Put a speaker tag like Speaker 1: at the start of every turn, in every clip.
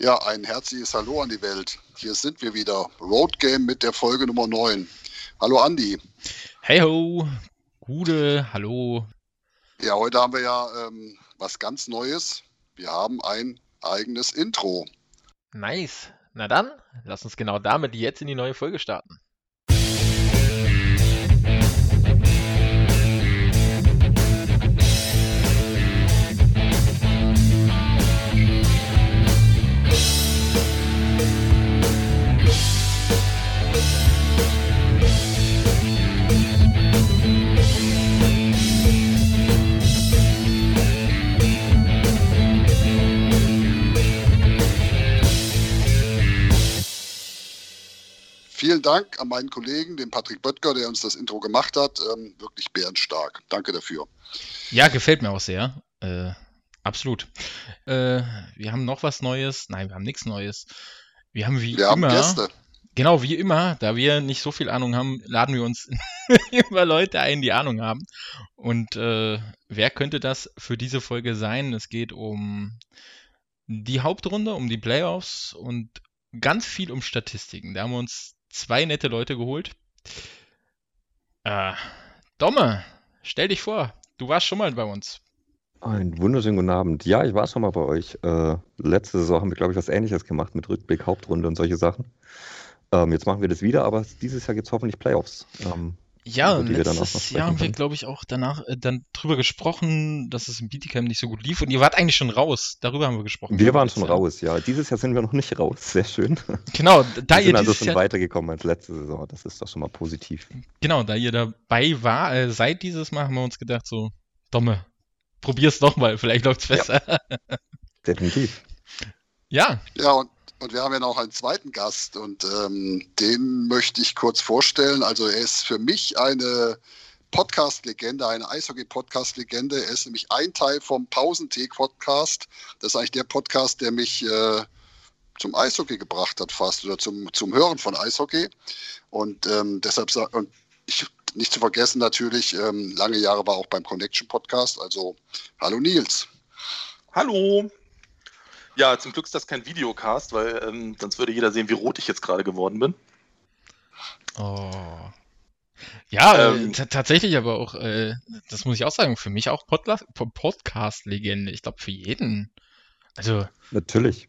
Speaker 1: Ja, ein herzliches Hallo an die Welt. Hier sind wir wieder. Road Game mit der Folge Nummer 9. Hallo Andi.
Speaker 2: Hey ho, Gude, hallo.
Speaker 1: Ja, heute haben wir ja ähm, was ganz Neues. Wir haben ein eigenes Intro.
Speaker 2: Nice. Na dann, lass uns genau damit jetzt in die neue Folge starten.
Speaker 1: Vielen Dank an meinen Kollegen, den Patrick Böttger, der uns das Intro gemacht hat. Ähm, wirklich bärenstark. Danke dafür.
Speaker 2: Ja, gefällt mir auch sehr. Äh, absolut. Äh, wir haben noch was Neues. Nein, wir haben nichts Neues. Wir haben wie
Speaker 1: wir
Speaker 2: immer.
Speaker 1: Haben Gäste.
Speaker 2: Genau, wie immer, da wir nicht so viel Ahnung haben, laden wir uns immer Leute ein, die Ahnung haben. Und äh, wer könnte das für diese Folge sein? Es geht um die Hauptrunde, um die Playoffs und ganz viel um Statistiken. Da haben wir uns zwei nette Leute geholt. Äh, Domme, stell dich vor, du warst schon mal bei uns.
Speaker 3: Einen wunderschönen guten Abend. Ja, ich war schon mal bei euch. Äh, letzte Saison haben wir, glaube ich, was Ähnliches gemacht mit Rückblick, Hauptrunde und solche Sachen. Ähm, jetzt machen wir das wieder, aber dieses Jahr gibt es hoffentlich Playoffs. Ähm,
Speaker 2: ja, letztes Jahr haben wir, glaube ich, auch danach äh, dann drüber gesprochen, dass es im Bietigheim nicht so gut lief und ihr wart eigentlich schon raus. Darüber haben wir gesprochen.
Speaker 3: Wir waren schon Jahr. raus, ja. Dieses Jahr sind wir noch nicht raus. Sehr schön.
Speaker 2: Genau, da
Speaker 3: wir
Speaker 2: ihr
Speaker 3: sind also schon Jahr... weitergekommen als letzte Saison. Das ist doch schon mal positiv.
Speaker 2: Genau, da ihr dabei war, äh, seit dieses Mal haben wir uns gedacht, so, Domme, probier's doch mal, vielleicht läuft's besser. Ja.
Speaker 3: Definitiv.
Speaker 2: Ja.
Speaker 1: Ja, und und wir haben ja noch einen zweiten Gast und ähm, den möchte ich kurz vorstellen. Also er ist für mich eine Podcast-Legende, eine Eishockey-Podcast-Legende. Er ist nämlich ein Teil vom Pausentee-Podcast. Das ist eigentlich der Podcast, der mich äh, zum Eishockey gebracht hat fast oder zum, zum Hören von Eishockey. Und ähm, deshalb und ich, nicht zu vergessen natürlich, ähm, lange Jahre war auch beim Connection Podcast. Also hallo Nils.
Speaker 4: Hallo. Ja, zum Glück ist das kein Videocast, weil ähm, sonst würde jeder sehen, wie rot ich jetzt gerade geworden bin.
Speaker 2: Oh. Ja, ähm, äh, tatsächlich aber auch, äh, das muss ich auch sagen, für mich auch Podcast-Legende. Ich glaube, für jeden. Also.
Speaker 3: Natürlich.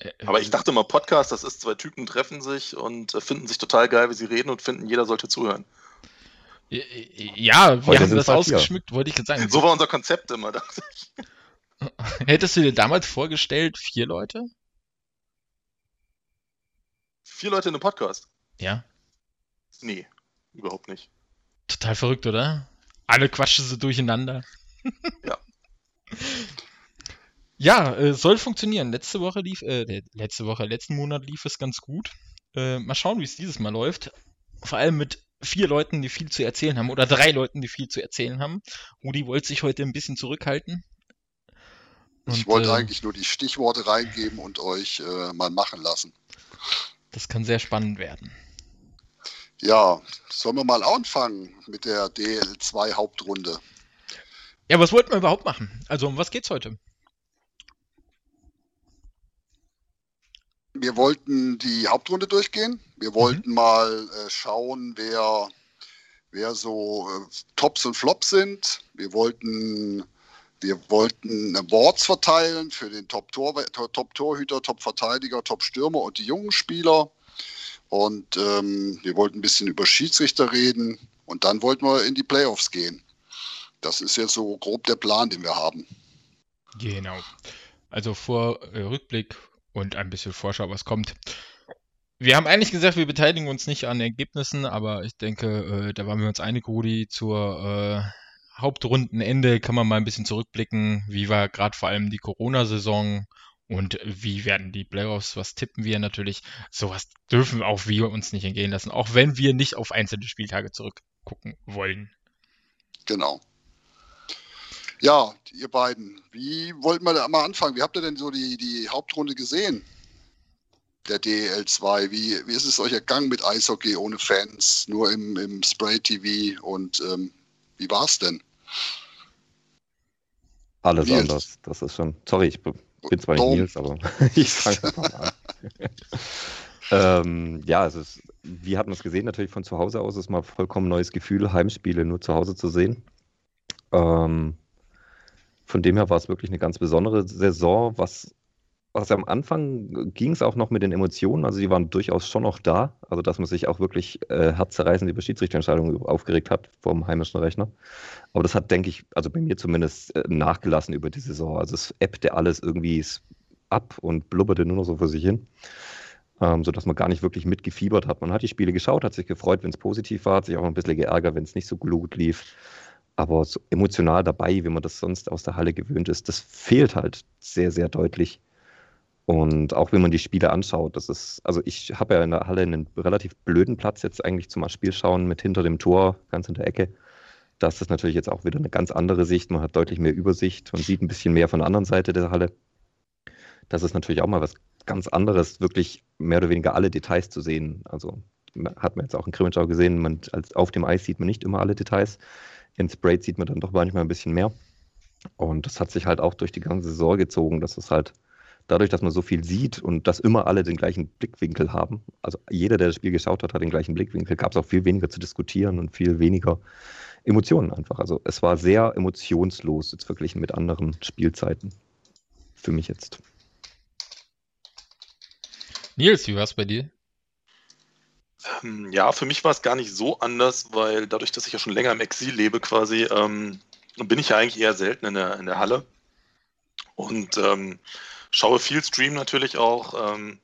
Speaker 4: Äh, aber ich dachte mal, Podcast, das ist zwei Typen treffen sich und äh, finden sich total geil, wie sie reden und finden, jeder sollte zuhören.
Speaker 2: Ja, wir Heute haben das ausgeschmückt, wollte ich jetzt sagen.
Speaker 4: So war unser Konzept immer, dachte ich.
Speaker 2: Hättest du dir damals vorgestellt, vier Leute?
Speaker 4: Vier Leute in einem Podcast?
Speaker 2: Ja.
Speaker 4: Nee, überhaupt nicht.
Speaker 2: Total verrückt, oder? Alle quatschen so durcheinander.
Speaker 4: ja.
Speaker 2: Ja, äh, soll funktionieren. Letzte Woche lief, äh, letzte Woche, letzten Monat lief es ganz gut. Äh, mal schauen, wie es dieses Mal läuft. Vor allem mit vier Leuten, die viel zu erzählen haben, oder drei Leuten, die viel zu erzählen haben. Rudi wollte sich heute ein bisschen zurückhalten.
Speaker 1: Und, ich wollte äh, eigentlich nur die Stichworte reingeben und euch äh, mal machen lassen.
Speaker 2: Das kann sehr spannend werden.
Speaker 1: Ja, sollen wir mal anfangen mit der DL2 Hauptrunde?
Speaker 2: Ja, was wollten wir überhaupt machen? Also um was geht's heute?
Speaker 1: Wir wollten die Hauptrunde durchgehen. Wir wollten mhm. mal äh, schauen, wer, wer so äh, Tops und Flops sind. Wir wollten wir wollten Awards verteilen für den Top-Torhüter, Top-Verteidiger, Top-Stürmer und die jungen Spieler. Und ähm, wir wollten ein bisschen über Schiedsrichter reden. Und dann wollten wir in die Playoffs gehen. Das ist jetzt so grob der Plan, den wir haben.
Speaker 2: Genau. Also vor äh, Rückblick und ein bisschen Vorschau, was kommt. Wir haben eigentlich gesagt, wir beteiligen uns nicht an Ergebnissen, aber ich denke, äh, da waren wir uns einig, Rudi, zur äh, Hauptrundenende kann man mal ein bisschen zurückblicken. Wie war gerade vor allem die Corona-Saison und wie werden die Playoffs? Was tippen wir natürlich? Sowas dürfen auch wir uns nicht entgehen lassen, auch wenn wir nicht auf einzelne Spieltage zurückgucken wollen.
Speaker 1: Genau. Ja, ihr beiden, wie wollten wir da mal anfangen? Wie habt ihr denn so die, die Hauptrunde gesehen? Der DL2, wie, wie ist es euch ergangen mit Eishockey ohne Fans, nur im, im Spray-TV und ähm, wie war es denn?
Speaker 3: Alles Nils. anders. Das ist schon. Sorry, ich bin zwar nicht Nils, aber ich fange mal an. ähm, ja, es ist, wie hat man es gesehen, natürlich von zu Hause aus ist mal vollkommen neues Gefühl, Heimspiele nur zu Hause zu sehen. Ähm, von dem her war es wirklich eine ganz besondere Saison, was was am Anfang ging es auch noch mit den Emotionen, also die waren durchaus schon noch da, also dass man sich auch wirklich äh, herzzerreißend über Schiedsrichterentscheidungen aufgeregt hat vom heimischen Rechner. Aber das hat, denke ich, also bei mir zumindest äh, nachgelassen über die Saison. Also es ebbte alles irgendwie ab und blubberte nur noch so vor sich hin, ähm, sodass man gar nicht wirklich mitgefiebert hat. Man hat die Spiele geschaut, hat sich gefreut, wenn es positiv war, hat sich auch ein bisschen geärgert, wenn es nicht so gut lief. Aber so emotional dabei, wie man das sonst aus der Halle gewöhnt ist, das fehlt halt sehr, sehr deutlich. Und auch wenn man die Spiele anschaut, das ist, also ich habe ja in der Halle einen relativ blöden Platz jetzt eigentlich zum Spiel schauen mit hinter dem Tor, ganz in der Ecke. Das ist natürlich jetzt auch wieder eine ganz andere Sicht. Man hat deutlich mehr Übersicht und sieht ein bisschen mehr von der anderen Seite der Halle. Das ist natürlich auch mal was ganz anderes, wirklich mehr oder weniger alle Details zu sehen. Also hat man jetzt auch in Grimmenschau gesehen, man, als auf dem Eis sieht man nicht immer alle Details. In Sprayed sieht man dann doch manchmal ein bisschen mehr. Und das hat sich halt auch durch die ganze Saison gezogen, dass es halt dadurch, dass man so viel sieht und dass immer alle den gleichen Blickwinkel haben, also jeder, der das Spiel geschaut hat, hat den gleichen Blickwinkel, gab es auch viel weniger zu diskutieren und viel weniger Emotionen einfach. Also es war sehr emotionslos jetzt verglichen mit anderen Spielzeiten. Für mich jetzt.
Speaker 2: Nils, wie war es bei dir?
Speaker 4: Ähm, ja, für mich war es gar nicht so anders, weil dadurch, dass ich ja schon länger im Exil lebe quasi, ähm, bin ich ja eigentlich eher selten in der, in der Halle. Und ähm, schaue viel Stream natürlich auch. Ähm,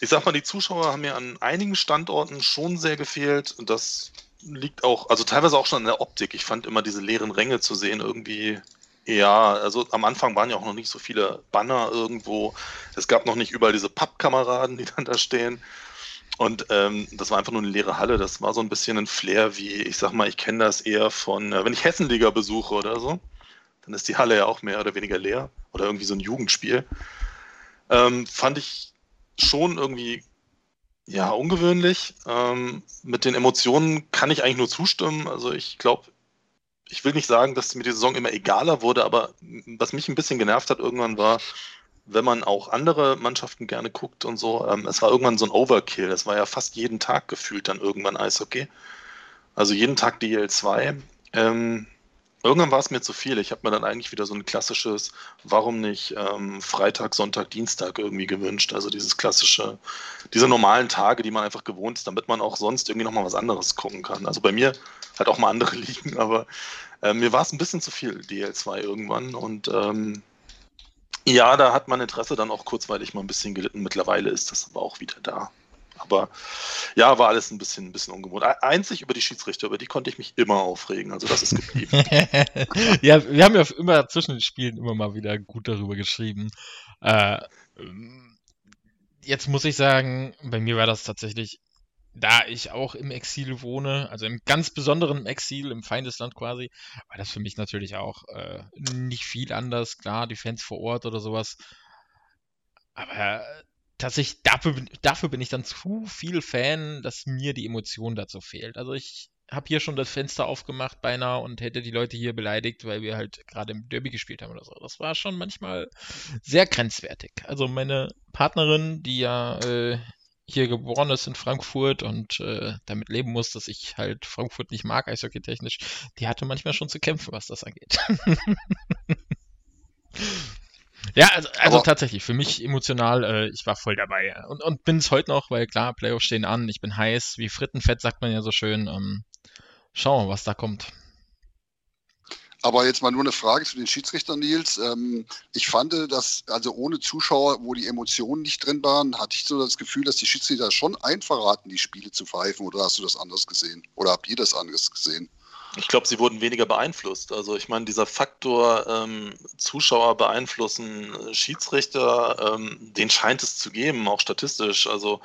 Speaker 4: ich sag mal, die Zuschauer haben mir an einigen Standorten schon sehr gefehlt. Das liegt auch, also teilweise auch schon an der Optik. Ich fand immer diese leeren Ränge zu sehen irgendwie. Ja, also am Anfang waren ja auch noch nicht so viele Banner irgendwo. Es gab noch nicht überall diese Pappkameraden, die dann da stehen. Und ähm, das war einfach nur eine leere Halle. Das war so ein bisschen ein Flair, wie ich sag mal, ich kenne das eher von, äh, wenn ich Hessenliga besuche oder so dann ist die Halle ja auch mehr oder weniger leer oder irgendwie so ein Jugendspiel. Ähm, fand ich schon irgendwie ja ungewöhnlich. Ähm, mit den Emotionen kann ich eigentlich nur zustimmen. Also ich glaube, ich will nicht sagen, dass mir die Saison immer egaler wurde, aber was mich ein bisschen genervt hat irgendwann war, wenn man auch andere Mannschaften gerne guckt und so, ähm, es war irgendwann so ein Overkill. Es war ja fast jeden Tag gefühlt dann irgendwann Eishockey. Also jeden Tag DL2. Ähm, Irgendwann war es mir zu viel. Ich habe mir dann eigentlich wieder so ein klassisches, warum nicht ähm, Freitag, Sonntag, Dienstag irgendwie gewünscht. Also dieses klassische, diese normalen Tage, die man einfach gewohnt ist, damit man auch sonst irgendwie nochmal was anderes gucken kann. Also bei mir hat auch mal andere liegen, aber äh, mir war es ein bisschen zu viel, DL2 irgendwann. Und ähm, ja, da hat mein Interesse dann auch kurzweilig mal ein bisschen gelitten. Mittlerweile ist das aber auch wieder da. Aber ja, war alles ein bisschen, ein bisschen ungewohnt. Einzig über die Schiedsrichter, über die konnte ich mich immer aufregen. Also das ist geblieben.
Speaker 2: ja, wir haben ja immer zwischen den Spielen immer mal wieder gut darüber geschrieben. Äh, jetzt muss ich sagen, bei mir war das tatsächlich, da ich auch im Exil wohne, also im ganz besonderen Exil, im Feindesland quasi, war das für mich natürlich auch äh, nicht viel anders. Klar, die Fans vor Ort oder sowas. Aber tatsächlich, dafür, dafür bin ich dann zu viel Fan, dass mir die Emotion dazu fehlt. Also ich habe hier schon das Fenster aufgemacht beinahe und hätte die Leute hier beleidigt, weil wir halt gerade im Derby gespielt haben oder so. Das war schon manchmal sehr grenzwertig. Also meine Partnerin, die ja äh, hier geboren ist in Frankfurt und äh, damit leben muss, dass ich halt Frankfurt nicht mag, eishockey-technisch, die hatte manchmal schon zu kämpfen, was das angeht. Ja, also, also tatsächlich, für mich emotional, äh, ich war voll dabei. Und, und bin es heute noch, weil klar, Playoffs stehen an, ich bin heiß, wie Frittenfett sagt man ja so schön. Ähm, schauen wir, was da kommt.
Speaker 1: Aber jetzt mal nur eine Frage zu den Schiedsrichtern, Nils. Ähm, ich fand, dass, also ohne Zuschauer, wo die Emotionen nicht drin waren, hatte ich so das Gefühl, dass die Schiedsrichter schon einfacher hatten, die Spiele zu pfeifen. Oder hast du das anders gesehen? Oder habt ihr das anders gesehen?
Speaker 4: Ich glaube, sie wurden weniger beeinflusst. Also ich meine, dieser Faktor ähm, Zuschauer beeinflussen äh, Schiedsrichter, ähm, den scheint es zu geben, auch statistisch. Also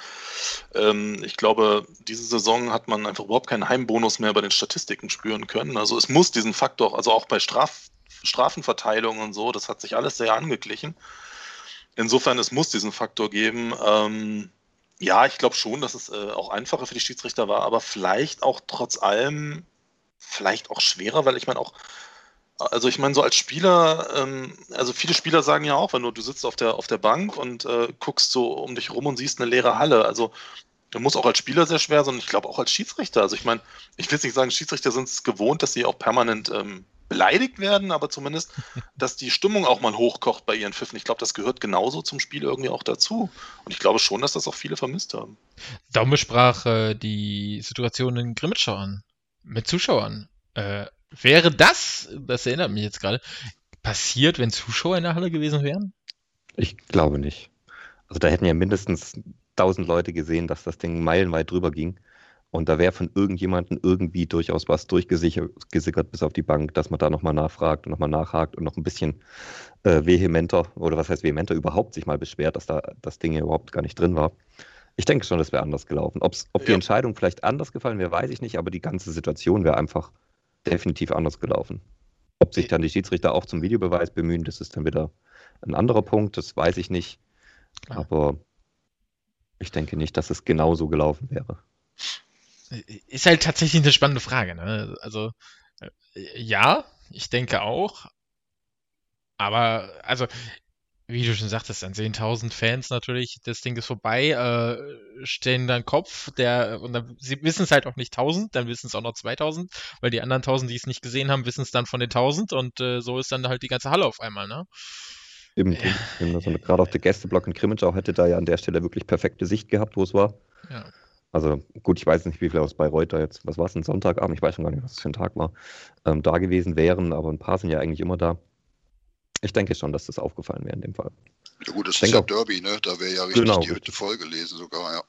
Speaker 4: ähm, ich glaube, diese Saison hat man einfach überhaupt keinen Heimbonus mehr bei den Statistiken spüren können. Also es muss diesen Faktor, also auch bei Straf, Strafenverteilung und so, das hat sich alles sehr angeglichen. Insofern, es muss diesen Faktor geben. Ähm, ja, ich glaube schon, dass es äh, auch einfacher für die Schiedsrichter war, aber vielleicht auch trotz allem vielleicht auch schwerer, weil ich meine auch, Also ich meine, so als Spieler, ähm, also viele Spieler sagen ja auch, wenn du, du sitzt auf der, auf der Bank und äh, guckst so um dich rum und siehst eine leere Halle. Also das muss auch als Spieler sehr schwer sein und ich glaube auch als Schiedsrichter. Also ich meine, ich will jetzt nicht sagen, Schiedsrichter sind es gewohnt, dass sie auch permanent ähm, beleidigt werden, aber zumindest, dass die Stimmung auch mal hochkocht bei ihren Pfiffen. Ich glaube, das gehört genauso zum Spiel irgendwie auch dazu. Und ich glaube schon, dass das auch viele vermisst haben.
Speaker 2: Daume sprach äh, die Situation in Grimmitschau an. Mit Zuschauern. Äh, wäre das, das erinnert mich jetzt gerade, passiert, wenn Zuschauer in der Halle gewesen wären?
Speaker 3: Ich glaube nicht. Also da hätten ja mindestens 1000 Leute gesehen, dass das Ding meilenweit drüber ging. Und da wäre von irgendjemandem irgendwie durchaus was durchgesickert bis auf die Bank, dass man da nochmal nachfragt und nochmal nachhakt und noch ein bisschen äh, vehementer oder was heißt vehementer überhaupt sich mal beschwert, dass da das Ding hier überhaupt gar nicht drin war. Ich denke schon, das wäre anders gelaufen. Ob's, ob die Entscheidung vielleicht anders gefallen wäre, weiß ich nicht, aber die ganze Situation wäre einfach definitiv anders gelaufen. Ob sich dann die Schiedsrichter auch zum Videobeweis bemühen, das ist dann wieder ein anderer Punkt, das weiß ich nicht. Aber ich denke nicht, dass es genauso gelaufen wäre.
Speaker 2: Ist halt tatsächlich eine spannende Frage. Ne? Also, äh, ja, ich denke auch. Aber, also, wie du schon sagtest, an 10.000 Fans natürlich, das Ding ist vorbei, äh, stehen dann Kopf, der, und dann, sie wissen es halt auch nicht 1000, dann wissen es auch noch 2000, weil die anderen 1000, die es nicht gesehen haben, wissen es dann von den 1000 und äh, so ist dann halt die ganze Halle auf einmal, ne?
Speaker 3: Eben, ja. eben also, gerade auch der Gästeblock in Krimitschau hätte da ja an der Stelle wirklich perfekte Sicht gehabt, wo es war. Ja. Also gut, ich weiß nicht, wie viele aus Bayreuth da jetzt, was war es, ein Sonntagabend, ich weiß schon gar nicht, was es für ein Tag war, ähm, da gewesen wären, aber ein paar sind ja eigentlich immer da. Ich denke schon, dass das aufgefallen wäre in dem Fall.
Speaker 1: Ja gut, das ich ist ja auch, Derby, ne? Da wäre ja richtig genau, die Hütte voll gelesen sogar, ja.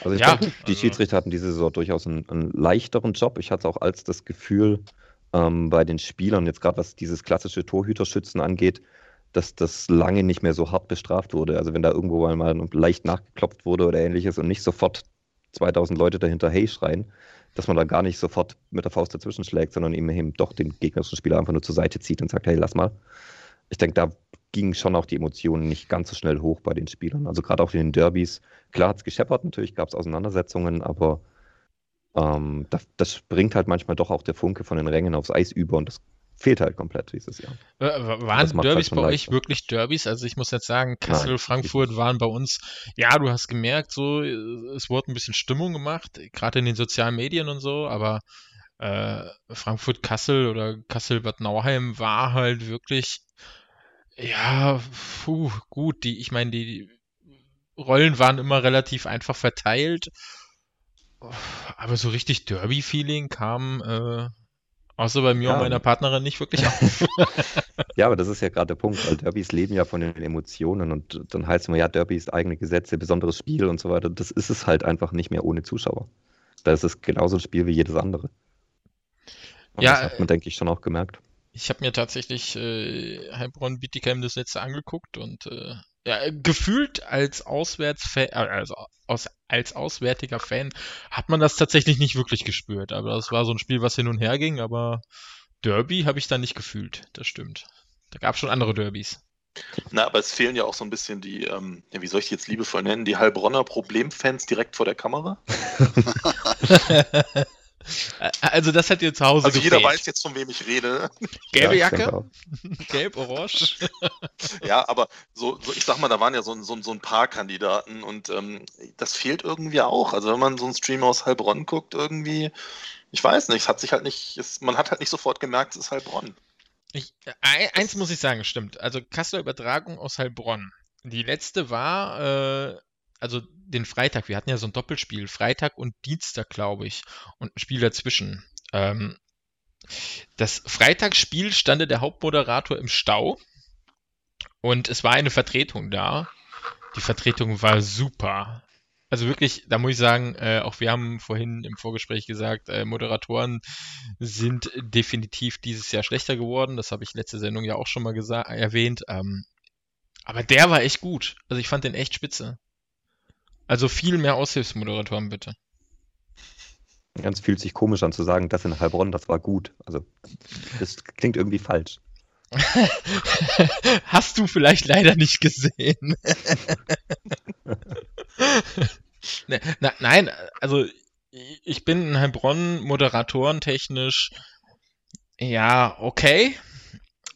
Speaker 3: Also ich ja, denke, die also Schiedsrichter hatten diese Saison durchaus einen, einen leichteren Job. Ich hatte auch als das Gefühl ähm, bei den Spielern, jetzt gerade was dieses klassische Torhüterschützen angeht, dass das lange nicht mehr so hart bestraft wurde. Also wenn da irgendwo mal leicht nachgeklopft wurde oder ähnliches und nicht sofort 2000 Leute dahinter Hey schreien, dass man da gar nicht sofort mit der Faust dazwischen schlägt, sondern eben doch den gegnerischen Spieler einfach nur zur Seite zieht und sagt, hey, lass mal. Ich denke, da gingen schon auch die Emotionen nicht ganz so schnell hoch bei den Spielern. Also gerade auch in den Derbys. Klar hat es gescheppert, natürlich gab es Auseinandersetzungen, aber ähm, das, das springt halt manchmal doch auch der Funke von den Rängen aufs Eis über und das fehlt halt komplett dieses Jahr.
Speaker 2: Äh, waren halt Derbys halt bei euch wirklich Derbys? Also ich muss jetzt sagen, Kassel, Nein, Frankfurt waren bei uns, ja, du hast gemerkt, so, es wurde ein bisschen Stimmung gemacht, gerade in den sozialen Medien und so, aber äh, Frankfurt, Kassel oder Kassel-Bad Nauheim war halt wirklich, ja, puh, gut, die, ich meine, die Rollen waren immer relativ einfach verteilt, aber so richtig Derby-Feeling kam äh, Außer bei mir ja. und meiner Partnerin nicht wirklich auf.
Speaker 3: ja, aber das ist ja gerade der Punkt, weil Derbys leben ja von den Emotionen und dann heißt es immer, ja, Derby ist eigene Gesetze, besonderes Spiel und so weiter. Das ist es halt einfach nicht mehr ohne Zuschauer. Da ist es genauso ein Spiel wie jedes andere. Und ja, das hat man, denke ich, schon auch gemerkt.
Speaker 2: Ich habe mir tatsächlich äh, Heilbronn Bietigheim das letzte angeguckt und äh, ja, gefühlt als Auswärtsfan, äh, also aus, als auswärtiger Fan hat man das tatsächlich nicht wirklich gespürt. Aber das war so ein Spiel, was hin und her ging, aber Derby habe ich da nicht gefühlt. Das stimmt. Da gab es schon andere Derbys.
Speaker 4: Na, aber es fehlen ja auch so ein bisschen die, ähm, ja, wie soll ich die jetzt liebevoll nennen, die Heilbronner Problemfans direkt vor der Kamera.
Speaker 2: Also das hat ihr zu Hause
Speaker 4: Also jeder weiß jetzt, von wem ich rede.
Speaker 2: Gelbe ja, Jacke? Gelb, orange?
Speaker 4: ja, aber so, so, ich sag mal, da waren ja so, so, so ein paar Kandidaten und ähm, das fehlt irgendwie auch. Also wenn man so einen Stream aus Heilbronn guckt, irgendwie, ich weiß nicht, es hat sich halt nicht, es, man hat halt nicht sofort gemerkt, es ist Heilbronn.
Speaker 2: Ich, eins muss ich sagen, stimmt. Also Kasseler Übertragung aus Heilbronn. Die letzte war äh, also den Freitag, wir hatten ja so ein Doppelspiel, Freitag und Dienstag, glaube ich, und ein Spiel dazwischen. Ähm, das Freitagsspiel stand der Hauptmoderator im Stau und es war eine Vertretung da. Die Vertretung war super. Also wirklich, da muss ich sagen, äh, auch wir haben vorhin im Vorgespräch gesagt, äh, Moderatoren sind definitiv dieses Jahr schlechter geworden. Das habe ich letzte Sendung ja auch schon mal erwähnt. Ähm, aber der war echt gut. Also ich fand den echt spitze. Also viel mehr Aushilfsmoderatoren, bitte.
Speaker 3: Ganz fühlt sich komisch an zu sagen, das in Heilbronn, das war gut. Also, das klingt irgendwie falsch.
Speaker 2: Hast du vielleicht leider nicht gesehen. ne, na, nein, also ich bin in Heilbronn moderatorentechnisch Ja, okay.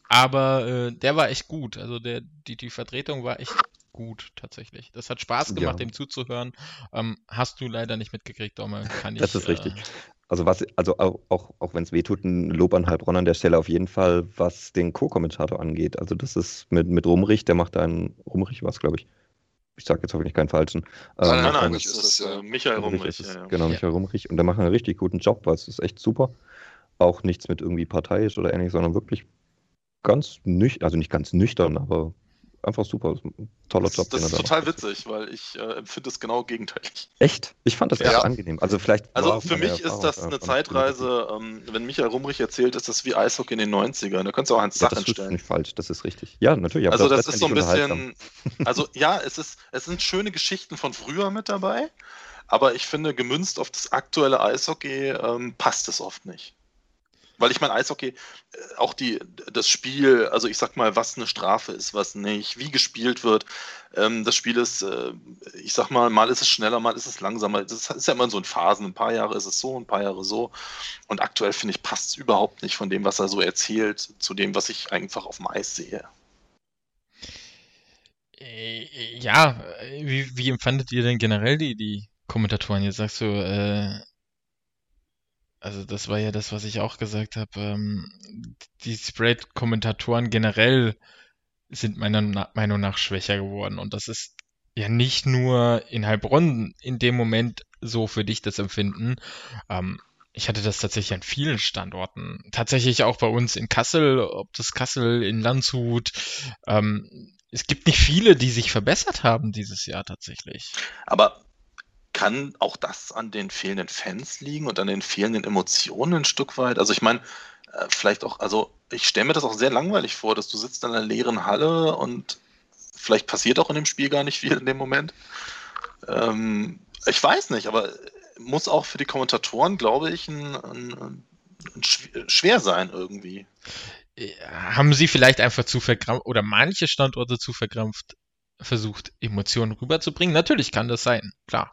Speaker 2: Aber äh, der war echt gut. Also der, die, die Vertretung war echt gut, tatsächlich. Das hat Spaß gemacht,
Speaker 3: Ja.
Speaker 2: dem zuzuhören. Ähm, hast du leider nicht mitgekriegt, Dommel. Kann
Speaker 3: Das
Speaker 2: ich,
Speaker 3: ist richtig.
Speaker 2: Äh,
Speaker 3: Also was, also auch, auch, auch wenn es weh tut, ein Lob an Heilbronn an der Stelle auf jeden Fall, was den Co-Kommentator angeht. Also das ist mit, mit Rumrich, der macht einen, Rumrich war es, glaube ich. Ich sage jetzt hoffentlich keinen falschen.
Speaker 1: Nein,
Speaker 3: Ähm,
Speaker 4: Nein, nein, das
Speaker 1: ist das,
Speaker 4: äh, Michael
Speaker 3: Rumrich
Speaker 4: Rumrich.
Speaker 3: ist es,
Speaker 4: Ja, ja.
Speaker 3: Genau,
Speaker 2: Ja.
Speaker 3: Michael Rumrich. Und der macht einen richtig guten Job, weil es ist echt super. Auch nichts mit irgendwie parteiisch oder ähnlich, sondern wirklich ganz nüchtern, also nicht ganz nüchtern, aber einfach super. Ist Toller
Speaker 4: Das,
Speaker 3: Job,
Speaker 4: das
Speaker 3: den
Speaker 4: ist total witzig, weil ich äh, empfinde es genau gegenteilig.
Speaker 3: Echt? Ich fand das
Speaker 1: Ja.
Speaker 3: echt angenehm. Also vielleicht.
Speaker 4: Also für mich ist
Speaker 3: Erfahrung
Speaker 4: das
Speaker 3: einfach
Speaker 4: eine Zeitreise, ähm, wenn Michael Rumrich erzählt, ist das wie Eishockey in den 90ern. Da könntest du auch Hans
Speaker 3: Ja,
Speaker 4: Sachen
Speaker 3: das ist
Speaker 4: stellen.
Speaker 3: nicht falsch, das ist richtig. Ja, natürlich.
Speaker 4: Also das ist
Speaker 3: letztendlich
Speaker 4: so ein bisschen, also ja, es ist, es sind schöne Geschichten von früher mit dabei, aber ich finde, gemünzt auf das aktuelle Eishockey ähm, passt es oft nicht. Weil ich meine, Eishockey, äh, auch die, das Spiel, also ich sag mal, was eine Strafe ist, was nicht, wie gespielt wird. Ähm, das Spiel ist, äh, ich sag mal, mal ist es schneller, mal ist es langsamer. Das ist ja immer so in Phasen. Ein paar Jahre ist es so, ein paar Jahre so. Und aktuell finde ich, passt es überhaupt nicht von dem, was er so erzählt, zu dem, was ich einfach auf dem Eis sehe.
Speaker 2: Äh, Ja, äh, wie, wie empfandet ihr denn generell die, die Kommentatoren? Jetzt sagst du, äh, also das war ja das, was ich auch gesagt habe. Ähm, die Spread-Kommentatoren generell sind meiner Meinung nach schwächer geworden. Und das ist ja nicht nur in Heilbronn in dem Moment so für dich das Empfinden. Ähm, ich hatte das tatsächlich an vielen Standorten. Tatsächlich auch bei uns in Kassel, ob das Kassel in Landshut. Ähm, es gibt nicht viele, die sich verbessert haben dieses Jahr tatsächlich.
Speaker 4: Aber kann auch das an den fehlenden Fans liegen und an den fehlenden Emotionen ein Stück weit? Also ich meine, äh, vielleicht auch, also ich stelle mir das auch sehr langweilig vor, dass du sitzt in einer leeren Halle und vielleicht passiert auch in dem Spiel gar nicht viel in dem Moment. Ähm, ich weiß nicht, aber muss auch für die Kommentatoren, glaube ich, ein, ein, ein schw- schwer sein irgendwie.
Speaker 2: Äh, Haben sie vielleicht einfach zu verkrampft oder manche Standorte zu verkrampft versucht, Emotionen rüberzubringen? Natürlich kann das sein, klar.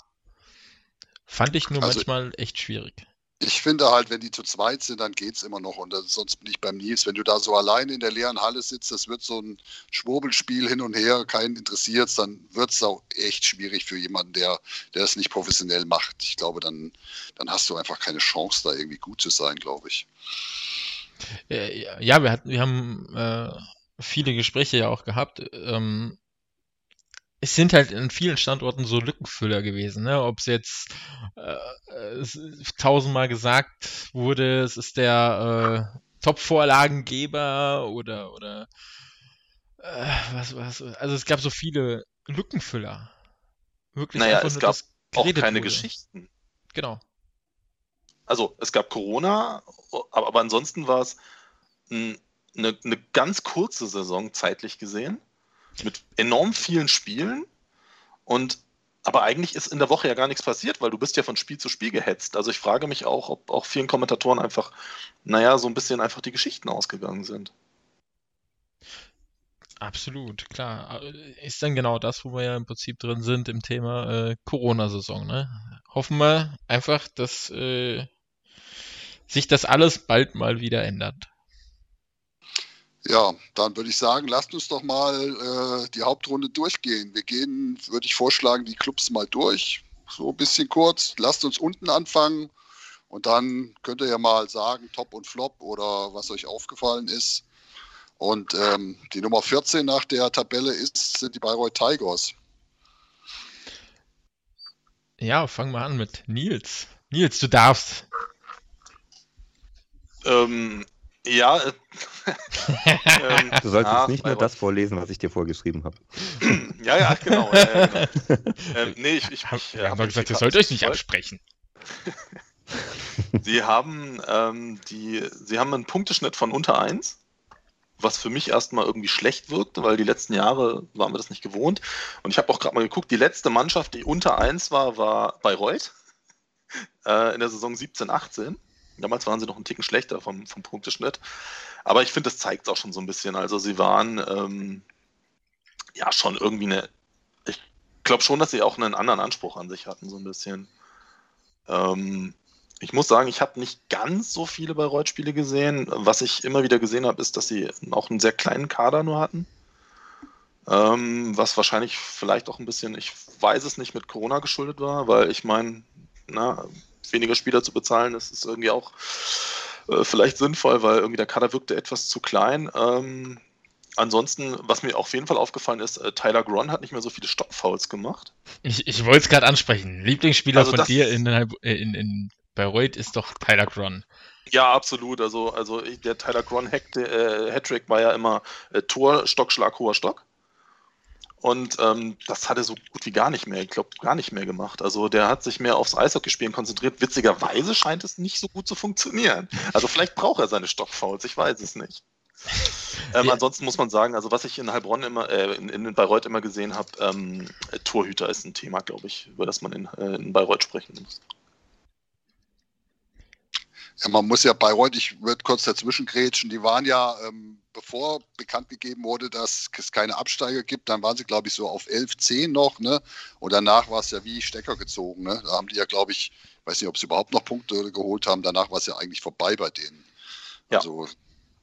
Speaker 2: Fand ich nur
Speaker 1: Also-
Speaker 2: manchmal echt schwierig.
Speaker 1: Ich finde halt, wenn die zu zweit sind, dann geht's immer noch. Und das, sonst bin ich beim Nils. Wenn du da so allein in der leeren Halle sitzt, das wird so ein Schwurbelspiel hin und her, keinen interessiert's, dann wird's auch echt schwierig für jemanden, der, der das nicht professionell macht. Ich glaube, dann, dann hast du einfach keine Chance, da irgendwie gut zu sein, glaube ich.
Speaker 2: Äh, ja, wir hatten, wir haben äh, viele Gespräche ja auch gehabt. Ähm, es sind halt in vielen Standorten so Lückenfüller gewesen, ne? Ob es jetzt äh, tausendmal gesagt wurde, es ist der äh, Top-Vorlagengeber oder oder äh, was was. Also es gab so viele Lückenfüller. Wirklich
Speaker 4: Naja, es gab Auch keine
Speaker 2: wurde.
Speaker 4: Geschichten.
Speaker 2: Genau.
Speaker 4: also es gab Corona, aber, aber ansonsten war es ein, eine, eine ganz kurze Saison zeitlich gesehen mit enorm vielen Spielen und aber eigentlich ist in der Woche ja gar nichts passiert, weil du bist ja von Spiel zu Spiel gehetzt. Also ich frage mich auch, ob auch vielen Kommentatoren einfach, naja, so ein bisschen einfach die Geschichten ausgegangen sind.
Speaker 2: Absolut, klar. Äh, Ist dann genau das, wo wir ja im Prinzip drin sind im Thema äh, Corona-Saison, ne? Hoffen wir einfach, dass äh, sich das alles bald mal wieder ändert.
Speaker 1: Ja, dann würde ich sagen, lasst uns doch mal äh, die Hauptrunde durchgehen. Wir gehen, würde ich vorschlagen, die Clubs mal durch. So ein bisschen kurz. Lasst uns unten anfangen und dann könnt ihr ja mal sagen, Top und Flop oder was euch aufgefallen ist. Und ähm, die Nummer 14 nach der Tabelle ist, sind die Bayreuth Tigers.
Speaker 2: Ja, fangen wir an mit Nils. Nils, du darfst.
Speaker 4: Ähm, ja, äh, ähm,
Speaker 3: Du sollst
Speaker 4: ah,
Speaker 3: jetzt nicht nur das vorlesen, was ich dir vorgeschrieben habe.
Speaker 4: Ja, ja, genau. Ja, ja, genau. ähm, nee, ich, ich, ich
Speaker 2: Wir haben
Speaker 4: hab
Speaker 2: doch
Speaker 4: den
Speaker 2: gesagt, ihr sollt euch nicht absprechen.
Speaker 4: Sie haben, ähm, die, sie haben einen Punkteschnitt von unter 1, was für mich erstmal irgendwie schlecht wirkte, weil die letzten Jahre waren wir das nicht gewohnt. Und ich habe auch gerade mal geguckt, die letzte Mannschaft, die unter 1 war, war Bayreuth äh, in der Saison 17, 18. Damals waren sie noch einen Ticken schlechter vom, vom Punkteschnitt. Aber ich finde, das zeigt es auch schon so ein bisschen. Also sie waren ähm, ja schon irgendwie eine. Ich glaube schon, dass sie auch einen anderen Anspruch an sich hatten, so ein bisschen. Ähm, Ich muss sagen, ich habe nicht ganz so viele Bayreuth-Spiele gesehen. Was ich immer wieder gesehen habe, ist, dass sie auch einen sehr kleinen Kader nur hatten. Ähm, was wahrscheinlich vielleicht auch ein bisschen, ich weiß es nicht, mit Corona geschuldet war, weil ich meine, weniger Spieler zu bezahlen, das ist irgendwie auch äh, vielleicht sinnvoll, weil irgendwie der Kader wirkte etwas zu klein. Ähm, ansonsten, was mir auf jeden Fall aufgefallen ist, äh, Tyler Gron hat nicht mehr so viele Stockfouls gemacht.
Speaker 2: Ich, ich wollte es gerade ansprechen. Lieblingsspieler also von dir in, in, in Bayreuth ist doch Tyler Gron.
Speaker 4: Ja, absolut. Also, also der Tyler Gron äh, Hattrick war ja immer äh, Tor, Stock, Schlag, hoher Stock. Und ähm, das hat er so gut wie gar nicht mehr, ich glaube, gar nicht mehr gemacht. Also der hat sich mehr aufs Eishockeyspielen konzentriert. Witzigerweise scheint es nicht so gut zu funktionieren. Also vielleicht braucht er seine Stockfouls, ich weiß es nicht. Ähm. Ansonsten muss man sagen, also was ich in Heilbronn immer, äh, in, in Bayreuth immer gesehen habe, ähm, Torhüter ist ein Thema, glaube ich, über das man in, äh, in Bayreuth sprechen muss.
Speaker 1: Ja, man muss ja Bayreuth, ich würde kurz dazwischen grätschen, die waren ja, ähm, bevor bekannt gegeben wurde, dass es keine Absteiger gibt, dann waren sie, glaube ich, so auf 11, 10 noch, ne? Und danach war es ja wie Stecker gezogen, ne? Da haben die ja, glaube ich, weiß nicht, ob sie überhaupt noch Punkte geholt haben, danach war es ja eigentlich vorbei bei denen. Ja. Also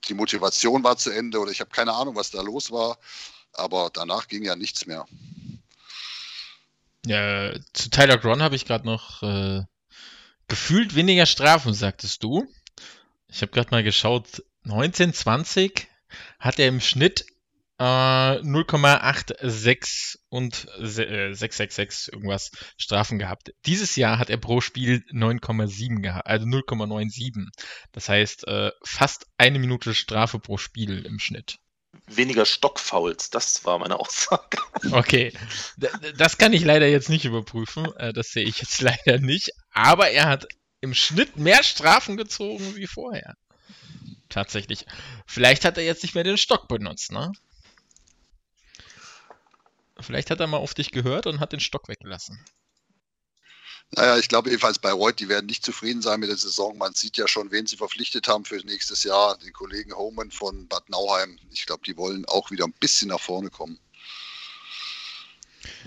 Speaker 1: die Motivation war zu Ende oder ich habe keine Ahnung, was da los war, aber danach ging ja nichts mehr.
Speaker 2: Ja, zu Tyler Gron habe ich gerade noch äh, gefühlt weniger Strafen, sagtest du. Ich habe gerade mal geschaut, 1920 hat er im Schnitt äh, 0,86 und äh, 666 irgendwas Strafen gehabt. Dieses Jahr hat er pro Spiel 9,7 gehabt, also 0,97. Das heißt äh, fast eine Minute Strafe pro Spiel im Schnitt.
Speaker 4: Weniger Stockfouls, das war meine Aussage.
Speaker 2: Okay, das kann ich leider jetzt nicht überprüfen. Äh, das sehe ich jetzt leider nicht. Aber er hat im Schnitt mehr Strafen gezogen wie vorher. Tatsächlich. Vielleicht hat er jetzt nicht mehr den Stock benutzt, ne? Vielleicht hat er mal auf dich gehört und hat den Stock weggelassen.
Speaker 1: Naja, ich glaube jedenfalls bei Reut, die werden nicht zufrieden sein mit der Saison. Man sieht ja schon, wen sie verpflichtet haben für nächstes Jahr. Den Kollegen Homan von Bad Nauheim. Ich glaube, die wollen auch wieder ein bisschen nach vorne kommen.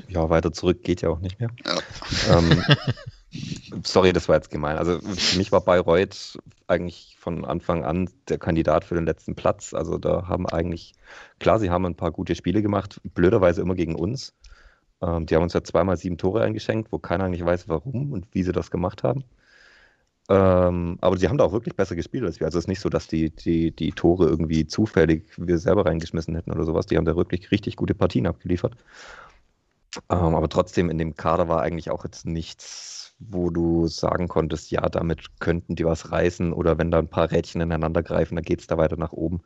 Speaker 3: Ja, weiter zurück geht ja auch nicht mehr. Ja. Ähm, Sorry, das war jetzt gemein. Also für mich war Bayreuth eigentlich von Anfang an der Kandidat für den letzten Platz. Also da haben eigentlich, klar, sie haben ein paar gute Spiele gemacht, blöderweise immer gegen uns. Ähm, die haben uns ja zweimal sieben Tore eingeschenkt, wo keiner eigentlich weiß, warum und wie sie das gemacht haben. Ähm, aber sie haben da auch wirklich besser gespielt als wir. Also es ist nicht so, dass die, die, die Tore irgendwie zufällig wir selber reingeschmissen hätten oder sowas. Die haben da wirklich richtig gute Partien abgeliefert. Ähm, aber trotzdem in dem Kader war eigentlich auch jetzt nichts wo du sagen konntest, ja, damit könnten die was reißen oder wenn da ein paar Rädchen ineinander greifen, dann geht es da weiter nach oben.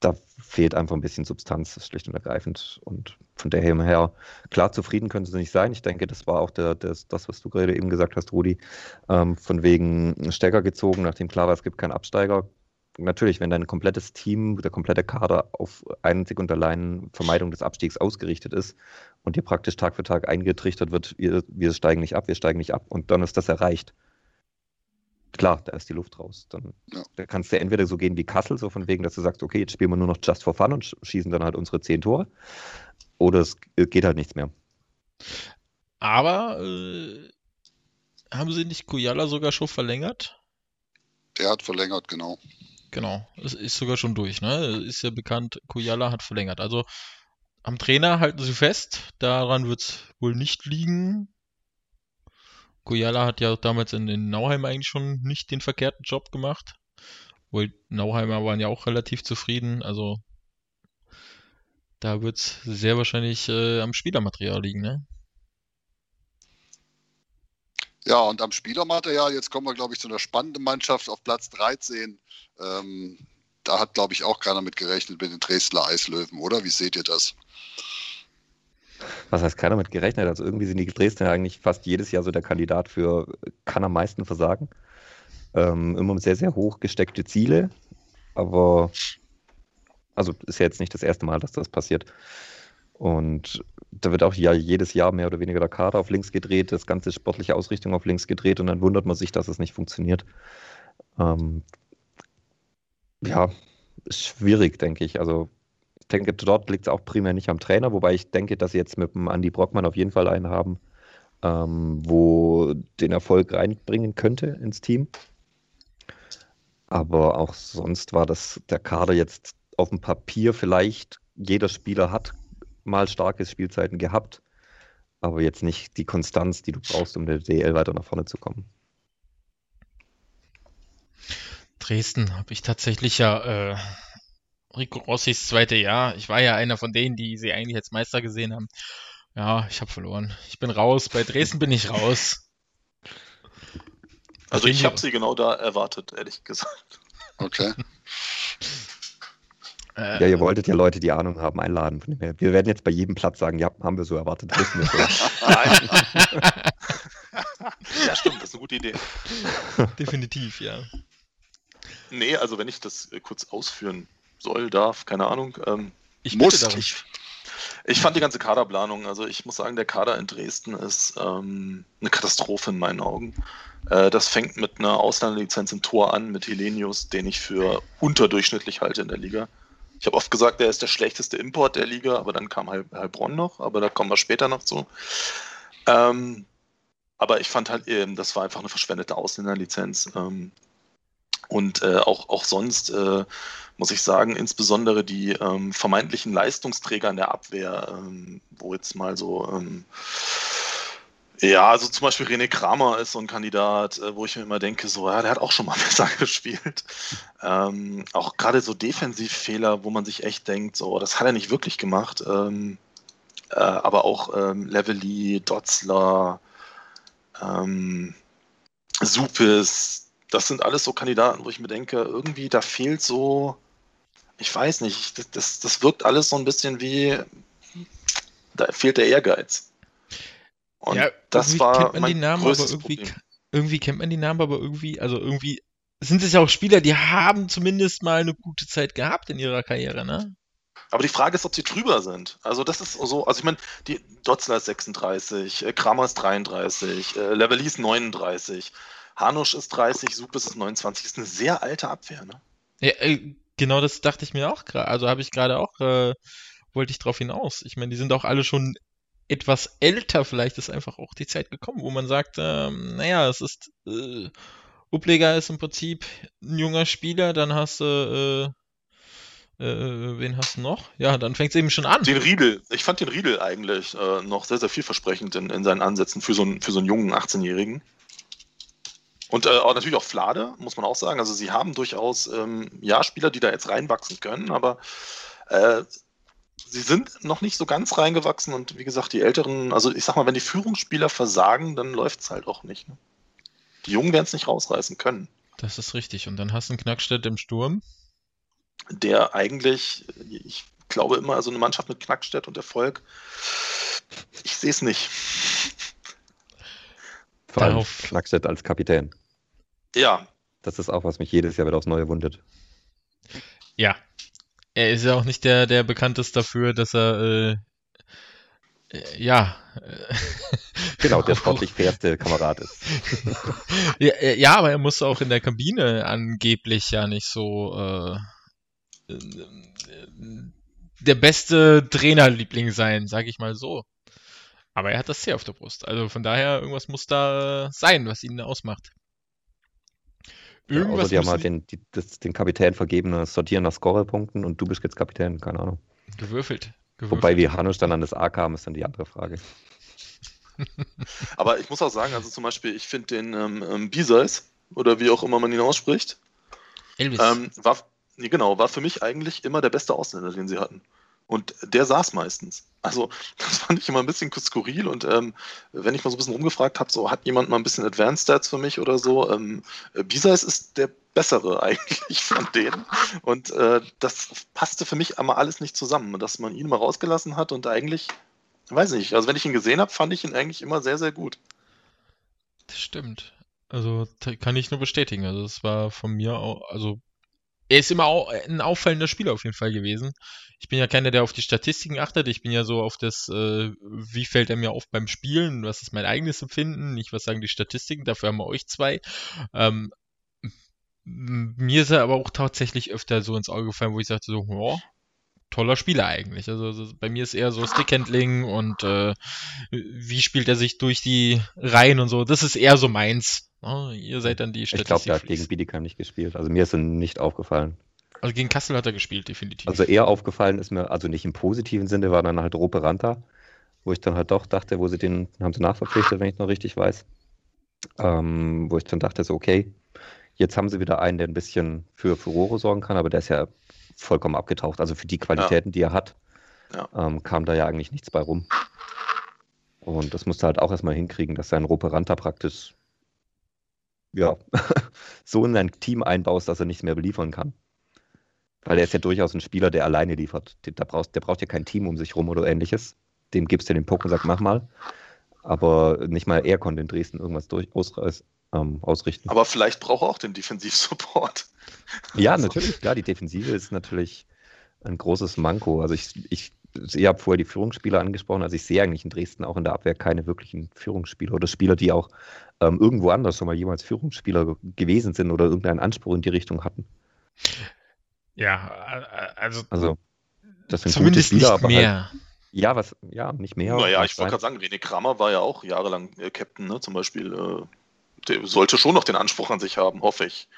Speaker 3: Da fehlt einfach ein bisschen Substanz, schlicht und ergreifend. Und von daher her, klar, zufrieden können sie nicht sein. Ich denke, das war auch der, das, das was du gerade eben gesagt hast, Rudi, ähm, von wegen Stecker gezogen, nachdem klar war, es gibt keinen Absteiger, natürlich, wenn dein komplettes Team, der komplette Kader auf einzig und allein Vermeidung des Abstiegs ausgerichtet ist und dir praktisch Tag für Tag eingetrichtert wird, wir, wir steigen nicht ab, wir steigen nicht ab und dann ist das erreicht. Klar, da ist die Luft raus. Dann ja. da kannst du entweder so gehen wie Kassel, so von wegen, dass du sagst, okay, jetzt spielen wir nur noch just for fun und schießen dann halt unsere zehn Tore. Oder es geht halt nichts mehr.
Speaker 2: Aber äh, haben sie nicht Kujala sogar schon verlängert?
Speaker 1: Der hat verlängert, genau.
Speaker 2: Genau, es ist sogar schon durch, ne? Ist ja bekannt, Kujala hat verlängert. Also am Trainer halten sie fest, daran wird es wohl nicht liegen. Kujala hat ja damals in, in Nauheim eigentlich schon nicht den verkehrten Job gemacht. Wohl Nauheimer waren ja auch relativ zufrieden, also da wird es sehr wahrscheinlich äh, am Spielermaterial liegen, ne?
Speaker 1: Ja, und am Spielermaterial, jetzt kommen wir, glaube ich, zu einer spannenden Mannschaft auf Platz 13. Ähm, da hat, glaube ich, auch keiner mit gerechnet mit den Dresdner Eislöwen, oder? Wie seht ihr das?
Speaker 3: Was heißt keiner mit gerechnet? Also irgendwie sind die Dresdner eigentlich fast jedes Jahr so der Kandidat für kann am meisten versagen. Ähm, immer sehr, sehr hoch gesteckte Ziele, aber also ist ja jetzt nicht das erste Mal, dass das passiert. Und da wird auch ja jedes Jahr mehr oder weniger der Kader auf links gedreht, das ganze sportliche Ausrichtung auf links gedreht und dann wundert man sich, dass es nicht funktioniert. Ähm, ja, schwierig, denke ich. Also denke, dort liegt es auch primär nicht am Trainer, wobei ich denke, dass sie jetzt mit dem Andy Brockmann auf jeden Fall einen haben, ähm, wo den Erfolg reinbringen könnte ins Team. Aber auch sonst war das der Kader jetzt auf dem Papier vielleicht, jeder Spieler hat mal starke Spielzeiten gehabt, aber jetzt nicht die Konstanz, die du brauchst, um der DL weiter nach vorne zu kommen.
Speaker 2: Dresden habe ich tatsächlich ja äh, Rico Rossis zweite Jahr. Ich war ja einer von denen, die sie eigentlich als Meister gesehen haben. Ja, ich habe verloren. Ich bin raus. Bei Dresden bin ich raus.
Speaker 4: Also ich habe sie genau da erwartet, ehrlich gesagt.
Speaker 1: Okay.
Speaker 3: Äh, ja, ihr wolltet ja Leute, die Ahnung haben, einladen. Wir werden jetzt bei jedem Platz sagen, ja, haben wir so erwartet. Wissen wir so.
Speaker 4: ja, stimmt, das ist eine gute Idee.
Speaker 2: Definitiv, ja.
Speaker 4: Nee, also wenn ich das äh, kurz ausführen soll, darf, keine Ahnung. Ähm,
Speaker 2: ich muss. Ich,
Speaker 4: ich fand die ganze Kaderplanung, also ich muss sagen, der Kader in Dresden ist ähm, eine Katastrophe in meinen Augen. Äh, das fängt mit einer Ausländerlizenz im Tor an, mit Helenius, den ich für unterdurchschnittlich halte in der Liga. Ich habe oft gesagt, er ist der schlechteste Import der Liga, aber dann kam Heilbronn noch, aber da kommen wir später noch zu. Ähm, aber ich fand halt, eben, das war einfach eine verschwendete Ausländerlizenz. Ähm, und äh, auch, auch sonst äh, muss ich sagen, insbesondere die ähm, vermeintlichen Leistungsträger in der Abwehr, ähm, wo jetzt mal so, ähm, ja, also zum Beispiel René Kramer ist so ein Kandidat, äh, wo ich mir immer denke, so, ja, der hat auch schon mal besser gespielt. Ähm, auch gerade so Defensivfehler, wo man sich echt denkt, so, das hat er nicht wirklich gemacht. Ähm, äh, aber auch ähm, Levely, Dotzler, ähm, Supis, das sind alles so Kandidaten, wo ich mir denke, irgendwie da fehlt so, ich weiß nicht, das, das, das wirkt alles so ein bisschen wie, da fehlt der Ehrgeiz.
Speaker 2: Und ja, das war kennt man die Namen, aber irgendwie, irgendwie kennt man die Namen, aber irgendwie, also irgendwie sind es ja auch Spieler, die haben zumindest mal eine gute Zeit gehabt in ihrer Karriere, ne?
Speaker 4: Aber die Frage ist, ob sie drüber sind. Also das ist so, also ich meine, die Dotzler ist 36, äh, Kramer ist 33, äh, Levelis ist 39. Hanusch ist 30, Supis ist 29. Das ist eine sehr alte Abwehr, ne?
Speaker 2: Ja, äh, genau das dachte ich mir auch gerade. Also habe ich gerade auch, äh, wollte ich drauf hinaus. Ich meine, die sind auch alle schon etwas älter. Vielleicht ist einfach auch die Zeit gekommen, wo man sagt, ähm, naja, es ist, äh, Upleger ist im Prinzip ein junger Spieler, dann hast du, äh, äh, wen hast du noch? Ja, dann fängt es eben schon an.
Speaker 4: Den Riedel. Ich fand den Riedel eigentlich äh, noch sehr, sehr vielversprechend in, in seinen Ansätzen für so einen, für so einen jungen 18-Jährigen. Und äh, auch natürlich auch Flade, muss man auch sagen. Also sie haben durchaus ähm, ja Spieler, die da jetzt reinwachsen können, aber äh, sie sind noch nicht so ganz reingewachsen und wie gesagt, die älteren, also ich sag mal, wenn die Führungsspieler versagen, dann läuft es halt auch nicht. Ne? Die Jungen werden es nicht rausreißen können.
Speaker 2: Das ist richtig. Und dann hast du einen Knackstedt im Sturm.
Speaker 4: Der eigentlich, ich glaube immer, also eine Mannschaft mit Knackstedt und Erfolg, ich sehe es nicht.
Speaker 3: Vor allem Darauf... Knackstedt als Kapitän.
Speaker 4: Ja.
Speaker 3: Das ist auch, was mich jedes Jahr wieder aufs Neue wundert.
Speaker 2: Ja. Er ist ja auch nicht der, der bekannt ist dafür, dass er äh, äh ja.
Speaker 3: genau, der sportlich fairste Kamerad ist.
Speaker 2: ja, äh, ja, aber er muss auch in der Kabine angeblich ja nicht so äh, der beste Trainerliebling sein, sag ich mal so. Aber er hat das C auf der Brust. Also von daher, irgendwas muss da sein, was ihn ausmacht.
Speaker 3: Irgendwas ja, also die haben halt den, die, das, den Kapitän vergeben, sortieren nach Scorerpunkten und du bist jetzt Kapitän, keine Ahnung.
Speaker 2: Gewürfelt.
Speaker 3: gewürfelt. Wobei, wie Hanusch dann an das A kam, ist dann die andere Frage.
Speaker 4: Aber ich muss auch sagen, also zum Beispiel, ich finde den ähm, ähm, Biseis, oder wie auch immer man ihn ausspricht, Elvis. Ähm, war, nee, genau, war für mich eigentlich immer der beste Ausländer, den sie hatten. Und der saß meistens. Also, das fand ich immer ein bisschen skurril. Und ähm, wenn ich mal so ein bisschen umgefragt habe, so hat jemand mal ein bisschen Advanced Stats für mich oder so, ähm, Bisais ist der bessere eigentlich von denen. Und äh, das passte für mich einmal alles nicht zusammen, dass man ihn mal rausgelassen hat und eigentlich, weiß ich, also wenn ich ihn gesehen habe, fand ich ihn eigentlich immer sehr, sehr gut.
Speaker 2: Das stimmt. Also kann ich nur bestätigen. Also es war von mir auch, also er ist immer ein auffallender Spieler auf jeden Fall gewesen. Ich bin ja keiner, der auf die Statistiken achtet. Ich bin ja so auf das, äh, wie fällt er mir auf beim Spielen, was ist mein eigenes Empfinden, nicht was sagen die Statistiken, dafür haben wir euch zwei. Ähm, mir ist er aber auch tatsächlich öfter so ins Auge gefallen, wo ich sagte so, oh, toller Spieler eigentlich. Also, also bei mir ist eher so Stickhandling und äh, wie spielt er sich durch die Reihen und so. Das ist eher so meins. Oh, ihr seid dann die
Speaker 3: Ich glaube, der hat gegen Bietigheim nicht gespielt. Also mir ist er nicht aufgefallen.
Speaker 2: Also gegen Kassel hat er gespielt, definitiv.
Speaker 3: Also eher aufgefallen ist mir, also nicht im positiven Sinne, war dann halt Rope Ranta, wo ich dann halt doch dachte, wo sie den, haben sie nachverpflichtet, wenn ich noch richtig weiß. Ähm, wo ich dann dachte, so, okay, jetzt haben sie wieder einen, der ein bisschen für Furore sorgen kann, aber der ist ja vollkommen abgetaucht. Also für die Qualitäten, ja. die er hat, ja. ähm, kam da ja eigentlich nichts bei rum. Und das musste halt auch erstmal hinkriegen, dass sein Rope Ranta praktisch ja, so in ein Team einbaust, dass er nichts mehr beliefern kann. Weil er ist ja durchaus ein Spieler, der alleine liefert. Der braucht, der braucht ja kein Team um sich rum oder ähnliches. Dem gibst du den Puck und sagst, mach mal. Aber nicht mal er konnte in Dresden irgendwas durch, aus, ähm, ausrichten.
Speaker 4: Aber vielleicht braucht er auch den Defensivsupport.
Speaker 3: Ja, also. natürlich, klar, die Defensive ist natürlich ein großes Manko. Also ich, ich, ihr habt vorher die Führungsspieler angesprochen, also ich sehe eigentlich in Dresden auch in der Abwehr keine wirklichen Führungsspieler oder Spieler, die auch ähm, irgendwo anders schon mal jemals Führungsspieler gewesen sind oder irgendeinen Anspruch in die Richtung hatten.
Speaker 2: Ja, also,
Speaker 3: also das
Speaker 2: sind zumindest gute Spieler, nicht mehr.
Speaker 3: Halt, ja, was, ja, nicht mehr.
Speaker 4: Naja, ich wollte gerade sagen, René Kramer war ja auch jahrelang äh, Captain, ne, zum Beispiel. Äh, der sollte schon noch den Anspruch an sich haben, hoffe ich.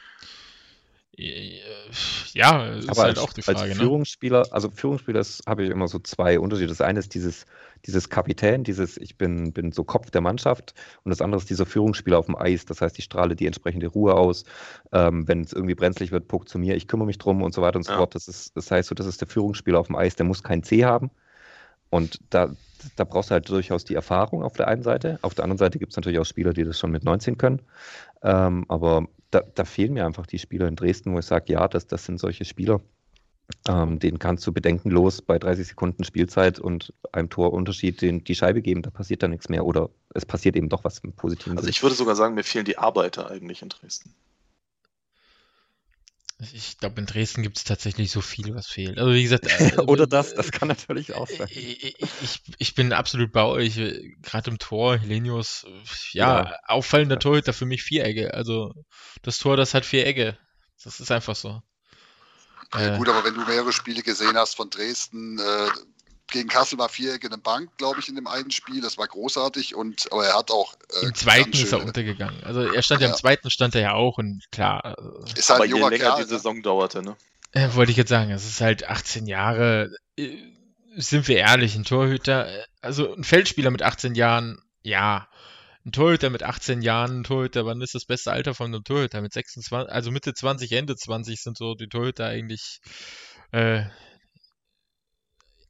Speaker 2: Ja, ist
Speaker 3: aber halt als, auch die Frage. Als ne? Führungsspieler, ne? also Führungsspieler habe ich immer so zwei Unterschiede. Das eine ist dieses, dieses Kapitän, dieses ich bin, bin so Kopf der Mannschaft und das andere ist dieser Führungsspieler auf dem Eis. Das heißt, ich strahle die entsprechende Ruhe aus. Ähm, wenn es irgendwie brenzlig wird, puck zu mir, ich kümmere mich drum und so weiter und so ja. fort. Das, ist, das heißt so, das ist der Führungsspieler auf dem Eis, der muss kein C haben. Und da, da brauchst du halt durchaus die Erfahrung auf der einen Seite. Auf der anderen Seite gibt es natürlich auch Spieler, die das schon mit 19 können. Ähm, aber da, da, fehlen mir einfach die Spieler in Dresden, wo ich sage, ja, das, das sind solche Spieler. Ähm, denen kannst du bedenkenlos bei 30 Sekunden Spielzeit und einem Torunterschied den, die Scheibe geben, da passiert dann nichts mehr. Oder es passiert eben doch was im Positiven.
Speaker 4: Also ich würde sogar sagen, mir fehlen die Arbeiter eigentlich in Dresden.
Speaker 2: Ich glaube, in Dresden gibt es tatsächlich so viel, was fehlt. Also wie gesagt, äh,
Speaker 3: oder das, das kann natürlich auch sein.
Speaker 2: Ich, ich, ich bin absolut bei euch. Gerade im Tor, Helenius, ja, ja. auffallender ja. Torhüter für mich Vierecke. Also das Tor, das hat vier Ecke. Das ist einfach so.
Speaker 1: Ja, äh, gut, aber wenn du mehrere Spiele gesehen hast von Dresden, äh, gegen Kassel war Viereck in der Bank, glaube ich, in dem einen Spiel. Das war großartig und aber er hat auch.
Speaker 2: Äh, Im zweiten ist er untergegangen. Also er stand ja, ja im zweiten stand er ja auch und klar.
Speaker 4: Äh, ist halt aber je länger Kerl, die ne? Saison dauerte, ne?
Speaker 2: Äh, wollte ich jetzt sagen, es ist halt 18 Jahre. Äh, sind wir ehrlich, ein Torhüter, äh, also ein Feldspieler mit 18 Jahren, ja. Ein Torhüter mit 18 Jahren, ein Torhüter, wann ist das beste Alter von einem Torhüter? Mit 26, also Mitte 20, Ende 20 sind so die Torhüter eigentlich äh,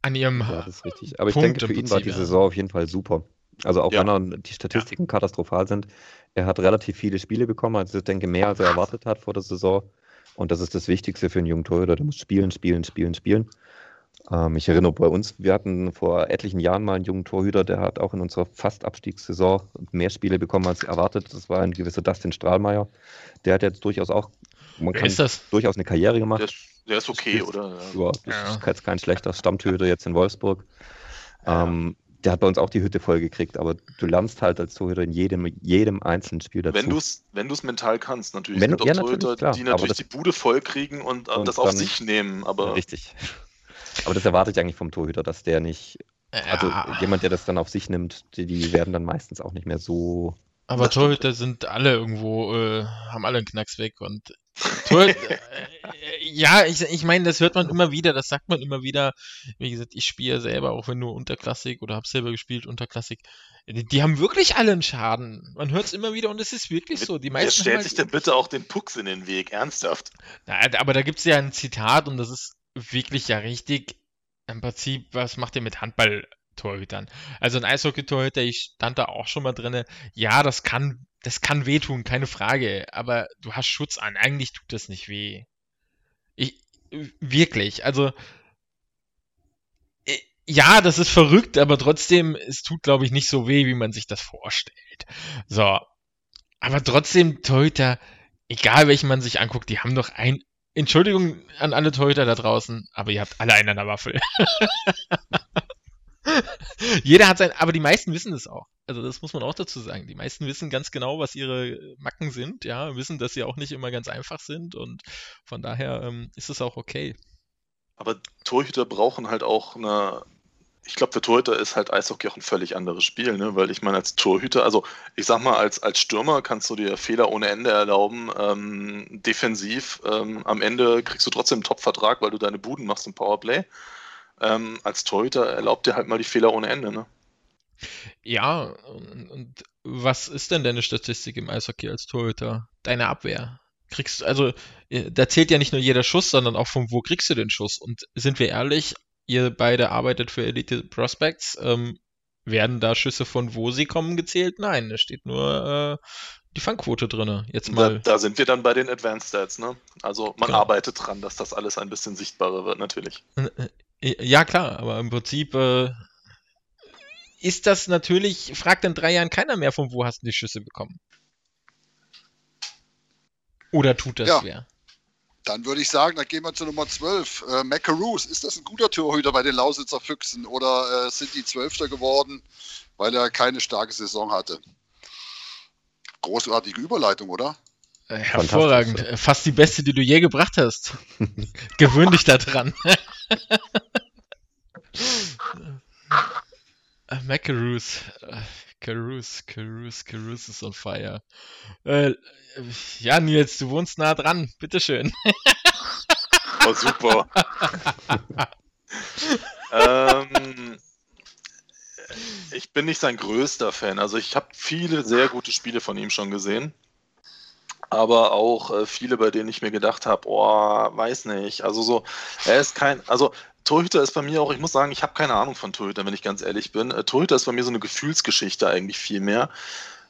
Speaker 2: an ihrem.
Speaker 3: Ja, das ist richtig. Aber Punkt ich denke, für ihn war die Saison auf jeden Fall super. Also auch ja. wenn er, die Statistiken ja. katastrophal sind, er hat relativ viele Spiele bekommen, also ich denke mehr, als er erwartet hat vor der Saison. Und das ist das Wichtigste für einen jungen Torhüter. Der muss spielen, spielen, spielen, spielen. Ähm, ich erinnere bei uns, wir hatten vor etlichen Jahren mal einen jungen Torhüter, der hat auch in unserer Fast-Abstiegssaison mehr Spiele bekommen als erwartet. Das war ein gewisser Dustin Strahlmeier. Der hat jetzt durchaus auch, man Wer kann durchaus eine Karriere gemacht.
Speaker 4: Der der ist okay,
Speaker 3: das,
Speaker 4: oder?
Speaker 3: Ja, das ja. ist jetzt kein schlechter Stammtöter jetzt in Wolfsburg. Ja. Ähm, der hat bei uns auch die Hütte voll gekriegt, aber du lernst halt als Torhüter in jedem, jedem einzelnen Spiel dazu.
Speaker 4: Wenn du es wenn mental kannst, natürlich.
Speaker 3: Wenn, es gibt ja, auch Torhüter,
Speaker 4: klar, die natürlich die Bude voll kriegen und, und das auf sich nehmen. Aber
Speaker 3: richtig. Aber das erwarte ich eigentlich vom Torhüter, dass der nicht. Also jemand, der das dann auf sich nimmt, die, die werden dann meistens auch nicht mehr so.
Speaker 2: Aber Torhüter sind alle irgendwo, äh, haben alle einen Knacks weg und Tor, äh, ja, ich, ich meine, das hört man immer wieder, das sagt man immer wieder. Wie gesagt, ich spiele selber, auch wenn nur Unterklassik oder habe selber gespielt Unterklassik. Die, die, haben wirklich alle einen Schaden. Man hört es immer wieder und es ist wirklich so. Die
Speaker 4: meisten Wer stellt halt, sich denn bitte auch den Pucks in den Weg? Ernsthaft?
Speaker 2: Na, aber da gibt es ja ein Zitat und das ist wirklich ja richtig. Im Prinzip, was macht ihr mit Handball-Torhütern? Also ein Eishockey-Torhüter, ich stand da auch schon mal drin. Ja, das kann das kann wehtun, keine Frage, aber du hast Schutz an. Eigentlich tut das nicht weh. Ich, wirklich, also, äh, ja, das ist verrückt, aber trotzdem, es tut, glaube ich, nicht so weh, wie man sich das vorstellt. So. Aber trotzdem, Torhüter, egal welchen man sich anguckt, die haben doch ein, Entschuldigung an alle Torhüter da draußen, aber ihr habt alle einen an der Waffel. Jeder hat sein, aber die meisten wissen das auch. Also das muss man auch dazu sagen. Die meisten wissen ganz genau, was ihre Macken sind, ja, wissen, dass sie auch nicht immer ganz einfach sind und von daher ähm, ist es auch okay.
Speaker 4: Aber Torhüter brauchen halt auch eine. Ich glaube, für Torhüter ist halt Eishockey auch ein völlig anderes Spiel, ne? Weil ich meine, als Torhüter, also ich sag mal, als, als Stürmer kannst du dir Fehler ohne Ende erlauben. Ähm, defensiv, ähm, am Ende kriegst du trotzdem einen Top-Vertrag, weil du deine Buden machst im Powerplay. Ähm, als Torhüter erlaubt dir halt mal die Fehler ohne Ende, ne?
Speaker 2: Ja, und, und was ist denn deine Statistik im Eishockey als Torhüter? Deine Abwehr. Kriegst also äh, da zählt ja nicht nur jeder Schuss, sondern auch von wo kriegst du den Schuss? Und sind wir ehrlich, ihr beide arbeitet für Elite Prospects, ähm, werden da Schüsse von wo sie kommen gezählt? Nein, da steht nur äh, die Fangquote drin. Jetzt mal.
Speaker 4: Da, da, sind wir dann bei den Advanced Stats, ne? Also man genau. arbeitet dran, dass das alles ein bisschen sichtbarer wird, natürlich.
Speaker 2: Ja, klar, aber im Prinzip äh, ist das natürlich, fragt in drei Jahren keiner mehr, von wo hast du die Schüsse bekommen. Oder tut das ja. wer?
Speaker 1: Dann würde ich sagen, dann gehen wir zu Nummer 12. Äh, Macaroos, ist das ein guter Torhüter bei den Lausitzer Füchsen oder äh, sind die Zwölfter geworden, weil er keine starke Saison hatte? Großartige Überleitung, oder?
Speaker 2: Äh, hervorragend. Fast die beste, die du je gebracht hast. Gewöhn dich daran. Äh, Macaroos. Äh, Carouse, Carouse, Carouse ist on fire. Äh, ja, Nils, du wohnst nah dran. Bitteschön.
Speaker 4: Oh, super. ähm, ich bin nicht sein größter Fan. Also ich habe viele sehr gute Spiele von ihm schon gesehen. Aber auch äh, viele, bei denen ich mir gedacht habe, oh, weiß nicht. Also so, er ist kein, also Torhüter ist bei mir auch, ich muss sagen, ich habe keine Ahnung von Torhüter, wenn ich ganz ehrlich bin. Äh, Torhüter ist bei mir so eine Gefühlsgeschichte eigentlich viel mehr.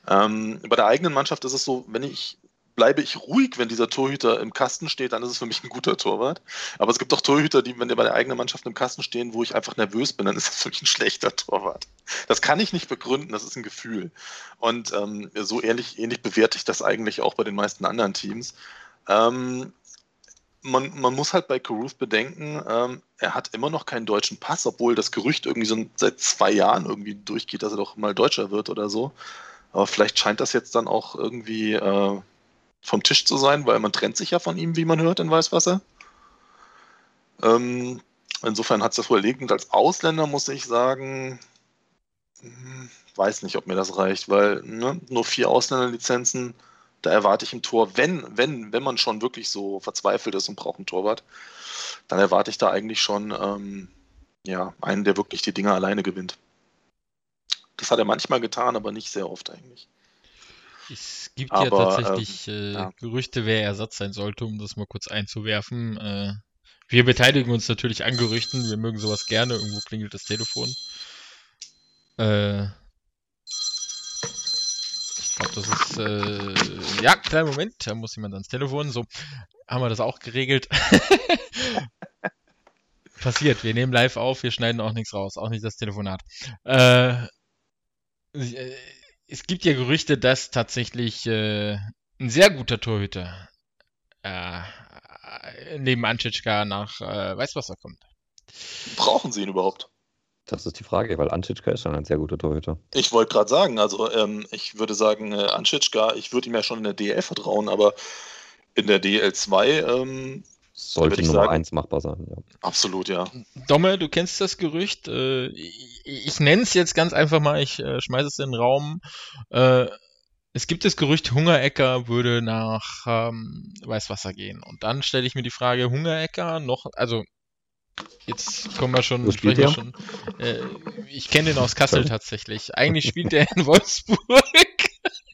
Speaker 4: Ähm, bei der eigenen Mannschaft ist es so, wenn ich bleibe ich ruhig, wenn dieser Torhüter im Kasten steht, dann ist es für mich ein guter Torwart. Aber es gibt auch Torhüter, die, wenn die bei der eigenen Mannschaft im Kasten stehen, wo ich einfach nervös bin, dann ist das für mich ein schlechter Torwart. Das kann ich nicht begründen, das ist ein Gefühl. Und ähm, so ähnlich, ähnlich bewerte ich das eigentlich auch bei den meisten anderen Teams. Ähm, man, man muss halt bei Caruth bedenken, ähm, er hat immer noch keinen deutschen Pass, obwohl das Gerücht irgendwie so seit zwei Jahren irgendwie durchgeht, dass er doch mal Deutscher wird oder so. Aber vielleicht scheint das jetzt dann auch irgendwie äh, vom Tisch zu sein, weil man trennt sich ja von ihm, wie man hört in Weißwasser. Ähm, insofern hat es das wohl erledigt. Und als Ausländer muss ich sagen, hm, weiß nicht, ob mir das reicht, weil ne, nur vier Ausländerlizenzen da erwarte ich im Tor, wenn, wenn, wenn man schon wirklich so verzweifelt ist und braucht einen Torwart, dann erwarte ich da eigentlich schon ähm, ja, einen, der wirklich die Dinge alleine gewinnt. Das hat er manchmal getan, aber nicht sehr oft eigentlich.
Speaker 2: Es gibt aber, ja tatsächlich ähm, äh, ja. Gerüchte, wer Ersatz sein sollte, um das mal kurz einzuwerfen. Äh, wir beteiligen uns natürlich an Gerüchten, wir mögen sowas gerne, irgendwo klingelt das Telefon. Äh, glaube, das ist. Äh, ja, kleinen Moment, da muss jemand ans Telefon. So, haben wir das auch geregelt. Passiert, wir nehmen live auf, wir schneiden auch nichts raus, auch nicht das Telefonat. Äh, äh, es gibt ja Gerüchte, dass tatsächlich äh, ein sehr guter Torhüter äh, neben Anschitschka nach äh, Weißwasser kommt.
Speaker 4: Brauchen sie ihn überhaupt?
Speaker 3: Das ist die Frage, weil Anschitschka ist schon ein sehr guter Torhüter.
Speaker 4: Ich wollte gerade sagen, also ähm, ich würde sagen, äh, Anschitschka, ich würde ihm ja schon in der DL vertrauen, aber in der DL2 ähm,
Speaker 3: sollte Nummer sagen, 1 machbar sein, ja.
Speaker 4: Absolut, ja.
Speaker 2: Domme, du kennst das Gerücht. Äh, ich, ich nenne es jetzt ganz einfach mal, ich äh, schmeiße es in den Raum. Äh, es gibt das Gerücht, Hungerecker würde nach ähm, Weißwasser gehen. Und dann stelle ich mir die Frage, Hungerecker noch, also Jetzt kommen wir schon, sprechen wir schon. Äh, ich kenne den aus Kassel tatsächlich. Eigentlich spielt er in Wolfsburg.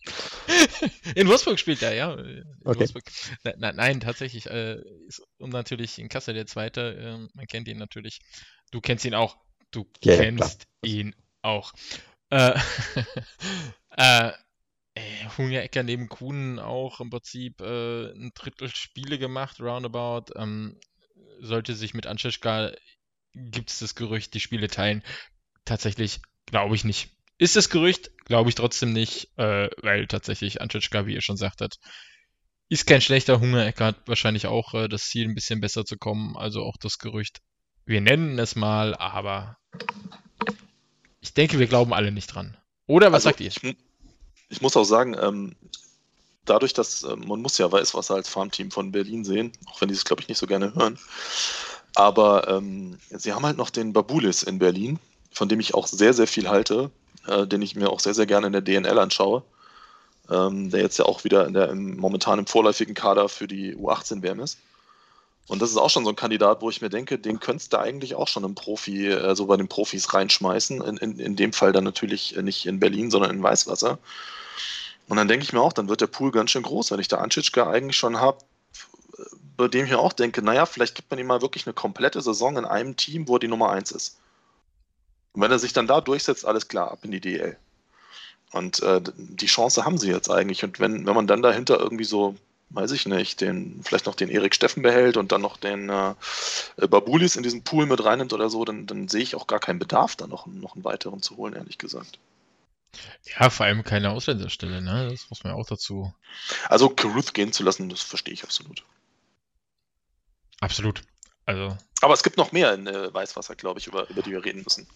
Speaker 2: in Wolfsburg spielt er, ja. Okay. Na, na, nein, tatsächlich. Äh, ist, und natürlich in Kassel der Zweite. Äh, man kennt ihn natürlich. Du kennst ihn auch. Du ja, kennst ja, ihn auch. Äh, äh, Hungerecker neben Kuhn auch im Prinzip äh, ein Drittel Spiele gemacht, roundabout. Ähm, sollte sich mit Anschischka, gibt es das Gerücht, die Spiele teilen. Tatsächlich glaube ich nicht. Ist das Gerücht? Glaube ich trotzdem nicht, äh, weil tatsächlich Anschischka, wie ihr schon sagtet, ist kein schlechter Hunger. Er hat wahrscheinlich auch äh, das Ziel, ein bisschen besser zu kommen. Also auch das Gerücht. Wir nennen es mal, aber ich denke, wir glauben alle nicht dran. Oder was also, sagt ihr?
Speaker 4: Ich, ich, muss auch sagen, ähm, dadurch, dass äh, man muss ja Weißwasser als Farmteam von Berlin sehen, auch wenn die es, glaube ich, nicht so gerne hören, Aber ähm, sie haben halt noch den Babulis in Berlin, von dem ich auch sehr, sehr viel halte, äh, den ich mir auch sehr, sehr gerne in der DNL anschaue. Ähm, der jetzt ja auch wieder der, im, momentan im vorläufigen Kader für die U18-WM ist. Und das ist auch schon so ein Kandidat, wo ich mir denke, den könntest du eigentlich auch schon im Profi, äh, so bei den Profis reinschmeißen. In, in, in dem Fall dann natürlich nicht in Berlin, sondern in Weißwasser. Und dann denke ich mir auch, dann wird der Pool ganz schön groß, wenn ich da Anschitschka eigentlich schon habe, bei dem ich mir auch denke, naja, vielleicht gibt man ihm mal wirklich eine komplette Saison in einem Team, wo er die Nummer 1 ist. Und wenn er sich dann da durchsetzt, alles klar, ab in die DL. Und äh, die Chance haben sie jetzt eigentlich. Und wenn, wenn man dann dahinter irgendwie so weiß ich nicht, den, vielleicht noch den Erik Steffen behält und dann noch den äh, Babulis in diesen Pool mit reinnimmt oder so, dann, dann sehe ich auch gar keinen Bedarf, da noch, noch einen weiteren zu holen, ehrlich gesagt.
Speaker 2: Ja, vor allem keine Ausländerstelle, ne? Das muss man ja auch dazu.
Speaker 4: Also Caruth gehen zu lassen, das verstehe ich absolut.
Speaker 2: Absolut. Also.
Speaker 4: Aber es gibt noch mehr in äh, Weißwasser, glaube ich, über, über die wir reden müssen.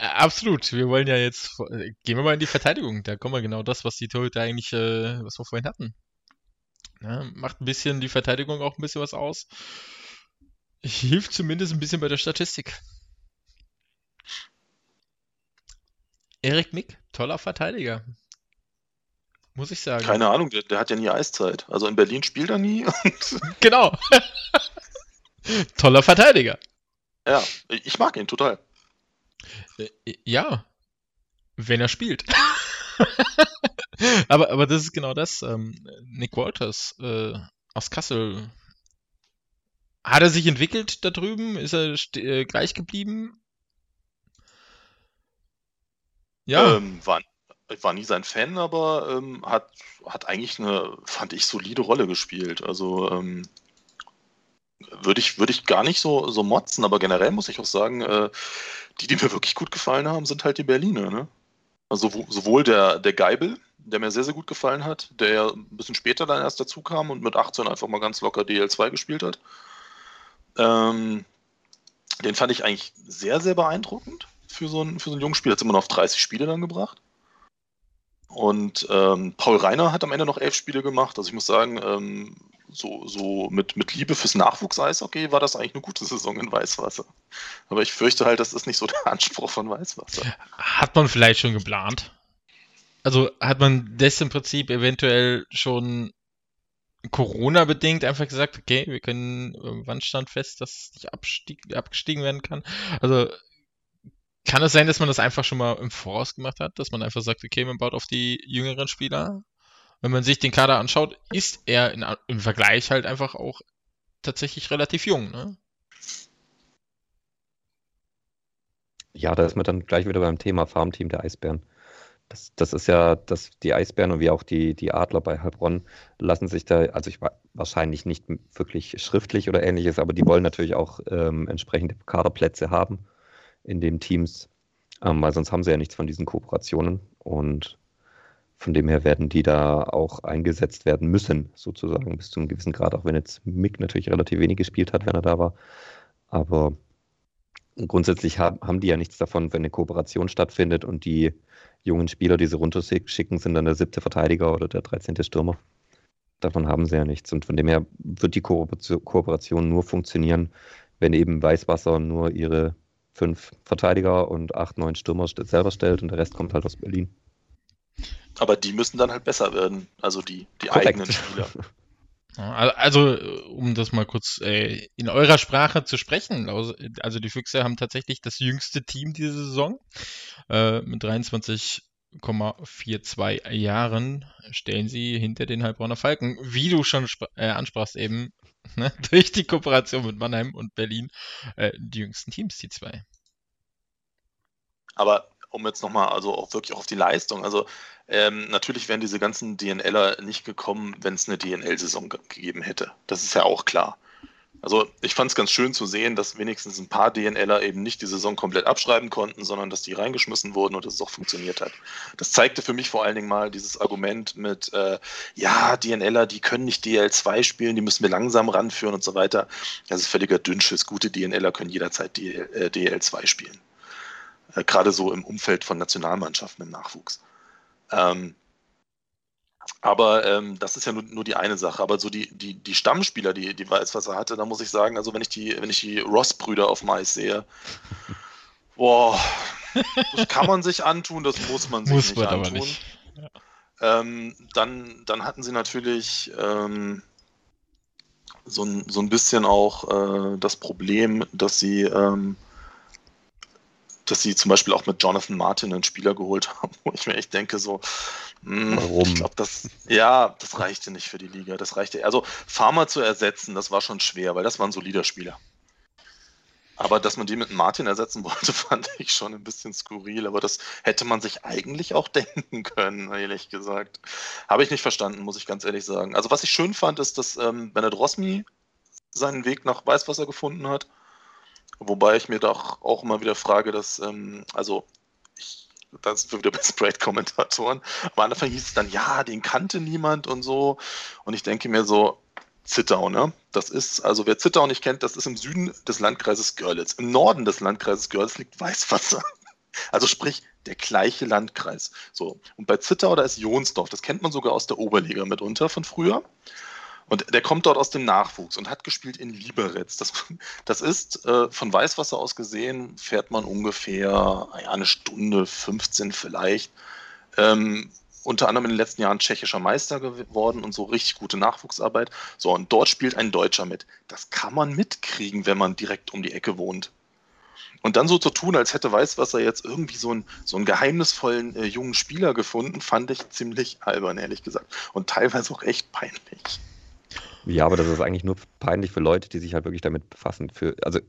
Speaker 2: Absolut. Wir wollen ja jetzt, gehen wir mal in die Verteidigung. Da kommen wir genau das, was die Torhüter eigentlich, äh, was wir vorhin hatten. Ja, macht ein bisschen die Verteidigung auch ein bisschen was aus. Hilft zumindest ein bisschen bei der Statistik. Erik Mick, toller Verteidiger. Muss ich sagen.
Speaker 4: Keine Ahnung, der, der hat ja nie Eiszeit. Also in Berlin spielt er nie.
Speaker 2: genau. Toller Verteidiger.
Speaker 4: Ja, ich mag ihn total.
Speaker 2: Äh, ja, wenn er spielt. aber, aber das ist genau das. Ähm, Nick Walters äh, aus Kassel. Hat er sich entwickelt da drüben? Ist er äh, gleich geblieben?
Speaker 4: Ja. Ähm, war, ich war nie sein Fan, aber ähm, hat, hat eigentlich eine, fand ich, solide Rolle gespielt. Also ähm, würde ich, würde ich gar nicht so, so motzen, aber generell muss ich auch sagen, äh, die, die mir wirklich gut gefallen haben, sind halt die Berliner. Ne? Also sowohl der, der Geibel, der mir sehr, sehr gut gefallen hat, der ein bisschen später dann erst dazu kam und mit 18 einfach mal ganz locker DL2 gespielt hat. Ähm, den fand ich eigentlich sehr, sehr beeindruckend für so einen, für so einen jungen Spieler. Hat immer noch auf 30 Spiele dann gebracht. Und ähm, Paul Reiner hat am Ende noch elf Spiele gemacht. Also ich muss sagen, ähm, so, so mit, mit Liebe fürs Nachwuchs-Eishockey war das eigentlich eine gute Saison in Weißwasser. Aber ich fürchte halt, das ist nicht so der Anspruch von Weißwasser.
Speaker 2: Hat man vielleicht schon geplant? Also hat man das im Prinzip eventuell schon Corona-bedingt einfach gesagt, okay, wir können, äh, wann stand fest, dass nicht abstieg, abgestiegen werden kann? Also kann es sein, dass man das einfach schon mal im Voraus gemacht hat, dass man einfach sagt, okay, man baut auf die jüngeren Spieler? Wenn man sich den Kader anschaut, ist er in, im Vergleich halt einfach auch tatsächlich relativ jung, ne?
Speaker 3: Ja, da ist man dann gleich wieder beim Thema Farmteam der Eisbären. Das, das ist ja, dass die Eisbären und wie auch die, die Adler bei Heilbronn lassen sich da, also ich wahrscheinlich nicht wirklich schriftlich oder ähnliches, aber die wollen natürlich auch ähm, entsprechende Kaderplätze haben in den Teams, ähm, weil sonst haben sie ja nichts von diesen Kooperationen. Und von dem her werden die da auch eingesetzt werden müssen, sozusagen, bis zu einem gewissen Grad, auch wenn jetzt Mick natürlich relativ wenig gespielt hat, wenn er da war. Aber grundsätzlich haben, die ja nichts davon, wenn eine Kooperation stattfindet und die jungen Spieler, die sie runterschicken, sind dann der siebte Verteidiger oder der 13. Stürmer. Davon haben sie ja nichts. Und von dem her wird die Kooperation nur funktionieren, wenn eben Weißwasser nur ihre fünf Verteidiger und acht, neun Stürmer selber stellt und der Rest kommt halt aus Berlin.
Speaker 4: Aber die müssen dann halt besser werden, also die, die eigenen Spieler.
Speaker 2: Also, um das mal kurz äh, in eurer Sprache zu sprechen, also die Füchse haben tatsächlich das jüngste Team diese Saison. Äh, mit 23,42 Jahren stellen sie hinter den Heilbronner Falken, wie du schon äh, ansprachst eben, ne, durch die Kooperation mit Mannheim und Berlin äh, die jüngsten Teams, die zwei.
Speaker 4: Aber um jetzt nochmal, also auch wirklich auch auf die Leistung, also ähm, natürlich wären diese ganzen DNLer nicht gekommen, wenn es eine DNL-Saison gegeben hätte. Das ist ja auch klar. Also ich fand es ganz schön zu sehen, dass wenigstens ein paar DNLer eben nicht die Saison komplett abschreiben konnten, sondern dass die reingeschmissen wurden und dass es auch funktioniert hat. Das zeigte für mich vor allen Dingen mal dieses Argument mit, äh, ja, DNLer, die können nicht DL2 spielen, die müssen wir langsam ranführen und so weiter. Das ist völliger Dünnschiss. Gute DNLer können jederzeit DL, äh, DL2 spielen. Äh, Gerade so im Umfeld von Nationalmannschaften im Nachwuchs. Ähm, Aber ähm, das ist ja nur, nur die eine Sache. Aber so die, die, die Stammspieler, die, die Weißwasser hatte, da muss ich sagen, also wenn ich die, wenn ich die Ross-Brüder auf Mais sehe, boah, das kann man sich antun, das muss man sich
Speaker 2: Muss
Speaker 4: nicht
Speaker 2: man
Speaker 4: antun.
Speaker 2: nicht.
Speaker 4: Ähm, dann, dann hatten sie natürlich ähm, so, ein, so ein bisschen auch äh, das Problem, dass sie, ähm, dass sie zum Beispiel auch mit Jonathan Martin einen Spieler geholt haben, wo ich mir echt denke, so, mh,
Speaker 3: Warum?
Speaker 4: ich glaube, das, ja, das reichte nicht für die Liga. Das reichte, also Farmer zu ersetzen, das war schon schwer, weil das war ein solider Spieler. Aber dass man die mit Martin ersetzen wollte, fand ich schon ein bisschen skurril. Aber das hätte man sich eigentlich auch denken können, ehrlich gesagt. Habe ich nicht verstanden, muss ich ganz ehrlich sagen. Also was ich schön fand, ist, dass ähm, Bennett Rosmi seinen Weg nach Weißwasser gefunden hat. Wobei ich mir doch auch immer wieder frage, dass, ähm, also da sind wir wieder bei Sprite-Kommentatoren. Am Anfang hieß es dann, ja, den kannte niemand und so. Und ich denke mir so, Zittau, ne? Das ist, also wer Zittau nicht kennt, das ist im Süden des Landkreises Görlitz. Im Norden des Landkreises Görlitz liegt Weißwasser. Also sprich, der gleiche Landkreis. So. Und bei Zittau, da ist Jonsdorf. Das kennt man sogar aus der Oberliga mitunter von früher. Und der kommt dort aus dem Nachwuchs und hat gespielt in Liberec. Das, das ist äh, von Weißwasser aus gesehen, fährt man ungefähr ja, eine Stunde, 15 vielleicht. Ähm, unter anderem in den letzten Jahren tschechischer Meister geworden und so richtig gute Nachwuchsarbeit. So, und dort spielt ein Deutscher mit. Das kann man mitkriegen, wenn man direkt um die Ecke wohnt. Und dann so zu tun, als hätte Weißwasser jetzt irgendwie so einen, so einen geheimnisvollen äh, jungen Spieler gefunden, fand ich ziemlich albern, ehrlich gesagt. Und teilweise auch echt peinlich.
Speaker 3: Ja, aber das ist eigentlich nur peinlich für Leute, die sich halt wirklich damit befassen. Für, also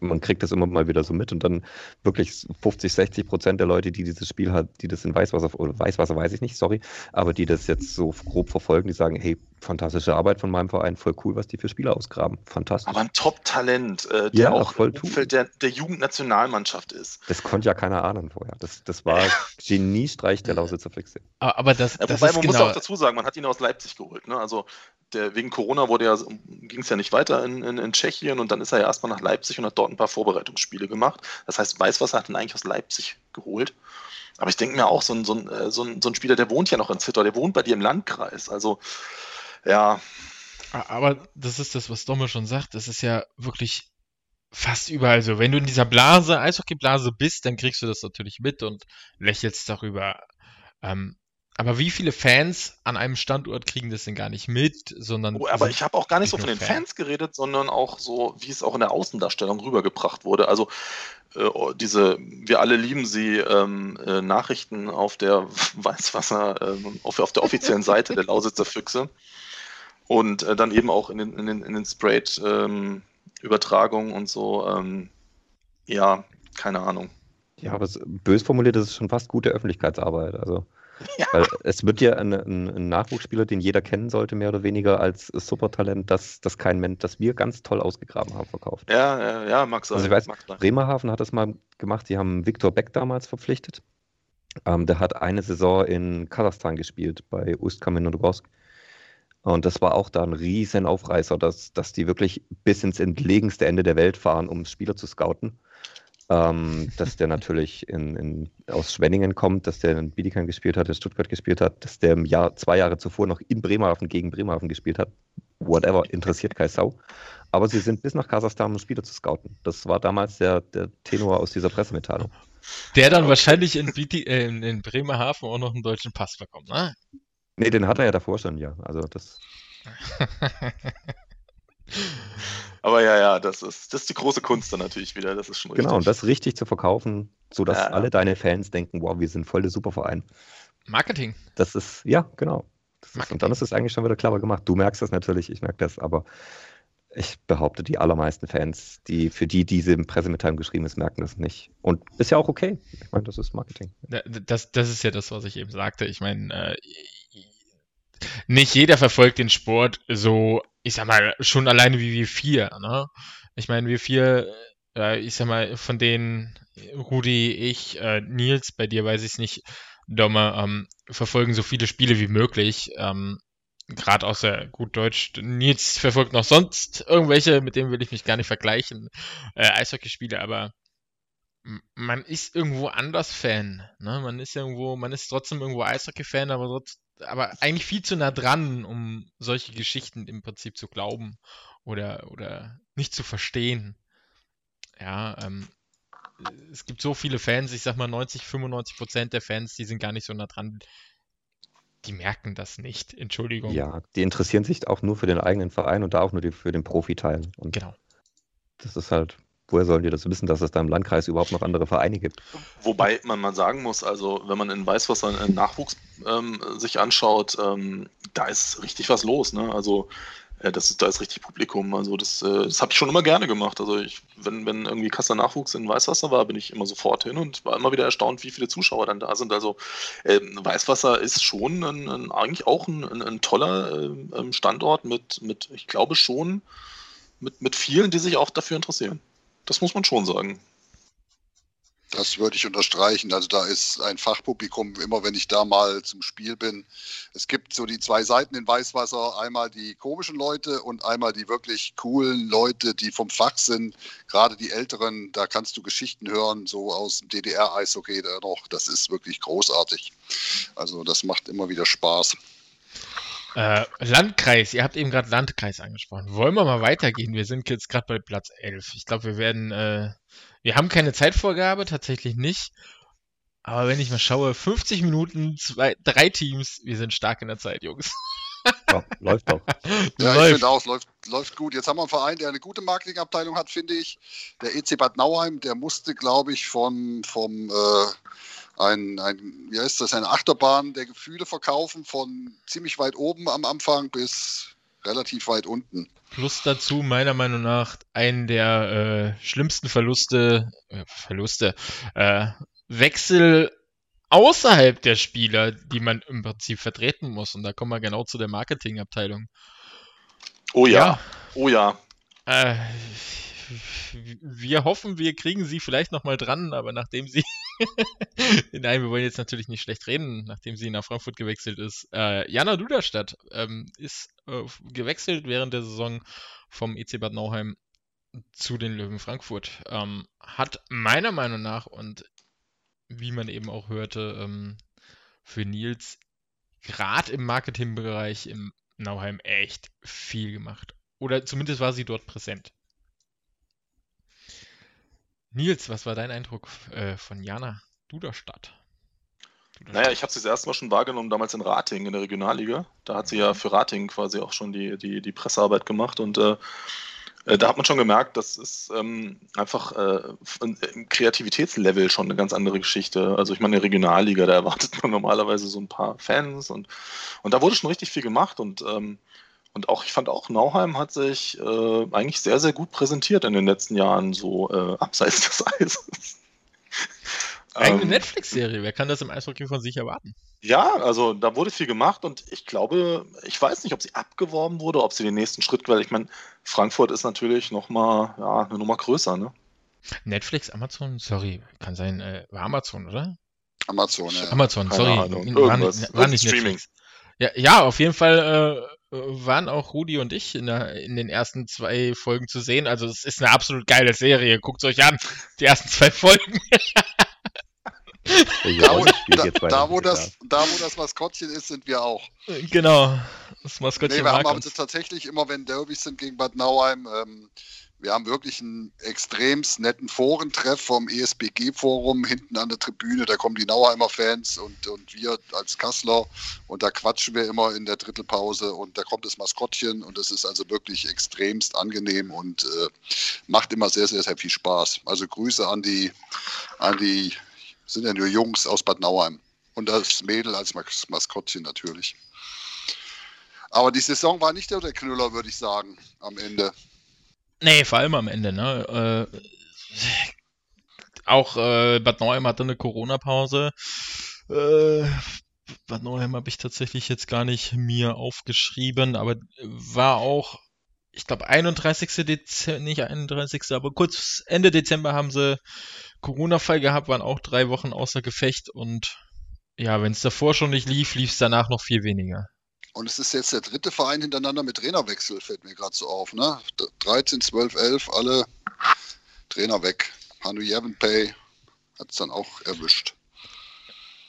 Speaker 3: man kriegt das immer mal wieder so mit und dann wirklich 50, 60 Prozent der Leute, die dieses Spiel hat, die das in Weißwasser, oder Weißwasser weiß ich nicht, sorry, aber die das jetzt so grob verfolgen, die sagen, hey, fantastische Arbeit von meinem Verein, voll cool, was die für Spieler ausgraben. Fantastisch.
Speaker 4: Aber ein Top-Talent, äh, der
Speaker 3: Ja,
Speaker 4: auch
Speaker 3: voll
Speaker 4: im der, der Jugendnationalmannschaft ist.
Speaker 3: Das konnte ja keiner ahnen vorher. Das, das war Geniestreich der Lausitzer Füchse.
Speaker 2: Aber aber das,
Speaker 4: Ja,
Speaker 2: das
Speaker 4: wobei
Speaker 2: ist
Speaker 4: man
Speaker 2: genau.
Speaker 4: muss auch dazu sagen, man hat ihn aus Leipzig geholt. Ne? Also der, wegen Corona wurde ja, ging es ja nicht weiter in, in, in Tschechien und dann ist er ja erstmal nach Leipzig und hat dort ein paar Vorbereitungsspiele gemacht. Das heißt, Weißwasser hat ihn eigentlich aus Leipzig geholt. Aber ich denke mir auch, so ein, so, ein, äh, so, ein, so ein Spieler, der wohnt ja noch in Zittau, der wohnt bei dir im Landkreis. Also, ja,
Speaker 2: Aber das ist das, was Domme schon sagt. Das ist ja wirklich fast überall so. Wenn du in dieser Blase, Eishockeyblase bist, dann kriegst du das natürlich mit und lächelst darüber. Ähm, aber wie viele Fans an einem Standort kriegen das denn gar nicht mit, sondern.
Speaker 4: Oh, aber ich habe auch gar nicht so von den
Speaker 2: Fan.
Speaker 4: Fans geredet, sondern auch so, wie es auch in der Außendarstellung rübergebracht wurde. Also äh, diese, wir alle lieben sie, ähm, äh, Nachrichten auf der Weißwasser, ähm, auf, auf der offiziellen Seite der Lausitzer Füchse und äh, dann eben auch in den, in den, in den Sprayed-Übertragungen und so. Ähm, ja, keine Ahnung.
Speaker 3: Ja, aber es, bös formuliert, das ist schon fast gute Öffentlichkeitsarbeit. Also,
Speaker 4: Ja.
Speaker 3: weil es wird ja ein, ein, ein Nachwuchsspieler, den jeder kennen sollte, mehr oder weniger als Supertalent, das, das kein Mensch, das wir ganz toll ausgegraben haben, verkauft.
Speaker 4: Ja, ja, ja, sein.
Speaker 3: Also ich weiß,
Speaker 4: sein.
Speaker 3: Bremerhaven hat das mal gemacht, die haben Viktor Beck damals verpflichtet. Ähm, der hat eine Saison in Kasachstan gespielt, bei Ust-Kamenogorsk. Und das war auch da ein riesen Aufreißer, dass, dass die wirklich bis ins entlegenste Ende der Welt fahren, um Spieler zu scouten. Ähm, dass der natürlich in, in, aus Schwenningen kommt, dass der in Bietigheim gespielt hat, in Stuttgart gespielt hat, dass der im Jahr, zwei Jahre zuvor noch in Bremerhaven gegen Bremerhaven gespielt hat. Whatever, interessiert keine Sau. Aber sie sind bis nach Kasachstan, um Spieler zu scouten. Das war damals der, der Tenor aus dieser Pressemitteilung.
Speaker 2: Der dann wahrscheinlich in, BT, äh, in Bremerhaven auch noch einen deutschen Pass bekommt, ne?
Speaker 3: Nee, den hat er ja davor schon, ja. Also das,
Speaker 4: Aber ja, ja, das ist, das ist die große Kunst dann natürlich wieder. Das ist schon richtig.
Speaker 3: genau, und das richtig zu verkaufen, sodass
Speaker 4: Ja, ja.
Speaker 3: alle deine Fans denken, wow, wir sind voll der Superverein.
Speaker 2: Marketing.
Speaker 3: Das ist, ja, genau. Das ist, und dann ist es eigentlich schon wieder clever gemacht. Du merkst das natürlich, ich merke das, aber ich behaupte, die allermeisten Fans, die für die diese Pressemitteilung geschrieben ist, merken das nicht. Und ist ja auch okay. Ich meine, das ist Marketing.
Speaker 2: Da- Das, das ist ja das, was ich eben sagte. Ich meine, äh, nicht jeder verfolgt den Sport so, ich sag mal, schon alleine wie wir vier, ne? Ich meine, wir vier, äh, ich sag mal, von denen Rudi, ich, äh, Nils, bei dir weiß ich es nicht, Domme, ähm, verfolgen so viele Spiele wie möglich. Ähm, Gerade aus der gut Deutsch. Nils verfolgt noch sonst irgendwelche, mit denen will ich mich gar nicht vergleichen, äh, Eishockeyspiele, aber man ist irgendwo anders Fan. Ne? Man ist irgendwo, man ist trotzdem irgendwo Eishockey-Fan, aber trotz, aber eigentlich viel zu nah dran, um solche Geschichten im Prinzip zu glauben oder, oder nicht zu verstehen. Ja, ähm, es gibt so viele Fans, ich sag mal 90, 95 Prozent der Fans, die sind gar nicht so nah dran. Die merken das nicht, Entschuldigung.
Speaker 3: Ja, die interessieren sich auch nur für den eigenen Verein und da auch nur die, für den Profiteil. Und
Speaker 2: Genau.
Speaker 3: das ist halt, woher sollen die das wissen, dass es da im Landkreis überhaupt noch andere Vereine gibt?
Speaker 4: Wobei man mal sagen muss, also wenn man in Weißwasser einen Nachwuchs ähm, sich anschaut, ähm, da ist richtig was los. Ne? Also äh, das da ist richtig Publikum. Also das, äh, das habe ich schon immer gerne gemacht. Also ich, wenn, wenn irgendwie Kasseler Nachwuchs in Weißwasser war, bin ich immer sofort hin und war immer wieder erstaunt, wie viele Zuschauer dann da sind. Also ähm, Weißwasser ist schon ein, ein, eigentlich auch ein, ein, toller ähm, Standort mit, mit, ich glaube schon, mit, mit vielen, die sich auch dafür interessieren. Das muss man schon sagen.
Speaker 1: Das würde ich unterstreichen. Also da ist ein Fachpublikum, immer wenn ich da mal zum Spiel bin. Es gibt so die zwei Seiten in Weißwasser, einmal die komischen Leute und einmal die wirklich coolen Leute, die vom Fach sind. Gerade die Älteren, da kannst du Geschichten hören, so aus dem DDR-Eishockey da noch. Das ist wirklich großartig. Also das macht immer wieder Spaß.
Speaker 2: Äh, Landkreis, ihr habt eben gerade Landkreis angesprochen. Wollen wir mal weitergehen? Wir sind jetzt gerade bei Platz 11. Ich glaube, wir werden, äh, wir haben keine Zeitvorgabe, tatsächlich nicht. Aber wenn ich mal schaue, 50 Minuten, zwei, drei Teams, wir sind stark in der Zeit, Jungs.
Speaker 3: Ja, läuft doch.
Speaker 1: Ja, ich
Speaker 2: Läuft.
Speaker 1: finde auch, läuft, läuft gut. Jetzt haben wir einen Verein, der eine gute Marketingabteilung hat, finde ich. Der EC Bad Nauheim, der musste, glaube ich, von, vom, äh, ein, ein, wie heißt das, eine Achterbahn der Gefühle verkaufen, von ziemlich weit oben am Anfang bis relativ weit unten.
Speaker 2: Plus dazu meiner Meinung nach einen der äh, schlimmsten Verluste, äh, Verluste, äh, Wechsel außerhalb der Spieler, die man im Prinzip vertreten muss. Und da kommen wir genau zu der Marketingabteilung.
Speaker 4: Oh ja, oh ja.
Speaker 2: Äh, wir hoffen, wir kriegen sie vielleicht nochmal dran, aber nachdem sie. Nein, wir wollen jetzt natürlich nicht schlecht reden, nachdem sie nach Frankfurt gewechselt ist. Äh, Jana Duderstadt ähm, ist äh, gewechselt während der Saison vom EC Bad Nauheim zu den Löwen Frankfurt. Ähm, hat meiner Meinung nach und wie man eben auch hörte, ähm, für Nils gerade im Marketingbereich im Nauheim echt viel gemacht. Oder zumindest war sie dort präsent. Nils, was war dein Eindruck äh, von Jana Duderstadt?
Speaker 4: Naja, ich habe sie das erste Mal schon wahrgenommen, damals in Rating in der Regionalliga. Da hat sie ja für Rating quasi auch schon die, die, die Pressearbeit gemacht und äh, äh, da hat man schon gemerkt, das ist ähm, einfach äh, im Kreativitätslevel schon eine ganz andere Geschichte. Also ich meine, in der Regionalliga, da erwartet man normalerweise so ein paar Fans und, und da wurde schon richtig viel gemacht und ähm, und auch, ich fand auch, Nauheim hat sich äh, eigentlich sehr, sehr gut präsentiert in den letzten Jahren, so äh, abseits des Eises.
Speaker 2: Eigene
Speaker 4: Ähm,
Speaker 2: Netflix-Serie, wer kann das im Eishockey von sich erwarten?
Speaker 4: Ja, also da wurde viel gemacht und ich glaube, ich weiß nicht, ob sie abgeworben wurde, ob sie den nächsten Schritt, weil ich meine, Frankfurt ist natürlich nochmal ja, eine Nummer größer, ne?
Speaker 2: Netflix, Amazon, sorry, kann sein, äh, war Amazon, oder?
Speaker 1: Amazon, ja.
Speaker 2: Amazon,
Speaker 4: Keine
Speaker 2: sorry,
Speaker 4: Ahnung,
Speaker 2: war war nicht
Speaker 4: Streaming.
Speaker 2: Netflix. Ja, ja, auf jeden Fall äh, waren auch Rudi und ich in, der, in den ersten zwei Folgen zu sehen. Also es ist eine absolut geile Serie. Guckt euch an, die ersten zwei Folgen.
Speaker 1: Da, wo, da, da, wo das, da, wo das Maskottchen ist, sind wir auch.
Speaker 2: genau, das Maskottchen
Speaker 1: Nee, wir haben
Speaker 2: mag uns.
Speaker 1: tatsächlich immer, wenn Derbys sind gegen Bad Nauheim, ähm, wir haben wirklich einen extremst netten Forentreff vom ESBG-Forum hinten an der Tribüne. Da kommen die Nauheimer Fans und, und wir als Kassler und da quatschen wir immer in der Drittelpause und da kommt das Maskottchen und das ist also wirklich extremst angenehm und äh, macht immer sehr, sehr, sehr viel Spaß. Also Grüße an die, an die, sind ja nur Jungs aus Bad Nauheim und das Mädel als Mas Maskottchen natürlich. Aber die Saison war nicht der Knüller, würde ich sagen, am Ende.
Speaker 2: Nee, vor allem am Ende, ne? Äh, auch äh, Bad Nauheim hatte eine Corona-Pause. Äh, Bad Nauheim habe ich tatsächlich jetzt gar nicht mir aufgeschrieben, aber war auch, ich glaube, 31. Dezember, nicht 31. aber kurz Ende Dezember haben sie Corona-Fall gehabt, waren auch drei Wochen außer Gefecht und ja, wenn es davor schon nicht lief, lief es danach noch viel weniger.
Speaker 1: Und es ist jetzt der dritte Verein hintereinander mit Trainerwechsel, fällt mir gerade so auf. Ne? 13, 12, 11, alle Trainer weg. Hanu Jevenpay hat es dann auch erwischt.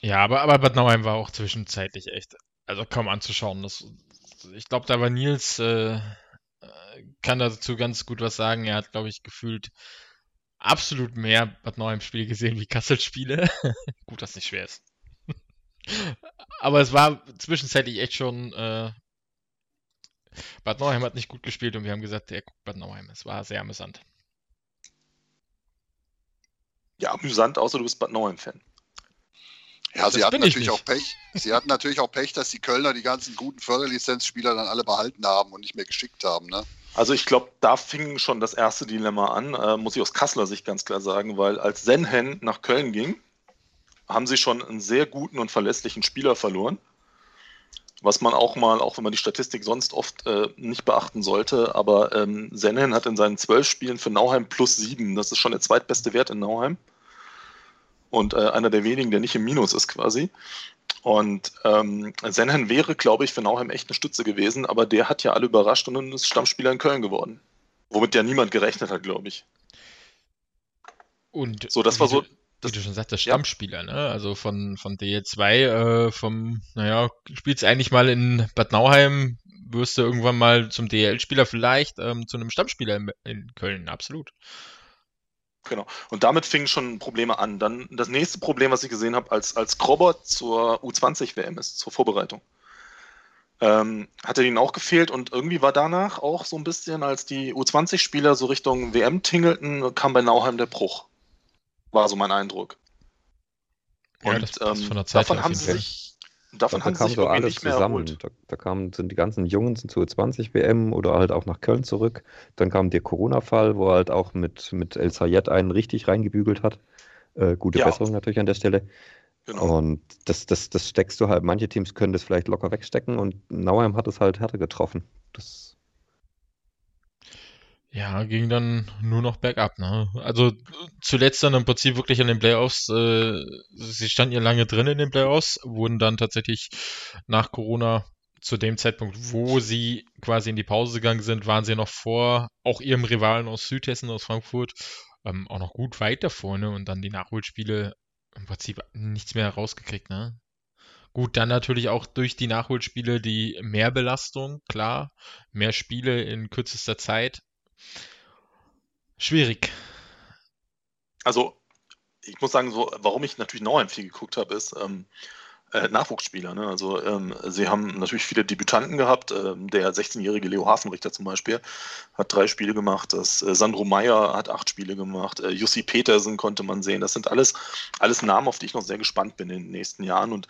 Speaker 2: Ja, aber, aber Bad Nauheim war auch zwischenzeitlich echt also kaum anzuschauen. Das, ich glaube, da war Nils, äh, kann dazu ganz gut was sagen. Er hat, glaube ich, gefühlt absolut mehr Bad Nauheim-Spiele gesehen wie Kassel-Spiele. gut, dass nicht schwer ist. Aber es war zwischenzeitlich echt schon. Äh, Bad Nauheim hat nicht gut gespielt und wir haben gesagt, er guckt Bad Nauheim. Es war sehr amüsant.
Speaker 4: Ja, amüsant, außer du bist Bad Nauheim-Fan.
Speaker 1: Ja, sie hatten natürlich auch Pech. Sie hatten natürlich auch Pech, dass die Kölner die ganzen guten Förderlizenzspieler dann alle behalten haben und nicht mehr geschickt haben. Ne?
Speaker 4: Also ich glaube, da fing schon das erste Dilemma an, äh, muss ich aus Kasseler Sicht ganz klar sagen, weil als Senhen nach Köln ging, haben sie schon einen sehr guten und verlässlichen Spieler verloren. Was man auch mal, auch wenn man die Statistik sonst oft äh, nicht beachten sollte, aber ähm, Senhen hat in seinen zwölf Spielen für Nauheim plus sieben. Das ist schon der zweitbeste Wert in Nauheim. Und äh, einer der wenigen, der nicht im Minus ist quasi. Und ähm, Senhen wäre, glaube ich, für Nauheim echt eine Stütze gewesen, aber der hat ja alle überrascht und ist Stammspieler in Köln geworden. Womit ja niemand gerechnet hat, glaube ich.
Speaker 2: Und
Speaker 4: so, das war so
Speaker 2: wie du schon sagst, Stammspieler, ne? Also von, von DL2, äh, vom, naja, spielst eigentlich mal in Bad Nauheim, wirst du irgendwann mal zum DL-Spieler vielleicht, ähm, zu einem Stammspieler in, in, Köln, absolut.
Speaker 4: Genau. Und damit fingen schon Probleme an. Dann das nächste Problem, was ich gesehen habe, als, als Krobot zur U20-WM ist, zur Vorbereitung. Ähm, hat er ihnen auch gefehlt und irgendwie war danach auch so ein bisschen, als die U20-Spieler so Richtung WM tingelten, kam bei Nauheim der Bruch. War so mein Eindruck.
Speaker 2: Und ja, das ähm, von der Zeit
Speaker 4: davon haben sie sich, davon haben sie sich so alles nicht mehr zusammen. Erholt.
Speaker 3: Da, da kamen, sind die ganzen Jungen zur 20 WM oder halt auch nach Köln zurück. Dann kam der Corona-Fall, wo er halt auch mit, mit El Sayed einen richtig reingebügelt hat. Äh, gute ja. Besserung natürlich an der Stelle. Genau. Und das, das, das steckst du halt, manche Teams können das vielleicht locker wegstecken und Nauheim hat es halt härter getroffen. Das
Speaker 2: ja, ging dann nur noch bergab, ne? Also zuletzt dann im Prinzip wirklich an den Playoffs, äh, sie standen ja lange drin in den Playoffs, wurden dann tatsächlich nach Corona zu dem Zeitpunkt, wo sie quasi in die Pause gegangen sind, waren sie noch vor auch ihrem Rivalen aus Südhessen, aus Frankfurt, ähm, auch noch gut weit vorne und dann die Nachholspiele im Prinzip nichts mehr rausgekriegt, ne? Gut, dann natürlich auch durch die Nachholspiele die Mehrbelastung, klar, mehr Spiele in kürzester Zeit, Schwierig.
Speaker 4: Also, ich muss sagen, so, warum ich natürlich Nauheim viel geguckt habe, ist ähm, äh, Nachwuchsspieler. Ne? Also, ähm, sie haben natürlich viele Debütanten gehabt. Ähm, der 16-jährige Leo Hafenrichter zum Beispiel hat drei Spiele gemacht. Das, äh, Sandro Meyer hat acht Spiele gemacht. Äh, Jussi Petersen konnte man sehen. Das sind alles, alles Namen, auf die ich noch sehr gespannt bin in den nächsten Jahren. Und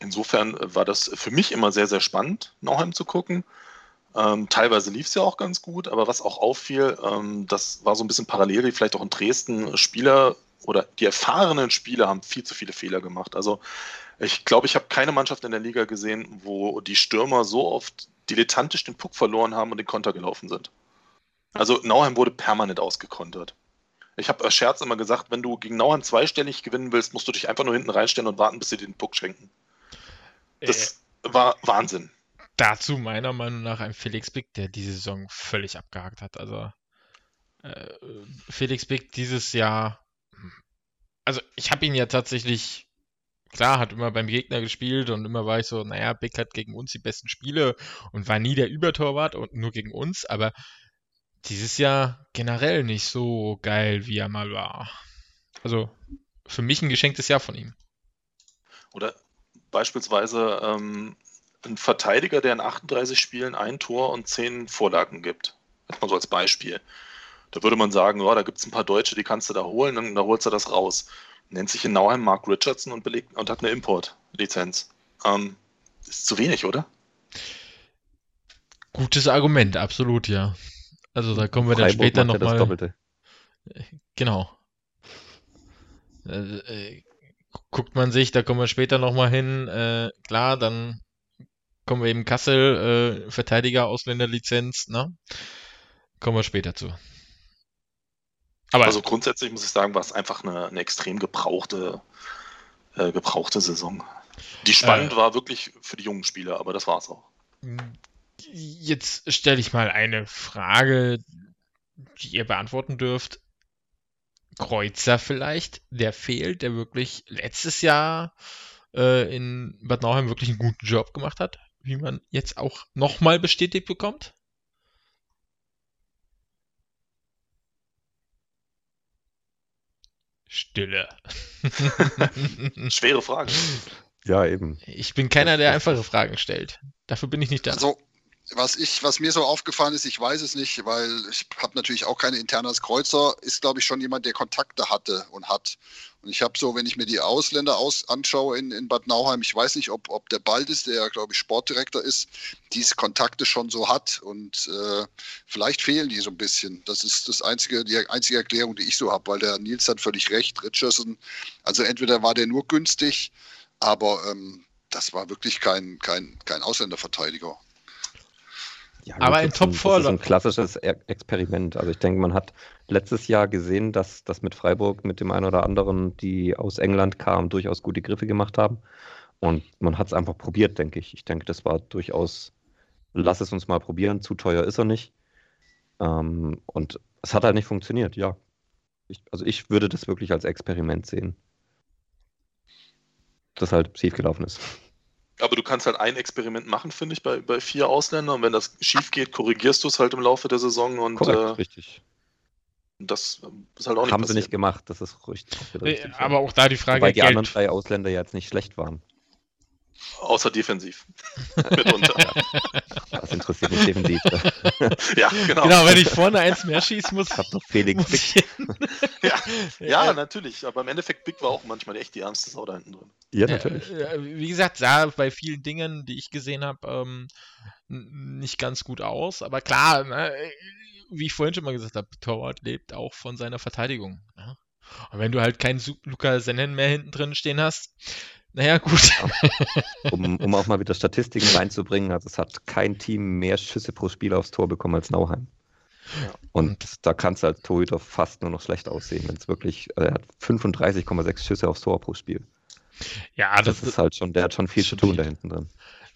Speaker 4: insofern war das für mich immer sehr, sehr spannend, Nauheim zu gucken. Ähm, teilweise lief es ja auch ganz gut, aber was auch auffiel, ähm, das war so ein bisschen parallel, wie vielleicht auch in Dresden Spieler oder die erfahrenen Spieler haben viel zu viele Fehler gemacht. Also ich glaube, ich habe keine Mannschaft in der Liga gesehen, wo die Stürmer so oft dilettantisch den Puck verloren haben und den Konter gelaufen sind. Also Nauheim wurde permanent ausgekontert. Ich habe als Scherz immer gesagt, wenn du gegen Nauheim zweistellig gewinnen willst, musst du dich einfach nur hinten reinstellen und warten, bis sie den Puck schenken. Das äh. war Wahnsinn
Speaker 2: dazu meiner Meinung nach ein Felix Big, der diese Saison völlig abgehakt hat. Also äh, Felix Big dieses Jahr, also ich habe ihn ja tatsächlich, klar, hat immer beim Gegner gespielt und immer war ich so, naja, Big hat gegen uns die besten Spiele und war nie der Übertorwart und nur gegen uns, aber dieses Jahr generell nicht so geil, wie er mal war. Also für mich ein geschenktes Jahr von ihm.
Speaker 4: Oder beispielsweise ähm, ein Verteidiger, der in 38 Spielen ein Tor und 10 Vorlagen gibt. Jetzt mal so als Beispiel. Da würde man sagen, oh, da gibt es ein paar Deutsche, die kannst du da holen, dann da holst du das raus. Nennt sich in Nauheim Mark Richardson und, belegt, und hat eine Importlizenz. Ähm, ist zu wenig, oder?
Speaker 2: Gutes Argument, absolut, ja. Also da kommen wir dann Freiburg später nochmal. Doppelte. Genau. Äh, äh, guckt man sich, da kommen wir später nochmal hin. Äh, klar, dann kommen wir eben Kassel, äh, Verteidiger, Ausländerlizenz, ne? Kommen wir später zu.
Speaker 4: Aber also grundsätzlich muss ich sagen, war es einfach eine, eine extrem gebrauchte, äh, gebrauchte Saison. Die spannend äh, war wirklich für die jungen Spieler, aber das war es auch.
Speaker 2: Jetzt stelle ich mal eine Frage, die ihr beantworten dürft. Kreuzer vielleicht, der fehlt, der wirklich letztes Jahr äh, in Bad Nauheim wirklich einen guten Job gemacht hat, wie man jetzt auch nochmal bestätigt bekommt. Stille.
Speaker 4: Schwere Frage.
Speaker 3: Ja, eben.
Speaker 2: Ich bin keiner, der einfache Fragen stellt. Dafür bin ich nicht da.
Speaker 1: Also, was, ich, was mir so aufgefallen ist, ich weiß es nicht, weil ich habe natürlich auch keine interne als Kreuzer, ist, glaube ich, schon jemand, der Kontakte hatte und hat. Und ich habe so, wenn ich mir die Ausländer aus, anschaue in, in Bad Nauheim, ich weiß nicht, ob, ob der Baldes, der, glaube ich, Sportdirektor ist, diese Kontakte schon so hat. Und äh, vielleicht fehlen die so ein bisschen. Das ist das einzige, die einzige Erklärung, die ich so habe, weil der Nils hat völlig recht. Richardson, also entweder war der nur günstig, aber ähm, das war wirklich kein, kein, kein Ausländerverteidiger.
Speaker 3: Ja,
Speaker 2: Aber ein
Speaker 3: das ist ein-
Speaker 2: Top-Four-
Speaker 3: Das ist ein klassisches E- Experiment. Also ich denke, man hat letztes Jahr gesehen, dass das mit Freiburg, mit dem einen oder anderen, die aus England kamen, durchaus gute Griffe gemacht haben. Und man hat es einfach probiert, denke ich. Ich denke, das war durchaus, lass es uns mal probieren, zu teuer ist er nicht. Ähm, und es hat halt nicht funktioniert, ja. Ich, also ich würde das wirklich als Experiment sehen. Das halt schiefgelaufen ist.
Speaker 4: Aber du kannst halt ein Experiment machen, finde ich, bei, bei vier Ausländern. Und wenn das schief geht, korrigierst du es halt im Laufe der Saison. Und
Speaker 3: Korrekt,
Speaker 4: äh,
Speaker 3: richtig.
Speaker 4: Das ist halt auch nicht
Speaker 3: Haben sie nicht
Speaker 4: passiert.
Speaker 3: gemacht, das ist richtig. richtig.
Speaker 2: Aber auch da die Frage,
Speaker 3: Wobei die anderen drei Ausländer ja jetzt nicht schlecht waren.
Speaker 4: Außer defensiv. Mitunter.
Speaker 3: Das interessiert mich definitiv.
Speaker 4: ja, genau.
Speaker 2: Genau, wenn ich vorne eins mehr schießen muss,
Speaker 3: Ich habe noch Felix
Speaker 2: ich
Speaker 4: Ja, ja, natürlich. Aber im Endeffekt, Big war auch manchmal echt die ärmste Sau da hinten drin.
Speaker 3: Ja, natürlich.
Speaker 2: Wie gesagt, sah bei vielen Dingen, die ich gesehen habe, ähm, nicht ganz gut aus. Aber klar, ne, wie ich vorhin schon mal gesagt habe, Torwart lebt auch von seiner Verteidigung. Ja? Und wenn du halt keinen Luca Sennen mehr hinten drin stehen hast, naja, gut.
Speaker 3: Um, um auch mal wieder Statistiken reinzubringen, also es hat kein Team mehr Schüsse pro Spiel aufs Tor bekommen als Nauheim.
Speaker 4: Ja.
Speaker 3: Und da kannst du als Torhüter fast nur noch schlecht aussehen, wenn es wirklich, also er hat 35,6 Schüsse aufs Tor pro Spiel.
Speaker 2: Ja,
Speaker 3: Das,
Speaker 2: das,
Speaker 3: ist halt schon, der hat schon viel zu tun
Speaker 2: viel.
Speaker 3: da hinten drin.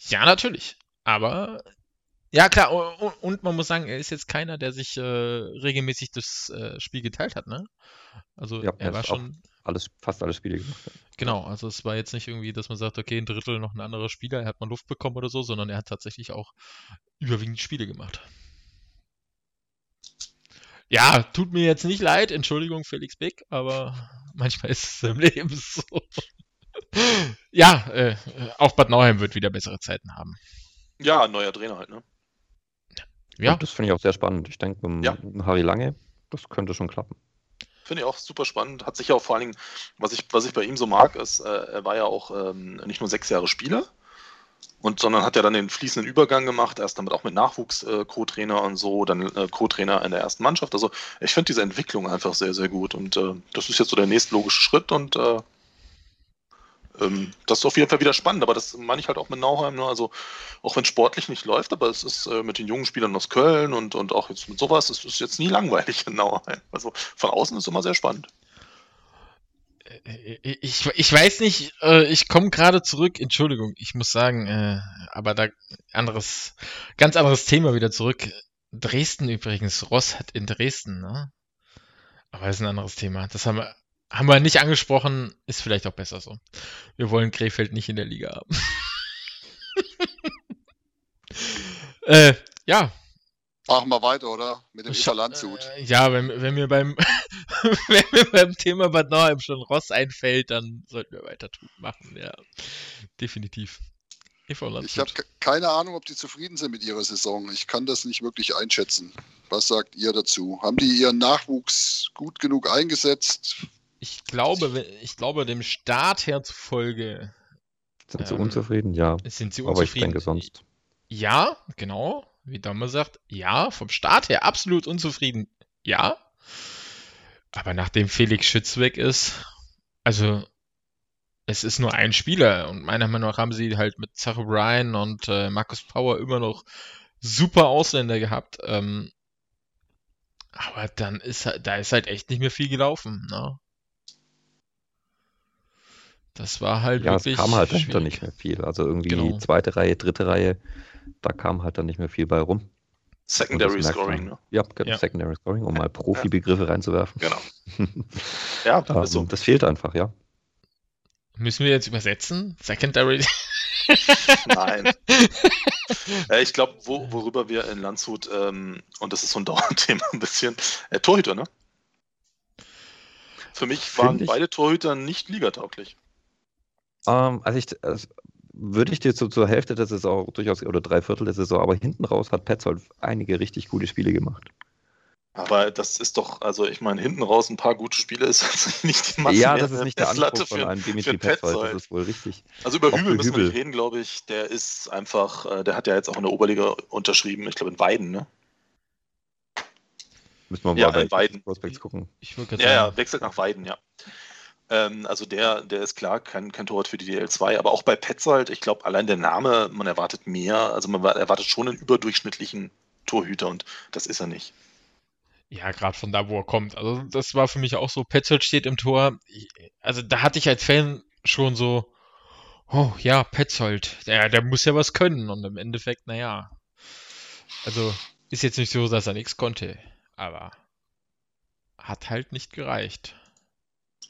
Speaker 2: ja, natürlich. Aber ja, klar, und, man muss sagen, er ist jetzt keiner, der sich äh, regelmäßig das äh, Spiel geteilt hat, ne? Also
Speaker 3: Ja,
Speaker 2: er war schon,
Speaker 3: Alles, fast alle Spiele gemacht.
Speaker 2: genau, also es war jetzt nicht irgendwie, dass man sagt, okay, ein Drittel noch ein anderer Spieler, er hat mal Luft bekommen oder so, sondern er hat tatsächlich auch überwiegend Spiele gemacht. Ja, tut mir jetzt nicht leid, Entschuldigung, Felix Beck, aber manchmal ist es im Leben so. ja, äh, auch Bad Nauheim wird wieder bessere Zeiten haben.
Speaker 4: Ja, neuer Trainer halt, ne?
Speaker 2: Ja,
Speaker 3: Und das finde ich auch sehr spannend. Ich denke, mit
Speaker 4: Ja.
Speaker 3: dem Harry Lange, das könnte schon klappen.
Speaker 4: Finde ich auch super spannend. Hat sich ja auch vor allen Dingen, was ich, was ich bei ihm so mag, ist, äh, er war ja auch ähm, nicht nur sechs Jahre Spieler, und, sondern hat ja dann den fließenden Übergang gemacht, erst damit auch mit Nachwuchs-Co-Trainer und so, dann äh, Co-Trainer in der ersten Mannschaft. Also ich finde diese Entwicklung einfach sehr, sehr gut und äh, das ist jetzt so der nächstlogische Schritt und äh, ähm, das ist auf jeden Fall wieder spannend, aber das meine ich halt auch mit Nauheim. Ne? Also auch wenn sportlich nicht läuft, aber es ist äh, mit den jungen Spielern aus Köln und, und auch jetzt mit sowas, es ist jetzt nie langweilig in Nauheim. Also von außen ist es immer sehr spannend.
Speaker 2: Äh, Ich, ich weiß nicht, äh, ich komme gerade zurück, Entschuldigung, ich muss sagen, äh, aber da anderes, ganz anderes Thema wieder zurück. Dresden übrigens, Ross hat in Dresden, ne? Aber das ist ein anderes Thema. Das haben wir, haben wir nicht angesprochen, ist vielleicht auch besser so. Wir wollen Krefeld nicht in der Liga haben. äh, ja,
Speaker 1: Machen wir weiter, oder? Mit dem Landshut.
Speaker 2: Äh, ja, wenn, wenn mir beim wenn mir beim Thema Bad Nauheim schon Ross einfällt, dann sollten wir weiter tu- machen, ja. Definitiv. EV
Speaker 1: Ich habe keine Ahnung, ob die zufrieden sind mit ihrer Saison. Ich kann das nicht wirklich einschätzen. Was sagt ihr dazu? Haben die ihren Nachwuchs gut genug eingesetzt?
Speaker 2: Ich glaube, ich glaube, dem Start her zufolge
Speaker 3: Sind sie
Speaker 2: Ähm,
Speaker 3: unzufrieden? Ja.
Speaker 2: sind sie
Speaker 3: Aber ich
Speaker 2: unzufrieden.
Speaker 3: denke sonst.
Speaker 2: Ja, genau. Wie Domme sagt, ja, vom Start her absolut unzufrieden. Ja. Aber nachdem Felix Schütz weg ist, also es ist nur ein Spieler und meiner Meinung nach haben sie halt mit Zacho Bryan und äh, Markus Power immer noch super Ausländer gehabt. Ähm, aber dann ist halt, da ist halt echt nicht mehr viel gelaufen. Ne? Das war halt
Speaker 3: Ja, es
Speaker 2: wirklich
Speaker 3: kam halt
Speaker 2: schwierig.
Speaker 3: nicht mehr viel. Also irgendwie
Speaker 2: Genau.
Speaker 3: zweite Reihe, dritte Reihe, da kam halt dann nicht mehr viel bei rum.
Speaker 4: Secondary
Speaker 3: das
Speaker 4: Scoring, ne?
Speaker 3: Ja, genau,
Speaker 2: Ja.
Speaker 3: Secondary Scoring, um mal Profi-Begriffe reinzuwerfen.
Speaker 4: Genau. Ja,
Speaker 3: Ähm,
Speaker 4: ist so.
Speaker 3: Das fehlt einfach, ja.
Speaker 2: Müssen wir jetzt übersetzen? Secondary?
Speaker 4: Nein. äh, ich glaube, wo, worüber wir in Landshut, ähm, und das ist so ein Dauerthema ein bisschen, äh, Torhüter, ne? Für mich waren ich, beide Torhüter nicht ligatauglich.
Speaker 3: Ähm, also ich, also würde ich dir so zur Hälfte der Saison durchaus, oder drei Viertel der Saison, aber hinten raus hat Petzold einige richtig gute Spiele gemacht.
Speaker 4: Aber das ist doch, also ich meine, hinten raus ein paar gute Spiele ist also nicht die Masse
Speaker 3: Ja, das ist nicht der Anspruch von einem Dimitri Petzold, das ist wohl richtig.
Speaker 4: Also über Hübel müssen wir nicht reden, glaube ich. Der ist einfach, äh, der hat ja jetzt auch in der Oberliga unterschrieben, ich glaube in Weiden, ne?
Speaker 3: Müssen wir mal
Speaker 4: ja, bei Weiden.
Speaker 3: Prospects gucken.
Speaker 4: Ich ja, ja, wechselt nach Weiden, ja. Ähm, also der, der ist klar kein, kein Torwart für die DL2, aber auch bei Petzold, ich glaube, allein der Name, man erwartet mehr, also man erwartet schon einen überdurchschnittlichen Torhüter und das ist er nicht.
Speaker 2: Ja, gerade von da, wo er kommt. Also das war für mich auch so, Petzold steht im Tor. Also da hatte ich als Fan schon so, oh ja, Petzold, der, der muss ja was können. Und im Endeffekt, naja, also ist jetzt nicht so, dass er nichts konnte, aber hat halt nicht gereicht.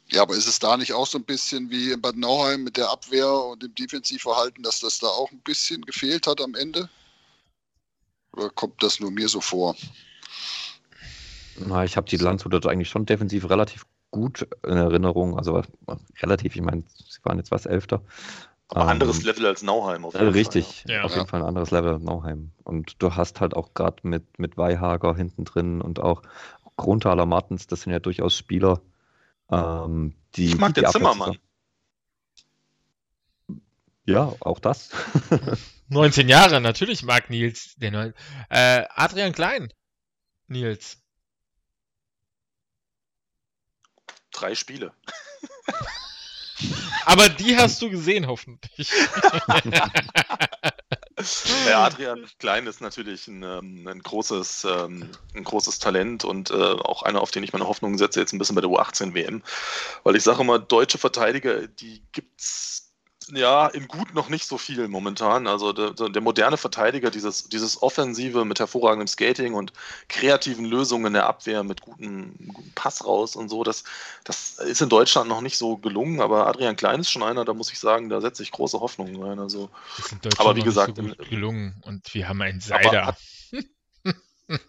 Speaker 1: Ja, aber ist es da nicht auch so ein bisschen wie in Bad Nauheim mit der Abwehr und dem Defensivverhalten, dass das da auch ein bisschen gefehlt hat am Ende? Oder kommt das nur mir so vor?
Speaker 3: Na, ich habe die Landshuter eigentlich schon defensiv relativ gut in Erinnerung. Also relativ, ich meine, sie waren jetzt was Elfter.
Speaker 4: Aber ähm, anderes Level als Nauheim.
Speaker 3: Auf jeden richtig, Fall, ja. auf ja. jeden Fall ein anderes Level als Nauheim. Und du hast halt auch gerade mit, mit Weihager hinten drin und auch Grundtaler Martens, das sind ja durchaus Spieler, ähm, die.
Speaker 4: Ich mag
Speaker 3: die
Speaker 4: den Zimmermann.
Speaker 3: Ja, auch das.
Speaker 2: 19 Jahre, natürlich mag Nils den. Äh, Adrian Klein, Nils.
Speaker 4: drei Spiele.
Speaker 2: Aber die hast du gesehen, hoffentlich.
Speaker 4: ja, Adrian Klein ist natürlich ein, ähm, ein großes, ähm, ein großes Talent und äh, auch einer, auf den ich meine Hoffnungen setze, jetzt ein bisschen bei der U18 WM. Weil ich sage immer, deutsche Verteidiger, die gibt es ja, in gut noch nicht so viel momentan. Also der, der, moderne Verteidiger, dieses, dieses Offensive mit hervorragendem Skating und kreativen Lösungen in der Abwehr mit gutem, gutem Pass raus und so, das, das ist in Deutschland noch nicht so gelungen, aber Adrian Klein ist schon einer, da muss ich sagen, da setze ich große Hoffnungen rein. Also, aber wie gesagt, so
Speaker 2: gelungen und wir haben einen Seider.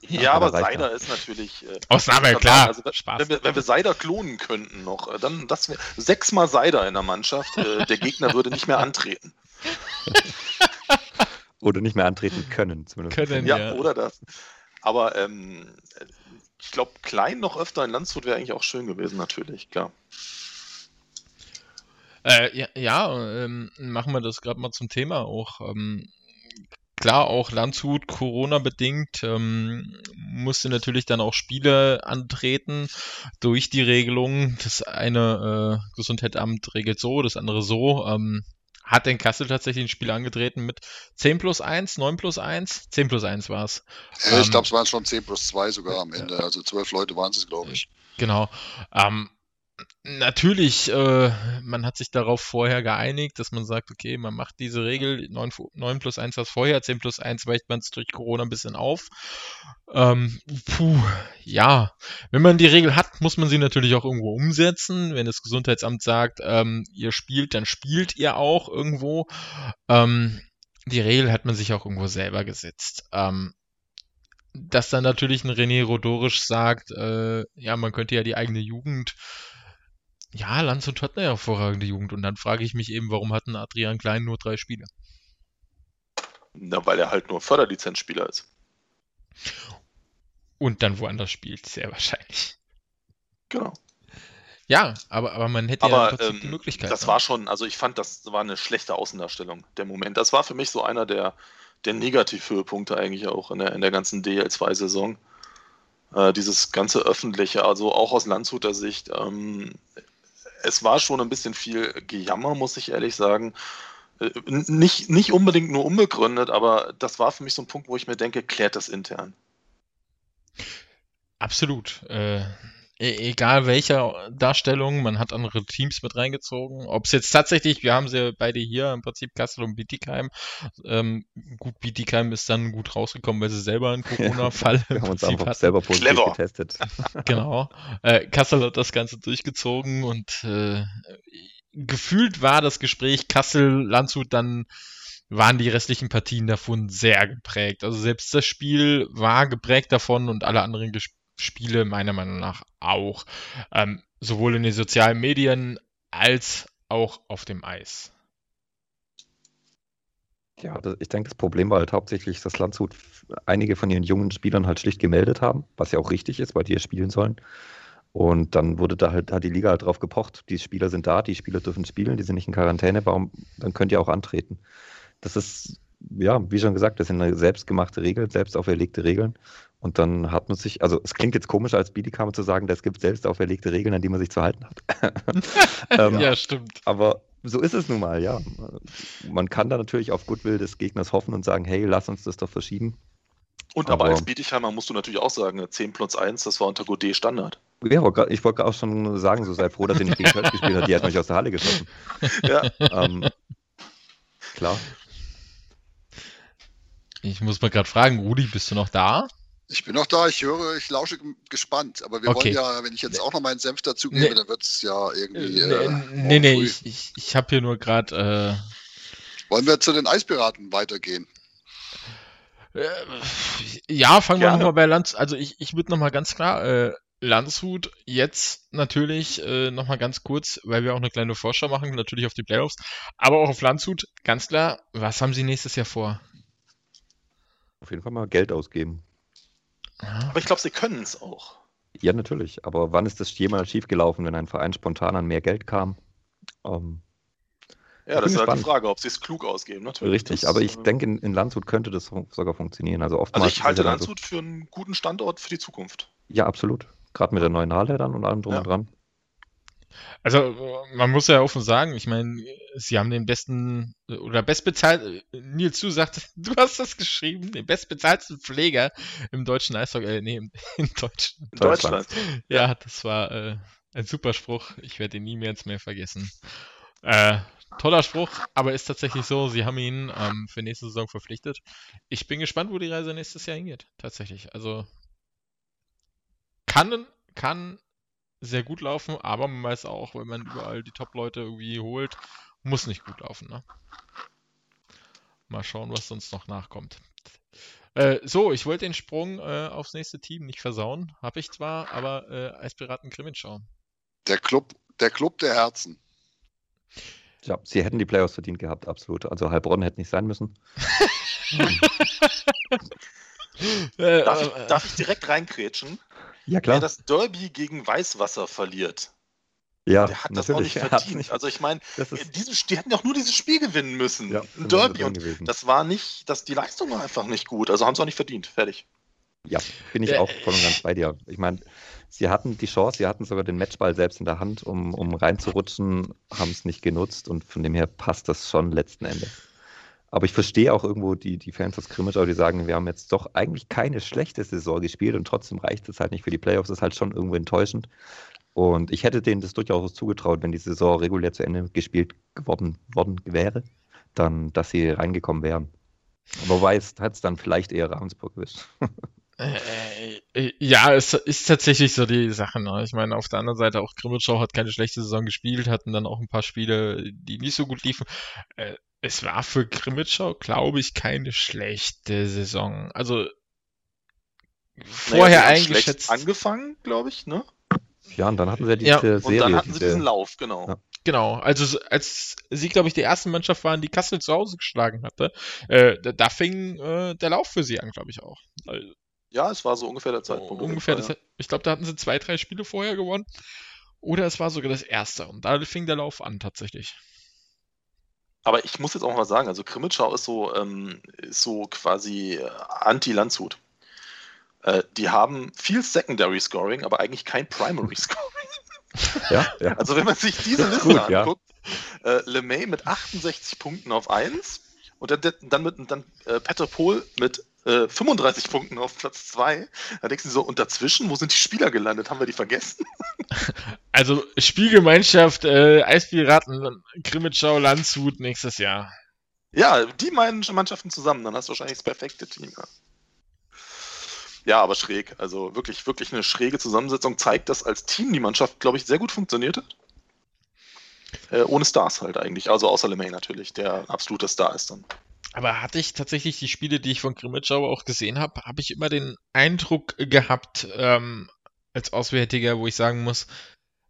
Speaker 4: Ja, aber Seider ist natürlich.
Speaker 2: Äh, Ausnahme, klar.
Speaker 4: Also, wenn, wir, wenn wir Seider klonen könnten noch, äh, dann das wär, sechsmal Seider in der Mannschaft, äh, der Gegner würde nicht mehr antreten.
Speaker 3: oder nicht mehr antreten können,
Speaker 2: zumindest. Können,
Speaker 4: ja, ja. oder das. Aber ähm, ich glaube, klein noch öfter in Landshut wäre eigentlich auch schön gewesen, natürlich, klar.
Speaker 2: Äh, ja, ja ähm, machen wir das gerade mal zum Thema auch. Ähm, klar, auch Landshut Corona-bedingt ähm, musste natürlich dann auch Spiele antreten durch die Regelung. Das eine äh, Gesundheitsamt regelt so, das andere so. Ähm, hat in Kassel tatsächlich ein Spiel angetreten mit 10 plus 1, 9 plus 1, 10 plus 1 war es.
Speaker 1: Ja, ich ähm, glaube, es waren schon 10 plus 2 sogar am Ende. Also zwölf Leute waren es, glaube ich.
Speaker 2: Genau. Ähm, natürlich, äh, man hat sich darauf vorher geeinigt, dass man sagt, okay, man macht diese Regel 9, 9 plus 1 was vorher, 10 plus 1 weicht man es durch Corona ein bisschen auf. Ähm, puh, ja, wenn man die Regel hat, muss man sie natürlich auch irgendwo umsetzen. Wenn das Gesundheitsamt sagt, ähm, ihr spielt, dann spielt ihr auch irgendwo. Ähm, die Regel hat man sich auch irgendwo selber gesetzt. Ähm, dass dann natürlich ein René Rodorisch sagt, äh, ja, man könnte ja die eigene Jugend ja, Landshut hat eine hervorragende Jugend. Und dann frage ich mich eben, warum hatten Adrian Klein nur drei Spiele?
Speaker 4: Na, weil er halt nur Förderlizenzspieler ist.
Speaker 2: Und dann woanders spielt, sehr wahrscheinlich.
Speaker 4: Genau.
Speaker 2: Ja, aber, aber man hätte
Speaker 4: aber,
Speaker 2: ja ähm, die Möglichkeit.
Speaker 4: Das ne? war schon, also ich fand, das war eine schlechte Außendarstellung, der Moment. Das war für mich so einer der, der Negativhöhepunkte eigentlich auch in der, in der ganzen DL2-Saison. Äh, dieses ganze Öffentliche, also auch aus Landshuter Sicht. Ähm, es war schon ein bisschen viel Gejammer, muss ich ehrlich sagen. Äh, nicht, nicht unbedingt nur unbegründet, aber das war für mich so ein Punkt, wo ich mir denke, klärt das intern.
Speaker 2: Absolut. Äh, E-, egal welcher Darstellung, man hat andere Teams mit reingezogen. Ob es jetzt tatsächlich, wir haben sie beide hier, im Prinzip Kassel und Bietigheim. Ähm, gut, Bietigheim ist dann gut rausgekommen, weil sie selber einen Corona-Fall
Speaker 3: ja, wir haben uns einfach selber positiv Clever. getestet.
Speaker 2: genau. Äh, Kassel hat das Ganze durchgezogen und äh, gefühlt war das Gespräch Kassel-Landshut dann waren die restlichen Partien davon sehr geprägt. Also selbst das Spiel war geprägt davon und alle anderen Ges Spiele meiner Meinung nach auch. Ähm, sowohl in den sozialen Medien als auch auf dem Eis.
Speaker 3: Ja, ich denke, das Problem war halt hauptsächlich, dass Landshut einige von ihren jungen Spielern halt schlicht gemeldet haben, was ja auch richtig ist, weil die ja spielen sollen. Und dann wurde da halt, hat die Liga halt drauf gepocht, die Spieler sind da, die Spieler dürfen spielen, die sind nicht in Quarantäne, warum, dann könnt ihr auch antreten. Das ist, ja, wie schon gesagt, das sind selbstgemachte Regeln, selbst auferlegte Regeln. Und dann hat man sich, also es klingt jetzt komisch als Bidikamer zu sagen, es gibt selbst auferlegte Regeln, an die man sich zu halten hat.
Speaker 2: ähm, ja, stimmt.
Speaker 3: Aber so ist es nun mal, ja. Man kann da natürlich auf Goodwill des Gegners hoffen und sagen, hey, lass uns das doch verschieben.
Speaker 4: Und aber, aber als Bietigheimer musst du natürlich auch sagen, 10 plus 1, das war unter Godet Standard.
Speaker 3: Ja, ich wollte auch schon sagen, so sei froh, dass ihr nicht gegen Köln gespielt hat, die hat mich aus der Halle geschossen. Ja. Ähm, klar.
Speaker 2: Ich muss mal gerade fragen, Rudi, bist du noch da?
Speaker 1: Ich bin noch da, ich höre, ich lausche gespannt. Aber wir okay. wollen ja, wenn ich jetzt auch noch meinen Senf dazugebe, nee. dann wird es ja irgendwie.
Speaker 2: Äh, nee, nee, ich, ich, ich habe hier nur gerade.
Speaker 1: Äh... Wollen wir zu den Eispiraten weitergehen?
Speaker 2: Äh, ja, fangen wir nochmal bei Landshut. Also ich, ich würde nochmal ganz klar, äh, Landshut jetzt natürlich äh, nochmal ganz kurz, weil wir auch eine kleine Vorschau machen, natürlich auf die Playoffs, aber auch auf Landshut, ganz klar, was haben sie nächstes Jahr vor?
Speaker 3: Auf jeden Fall mal Geld ausgeben.
Speaker 4: Aber ich glaube, sie können es auch.
Speaker 3: Ja, natürlich. Aber wann ist das jemals schiefgelaufen, wenn ein Verein spontan an mehr Geld kam?
Speaker 4: Ähm, ja, das ist halt die Frage, ob sie es klug ausgeben.
Speaker 3: Natürlich. Richtig, das, aber ich äh, denke, in, in, Landshut könnte das sogar funktionieren. Also, oftmals
Speaker 4: also ich halte Landshut so, für einen guten Standort für die Zukunft.
Speaker 3: Ja, absolut. Gerade mit der neuen Halle dann und allem drum ja. und dran.
Speaker 2: Also man muss ja offen sagen, ich meine, sie haben den besten oder bestbezahlt, Nils, du sagst, du hast das geschrieben, den bestbezahlten Pfleger im deutschen Eishockey, äh, nee, im, in Deutschland.
Speaker 4: Deutschland.
Speaker 2: Ja, das war äh, ein super Spruch, ich werde ihn nie mehr Meer vergessen. Äh, toller Spruch, aber ist tatsächlich so, sie haben ihn ähm, für nächste Saison verpflichtet. Ich bin gespannt, wo die Reise nächstes Jahr hingeht, tatsächlich. Also kann, kann sehr gut laufen, aber man weiß auch, wenn man überall die Top-Leute irgendwie holt, muss nicht gut laufen. Ne? Mal schauen, was sonst noch nachkommt. Äh, so, ich wollte den Sprung äh, aufs nächste Team nicht versauen. Habe ich zwar, aber äh, Eispiraten Grimmitschau.
Speaker 1: Der Club, der Club der Herzen.
Speaker 3: Ja, sie hätten die Playoffs verdient gehabt, absolut. Also Heilbronn hätte nicht sein müssen.
Speaker 4: darf, ich, darf ich direkt reinkrätschen?
Speaker 3: Ja, klar.
Speaker 4: Wer das Derby gegen Weißwasser verliert,
Speaker 3: ja,
Speaker 4: der hat das auch nicht verdient. Nicht. Also ich meine, die hätten auch nur dieses Spiel gewinnen müssen. Ja, ein Derby. Und gewesen. das war nicht, das, die Leistung war einfach nicht gut. Also haben sie auch nicht verdient. Fertig.
Speaker 3: Ja, bin ich auch voll und ganz bei dir. Ich meine, sie hatten die Chance, sie hatten sogar den Matchball selbst in der Hand, um, um reinzurutschen, haben es nicht genutzt und von dem her passt das schon letzten Endes. Aber ich verstehe auch irgendwo die, die Fans aus Krimmage, die sagen, wir haben jetzt doch eigentlich keine schlechte Saison gespielt und trotzdem reicht es halt nicht für die Playoffs. Das ist halt schon irgendwo enttäuschend. Und ich hätte denen das durchaus zugetraut, wenn die Saison regulär zu Ende gespielt geworden worden wäre, dann, dass sie reingekommen wären. Wobei es hat es dann vielleicht eher Ravensburg gewischt.
Speaker 2: Äh, äh, ja, es ist tatsächlich so die Sache. Ne? Ich meine, auf der anderen Seite auch Grimmitschau hat keine schlechte Saison gespielt, hatten dann auch ein paar Spiele, die nicht so gut liefen. Es war für Grimmitschau, glaube ich, keine schlechte Saison. Also vorher naja, eingeschätzt.
Speaker 4: angefangen, glaube ich, ne?
Speaker 3: Ja, und dann hatten sie ja diese ja, Serie. Und
Speaker 4: dann hatten sie diesen Lauf, genau. Ja.
Speaker 2: Genau, also als sie, glaube ich, die erste Mannschaft waren, die Kassel zu Hause geschlagen hatte, äh, da, da, fing äh, der Lauf für sie an, glaube ich auch.
Speaker 4: Ja, es war so ungefähr der Zeitpunkt.
Speaker 2: ungefähr, das, ich glaube, da hatten sie zwei, drei Spiele vorher gewonnen. Oder es war sogar das erste. Und da fing der Lauf an, tatsächlich.
Speaker 4: Aber ich muss jetzt auch mal sagen, also Krimitschau ist so, ähm, ist so quasi äh, Anti-Landshut. Äh, die haben viel Secondary Scoring, aber eigentlich kein Primary Scoring.
Speaker 3: Ja, ja.
Speaker 4: Also wenn man sich diese Liste Gut, anguckt, ja. äh, LeMay mit 68 Punkten auf 1 und dann, dann mit dann, äh, Peter Pohl mit 35 äh, Punkten auf Platz 2. Da denkst du so, und dazwischen, wo sind die Spieler gelandet? Haben wir die vergessen?
Speaker 2: Also Spielgemeinschaft, äh, Eispiraten, Grimmitschau, Landshut nächstes Jahr.
Speaker 4: Ja, die beiden Mannschaften zusammen, dann hast du wahrscheinlich das perfekte Team. Ja. ja, aber schräg. Also wirklich, wirklich eine schräge Zusammensetzung zeigt, dass als Team die Mannschaft, glaube ich, sehr gut funktioniert hat. äh, ohne Stars halt eigentlich. Also außer LeMay natürlich, der absoluter Star ist dann.
Speaker 2: Aber hatte ich tatsächlich die Spiele, die ich von Grimmitschau auch gesehen habe, habe ich immer den Eindruck gehabt, ähm, als Auswärtiger, wo ich sagen muss,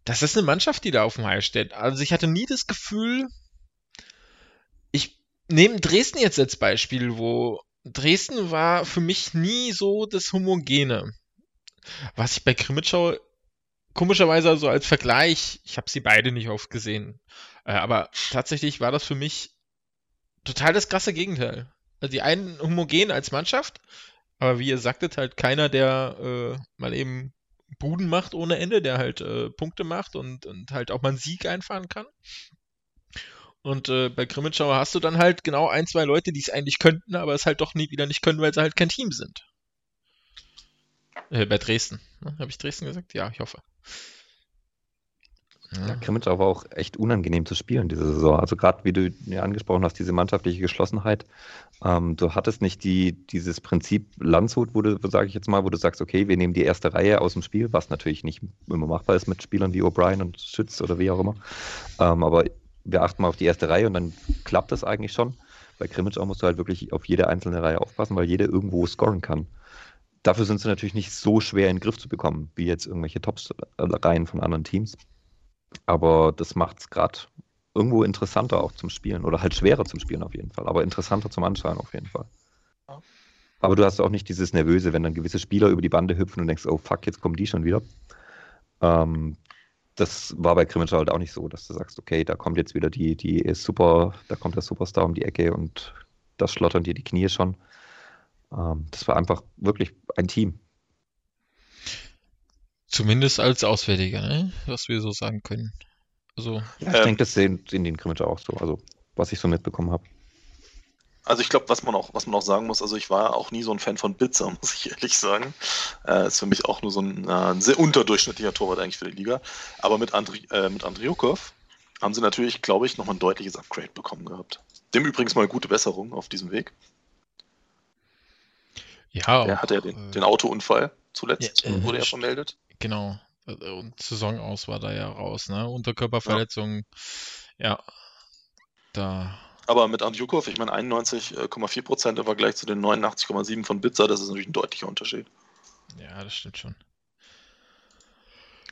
Speaker 2: das ist eine Mannschaft, die da auf dem Eis steht. Also ich hatte nie das Gefühl, ich nehme Dresden jetzt als Beispiel, wo Dresden war für mich nie so das Homogene. Was ich bei Grimmitschau komischerweise also als Vergleich, ich habe sie beide nicht oft gesehen, äh, aber tatsächlich war das für mich total das krasse Gegenteil. Also die einen homogen als Mannschaft, aber wie ihr sagtet, halt keiner, der äh, mal eben Buden macht ohne Ende, der halt äh, Punkte macht und, und halt auch mal einen Sieg einfahren kann. Und äh, bei Grimmitschauer hast du dann halt genau ein, zwei Leute, die es eigentlich könnten, aber es halt doch nie wieder nicht können, weil sie halt kein Team sind. Äh, bei Dresden. Ne? Habe ich Dresden gesagt? Ja, ich hoffe.
Speaker 3: Ja, Krimitschau war auch echt unangenehm zu spielen diese Saison. Also gerade wie du ja angesprochen hast, diese mannschaftliche Geschlossenheit. Ähm, du hattest nicht die, dieses Prinzip Landshut, wo du, sage ich jetzt mal, wo du sagst, okay, wir nehmen die erste Reihe aus dem Spiel, was natürlich nicht immer machbar ist mit Spielern wie O'Brien und Schütz oder wie auch immer. Ähm, aber wir achten mal auf die erste Reihe und dann klappt das eigentlich schon. Bei Krimitschau musst du halt wirklich auf jede einzelne Reihe aufpassen, weil jede irgendwo scoren kann. Dafür sind sie natürlich nicht so schwer in den Griff zu bekommen, wie jetzt irgendwelche Tops-Reihen von anderen Teams. Aber das macht es gerade irgendwo interessanter auch zum Spielen oder halt schwerer zum Spielen auf jeden Fall, aber interessanter zum Anschauen auf jeden Fall. Aber du hast auch nicht dieses Nervöse, wenn dann gewisse Spieler über die Bande hüpfen und denkst, oh fuck, jetzt kommen die schon wieder. Ähm, das war bei Grimmitschau halt auch nicht so, dass du sagst, okay, da kommt jetzt wieder die, die ist super, da kommt der Superstar um die Ecke und das schlottern dir die Knie schon. Ähm, das war einfach wirklich ein Team.
Speaker 2: Zumindest als Auswärtiger, ne? was wir so sagen können.
Speaker 3: Also, ja, ich ähm, denke, das sehen, sehen die in Grimmitschau auch so, also was ich so mitbekommen habe.
Speaker 4: Also ich glaube, was man auch, was man auch sagen muss, also ich war auch nie so ein Fan von Bitzer, muss ich ehrlich sagen. Äh, ist für mich auch nur so ein, äh, ein, sehr unterdurchschnittlicher Torwart eigentlich für die Liga. Aber mit, Andri, äh, mit Andriukov haben sie natürlich, glaube ich, nochmal ein deutliches Upgrade bekommen gehabt. Dem übrigens mal gute Besserung auf diesem Weg.
Speaker 2: Ja.
Speaker 4: Der hatte ja den, äh, den Autounfall zuletzt, ja, wurde ja vermeldet.
Speaker 2: Genau. Und Saison aus war da ja raus, ne? Unterkörperverletzung. Ja. ja. Da.
Speaker 4: Aber mit Andjukov, ich meine 91,4 Prozent im Vergleich zu den 89,7% von Bitzer, das ist natürlich ein deutlicher Unterschied.
Speaker 2: Ja, das stimmt schon.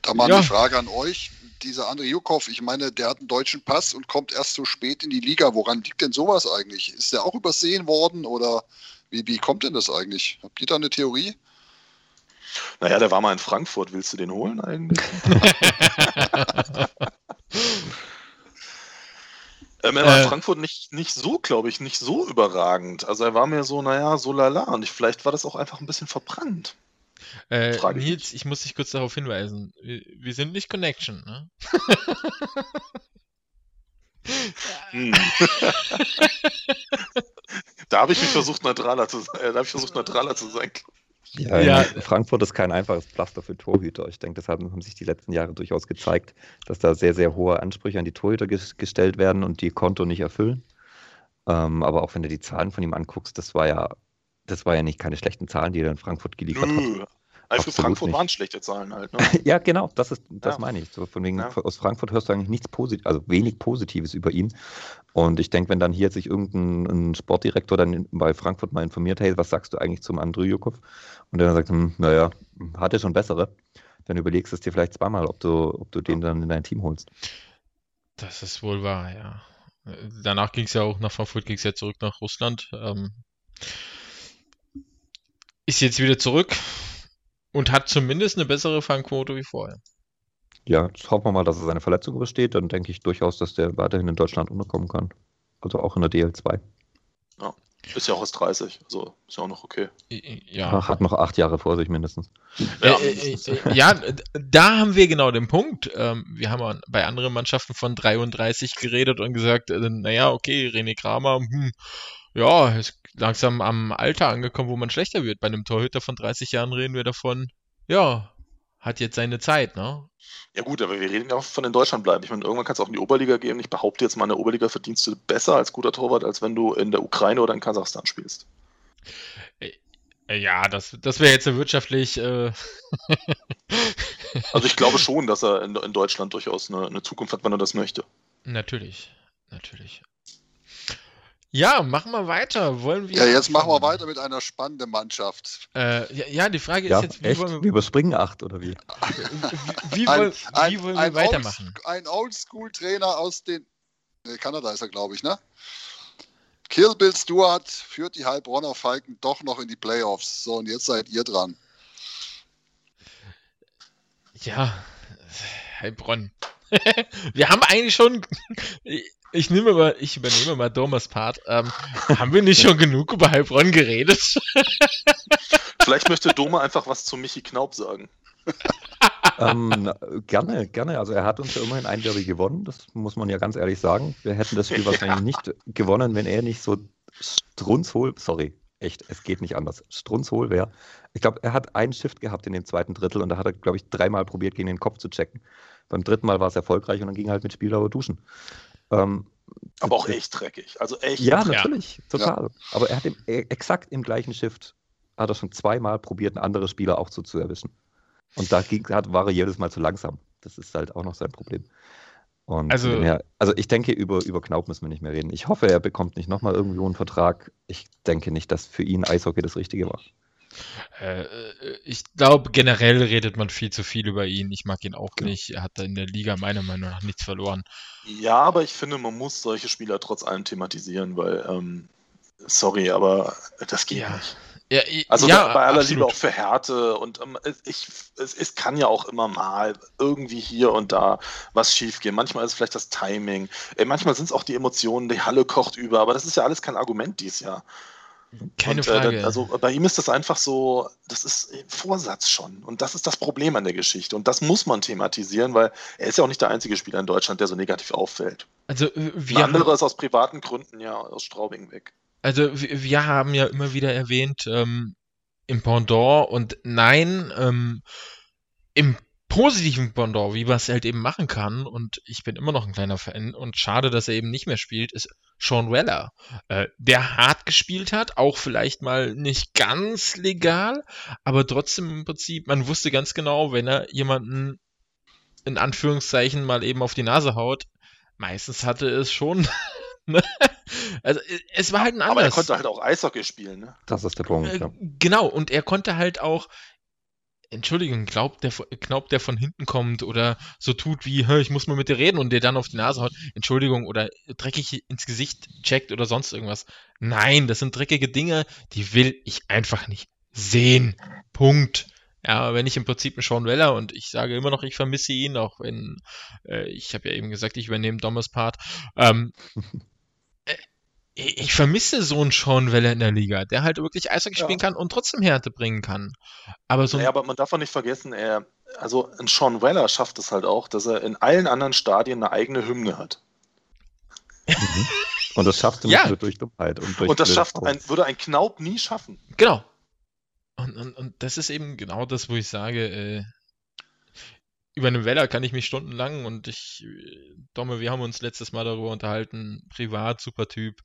Speaker 1: Da mal ja. eine Frage an euch. Dieser André Jukov, ich meine, der hat einen deutschen Pass und kommt erst so spät in die Liga. Woran liegt denn sowas eigentlich? Ist der auch übersehen worden oder wie, wie kommt denn das eigentlich? Habt ihr da eine Theorie?
Speaker 4: Naja, der war mal in Frankfurt. Willst du den holen eigentlich? ähm, er war in äh. Frankfurt nicht, nicht so, glaube ich, nicht so überragend. Also er war mir so, naja, so lala. Und ich, vielleicht war das auch einfach ein bisschen verbrannt.
Speaker 2: Äh, Nils, ich muss dich kurz darauf hinweisen. Wir, wir sind nicht Connection, ne?
Speaker 4: hm. da habe ich mich versucht neutraler zu sein. Äh, da habe ich versucht neutraler zu sein.
Speaker 3: Ja, ja, Frankfurt ist kein einfaches Pflaster für Torhüter. Ich denke, deshalb haben sich die letzten Jahre durchaus gezeigt, dass da sehr, sehr hohe Ansprüche an die Torhüter ges gestellt werden und die Konto nicht erfüllen. Ähm, aber auch wenn du die Zahlen von ihm anguckst, das war ja, das war ja nicht keine schlechten Zahlen, die er in Frankfurt geliefert hat.
Speaker 4: Also für Frankfurt nicht. waren schlechte Zahlen halt. Ne?
Speaker 3: ja, genau, das ist, das ja. meine ich. So von wegen, ja. aus Frankfurt hörst du eigentlich nichts Positives, also wenig Positives über ihn. Und ich denke, wenn dann hier sich irgendein Sportdirektor dann bei Frankfurt mal informiert, hey, was sagst du eigentlich zum Andrejukov? Und der dann sagt, hm, naja, hat er schon bessere, dann überlegst du es dir vielleicht zweimal, ob du, ob du den dann in dein Team holst.
Speaker 2: Das ist wohl wahr, ja. Danach ging es ja auch nach Frankfurt, ging es ja zurück nach Russland. Ähm, ist jetzt wieder zurück und hat zumindest eine bessere Fangquote wie vorher.
Speaker 3: Ja, jetzt hoffen wir mal, dass er seine Verletzung übersteht. Dann denke ich durchaus, dass der weiterhin in Deutschland unterkommen kann. Also auch in der DL2.
Speaker 4: Ja, ist ja auch erst 30, also ist ja auch noch okay.
Speaker 3: Ja. Ach, hat noch acht Jahre vor sich mindestens.
Speaker 2: Ja, äh, äh, äh, ja da haben wir genau den Punkt. Ähm, wir haben bei anderen Mannschaften von 33 geredet und gesagt, naja, okay, René Kramer, hm, ja, ist langsam am Alter angekommen, wo man schlechter wird. Bei einem Torhüter von 30 Jahren reden wir davon, ja, hat jetzt seine Zeit, ne?
Speaker 4: Ja gut, aber wir reden ja auch von in Deutschland bleiben. Ich meine, irgendwann kannst du auch in die Oberliga gehen. Ich behaupte jetzt mal, in der Oberliga verdienst du besser als guter Torwart, als wenn du in der Ukraine oder in Kasachstan spielst.
Speaker 2: Äh, ja, das, das wäre jetzt wirtschaftlich. Äh
Speaker 4: also ich glaube schon, dass er in, in Deutschland durchaus eine, eine, Zukunft hat, wenn er das möchte.
Speaker 2: Natürlich, natürlich. Ja, machen wir weiter. Wollen wir.
Speaker 1: Ja, jetzt machen wir weiter mit einer spannenden Mannschaft.
Speaker 2: Äh, ja, ja, die Frage
Speaker 3: Ja,
Speaker 2: ist jetzt, wie
Speaker 3: echt?
Speaker 2: wollen
Speaker 3: Wir
Speaker 2: wir,
Speaker 3: überspringen acht oder wie?
Speaker 2: wie, wie,
Speaker 1: Ein-
Speaker 2: wollen, wie
Speaker 1: ein-
Speaker 2: wollen wir
Speaker 1: ein
Speaker 2: weitermachen?
Speaker 1: Ein Oldschool-Trainer aus den. Nee, Kanada ist er, glaube ich, ne? Kill Bill Stewart führt die Heilbronner Falken doch noch in die Playoffs. So, und jetzt seid ihr dran.
Speaker 2: Ja, Heilbronn. wir haben eigentlich schon. Ich nehme mal, ich übernehme mal Thomas Part. Ähm, haben wir nicht schon genug über Heilbronn geredet?
Speaker 4: Vielleicht möchte Doma einfach was zu Michi Knaub sagen.
Speaker 3: ähm, gerne, gerne. Also er hat uns ja immerhin ein Derby gewonnen, das muss man ja ganz ehrlich sagen. Wir hätten das Spiel
Speaker 4: Ja.
Speaker 3: wahrscheinlich nicht gewonnen, wenn er nicht so strunzhohl, sorry, echt, es geht nicht anders, strunzhohl wäre. Ich glaube, er hat einen Shift gehabt in dem zweiten Drittel und da hat er, glaube ich, dreimal probiert, gegen den Kopf zu checken. Beim dritten Mal war es erfolgreich und dann ging er halt mit Spieldauer duschen. Ähm,
Speaker 4: Aber auch echt dreckig. Also echt.
Speaker 3: Ja,
Speaker 4: dreckig.
Speaker 3: natürlich, total. Aber er hat im, e- exakt im gleichen Shift, hat er schon zweimal probiert, einen anderen Spieler auch so zu erwischen. Und da ging, hat, war er jedes Mal zu langsam. Das ist halt auch noch sein Problem. Und
Speaker 2: Also-
Speaker 3: her, also ich denke, über, über Knaub müssen wir nicht mehr reden. Ich hoffe, er bekommt nicht nochmal irgendwo einen Vertrag. Ich denke nicht, dass für ihn Eishockey das Richtige war.
Speaker 2: Äh, äh, ich glaube, generell redet man viel zu viel über ihn. Ich mag ihn auch
Speaker 3: Genau.
Speaker 2: nicht. Er hat da in der Liga meiner Meinung nach nichts verloren.
Speaker 4: Ja, aber ich finde, man muss solche Spieler trotz allem thematisieren, weil, ähm, sorry, aber das geht
Speaker 2: Ja,
Speaker 4: nicht.
Speaker 2: Ja,
Speaker 4: Also
Speaker 2: ja,
Speaker 4: bei aller
Speaker 2: absolut.
Speaker 4: Liebe auch für Härte und ähm, es- ich, es, es kann ja auch immer mal irgendwie hier und da was schiefgehen. Manchmal ist es vielleicht das Timing, äh, manchmal sind es auch die Emotionen, die Halle kocht über, aber das ist ja alles kein Argument dieses Jahr.
Speaker 2: Keine
Speaker 4: und, äh,
Speaker 2: Frage.
Speaker 4: dann- also bei ihm ist das einfach so, das ist äh, Vorsatz schon. Und das ist das Problem an der Geschichte. Und das muss man thematisieren, weil er ist ja auch nicht der einzige Spieler in Deutschland, der so negativ auffällt.
Speaker 2: also, äh,
Speaker 4: Ein
Speaker 2: wir,
Speaker 4: anderer
Speaker 2: haben,
Speaker 4: ist aus privaten Gründen ja aus Straubing weg.
Speaker 2: also wir, wir haben ja immer wieder erwähnt, ähm, im Pendant und nein, ähm, im positiven Pendant, wie man es halt eben machen kann, und ich bin immer noch ein kleiner Fan und schade, dass er eben nicht mehr spielt, ist Sean Weller, äh, der hart gespielt hat, auch vielleicht mal nicht ganz legal, aber trotzdem im Prinzip, man wusste ganz genau, wenn er jemanden in Anführungszeichen mal eben auf die Nase haut, meistens hatte es schon. ne? also äh, es war halt ein
Speaker 4: Aber er konnte halt auch Eishockey spielen. Ne?
Speaker 3: Das ist der Punkt.
Speaker 2: Äh,
Speaker 3: ja.
Speaker 2: Genau, und er konnte halt auch, Entschuldigung, glaubt der, glaubt der von hinten kommt oder so tut wie, "Hä, ich muss mal mit dir reden und dir dann auf die Nase haut, Entschuldigung, oder dreckig ins Gesicht checkt oder sonst irgendwas. Nein, das sind dreckige Dinge, die will ich einfach nicht sehen. Punkt. Ja, wenn ich im Prinzip einen Sean Weller und ich sage immer noch, ich vermisse ihn, auch wenn, äh, ich habe ja eben gesagt, ich übernehme Thomas Part, ähm, äh, ich ich vermisse so einen Sean Weller in der Liga, der halt wirklich Eishockey
Speaker 4: Ja.
Speaker 2: spielen kann und trotzdem Härte bringen kann. Aber so ein
Speaker 4: Ja, aber man darf auch nicht vergessen, er, also ein Sean Weller schafft es halt auch, dass er in allen anderen Stadien eine eigene Hymne hat.
Speaker 3: Mhm. Und das schaffst du
Speaker 2: Ja.
Speaker 3: nicht nur durch Dummheit. Und, durch
Speaker 4: Und das schafft ein, würde ein Knaub nie schaffen.
Speaker 2: Genau. Und, und, und das ist eben genau das, wo ich sage, äh, über einen Weller kann ich mich stundenlang und ich, äh, Domme, wir haben uns letztes Mal darüber unterhalten, privat, super Typ.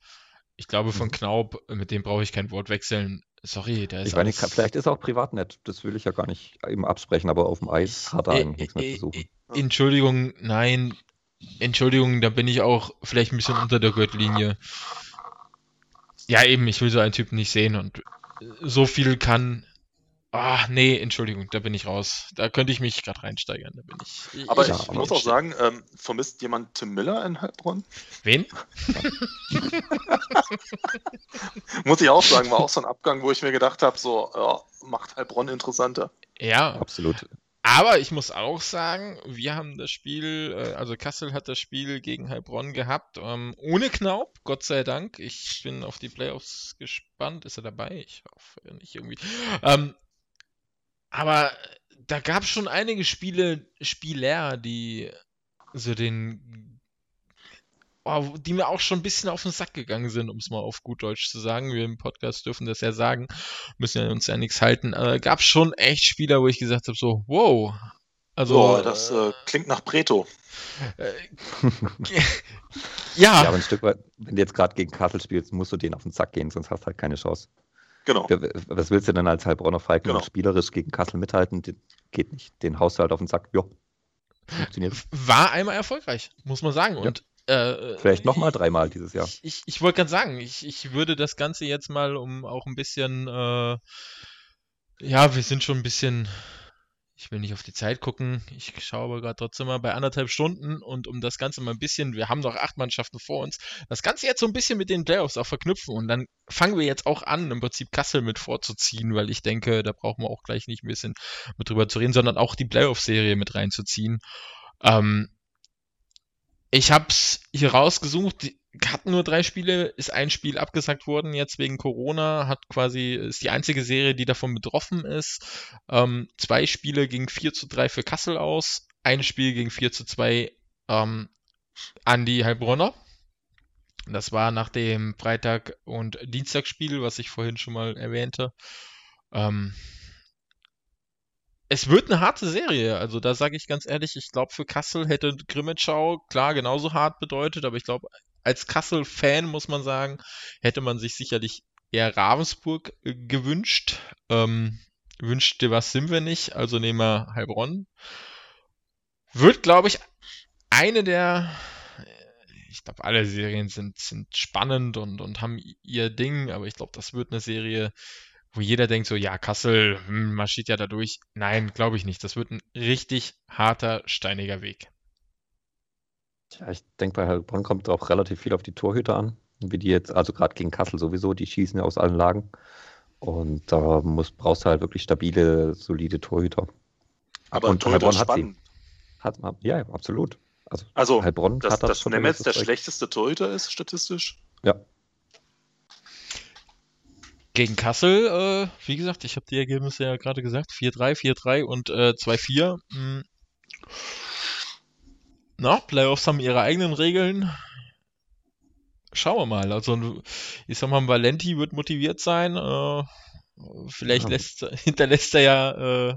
Speaker 2: Ich glaube, von
Speaker 3: Mhm.
Speaker 2: Knaub, mit dem brauche ich kein Wort wechseln. Sorry, der ist
Speaker 3: Ich meine,
Speaker 2: alles-
Speaker 3: vielleicht ist er auch privat nett. Das will ich ja gar nicht eben absprechen, aber auf dem Eis hat er
Speaker 2: Äh,
Speaker 3: eigentlich nichts mehr
Speaker 2: äh,
Speaker 3: zu suchen.
Speaker 2: äh, Entschuldigung, nein. Entschuldigung, da bin ich auch vielleicht ein bisschen unter der Gürtellinie. Ja, eben, ich will so einen Typen nicht sehen und äh, so viel kann. Ah, nee, Entschuldigung, da bin ich raus. Da könnte ich mich gerade reinsteigern. Da bin ich.
Speaker 4: Aber
Speaker 3: Ja,
Speaker 4: ich
Speaker 3: aber-
Speaker 4: muss auch sagen, ähm, vermisst jemand Tim Miller in Heilbronn?
Speaker 2: Wen?
Speaker 4: Muss ich auch sagen, war auch so ein Abgang, wo ich mir gedacht habe, so, ja, macht Heilbronn interessanter.
Speaker 2: Ja,
Speaker 3: Absolut.
Speaker 2: aber ich muss auch sagen, wir haben das Spiel, äh, also Kassel hat das Spiel gegen Heilbronn gehabt, ähm, ohne Knaub, Gott sei Dank. Ich bin auf die Playoffs gespannt. Ist er dabei? Ich hoffe nicht irgendwie. Ähm, aber da gab es schon einige Spiele, Spieler, die so den, oh, die mir auch schon ein bisschen auf den Sack gegangen sind, um es mal auf gut Deutsch zu sagen. Wir im Podcast dürfen das ja sagen, müssen ja uns ja nichts halten. Aber gab es schon echt Spieler, wo ich gesagt habe, so, wow. Also,
Speaker 4: So, das äh, klingt nach Preto.
Speaker 2: äh, ja,
Speaker 3: Ja, aber ein Stück weit, wenn du jetzt gerade gegen Kassel spielst, musst du denen auf den Sack gehen, sonst hast du halt keine Chance.
Speaker 4: Genau.
Speaker 3: Was willst du denn als Heilbronner Falken
Speaker 4: Genau.
Speaker 3: noch spielerisch gegen Kassel mithalten? Das geht nicht. Den haust du halt auf den Sack. Jo. Funktioniert.
Speaker 2: war einmal erfolgreich, muss man sagen.
Speaker 3: Ja.
Speaker 2: Und
Speaker 3: Äh, Vielleicht nochmal dreimal dieses Jahr.
Speaker 2: Ich, ich, ich wollte gerade sagen, ich, ich würde das Ganze jetzt mal um auch ein bisschen, äh, ja, wir sind schon ein bisschen ich will nicht auf die Zeit gucken. Ich schaue aber gerade trotzdem mal bei anderthalb Stunden und um das Ganze mal ein bisschen, wir haben noch acht Mannschaften vor uns, das Ganze jetzt so ein bisschen mit den Playoffs auch verknüpfen und dann fangen wir jetzt auch an, im Prinzip Kassel mit vorzuziehen, weil ich denke, da brauchen wir auch gleich nicht ein bisschen mit drüber zu reden, sondern auch die Playoff-Serie mit reinzuziehen. Ähm, ich habe es hier rausgesucht. Hatten nur drei Spiele, ist ein Spiel abgesagt worden jetzt wegen Corona, hat quasi, ist die einzige Serie, die davon betroffen ist. Ähm, zwei Spiele gegen 4 zu 3 für Kassel aus, ein Spiel gegen 4 zu 2 ähm, an die Heilbronner. Das war nach dem Freitag- und Dienstagsspiel, was ich vorhin schon mal erwähnte. Ähm, es wird eine harte Serie. Also da sage ich ganz ehrlich, ich glaube für Kassel hätte Grimmitschau klar genauso hart bedeutet, aber ich glaube als Kassel-Fan muss man sagen, hätte man sich sicherlich eher Ravensburg äh, gewünscht. Ähm, wünschte was sind wir nicht, also nehmen wir Heilbronn. Wird, glaube ich, eine der, ich glaube, alle Serien sind, sind spannend und, und haben ihr Ding, aber ich glaube, das wird eine Serie, wo jeder denkt so, ja, Kassel hm, marschiert ja da durch. Nein, glaube ich nicht. Das wird ein richtig harter, steiniger Weg.
Speaker 3: Ja, ich denke, bei Heilbronn kommt auch relativ viel auf die Torhüter an. Wie die jetzt, also gerade gegen Kassel sowieso, die schießen ja aus allen Lagen. Und da muss, brauchst du halt wirklich stabile, solide Torhüter.
Speaker 4: Aber und Heilbronn hat
Speaker 3: sie. Hat, ja, absolut.
Speaker 4: Also, also Heilbronn dass, hat das dass Nemetz der schlechteste Torhüter ist, statistisch?
Speaker 3: Ja.
Speaker 2: Gegen Kassel, äh, wie gesagt, ich habe die Ergebnisse ja gerade gesagt, 4-3, 4-3 und äh, 2-4 na, Playoffs haben ihre eigenen Regeln. Schauen wir mal. Also, ich sag mal, Valenti wird motiviert sein. Äh, vielleicht ja. lässt, hinterlässt er ja, äh,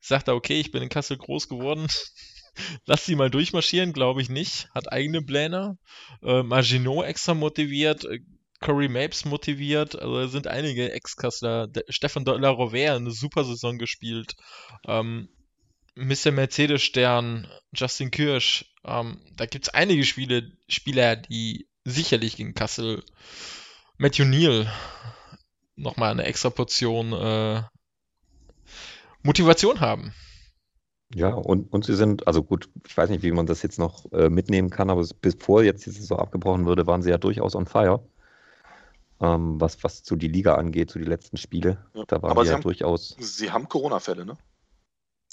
Speaker 2: sagt er, okay, ich bin in Kassel groß geworden. Lass sie mal durchmarschieren, glaube ich nicht. Hat eigene Pläne. Äh, Maginot extra motiviert. Äh, Corey Mapes motiviert. Also sind einige Ex-Kassler. Stefan de la Rovere eine super Saison gespielt. Ähm, Mr. Mercedes-Stern, Justin Kirsch, ähm, da gibt es einige Spiele, Spieler, die sicherlich gegen Kassel, Matthew Neal, nochmal eine extra Portion äh, Motivation haben.
Speaker 3: Ja, und, und sie sind, also gut, ich weiß nicht, wie man das jetzt noch äh, mitnehmen kann, aber bevor jetzt die Saison abgebrochen wurde, waren sie ja durchaus on fire. Ähm, was, was zu die Liga angeht, zu die letzten Spiele. Ja, da waren aber sie ja
Speaker 4: haben,
Speaker 3: durchaus.
Speaker 4: Sie haben Corona-Fälle, ne?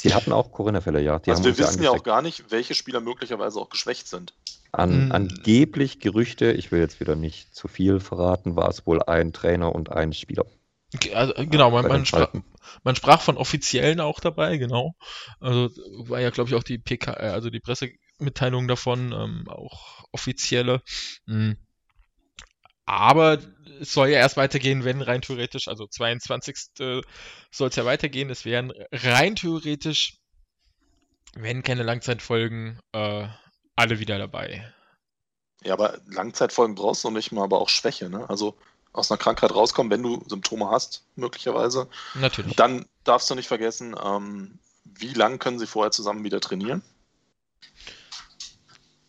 Speaker 3: Sie hatten auch Corinna-Fälle, ja.
Speaker 4: Die also wir wissen ja auch gar nicht, welche Spieler möglicherweise auch geschwächt sind.
Speaker 3: An, mhm. Angeblich Gerüchte, ich will jetzt wieder nicht zu viel verraten, war es wohl ein Trainer und ein Spieler.
Speaker 2: Also, genau, man, man, sprach, man, sprach, von Offiziellen auch dabei, genau. Also war ja, glaube ich, auch die PK, äh, also die Pressemitteilung davon, ähm, auch offizielle. Mhm. Aber es soll ja erst weitergehen, wenn rein theoretisch, also 22. soll es ja weitergehen. Es wären rein theoretisch, wenn keine Langzeitfolgen, äh, alle wieder dabei.
Speaker 4: Ja, aber Langzeitfolgen brauchst du nicht mal, aber auch Schwäche, ne? Also aus einer Krankheit rauskommen, wenn du Symptome hast, möglicherweise.
Speaker 2: Natürlich.
Speaker 4: Dann darfst du nicht vergessen, ähm, wie lange können sie vorher zusammen wieder trainieren?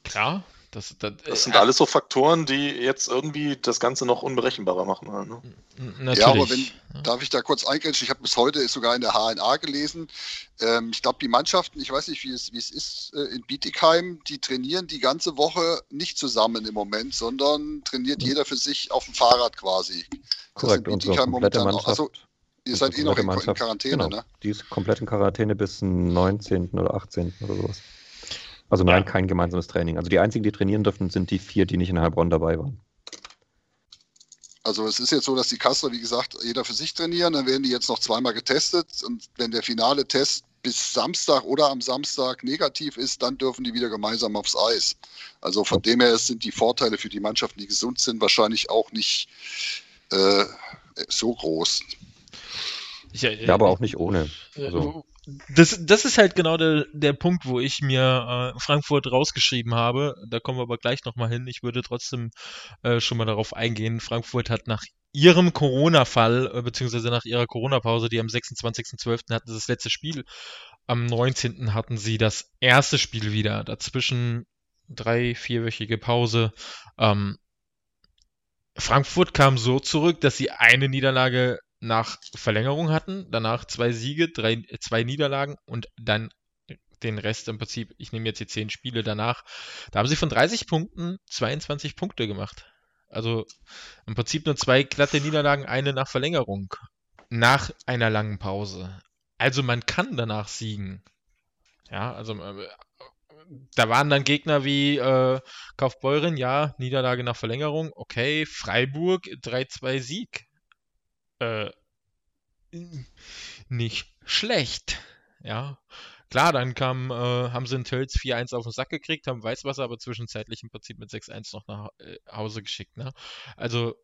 Speaker 2: Klar,
Speaker 4: das, das, das sind äh, alles so Faktoren, die jetzt irgendwie das Ganze noch unberechenbarer machen. Halt, ne?
Speaker 1: Natürlich. Ja, aber wenn, darf ich da kurz eingrenzen? Ich habe bis heute sogar in der HNA gelesen. Ähm, ich glaube, die Mannschaften, ich weiß nicht, wie es, wie es ist äh, in Bietigheim, die trainieren die ganze Woche nicht zusammen im Moment, sondern trainiert jeder für sich auf dem Fahrrad quasi.
Speaker 3: Korrekt, unsere komplette Mannschaft. Also,
Speaker 1: ihr seid eh noch in, in Quarantäne, genau. ne?
Speaker 3: Die ist komplett in Quarantäne bis zum 19. oder 18. oder sowas. Also nein, ja. kein gemeinsames Training. Also die einzigen, die trainieren dürfen, sind die vier, die nicht in Heilbronn dabei waren.
Speaker 1: Also es ist jetzt so, dass die Kassler, wie gesagt, jeder für sich trainieren, dann werden die jetzt noch zweimal getestet und wenn der finale Test bis Samstag oder am Samstag negativ ist, dann dürfen die wieder gemeinsam aufs Eis. Also von dem her sind die Vorteile für die Mannschaften, die gesund sind, wahrscheinlich auch nicht äh, so groß.
Speaker 3: Ja, ja, aber auch nicht ohne. Also
Speaker 2: das, das ist halt genau der, der Punkt, wo ich mir äh, Frankfurt rausgeschrieben habe. Da kommen wir aber gleich nochmal hin. Ich würde trotzdem äh, schon mal darauf eingehen. Frankfurt hat nach ihrem Corona-Fall, äh, beziehungsweise nach ihrer Corona-Pause, die am 26.12. hatten sie das letzte Spiel, am 19. hatten sie das erste Spiel wieder. Dazwischen drei, vierwöchige Pause. Ähm, Frankfurt kam so zurück, dass sie eine Niederlage nach Verlängerung hatten, danach zwei Siege, drei, zwei Niederlagen und dann den Rest im Prinzip, ich nehme jetzt die zehn Spiele danach, da haben sie von 30 Punkten 22 Punkte gemacht. Also im Prinzip nur zwei glatte Niederlagen, eine nach Verlängerung, nach einer langen Pause. Also man kann danach siegen. Ja, also äh, da waren dann Gegner wie äh, Kaufbeuren, ja, Niederlage nach Verlängerung, okay, Freiburg 3-2 Sieg. Äh, nicht schlecht. Ja, klar, dann kam, äh, haben sie in Tölz 4-1 auf den Sack gekriegt, haben Weißwasser aber zwischenzeitlich im Prinzip mit 6-1 noch nach äh, Hause geschickt. Ne? Also,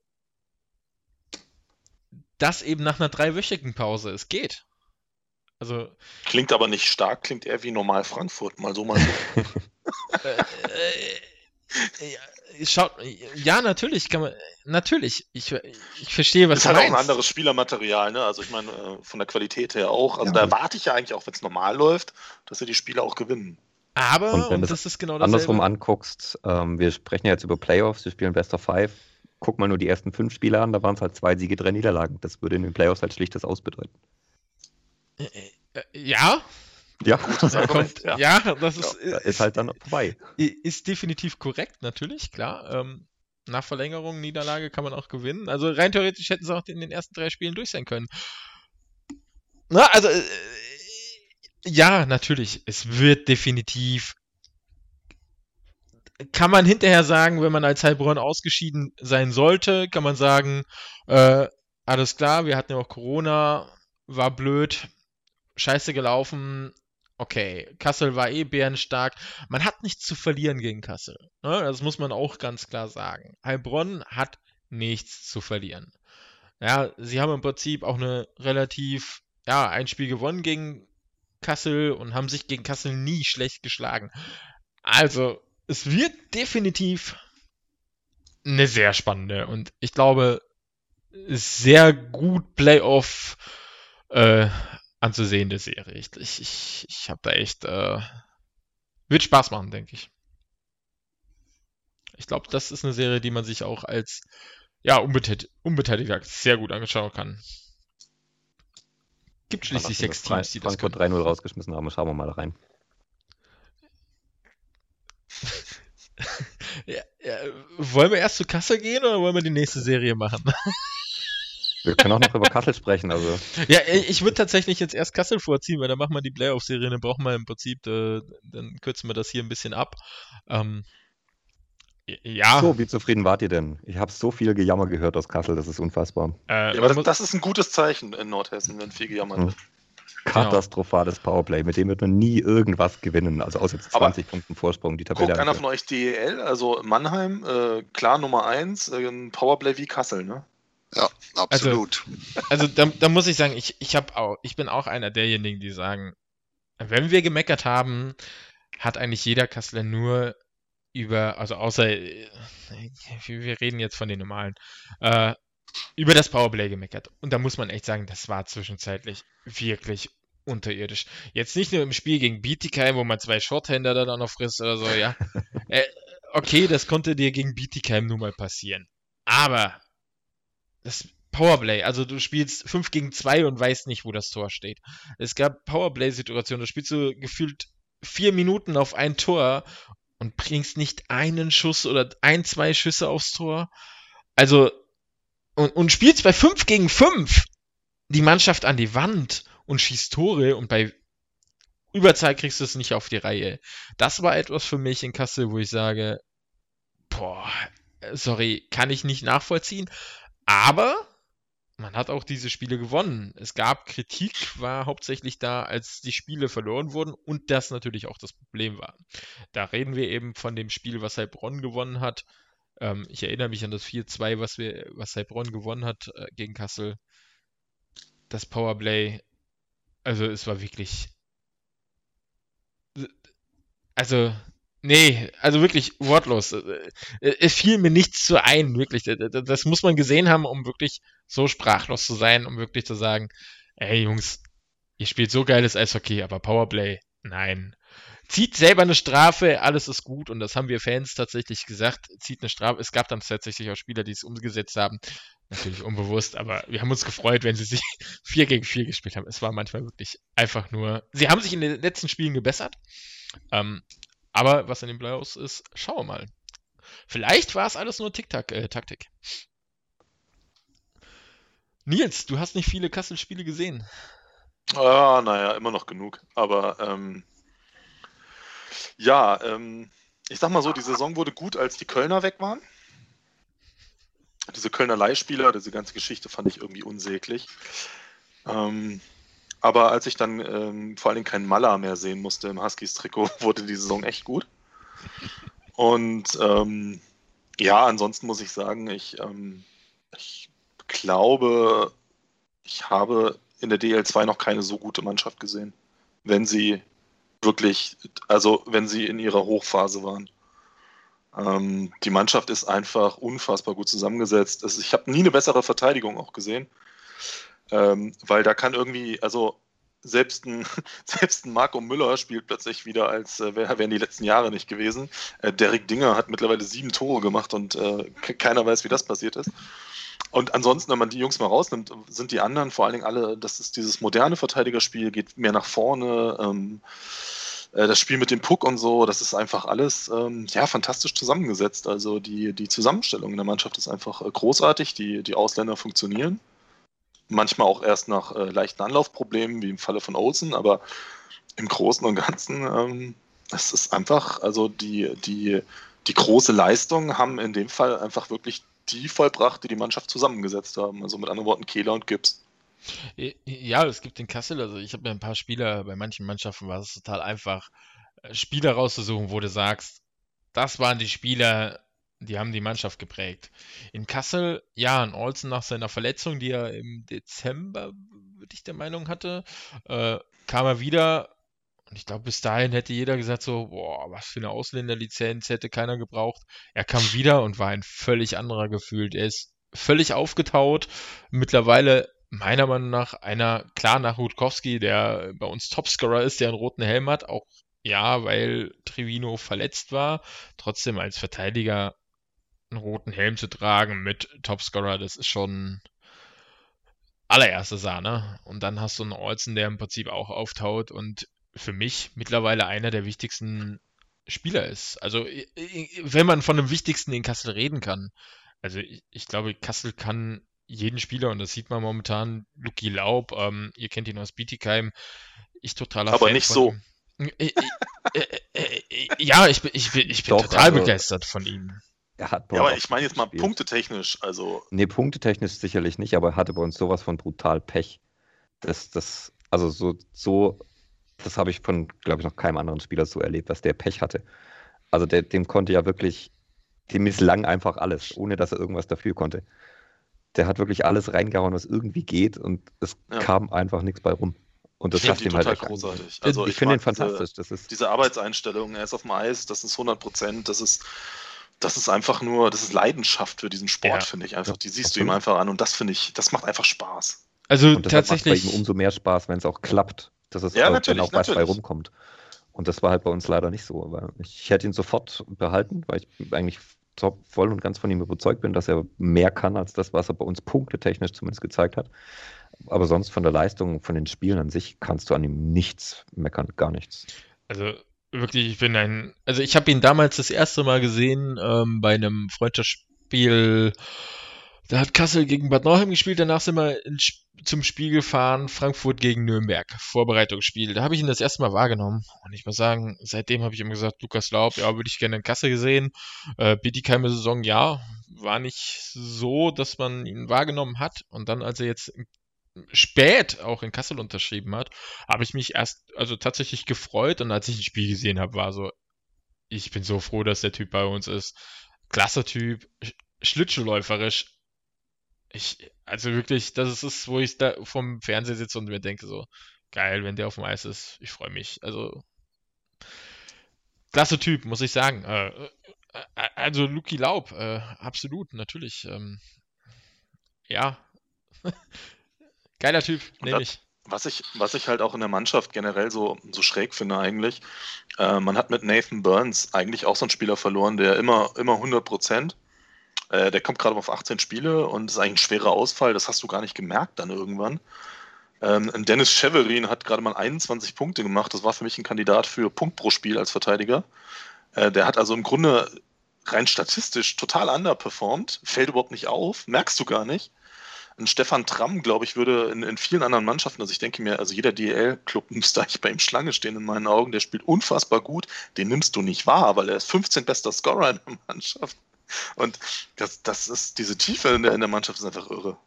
Speaker 2: das eben nach einer dreiwöchigen Pause. Es geht. Also,
Speaker 4: klingt aber nicht stark, klingt eher wie normal Frankfurt, mal so, mal so.
Speaker 2: äh, äh, schaut, ja, natürlich kann man, natürlich, ich, ich verstehe, was
Speaker 4: das ist halt auch ein anderes Spielermaterial, ne? Also ich meine, äh, von der Qualität her auch. Also ja. da erwarte ich ja eigentlich auch, wenn es normal läuft, dass sie die Spiele auch gewinnen.
Speaker 2: Aber,
Speaker 3: und wenn und das ist genau das. Andersrum anguckst, ähm, wir sprechen ja jetzt über Playoffs, wir spielen Best of Five. Guck mal nur die ersten fünf Spiele an, da waren es halt zwei Siege, drei Niederlagen. Das würde in den Playoffs halt schlichtes Ausbedeuten.
Speaker 2: Äh, äh, ja.
Speaker 3: Ja,
Speaker 2: kommt, ja. ja. das ist,
Speaker 3: ja, ist halt dann vorbei.
Speaker 2: Ist definitiv korrekt, natürlich, klar. Ähm, nach Verlängerung, Niederlage kann man auch gewinnen. Also rein theoretisch hätten sie auch in den ersten drei Spielen durch sein können. Na, also, äh, ja, natürlich, es wird definitiv. Kann man hinterher sagen, wenn man als Heilbronn ausgeschieden sein sollte, kann man sagen, äh, alles klar, wir hatten ja auch Corona, war blöd, scheiße gelaufen. Okay, Kassel war eh bärenstark. Man hat nichts zu verlieren gegen Kassel. Ne? Das muss man auch ganz klar sagen. Heilbronn hat nichts zu verlieren. Ja, sie haben im Prinzip auch eine relativ, ja, ein Spiel gewonnen gegen Kassel und haben sich gegen Kassel nie schlecht geschlagen. Also, es wird definitiv eine sehr spannende und ich glaube, sehr gut Playoff äh, anzusehende Serie. Ich, ich, ich habe da echt. Äh, wird Spaß machen, denke ich. Ich glaube, das ist eine Serie, die man sich auch als ja, unbeteiligt, Unbeteiligter sehr gut anschauen kann. Gibt schließlich sechs Teams,
Speaker 3: die das Frankfurt 3-0 rausgeschmissen haben. Schauen wir mal rein.
Speaker 2: ja, ja, wollen wir erst zu Kasse gehen oder wollen wir die nächste Serie machen?
Speaker 3: Wir können auch noch über Kassel sprechen. Also.
Speaker 2: Ja, ich würde tatsächlich jetzt erst Kassel vorziehen, weil dann machen wir die Playoff-Serie, dann brauchen wir im Prinzip, äh, dann kürzen wir das hier ein bisschen ab. Ähm, ja.
Speaker 3: So, wie zufrieden wart ihr denn? Ich habe so viel Gejammer gehört aus Kassel, das ist unfassbar.
Speaker 4: Äh, ja, aber das, das, ist ein gutes Zeichen in Nordhessen, wenn viel gejammert wird. Hm.
Speaker 3: Katastrophales Powerplay, mit dem wird man nie irgendwas gewinnen. Also außer 20 Aber Punkten Vorsprung, die
Speaker 4: Tabelle. Guckt einer von euch DEL, also Mannheim, äh, klar Nummer 1, äh, ein Powerplay wie Kassel, ne?
Speaker 1: Ja, absolut.
Speaker 2: Also, also da, da, muss ich sagen, ich, ich, auch, ich bin auch einer derjenigen, die sagen, wenn wir gemeckert haben, hat eigentlich jeder Kassler nur über, also außer, äh, wir reden jetzt von den normalen, äh, über das Powerplay gemeckert. Und da muss man echt sagen, das war zwischenzeitlich wirklich unterirdisch. Jetzt nicht nur im Spiel gegen Bietigheim, wo man zwei Shorthänder dann noch frisst oder so, ja. äh, okay, das konnte dir gegen Bietigheim nun mal passieren. Aber das Powerplay, also du spielst 5 gegen 2 und weißt nicht, wo das Tor steht. Es gab Powerplay-Situationen, da spielst du gefühlt vier Minuten auf ein Tor und bringst nicht einen Schuss oder ein, zwei Schüsse aufs Tor. Also, und, und spielst bei 5 gegen 5 die Mannschaft an die Wand und schießt Tore und bei Überzeit kriegst du es nicht auf die Reihe. Das war etwas für mich in Kassel, wo ich sage, boah, sorry, kann ich nicht nachvollziehen. Aber man hat auch diese Spiele gewonnen. Es gab Kritik, war hauptsächlich da, als die Spiele verloren wurden und das natürlich auch das Problem war. Da reden wir eben von dem Spiel, was Heilbronn gewonnen hat. Ähm, ich erinnere mich an das 4-2, was, was Heilbronn gewonnen hat äh, gegen Kassel. Das Powerplay, also es war wirklich. Also, Nee, also wirklich wortlos. Äh, äh, es fiel mir nichts zu ein, wirklich. Das muss man gesehen haben, um wirklich so sprachlos zu sein, um wirklich zu sagen, ey Jungs, ihr spielt so geiles Eishockey, aber Powerplay, nein. zieht selber eine Strafe, alles ist gut und das haben wir Fans tatsächlich gesagt, zieht eine Strafe. Es gab dann tatsächlich auch Spieler, die es umgesetzt haben, natürlich unbewusst, aber wir haben uns gefreut, wenn sie sich 4 gegen 4 gespielt haben. Es war manchmal wirklich einfach nur, sie haben sich in den letzten Spielen gebessert, ähm, aber was in den Playoffs ist, schauen wir mal. Vielleicht war es alles nur Tic-Tac-Taktik. Äh, Nils, du hast nicht viele Kassel-Spiele gesehen.
Speaker 4: Ah, naja, immer noch genug. Aber ähm, ja, ähm, ich sag mal so, die Saison wurde gut, als die Kölner weg waren. Diese Kölner Leihspieler, diese ganze Geschichte fand ich irgendwie unsäglich. Ähm, aber als ich dann ähm, vor allen Dingen keinen Maller mehr sehen musste im Huskies-Trikot, wurde die Saison echt gut. Und ähm, ja, ansonsten muss ich sagen, ich, ähm, ich glaube, ich habe in der DL2 noch keine so gute Mannschaft gesehen. Wenn sie wirklich, also wenn sie in ihrer Hochphase waren. Ähm, die Mannschaft ist einfach unfassbar gut zusammengesetzt. Also ich habe nie eine bessere Verteidigung auch gesehen, ähm, weil da kann irgendwie, also selbst ein, selbst ein Marco Müller spielt plötzlich wieder, als äh, wären die letzten Jahre nicht gewesen. Äh, Derek Dinger hat mittlerweile sieben Tore gemacht und äh, keiner weiß, wie das passiert ist. Und ansonsten, wenn man die Jungs mal rausnimmt, sind die anderen vor allen Dingen alle, das ist dieses moderne Verteidigerspiel, geht mehr nach vorne. Ähm, äh, das Spiel mit dem Puck und so, das ist einfach alles ähm, ja, fantastisch zusammengesetzt. Also die, die Zusammenstellung in der Mannschaft ist einfach äh, großartig. Die, die Ausländer funktionieren. Manchmal auch erst nach äh, leichten Anlaufproblemen, wie im Falle von Olsen, aber im Großen und Ganzen, ähm, es ist einfach, also die, die, die große Leistung haben in dem Fall einfach wirklich die vollbracht, die die Mannschaft zusammengesetzt haben. Also mit anderen Worten Kehler und Gibbs.
Speaker 2: Ja, es gibt in Kassel, also ich habe ja ein paar Spieler, bei manchen Mannschaften war es total einfach, äh, Spieler rauszusuchen, wo du sagst, das waren die Spieler, die haben die Mannschaft geprägt. In Kassel, ja, in Olsen nach seiner Verletzung, die er im Dezember, würde ich der Meinung hatte, äh, kam er wieder und ich glaube, bis dahin hätte jeder gesagt so, boah, was für eine Ausländerlizenz hätte keiner gebraucht. Er kam wieder und war ein völlig anderer gefühlt. Er ist völlig aufgetaut. Mittlerweile meiner Meinung nach einer, klar nach Rutkowski, der bei uns Topscorer ist, der einen roten Helm hat, auch ja, weil Trivino verletzt war. Trotzdem als Verteidiger einen roten Helm zu tragen mit Topscorer, das ist schon allererste Sahne. Und dann hast du einen Olsen, der im Prinzip auch auftaut und für mich mittlerweile einer der wichtigsten Spieler ist. Also, wenn man von dem wichtigsten in Kassel reden kann. Also, ich, ich glaube, Kassel kann jeden Spieler, und das sieht man momentan, Luki Laub, ähm, ihr kennt ihn aus Bietigheim, ich totaler
Speaker 4: Aber Fan nicht so.
Speaker 2: Ihm. Äh, äh, äh, ja, ich bin, ich bin, ich bin Doch, total also, begeistert von ihm.
Speaker 4: Er hat ja, aber ich meine jetzt mal punktetechnisch, also.
Speaker 3: Nee, punktetechnisch sicherlich nicht, aber er hatte bei uns sowas von brutal Pech. Das, das, also so, so das habe ich von, glaube ich, noch keinem anderen Spieler so erlebt, dass der Pech hatte. Also der, dem konnte ja wirklich, dem misslang einfach alles, ohne dass er irgendwas dafür konnte. Der hat wirklich alles reingehauen, was irgendwie geht und es ja. kam einfach nichts bei rum. Und das schafft ihm halt
Speaker 4: echt großartig. Also ich, ich finde ihn fantastisch. Diese, das ist diese Arbeitseinstellung, er ist auf dem Eis, das ist 100 Prozent, das ist, das ist einfach nur, das ist Leidenschaft für diesen Sport, ja. finde ich einfach. Die siehst du ihm einfach an und das finde ich, das macht einfach Spaß.
Speaker 3: Also und tatsächlich. Macht bei ihm umso mehr Spaß, wenn es auch klappt dass es ja, dann auch was bei rumkommt. Und das war halt bei uns leider nicht so. Aber ich hätte ihn sofort behalten, weil ich eigentlich voll und ganz von ihm überzeugt bin, dass er mehr kann als das, was er bei uns punktetechnisch zumindest gezeigt hat. Aber sonst von der Leistung, von den Spielen an sich, kannst du an ihm nichts meckern, gar nichts.
Speaker 2: Also wirklich, ich bin ein, also ich habe ihn damals das erste Mal gesehen ähm, bei einem Freundschaftsspiel da hat Kassel gegen Bad Nauheim gespielt, danach sind wir in, zum Spiel gefahren, Frankfurt gegen Nürnberg, Vorbereitungsspiel. Da habe ich ihn das erste Mal wahrgenommen. Und ich muss sagen, seitdem habe ich ihm gesagt, Lukas Laub, ja, würde ich gerne in Kassel gesehen. Äh, Bietigheime Saison, ja, war nicht so, dass man ihn wahrgenommen hat. Und dann, als er jetzt spät auch in Kassel unterschrieben hat, habe ich mich erst, also tatsächlich gefreut. Und als ich ein Spiel gesehen habe, war so, ich bin so froh, dass der Typ bei uns ist. Klasse Typ, Schlittschuhläuferisch, ich, also wirklich, das ist es, wo ich da vom Fernseher sitze und mir denke so, geil, wenn der auf dem Eis ist, ich freue mich. Also, klasse Typ, muss ich sagen. Äh, äh, äh also, Luki Laub, äh, absolut, natürlich. Ähm, ja. Geiler Typ, nehme ich.
Speaker 4: was ich, was ich halt auch in der Mannschaft generell so, so schräg finde eigentlich, äh, man hat mit Nathan Burns eigentlich auch so einen Spieler verloren, der immer, immer 100 Prozent, äh, der kommt gerade auf 18 Spiele und ist eigentlich ein schwerer Ausfall, das hast du gar nicht gemerkt dann irgendwann. Ähm, Dennis Cheverin hat gerade mal 21 Punkte gemacht, das war für mich ein Kandidat für Punkt pro Spiel als Verteidiger. Äh, der hat also im Grunde rein statistisch total underperformed, fällt überhaupt nicht auf, merkst du gar nicht ein Stefan Tramm, glaube ich, würde in, in, vielen anderen Mannschaften, also ich denke mir, also jeder DL-Club müsste eigentlich bei ihm Schlange stehen in meinen Augen, der spielt unfassbar gut, den nimmst du nicht wahr, weil er ist 15 bester Scorer in der Mannschaft. Und das, das ist, diese Tiefe in der, in der Mannschaft ist einfach irre.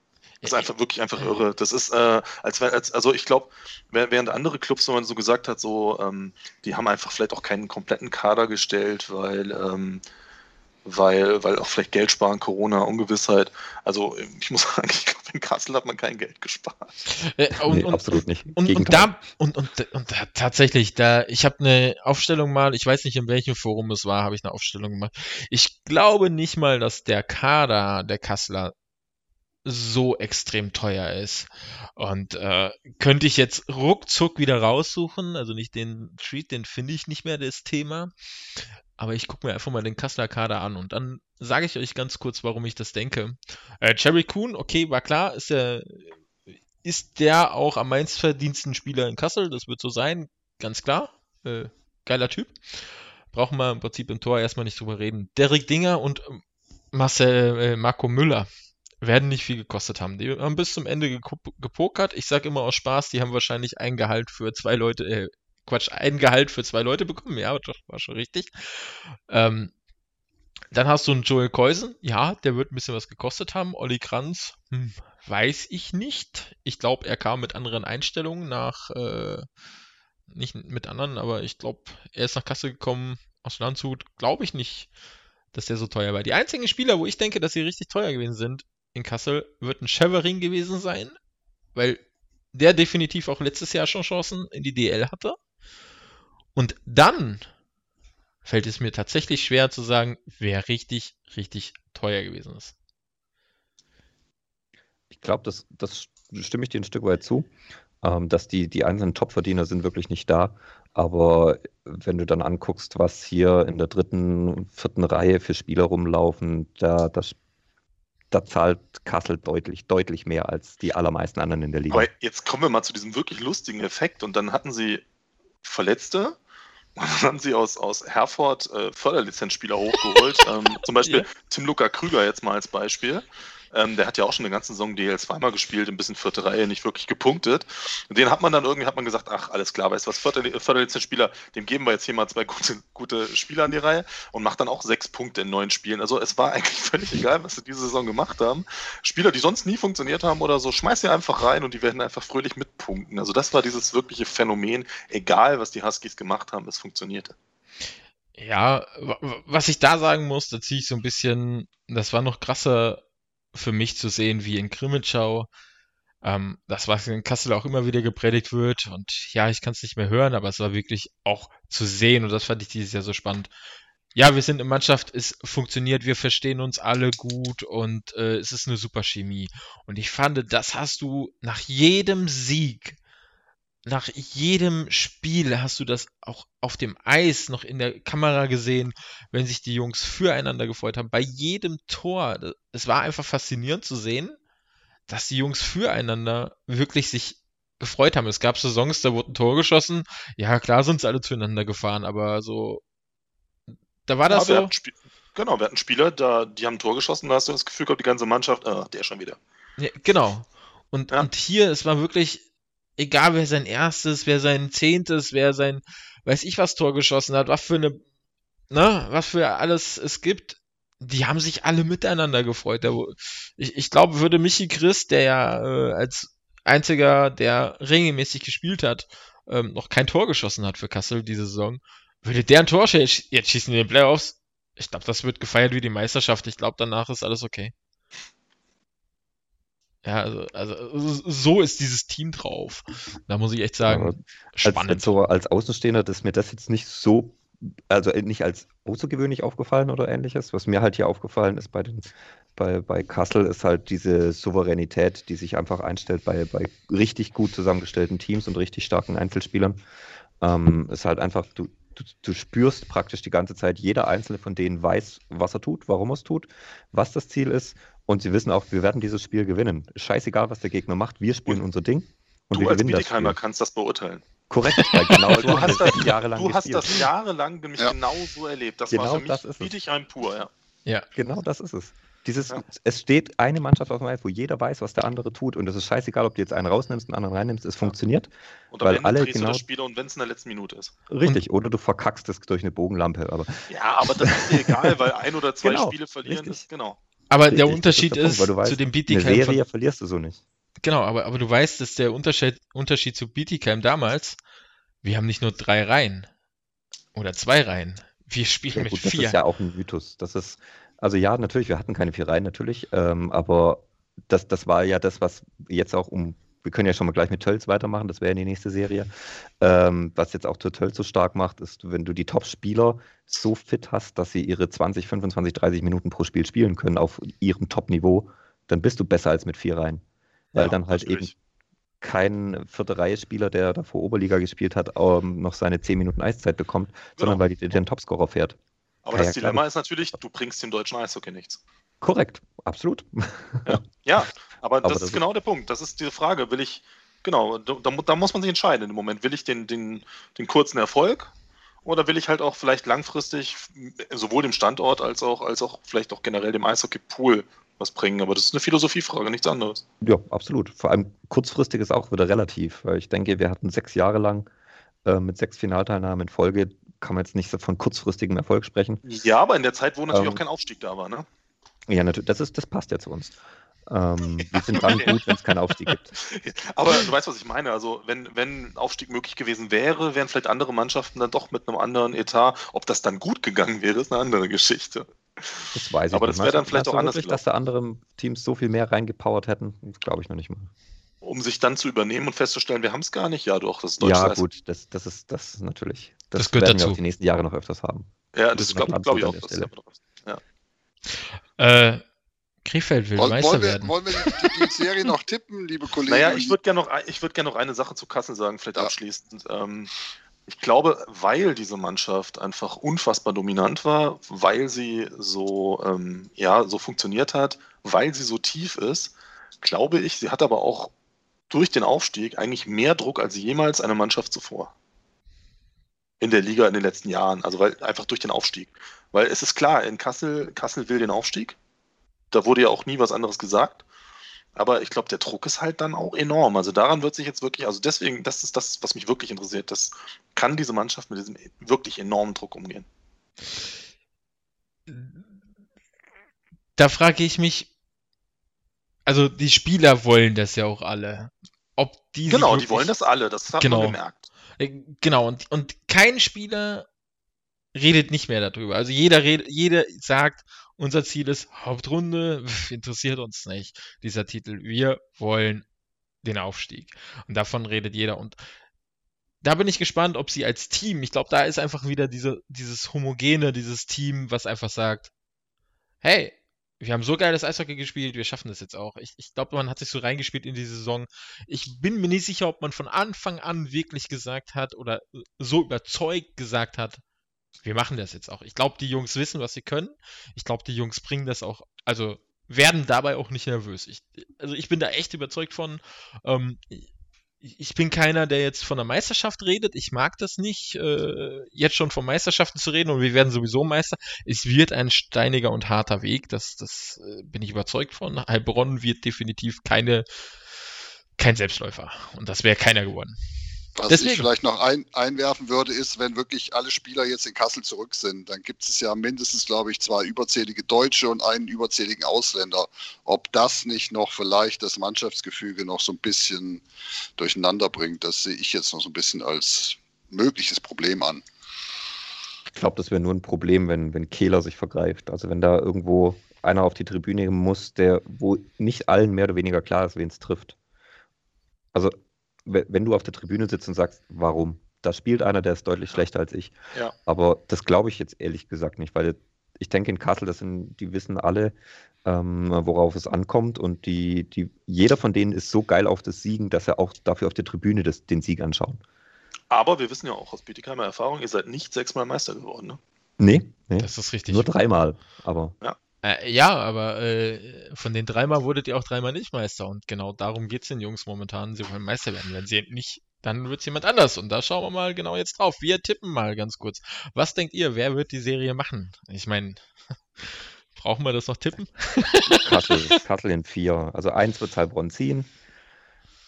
Speaker 4: Das ist einfach wirklich einfach irre. Das ist, äh, als, als also ich glaube, während andere Clubs, wenn man so gesagt hat, so, ähm, die haben einfach vielleicht auch keinen kompletten Kader gestellt, weil ähm, weil, weil auch vielleicht Geld sparen, Corona, Ungewissheit. Also ich muss sagen, ich glaube, in Kassel hat man kein Geld gespart.
Speaker 3: Äh, und, nee, und, absolut nicht.
Speaker 2: Und, und, da, und, und, und da, tatsächlich, da, ich habe eine Aufstellung mal, ich weiß nicht, in welchem Forum es war, habe ich eine Aufstellung gemacht. Ich glaube nicht mal, dass der Kader der Kasseler so extrem teuer ist. Und äh, könnte ich jetzt ruckzuck wieder raussuchen, also nicht den Treat, den finde ich nicht mehr das Thema. Aber ich gucke mir einfach mal den Kasseler Kader an und dann sage ich euch ganz kurz, warum ich das denke. Äh, Cherry Kuhn, okay, war klar, ist der, ist der auch am meistverdiensten Spieler in Kassel, das wird so sein, ganz klar. Äh, geiler Typ. Brauchen wir im Prinzip im Tor erstmal nicht drüber reden. Derek Dinger und Marcel äh, Marco Müller werden nicht viel gekostet haben. Die haben bis zum Ende gepokert. Ich sage immer aus Spaß, die haben wahrscheinlich ein Gehalt für zwei Leute, äh, Quatsch, ein Gehalt für zwei Leute bekommen. Ja, doch, war schon richtig. Ähm, dann hast du einen Joel Keusen. Ja, der wird ein bisschen was gekostet haben. Olli Kranz, hm, weiß ich nicht. Ich glaube, er kam mit anderen Einstellungen nach, äh, nicht mit anderen, aber ich glaube, er ist nach Kassel gekommen aus Landshut. Glaube ich nicht, dass der so teuer war. Die einzigen Spieler, wo ich denke, dass sie richtig teuer gewesen sind in Kassel, wird ein Chevering gewesen sein, weil der definitiv auch letztes Jahr schon Chancen in die DL hatte. Und dann fällt es mir tatsächlich schwer zu sagen, wer richtig, richtig teuer gewesen ist.
Speaker 3: Ich glaube, das, das stimme ich dir ein Stück weit zu, ähm, dass die, die einzelnen Topverdiener sind wirklich nicht da. Aber wenn du dann anguckst, was hier in der dritten, vierten Reihe für Spieler rumlaufen, da, das, da zahlt Kassel deutlich, deutlich mehr als die allermeisten anderen in der Liga.
Speaker 4: Aber jetzt kommen wir mal zu diesem wirklich lustigen Effekt und dann hatten sie Verletzte. Und dann haben sie aus, aus Herford äh, Förderlizenzspieler hochgeholt. ähm, zum Beispiel ja. Tim Luca Krüger jetzt mal als Beispiel. Ähm, der hat ja auch schon eine ganze Saison DL zweimal gespielt, ein bisschen vierte Reihe, nicht wirklich gepunktet. Und den hat man dann irgendwie hat man gesagt, ach, alles klar, weißt du was, Förderlizenzspieler, dem geben wir jetzt hier mal zwei gute, gute Spieler an die Reihe und macht dann auch sechs Punkte in neun Spielen. Also es war eigentlich völlig egal, was sie diese Saison gemacht haben. Spieler, die sonst nie funktioniert haben oder so, schmeiß sie einfach rein und die werden einfach fröhlich mitpunkten. Also das war dieses wirkliche Phänomen, egal was die Huskies gemacht haben, es funktionierte.
Speaker 2: Ja, was ich da sagen muss, da ziehe ich so ein bisschen, das war noch krasser für mich zu sehen, wie in Grimmitschau ähm, das, was in Kassel auch immer wieder gepredigt wird. Und ja, ich kann es nicht mehr hören, aber es war wirklich auch zu sehen und das fand ich dieses Jahr so spannend. Ja, wir sind eine Mannschaft, es funktioniert, wir verstehen uns alle gut und äh, es ist eine super Chemie. Und ich fand, das hast du nach jedem Sieg nach jedem Spiel hast du das auch auf dem Eis noch in der Kamera gesehen, wenn sich die Jungs füreinander gefreut haben. Bei jedem Tor. Es war einfach faszinierend zu sehen, dass die Jungs füreinander wirklich sich gefreut haben. Es gab Saisons, da wurde ein Tor geschossen. Ja, klar sind sie alle zueinander gefahren, aber so. Da war das ja,
Speaker 4: so. Genau, wir hatten Spieler, da, die haben ein Tor geschossen, da hast du das Gefühl gehabt, die ganze Mannschaft, ah, der schon wieder.
Speaker 2: Ja, genau. Und, ja. und hier, es war wirklich, egal wer sein erstes, wer sein zehntes, wer sein, weiß ich was Tor geschossen hat, was für eine, ne, was für alles es gibt, die haben sich alle miteinander gefreut. Ich, ich glaube, würde Michi Chris, der ja äh, als einziger, der regelmäßig gespielt hat, ähm, noch kein Tor geschossen hat für Kassel diese Saison, würde der ein Tor jetzt schießen in den Playoffs. Ich glaube, das wird gefeiert wie die Meisterschaft. Ich glaube, danach ist alles okay. Ja, also, also so ist dieses Team drauf. Da muss ich echt sagen,
Speaker 3: ja, spannend. Als, so als Außenstehender ist mir das jetzt nicht so also nicht als außergewöhnlich aufgefallen oder ähnliches. Was mir halt hier aufgefallen ist bei, den, bei, bei Kassel, ist halt diese Souveränität, die sich einfach einstellt bei, bei richtig gut zusammengestellten Teams und richtig starken Einzelspielern. Ähm, ist halt einfach, du, du, du, spürst praktisch die ganze Zeit, jeder einzelne von denen weiß, was er tut, warum er es tut, was das Ziel ist. Und sie wissen auch, wir werden dieses Spiel gewinnen. Scheißegal, was der Gegner macht, wir spielen und unser Ding.
Speaker 4: Und du wir als Bietigheimer kannst das beurteilen.
Speaker 3: Korrekt, weil genau
Speaker 4: du hast das jahrelang Du hast das jahrelang nämlich ja. genau so erlebt. Das
Speaker 3: genau
Speaker 4: war
Speaker 3: für mich das
Speaker 4: Bietigheim pur, ja.
Speaker 3: Ja, genau das ist es. Dieses, ja. Es steht eine Mannschaft auf dem Eis, wo jeder weiß, was der andere tut. Und es ist scheißegal, ob du jetzt einen rausnimmst, einen anderen reinnimmst. Es ja. funktioniert.
Speaker 4: Und weil alle genau das Spiel und wenn es in der letzten Minute ist.
Speaker 3: Richtig, und oder du verkackst es durch eine Bogenlampe. Aber
Speaker 4: ja, aber das ist dir egal, weil ein oder zwei genau, Spiele verlieren richtig. ist. Genau.
Speaker 2: Aber richtig, der Unterschied ist, ist
Speaker 3: Punkt,
Speaker 2: zu dem
Speaker 3: Bietigheim. Eine Serie verlierst du so nicht.
Speaker 2: Genau, aber, aber du weißt, dass der Unterschied, Unterschied zu Bietigheim damals, wir haben nicht nur drei Reihen oder zwei Reihen. Wir spielen ja, mit gut, vier.
Speaker 3: Das ist ja auch ein Mythos. Das ist, also ja, natürlich, wir hatten keine vier Reihen natürlich, ähm, aber das, das war ja das, was jetzt auch um, wir können ja schon mal gleich mit Tölz weitermachen, das wäre die nächste Serie. Ähm, was jetzt auch Tölz so stark macht, ist, wenn du die Top-Spieler so fit hast, dass sie ihre 20, 25, 30 Minuten pro Spiel spielen können auf ihrem Top-Niveau, dann bist du besser als mit vier Reihen weil ja, dann halt natürlich. eben kein vierte Reihe-Spieler, der da vor Oberliga gespielt hat, ähm, noch seine 10 Minuten Eiszeit bekommt, genau. sondern weil die den Topscorer fährt.
Speaker 4: Aber ja, das ja, Dilemma ist natürlich, du bringst dem deutschen Eishockey nichts.
Speaker 3: Korrekt, absolut.
Speaker 4: Ja, ja aber, aber, das, das ist genau der Punkt. Das ist diese Frage, will ich, genau, da, da, muss man sich entscheiden im Moment. Will ich den, den, den kurzen Erfolg oder will ich halt auch vielleicht langfristig sowohl dem Standort als auch, als auch vielleicht auch generell dem Eishockey-Pool was bringen. Aber das ist eine Philosophiefrage, nichts anderes.
Speaker 3: Ja, absolut. Vor allem kurzfristig ist auch wieder relativ, weil ich denke, wir hatten sechs Jahre lang äh, mit sechs Finalteilnahmen in Folge, kann man jetzt nicht von kurzfristigem Erfolg sprechen.
Speaker 4: Ja, aber in der Zeit, wo natürlich ähm, auch kein Aufstieg da war, ne?
Speaker 3: Ja, natürlich, das, ist, das passt ja zu uns. Ähm, wir sind dann gut, wenn es keinen Aufstieg gibt.
Speaker 4: Aber du weißt, was ich meine. Also, wenn, wenn Aufstieg möglich gewesen wäre, wären vielleicht andere Mannschaften dann doch mit einem anderen Etat. Ob das dann gut gegangen wäre, ist eine andere Geschichte.
Speaker 3: Das weiß ich
Speaker 4: Aber nicht. das wäre dann vielleicht auch anders.
Speaker 3: Wirklich, dass da andere Teams so viel mehr reingepowert hätten, glaube ich noch nicht mal.
Speaker 4: Um sich dann zu übernehmen und festzustellen, wir haben es gar nicht. Ja, doch,
Speaker 3: das ist Ja, Eis. gut, das, das ist das natürlich.
Speaker 2: Das, das gehört werden dazu.
Speaker 3: wir auch die nächsten Jahre noch öfters haben.
Speaker 4: Ja, das, das glaube glaub ich auch. Das ja.
Speaker 2: Äh, Krefeld will
Speaker 1: Woll,
Speaker 2: Meister
Speaker 1: wollen wir,
Speaker 2: werden.
Speaker 1: Wollen wir die, die, Serie noch tippen, liebe Kollegen?
Speaker 4: Naja, ich würde gerne noch, würd gern noch eine Sache zu Kassel sagen, vielleicht ja. abschließend. Ähm, ich glaube, weil diese Mannschaft einfach unfassbar dominant war, weil sie so, ähm, ja, so funktioniert hat, weil sie so tief ist, glaube ich, sie hat aber auch durch den Aufstieg eigentlich mehr Druck als jemals eine Mannschaft zuvor. In der Liga in den letzten Jahren. Also weil einfach durch den Aufstieg. Weil es ist klar, in Kassel, Kassel will den Aufstieg. Da wurde ja auch nie was anderes gesagt. Aber ich glaube, der Druck ist halt dann auch enorm. Also daran wird sich jetzt wirklich, also deswegen, das ist das, was mich wirklich interessiert. Das kann diese Mannschaft mit diesem wirklich enormen Druck umgehen.
Speaker 2: Da frage ich mich, also die Spieler wollen das ja auch alle. Ob die
Speaker 4: genau, die wollen das alle, das hat genau. man gemerkt.
Speaker 2: Äh, genau, und, und kein Spieler redet nicht mehr darüber. Also jeder redet, jeder sagt, unser Ziel ist Hauptrunde, interessiert uns nicht dieser Titel. Wir wollen den Aufstieg. Und davon redet jeder. Und da bin ich gespannt, ob sie als Team, ich glaube, da ist einfach wieder diese, dieses homogene, dieses Team, was einfach sagt, hey, wir haben so geiles Eishockey gespielt, wir schaffen das jetzt auch. Ich, ich glaube, man hat sich so reingespielt in die Saison. Ich bin mir nicht sicher, ob man von Anfang an wirklich gesagt hat oder so überzeugt gesagt hat, wir machen das jetzt auch. Ich glaube, die Jungs wissen, was sie können. Ich glaube, die Jungs bringen das auch, also werden dabei auch nicht nervös. Ich, also ich bin da echt überzeugt von. Ähm, ich bin keiner, der jetzt von der Meisterschaft redet. Ich mag das nicht, äh, jetzt schon von Meisterschaften zu reden und wir werden sowieso Meister. Es wird ein steiniger und harter Weg, das, das äh, bin ich überzeugt von. Heilbronn wird definitiv keine, kein Selbstläufer und das wäre keiner geworden.
Speaker 1: Was Deswegen. ich vielleicht noch ein, einwerfen würde, ist, wenn wirklich alle Spieler jetzt in Kassel zurück sind, dann gibt es ja mindestens, glaube ich, zwei überzählige Deutsche und einen überzähligen Ausländer. Ob das nicht noch vielleicht das Mannschaftsgefüge noch so ein bisschen durcheinander bringt, das sehe ich jetzt noch so ein bisschen als mögliches Problem an.
Speaker 3: Ich glaube, das wäre nur ein Problem, wenn, wenn Kehler sich vergreift. Also wenn da irgendwo einer auf die Tribüne muss, der, wo nicht allen mehr oder weniger klar ist, wen es trifft. Also wenn du auf der Tribüne sitzt und sagst, warum? da spielt einer, der ist deutlich schlechter als ich.
Speaker 4: Ja.
Speaker 3: Aber das glaube ich jetzt ehrlich gesagt nicht, weil ich denke in Kassel, das sind, die wissen alle, ähm, worauf es ankommt und die, die, jeder von denen ist so geil auf das Siegen, dass er auch dafür auf der Tribüne das, den Sieg anschauen.
Speaker 4: Aber wir wissen ja auch aus Bietigheimer Erfahrung, ihr seid nicht sechsmal Meister geworden, ne?
Speaker 3: Nee, nee.
Speaker 2: Das ist richtig.
Speaker 3: Nur dreimal, aber.
Speaker 2: Äh, ja, aber äh, von den dreimal wurdet ihr auch dreimal nicht Meister und genau darum geht es den Jungs momentan. Sie wollen Meister werden. Wenn sie nicht, dann wird es jemand anders und da schauen wir mal genau jetzt drauf. Wir tippen mal ganz kurz. Was denkt ihr, wer wird die Serie machen? Ich meine, brauchen wir das noch tippen?
Speaker 3: Kassel, Kassel in vier. Also eins wird Heilbronn ziehen,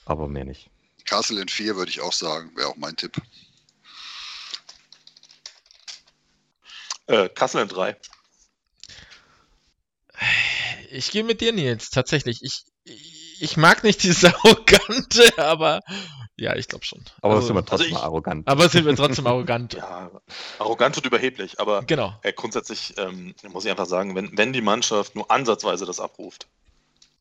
Speaker 3: aber mehr nicht.
Speaker 1: Kassel in vier würde ich auch sagen, wäre auch mein Tipp.
Speaker 4: Äh, Kassel in drei.
Speaker 2: Ich gehe mit dir, Nils, tatsächlich. Ich, ich mag nicht dieses Arrogante, aber ja, ich glaube schon.
Speaker 3: Aber
Speaker 2: Also-
Speaker 3: sind wir trotzdem
Speaker 4: also ich-
Speaker 3: arrogant.
Speaker 2: aber sind wir trotzdem arrogant.
Speaker 4: Ja, arrogant und überheblich, aber
Speaker 2: Genau.
Speaker 4: äh, grundsätzlich ähm, muss ich einfach sagen, wenn, wenn die Mannschaft nur ansatzweise das abruft,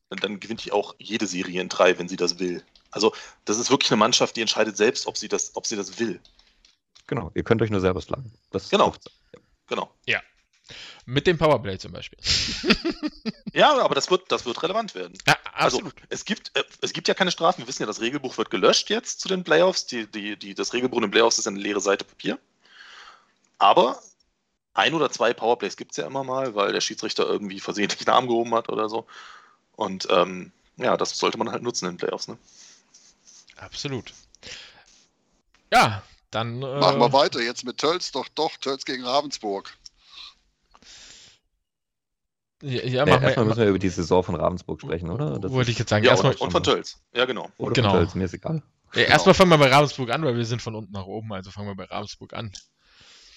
Speaker 4: dann, dann gewinnt die auch jede Serie in drei, wenn sie das will. Also das ist wirklich eine Mannschaft, die entscheidet selbst, ob sie das, ob sie das will.
Speaker 3: Genau, ihr könnt euch nur selber schlagen. Das
Speaker 4: Genau. Genau.
Speaker 2: Mit dem Powerplay zum Beispiel.
Speaker 4: Ja, aber das wird, das wird relevant werden.
Speaker 2: Ja,
Speaker 4: Also
Speaker 2: absolut.
Speaker 4: es gibt, äh, es gibt ja keine Strafen. Wir wissen ja, das Regelbuch wird gelöscht jetzt zu den Playoffs. Die, die, die, das Regelbuch in den Playoffs ist eine leere Seite Papier. Aber ein oder zwei Powerplays gibt es ja immer mal, weil der Schiedsrichter irgendwie versehentlich einen Arm gehoben hat oder so. Und ähm, ja, das sollte man halt nutzen in den Playoffs. Ne?
Speaker 2: absolut. Ja, dann. Äh,
Speaker 1: Machen wir weiter jetzt mit Tölz, doch, doch, Tölz gegen Ravensburg.
Speaker 2: Ja, ja
Speaker 3: Nee,
Speaker 2: machen
Speaker 3: erstmal
Speaker 2: wir.
Speaker 3: müssen wir über die Saison von Ravensburg sprechen, oder? Das
Speaker 2: Wollte ich jetzt sagen.
Speaker 4: Ja,
Speaker 2: erstmal,
Speaker 4: und, und von Tölz. Ja, genau.
Speaker 3: oder
Speaker 2: genau.
Speaker 3: von Tölz, mir ist egal.
Speaker 2: ja, erstmal fangen wir bei Ravensburg an, weil wir sind von unten nach oben, also fangen wir bei Ravensburg an.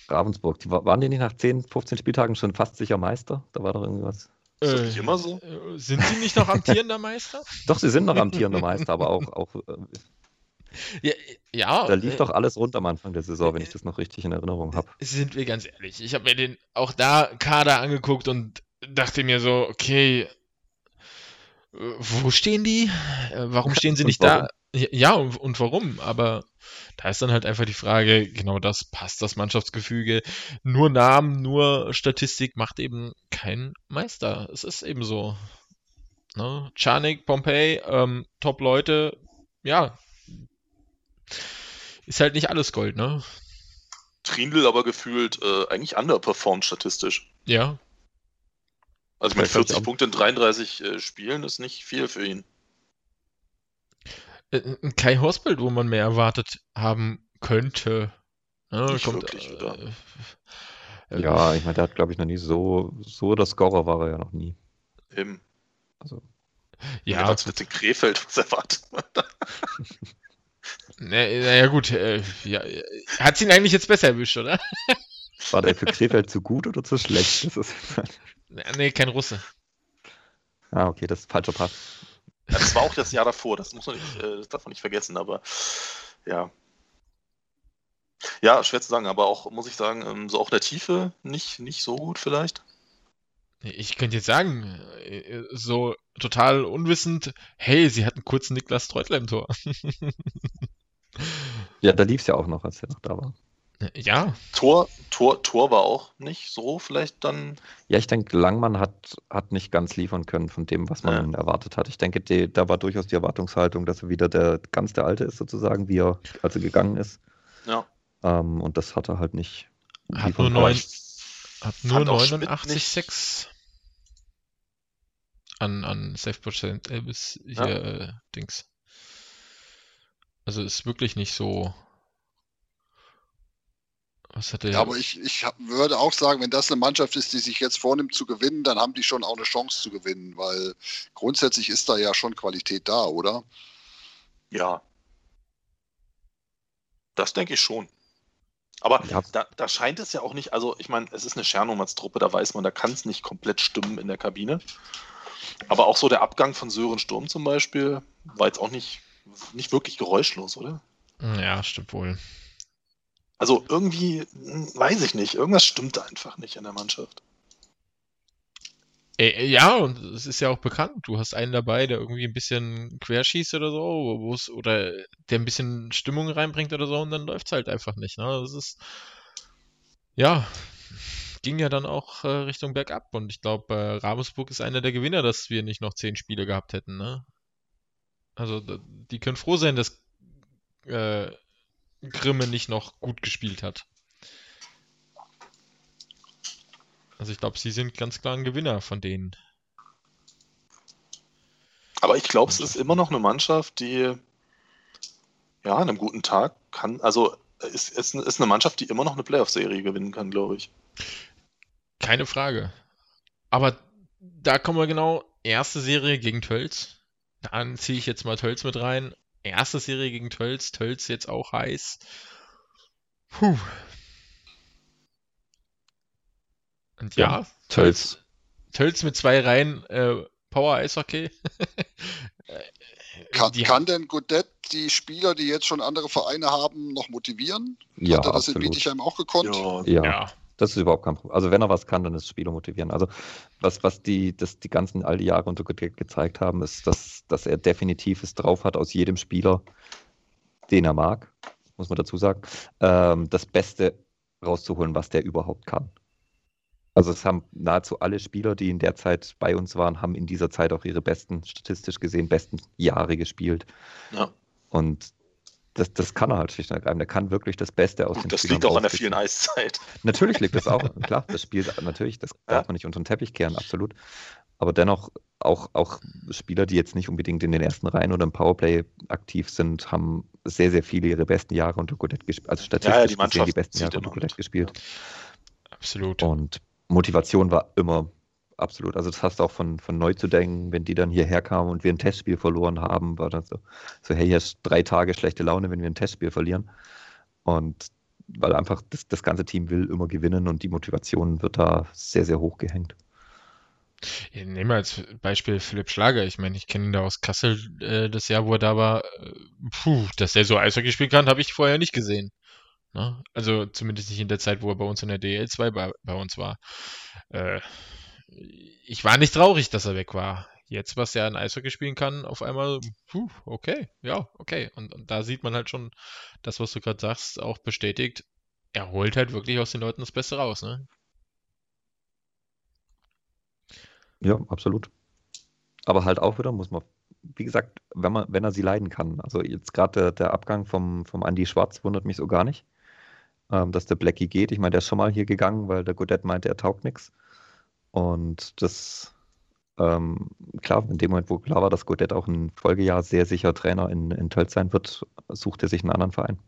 Speaker 3: Ravensburg, die, wa- waren die nicht nach 10, 15 Spieltagen schon fast sicher Meister? Da war doch irgendwas.
Speaker 4: Ist das nicht immer so?
Speaker 2: äh, Sind sie nicht noch amtierender Meister?
Speaker 3: Doch, sie sind noch amtierender Meister, aber auch, auch äh,
Speaker 2: Ja, ja
Speaker 3: da lief
Speaker 2: äh,
Speaker 3: doch alles rund am Anfang der Saison, wenn ich das noch richtig in Erinnerung habe.
Speaker 2: sind wir ganz ehrlich. Ich habe mir den auch da Kader angeguckt und dachte mir so, okay, wo stehen die? Äh, Warum stehen sie nicht da? Ja, und, und warum? Aber da ist dann halt einfach die Frage, genau das, passt das Mannschaftsgefüge? Nur Namen, nur Statistik macht eben kein Meister. Es ist eben so. Ne? Czarnik, Pompey, ähm, Top-Leute, ja. Ist halt nicht alles Gold, ne?
Speaker 4: Trindl aber gefühlt äh, eigentlich underperformed statistisch.
Speaker 2: Ja,
Speaker 4: Also mit
Speaker 3: Vielleicht hab ich
Speaker 4: 40
Speaker 3: auch-
Speaker 4: Punkte in 33 äh, Spielen ist nicht viel für ihn.
Speaker 2: Äh, ein Kai Horsfeld, wo man mehr erwartet haben könnte. Ne,
Speaker 4: Nicht wirklich, oder?
Speaker 2: äh, äh,
Speaker 3: Ja, ich meine, der hat, glaube ich, noch nie so, so der Scorer war er ja noch nie.
Speaker 4: Eben.
Speaker 3: Also,
Speaker 4: Ja,
Speaker 2: ja,
Speaker 4: mit dem Krefeld was erwartet.
Speaker 2: naja, na ja, gut. Äh, ja, hat ihn eigentlich jetzt besser erwischt, oder?
Speaker 3: war der für Krefeld zu gut oder zu schlecht? Das ist,
Speaker 2: Nee, kein Russe.
Speaker 3: ah, okay, das ist falscher Pass.
Speaker 4: Ja, das war auch das Jahr davor, das muss man nicht, äh, das darf man nicht vergessen, aber ja. Ja, schwer zu sagen, aber auch, muss ich sagen, ähm, so auch der Tiefe nicht, nicht so gut vielleicht.
Speaker 2: Ich könnte jetzt sagen, äh, so total unwissend, hey, sie hatten kurz Niklas Treutler im Tor.
Speaker 3: Ja, da lief es ja auch noch, als er noch da war.
Speaker 2: Ja,
Speaker 4: Tor, Tor, Tor war auch nicht so vielleicht dann.
Speaker 3: Ja, ich denke, Langmann hat, hat nicht ganz liefern können von dem, was man erwartet hat. Ich denke, die, da war durchaus die Erwartungshaltung, dass er wieder der ganz der Alte ist, sozusagen, wie er, als er gegangen ist.
Speaker 4: Ja.
Speaker 3: Ähm, und das hat er halt nicht.
Speaker 2: Hat nur
Speaker 3: können.
Speaker 2: neun- hat nur
Speaker 4: Fand auch Schmidt
Speaker 2: 89,6 an, an Safe Prozent äh, bis hier
Speaker 4: Ja.
Speaker 2: äh, Dings. Also ist wirklich nicht so. Was hat der?
Speaker 1: Ja, aber ich, ich würde auch sagen, wenn das eine Mannschaft ist, die sich jetzt vornimmt zu gewinnen, dann haben die schon auch eine Chance zu gewinnen, weil grundsätzlich ist da ja schon Qualität da, oder?
Speaker 4: Ja. Das denke ich schon. Aber
Speaker 3: Ja.
Speaker 4: da, da scheint es ja auch nicht, also ich meine, es ist eine Schernummernstruppe, da weiß man, da kann es nicht komplett stimmen in der Kabine. Aber auch so der Abgang von Sören Sturm zum Beispiel war jetzt auch nicht, nicht wirklich geräuschlos, oder?
Speaker 2: ja, stimmt wohl.
Speaker 4: Also irgendwie, hm, weiß ich nicht, irgendwas stimmt einfach nicht in der Mannschaft.
Speaker 2: Äh, ja, und es ist ja auch bekannt. Du hast einen dabei, der irgendwie ein bisschen querschießt oder so, oder der ein bisschen Stimmung reinbringt oder so, und dann läuft es halt einfach nicht. Ne? Das ist, ja, ging ja dann auch äh, Richtung Bergab. Und ich glaube, äh, Ravensburg ist einer der Gewinner, dass wir nicht noch zehn Spiele gehabt hätten. Ne? Also, die können froh sein, dass äh, Grimme nicht noch gut gespielt hat. Also ich glaube, sie sind ganz klar ein Gewinner von denen.
Speaker 4: Aber ich glaube, es ist immer noch eine Mannschaft, die ja, an einem guten Tag kann, also es ist, ist eine Mannschaft, die immer noch eine Playoff-Serie gewinnen kann, glaube ich.
Speaker 2: Keine Frage. Aber da kommen wir genau, erste Serie gegen Tölz. Dann ziehe ich jetzt mal Tölz mit rein. Erste Serie gegen Tölz, Tölz jetzt auch heiß. Puh, Und ja, ja Tölz. Tölz mit zwei Reihen äh, Power Eishockey.
Speaker 1: kann, kann denn Godet die Spieler, die jetzt schon andere Vereine haben, noch motivieren?
Speaker 3: Ja,
Speaker 1: Hat er das absolut. in Bietigheim auch gekonnt?
Speaker 3: Ja, ja. ja. Das ist überhaupt kein Problem. Also wenn er was kann, dann ist Spieler motivieren. Also was, was die, das, die ganzen all die Jahre unter Godet gezeigt haben, ist, dass, dass er definitiv es drauf hat, aus jedem Spieler, den er mag, muss man dazu sagen, ähm, das Beste rauszuholen, was der überhaupt kann. Also es haben nahezu alle Spieler, die in der Zeit bei uns waren, haben in dieser Zeit auch ihre besten, statistisch gesehen, besten Jahre gespielt. Ja. Und das, das kann er halt schlicht und ergreifend. Er kann wirklich das Beste aus
Speaker 4: Gut, den Das Spielern liegt auch an der vielen Eiszeit.
Speaker 3: Natürlich liegt das auch, klar, das Spiel natürlich, das ja. darf man nicht unter den Teppich kehren, absolut. Aber dennoch, auch, auch Spieler, die jetzt nicht unbedingt in den ersten Reihen oder im Powerplay aktiv sind, haben sehr, sehr viele ihre besten Jahre unter Godet gespielt. Also statistisch ja, ja, die gesehen die besten Jahre unter Godet gespielt.
Speaker 2: Absolut.
Speaker 3: Und Motivation war immer absolut. Also das hast du auch von, von neu zu denken, wenn die dann hierher kamen und wir ein Testspiel verloren haben, war dann so, so hey, hier ist drei Tage schlechte Laune, wenn wir ein Testspiel verlieren. Und weil einfach das, das ganze Team will immer gewinnen und die Motivation wird da sehr, sehr hoch gehängt.
Speaker 2: Nehmen wir als Beispiel Philipp Schlager. Ich meine, ich kenne ihn da aus Kassel äh, das Jahr, wo er da war. Äh, puh, dass er so Eishockey spielen kann, habe ich vorher nicht gesehen. Ne? Also zumindest nicht in der Zeit, wo er bei uns in der DL2 bei, bei uns war. Äh, ich war nicht traurig, dass er weg war. Jetzt, was er an Eishockey spielen kann, auf einmal, puh, okay, ja, okay. Und, und da sieht man halt schon das, was du gerade sagst, auch bestätigt. Er holt halt wirklich aus den Leuten das Beste raus, ne?
Speaker 3: Ja, absolut. Aber halt auch wieder, muss man, wie gesagt, wenn man, wenn er sie leiden kann. Also jetzt gerade der, der Abgang vom, vom Andy Schwarz wundert mich so gar nicht ähm, dass der Blackie geht. Ich meine, der ist schon mal hier gegangen, weil der Godet meinte, er taugt nichts. Und das, ähm, klar, in dem Moment, wo klar war, dass Godet auch ein Folgejahr sehr sicher Trainer in, in Tölz sein wird, sucht er sich einen anderen Verein.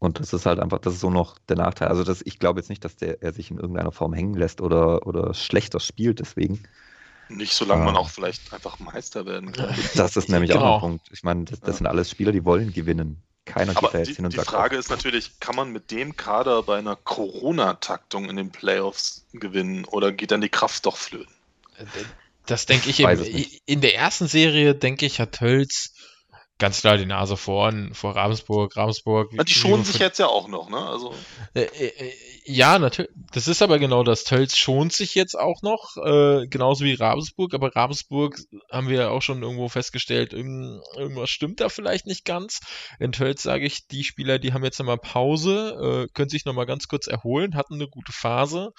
Speaker 3: Und das ist halt einfach, das ist so noch der Nachteil. Also das, ich glaube jetzt nicht, dass der, er sich in irgendeiner Form hängen lässt oder, oder schlechter spielt deswegen.
Speaker 4: Nicht, solange ähm, man auch vielleicht einfach Meister werden kann.
Speaker 3: Das ist nämlich genau. auch ein Punkt. Ich meine, das, das ja. sind alles Spieler, die wollen gewinnen. Keiner
Speaker 4: Aber geht da jetzt die, hin und die sagt. Die Frage ist natürlich, kann man mit dem Kader bei einer Corona-Taktung in den Playoffs gewinnen oder geht dann die Kraft doch flöten?
Speaker 2: Das denke ich, ich in der ersten Serie, denke ich, hat Hölz ganz klar die Nase vorn, vor Ravensburg, Ravensburg.
Speaker 4: Ja, die schonen sich jetzt ja auch noch, ne? Also.
Speaker 2: Äh, äh, ja, natürlich. Das ist aber genau das. Tölz schont sich jetzt auch noch, äh, genauso wie Ravensburg, aber Ravensburg haben wir ja auch schon irgendwo festgestellt, irgend, irgendwas stimmt da vielleicht nicht ganz. In Tölz sage ich, die Spieler, die haben jetzt nochmal Pause, äh, können sich nochmal ganz kurz erholen, hatten eine gute Phase,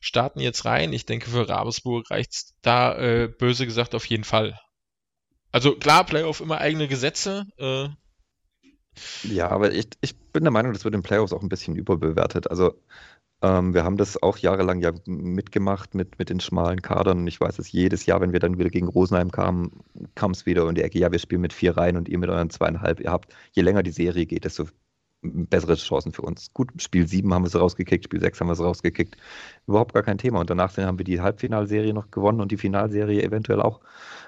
Speaker 2: starten jetzt rein. Ich denke, für Ravensburg reicht's da, äh, böse gesagt, auf jeden Fall. Also klar, Playoff immer eigene Gesetze. Äh.
Speaker 3: Ja, aber ich, ich bin der Meinung, das wird in Playoffs auch ein bisschen überbewertet. Also ähm, wir haben das auch jahrelang ja mitgemacht mit, mit den schmalen Kadern. Ich weiß es jedes Jahr, wenn wir dann wieder gegen Rosenheim kamen, kam es wieder in die Ecke, ja, wir spielen mit vier Reihen und ihr mit euren zweieinhalb. Ihr habt, je länger die Serie geht, desto bessere Chancen für uns. Gut, Spiel 7 haben wir es rausgekickt, Spiel 6 haben wir es rausgekickt. Überhaupt gar kein Thema. Und danach haben wir die Halbfinalserie noch gewonnen und die Finalserie eventuell auch.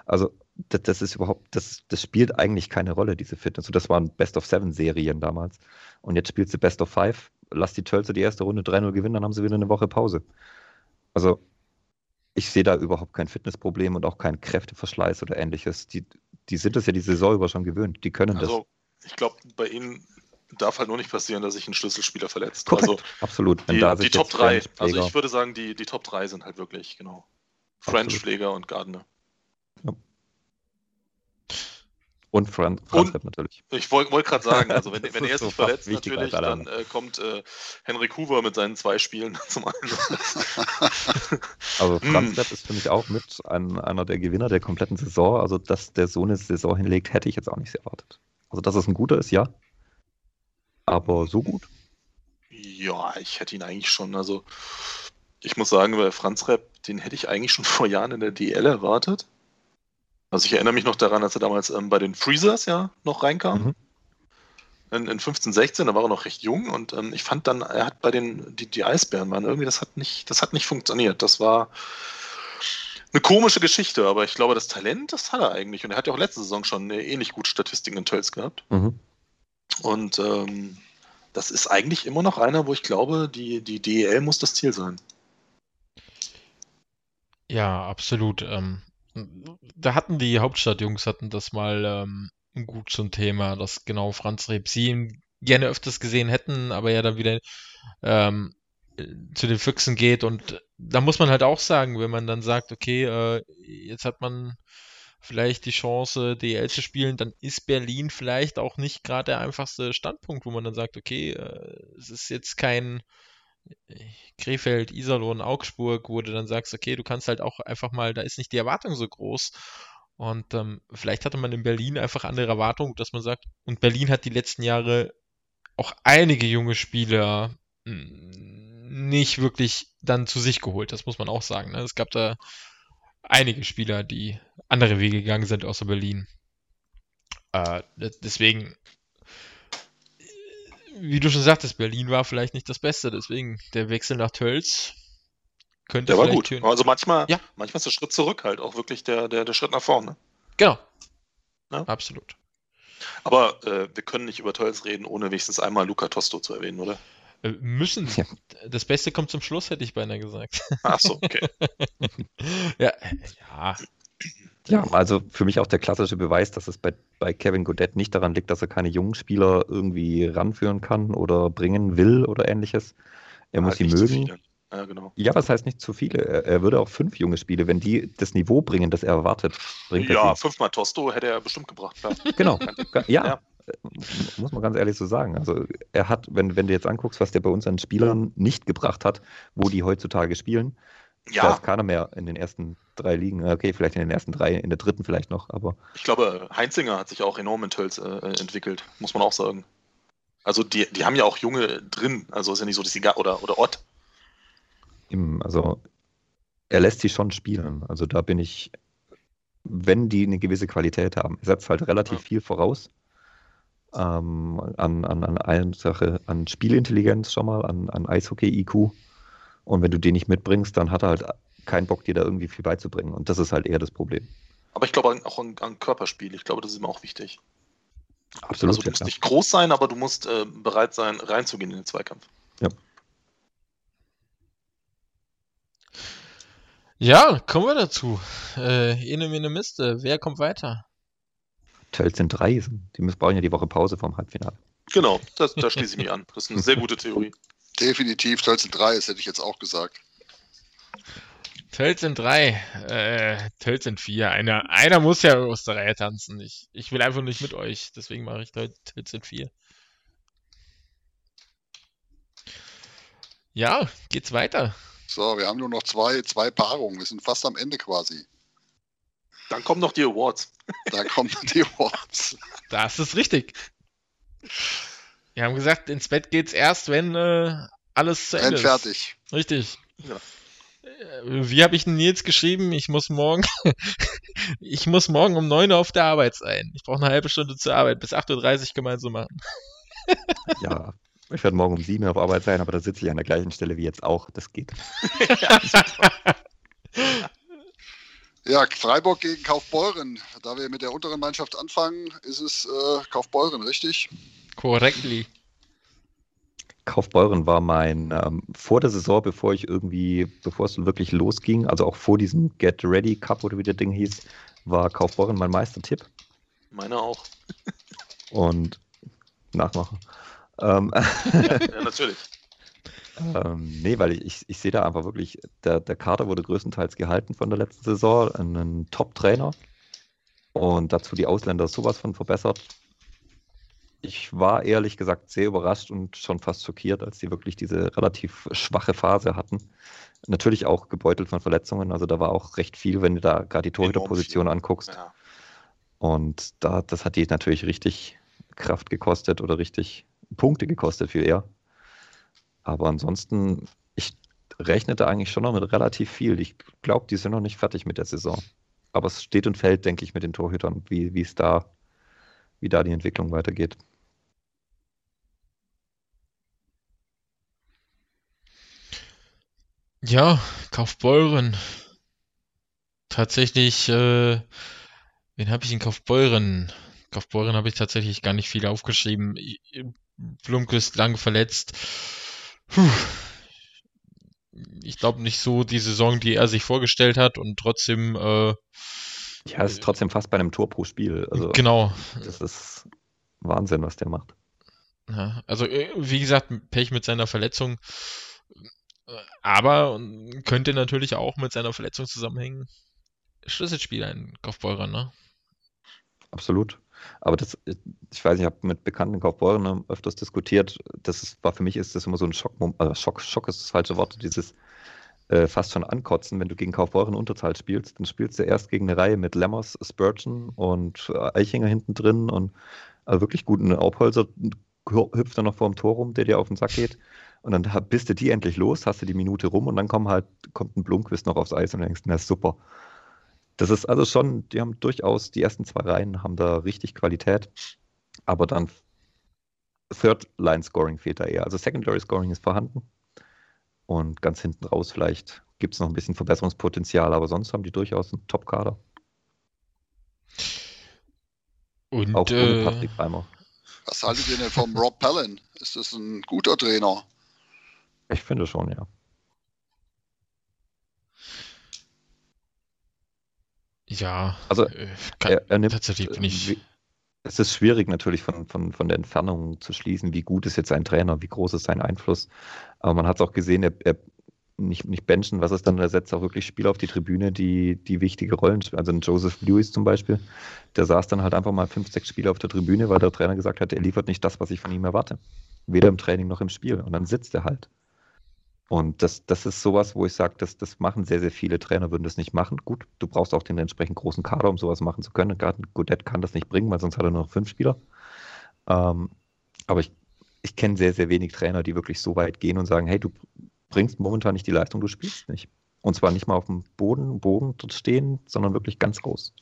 Speaker 3: Also das, das, ist überhaupt, das, das spielt eigentlich keine Rolle, diese Fitness. Und das waren Best of Seven Serien damals. Und jetzt spielst du Best of Five, lass die Tölze die erste Runde 3-0 gewinnen, dann haben sie wieder eine Woche Pause. Also ich sehe da überhaupt kein Fitnessproblem und auch keinen Kräfteverschleiß oder ähnliches. Die, die sind das ja die Saison über schon gewöhnt. Die können also,
Speaker 4: das. Ich glaube, bei ihnen darf halt nur nicht passieren, dass sich ein Schlüsselspieler verletzt.
Speaker 3: Korrekt,
Speaker 4: Also
Speaker 3: absolut. Wenn
Speaker 4: die,
Speaker 3: da
Speaker 4: die Top
Speaker 3: jetzt
Speaker 4: 3,
Speaker 3: French,
Speaker 4: also ich würde sagen, die, die Top 3 sind halt wirklich, genau. French. Pfleger und Gardner.
Speaker 3: Und Fran Franz natürlich.
Speaker 4: Ich wollte wollt gerade sagen, also wenn, wenn er
Speaker 3: so
Speaker 4: sich verletzt,
Speaker 3: fast wichtiger
Speaker 4: natürlich, dann äh, kommt äh, Henrik Hoover mit seinen zwei Spielen zum Einsatz.
Speaker 3: Also
Speaker 4: Hm.
Speaker 3: Franz Lepp ist für mich auch mit ein, einer der Gewinner der kompletten Saison. Also, dass der so eine Saison hinlegt, hätte ich jetzt auch nicht erwartet. Also, dass es ein guter ist, ja. Aber so gut.
Speaker 4: Ja, ich hätte ihn eigentlich schon, also ich muss sagen, bei Franz Repp, den hätte ich eigentlich schon vor Jahren in der DL erwartet. Also ich erinnere mich noch daran, als er damals ähm, bei den Freezers ja noch reinkam.
Speaker 3: Mhm.
Speaker 4: In, in 15, 16, da war er noch recht jung und ähm, ich fand dann, er hat bei den, die, die Eisbären waren irgendwie, das hat nicht, das hat nicht funktioniert. Das war eine komische Geschichte, aber ich glaube, das Talent, das hat er eigentlich. Und er hat ja auch letzte Saison schon eine ähnlich gute Statistiken in Tölz gehabt.
Speaker 3: Mhm.
Speaker 4: Und ähm, das ist eigentlich immer noch einer, wo ich glaube, die, die DEL muss das Ziel sein.
Speaker 2: Ja, absolut. Ähm, da hatten die Hauptstadtjungs hatten das mal ähm, gut zum Thema, dass genau Franz Reb sie ihn gerne öfters gesehen hätten, aber er dann wieder ähm, äh, zu den Füchsen geht. Und da muss man halt auch sagen, wenn man dann sagt, okay, äh, jetzt hat man vielleicht die Chance, DL zu spielen, dann ist Berlin vielleicht auch nicht gerade der einfachste Standpunkt, wo man dann sagt, okay, äh, es ist jetzt kein Krefeld, Iserlohn, Augsburg, wo du dann sagst, okay, du kannst halt auch einfach mal, da ist nicht die Erwartung so groß. Und ähm, vielleicht hatte man in Berlin einfach andere Erwartungen, dass man sagt, und Berlin hat die letzten Jahre auch einige junge Spieler mh, nicht wirklich dann zu sich geholt. Das muss man auch sagen. Ne? Es gab da einige Spieler, die andere Wege gegangen sind außer Berlin. Äh, deswegen, wie du schon sagtest, Berlin war vielleicht nicht das Beste. Deswegen der Wechsel nach Tölz könnte
Speaker 4: Der war
Speaker 2: vielleicht
Speaker 4: gut.
Speaker 2: Türen-
Speaker 4: Also manchmal,
Speaker 2: Ja.
Speaker 4: manchmal ist der Schritt zurück halt auch wirklich der, der, der Schritt nach vorne.
Speaker 2: Genau.
Speaker 4: Ja.
Speaker 2: Absolut.
Speaker 4: Aber äh, wir können nicht über Tölz reden, ohne wenigstens einmal Luca Tosto zu erwähnen, oder?
Speaker 2: Äh, Müssen.
Speaker 3: Ja.
Speaker 2: Das Beste kommt zum Schluss, hätte ich beinahe gesagt.
Speaker 4: Ach so, okay.
Speaker 2: ja, äh, ja.
Speaker 3: Ja, also für mich auch der klassische Beweis, dass es bei, bei Kevin Godet nicht daran liegt, dass er keine jungen Spieler irgendwie ranführen kann oder bringen will oder ähnliches. Er muss
Speaker 4: Halt
Speaker 3: sie
Speaker 4: nicht zu
Speaker 3: mögen.
Speaker 4: Ja, genau.
Speaker 3: Ja, was heißt nicht zu viele? Er, er würde auch fünf junge Spiele, wenn die das Niveau bringen, das er erwartet, bringt er
Speaker 4: Ja,
Speaker 3: sie.
Speaker 4: fünfmal Tosto hätte er bestimmt gebracht. Klar.
Speaker 3: Genau. Ja,
Speaker 4: Ja.
Speaker 3: äh, muss man ganz ehrlich so sagen. Also er hat, wenn, wenn du jetzt anguckst, was der bei uns an Spielern nicht gebracht hat, wo die heutzutage spielen, da
Speaker 4: Ja,
Speaker 3: ist keiner mehr in den ersten drei Ligen. Okay, vielleicht in den ersten drei, in der dritten vielleicht noch, aber
Speaker 4: ich glaube, Heinzinger hat sich auch enorm in Tölz äh, entwickelt, muss man auch sagen. Also die, die haben ja auch Junge drin. Also ist ja nicht so, dass die gar, oder, oder Ott.
Speaker 3: also er lässt sie schon spielen. Also da bin ich, wenn die eine gewisse Qualität haben, er setzt halt relativ
Speaker 4: Ja.
Speaker 3: viel voraus. Ähm, an, an, an einer Sache, an Spielintelligenz schon mal, an, an Eishockey-IQ. Und wenn du den nicht mitbringst, dann hat er halt keinen Bock, dir da irgendwie viel beizubringen. Und das ist halt eher das Problem.
Speaker 4: Aber ich glaube auch an, an Körperspiel. Ich glaube, das ist ihm auch wichtig.
Speaker 3: Absolut.
Speaker 4: also du
Speaker 3: ja,
Speaker 4: musst
Speaker 3: klar.
Speaker 4: nicht groß sein, aber du musst äh, bereit sein, reinzugehen in den Zweikampf.
Speaker 2: Ja, kommen wir dazu. Äh, Ene Mene Miste. Wer kommt weiter?
Speaker 3: Tölz sind drei. Die müssen brauchen ja die Woche Pause vom Halbfinale.
Speaker 4: Genau, das, da schließe ich mich an. Das ist eine sehr gute Theorie.
Speaker 1: Definitiv Tölzen 3, das hätte ich jetzt auch gesagt.
Speaker 2: Tölz sind drei. Äh, Tölz sind vier. Einer, einer muss ja aus der Reihe tanzen. Ich, ich will einfach nicht mit euch. Deswegen mache ich Töl- Tölz sind vier. Ja, geht's weiter.
Speaker 1: So, wir haben nur noch zwei, zwei Paarungen. Wir sind fast am Ende quasi.
Speaker 4: Dann kommen noch die Awards.
Speaker 1: Da kommen die Awards.
Speaker 2: Das ist richtig. Wir haben gesagt, ins Bett geht's erst, wenn äh, alles zu Ende ist.
Speaker 1: fertig.
Speaker 2: Richtig.
Speaker 4: Ja.
Speaker 2: Äh, Wie habe ich denn Nils geschrieben? Ich muss morgen, ich muss morgen um 9 Uhr auf der Arbeit sein. Ich brauche eine halbe Stunde zur Arbeit. Bis 8.30 Uhr also machen.
Speaker 3: Ja, ich werde morgen um sieben auf Arbeit sein, aber da sitze ich an der gleichen Stelle wie jetzt auch. Das geht.
Speaker 1: Ja, Freiburg gegen Kaufbeuren. Da wir mit der unteren Mannschaft anfangen, ist es äh, Kaufbeuren, richtig?
Speaker 2: Correctly.
Speaker 3: Kaufbeuren war mein, ähm, vor der Saison, bevor ich irgendwie, bevor es wirklich losging, also auch vor diesem Get Ready Cup oder wie der Ding hieß, war Kaufbeuren mein Meistertipp
Speaker 4: Meine auch.
Speaker 3: und Nachmacher. Ähm,
Speaker 4: ja, natürlich.
Speaker 3: ähm, nee, weil ich, ich, ich sehe da einfach wirklich, der, der Kader wurde größtenteils gehalten von der letzten Saison, ein Top-Trainer und dazu die Ausländer sowas von verbessert. Ich war ehrlich gesagt sehr überrascht und schon fast schockiert, als sie wirklich diese relativ schwache Phase hatten. Natürlich auch gebeutelt von Verletzungen, also da war auch recht viel, wenn du da gerade die Torhüterposition anguckst.
Speaker 4: Ja.
Speaker 3: Und da, das hat die natürlich richtig Kraft gekostet oder richtig Punkte gekostet für er. Aber ansonsten, ich rechnete eigentlich schon noch mit relativ viel. Ich glaube, die sind noch nicht fertig mit der Saison. Aber es steht und fällt, denke ich, mit den Torhütern, wie, es da, wie da die Entwicklung weitergeht.
Speaker 2: Ja, Kaufbeuren. Tatsächlich, äh, wen habe ich in Kaufbeuren? Kaufbeuren habe ich tatsächlich gar nicht viel aufgeschrieben. Blumquist lang verletzt. Puh. Ich glaube nicht so die Saison, die er sich vorgestellt hat und trotzdem. Äh,
Speaker 3: ja, es ist trotzdem fast bei einem Tor pro Spiel. Also,
Speaker 2: genau.
Speaker 3: Das ist Wahnsinn, was der macht.
Speaker 2: Ja, also äh, wie gesagt, Pech mit seiner Verletzung. Aber könnte natürlich auch mit seiner Verletzung zusammenhängen. Schlüsselspieler in Kaufbeurer, ne?
Speaker 3: Absolut. Aber das, ich weiß, ich habe mit bekannten Kaufbeuren öfters diskutiert. Das ist, war für mich ist das immer so ein Schock, also Schock, Schock ist das falsche Wort, dieses äh, fast schon ankotzen, wenn du gegen Kaufbeuren Unterzahl spielst, dann spielst du erst gegen eine Reihe mit Lemmers, Spurgeon und äh, Eichinger hinten drin und also wirklich guten Aufholzer hüpft dann noch vor dem Tor rum, der dir auf den Sack geht. Und dann bist du die endlich los, hast du die Minute rum und dann kommt halt, kommt ein Blumquist noch aufs Eis und denkst, na super. Das ist also schon, die haben durchaus, die ersten zwei Reihen haben da richtig Qualität, aber dann Third-Line-Scoring fehlt da eher. Also Secondary-Scoring ist vorhanden und ganz hinten raus vielleicht gibt es noch ein bisschen Verbesserungspotenzial, aber sonst haben die durchaus einen Top-Kader.
Speaker 2: Und
Speaker 3: Auch ohne
Speaker 2: äh,
Speaker 3: Patrick Reimer.
Speaker 1: Was haltet ihr denn vom Rob Pallin? Ist das ein guter Trainer?
Speaker 3: Ich finde schon, ja.
Speaker 2: ja,
Speaker 3: Also,
Speaker 2: äh, kann,
Speaker 3: Er, er nimmt,
Speaker 2: tatsächlich bin ich.
Speaker 3: wie- es ist schwierig natürlich von, von, von der Entfernung zu schließen, wie gut ist jetzt ein Trainer, wie groß ist sein Einfluss. Aber man hat es auch gesehen, er, er nicht, nicht benchen, was ist dann, er setzt auch wirklich Spieler auf die Tribüne, die, die wichtige Rollen spielen. Also ein Joseph Lewis zum Beispiel, der saß dann halt einfach mal fünf, sechs Spiele auf der Tribüne, weil der Trainer gesagt hat, er liefert nicht das, was ich von ihm erwarte. Weder im Training noch im Spiel. Und dann sitzt er halt. Und das, das ist sowas, wo ich sage, das, das machen sehr, sehr viele Trainer, würden das nicht machen. Gut, du brauchst auch den entsprechend großen Kader, um sowas machen zu können. Gerade Godet kann das nicht bringen, weil sonst hat er nur noch fünf Spieler. Ähm, aber ich, ich kenne sehr, sehr wenig Trainer, die wirklich so weit gehen und sagen, hey, du bringst momentan nicht die Leistung, du spielst nicht. Und zwar nicht mal auf dem Boden, Bogen dort stehen, sondern wirklich ganz raus.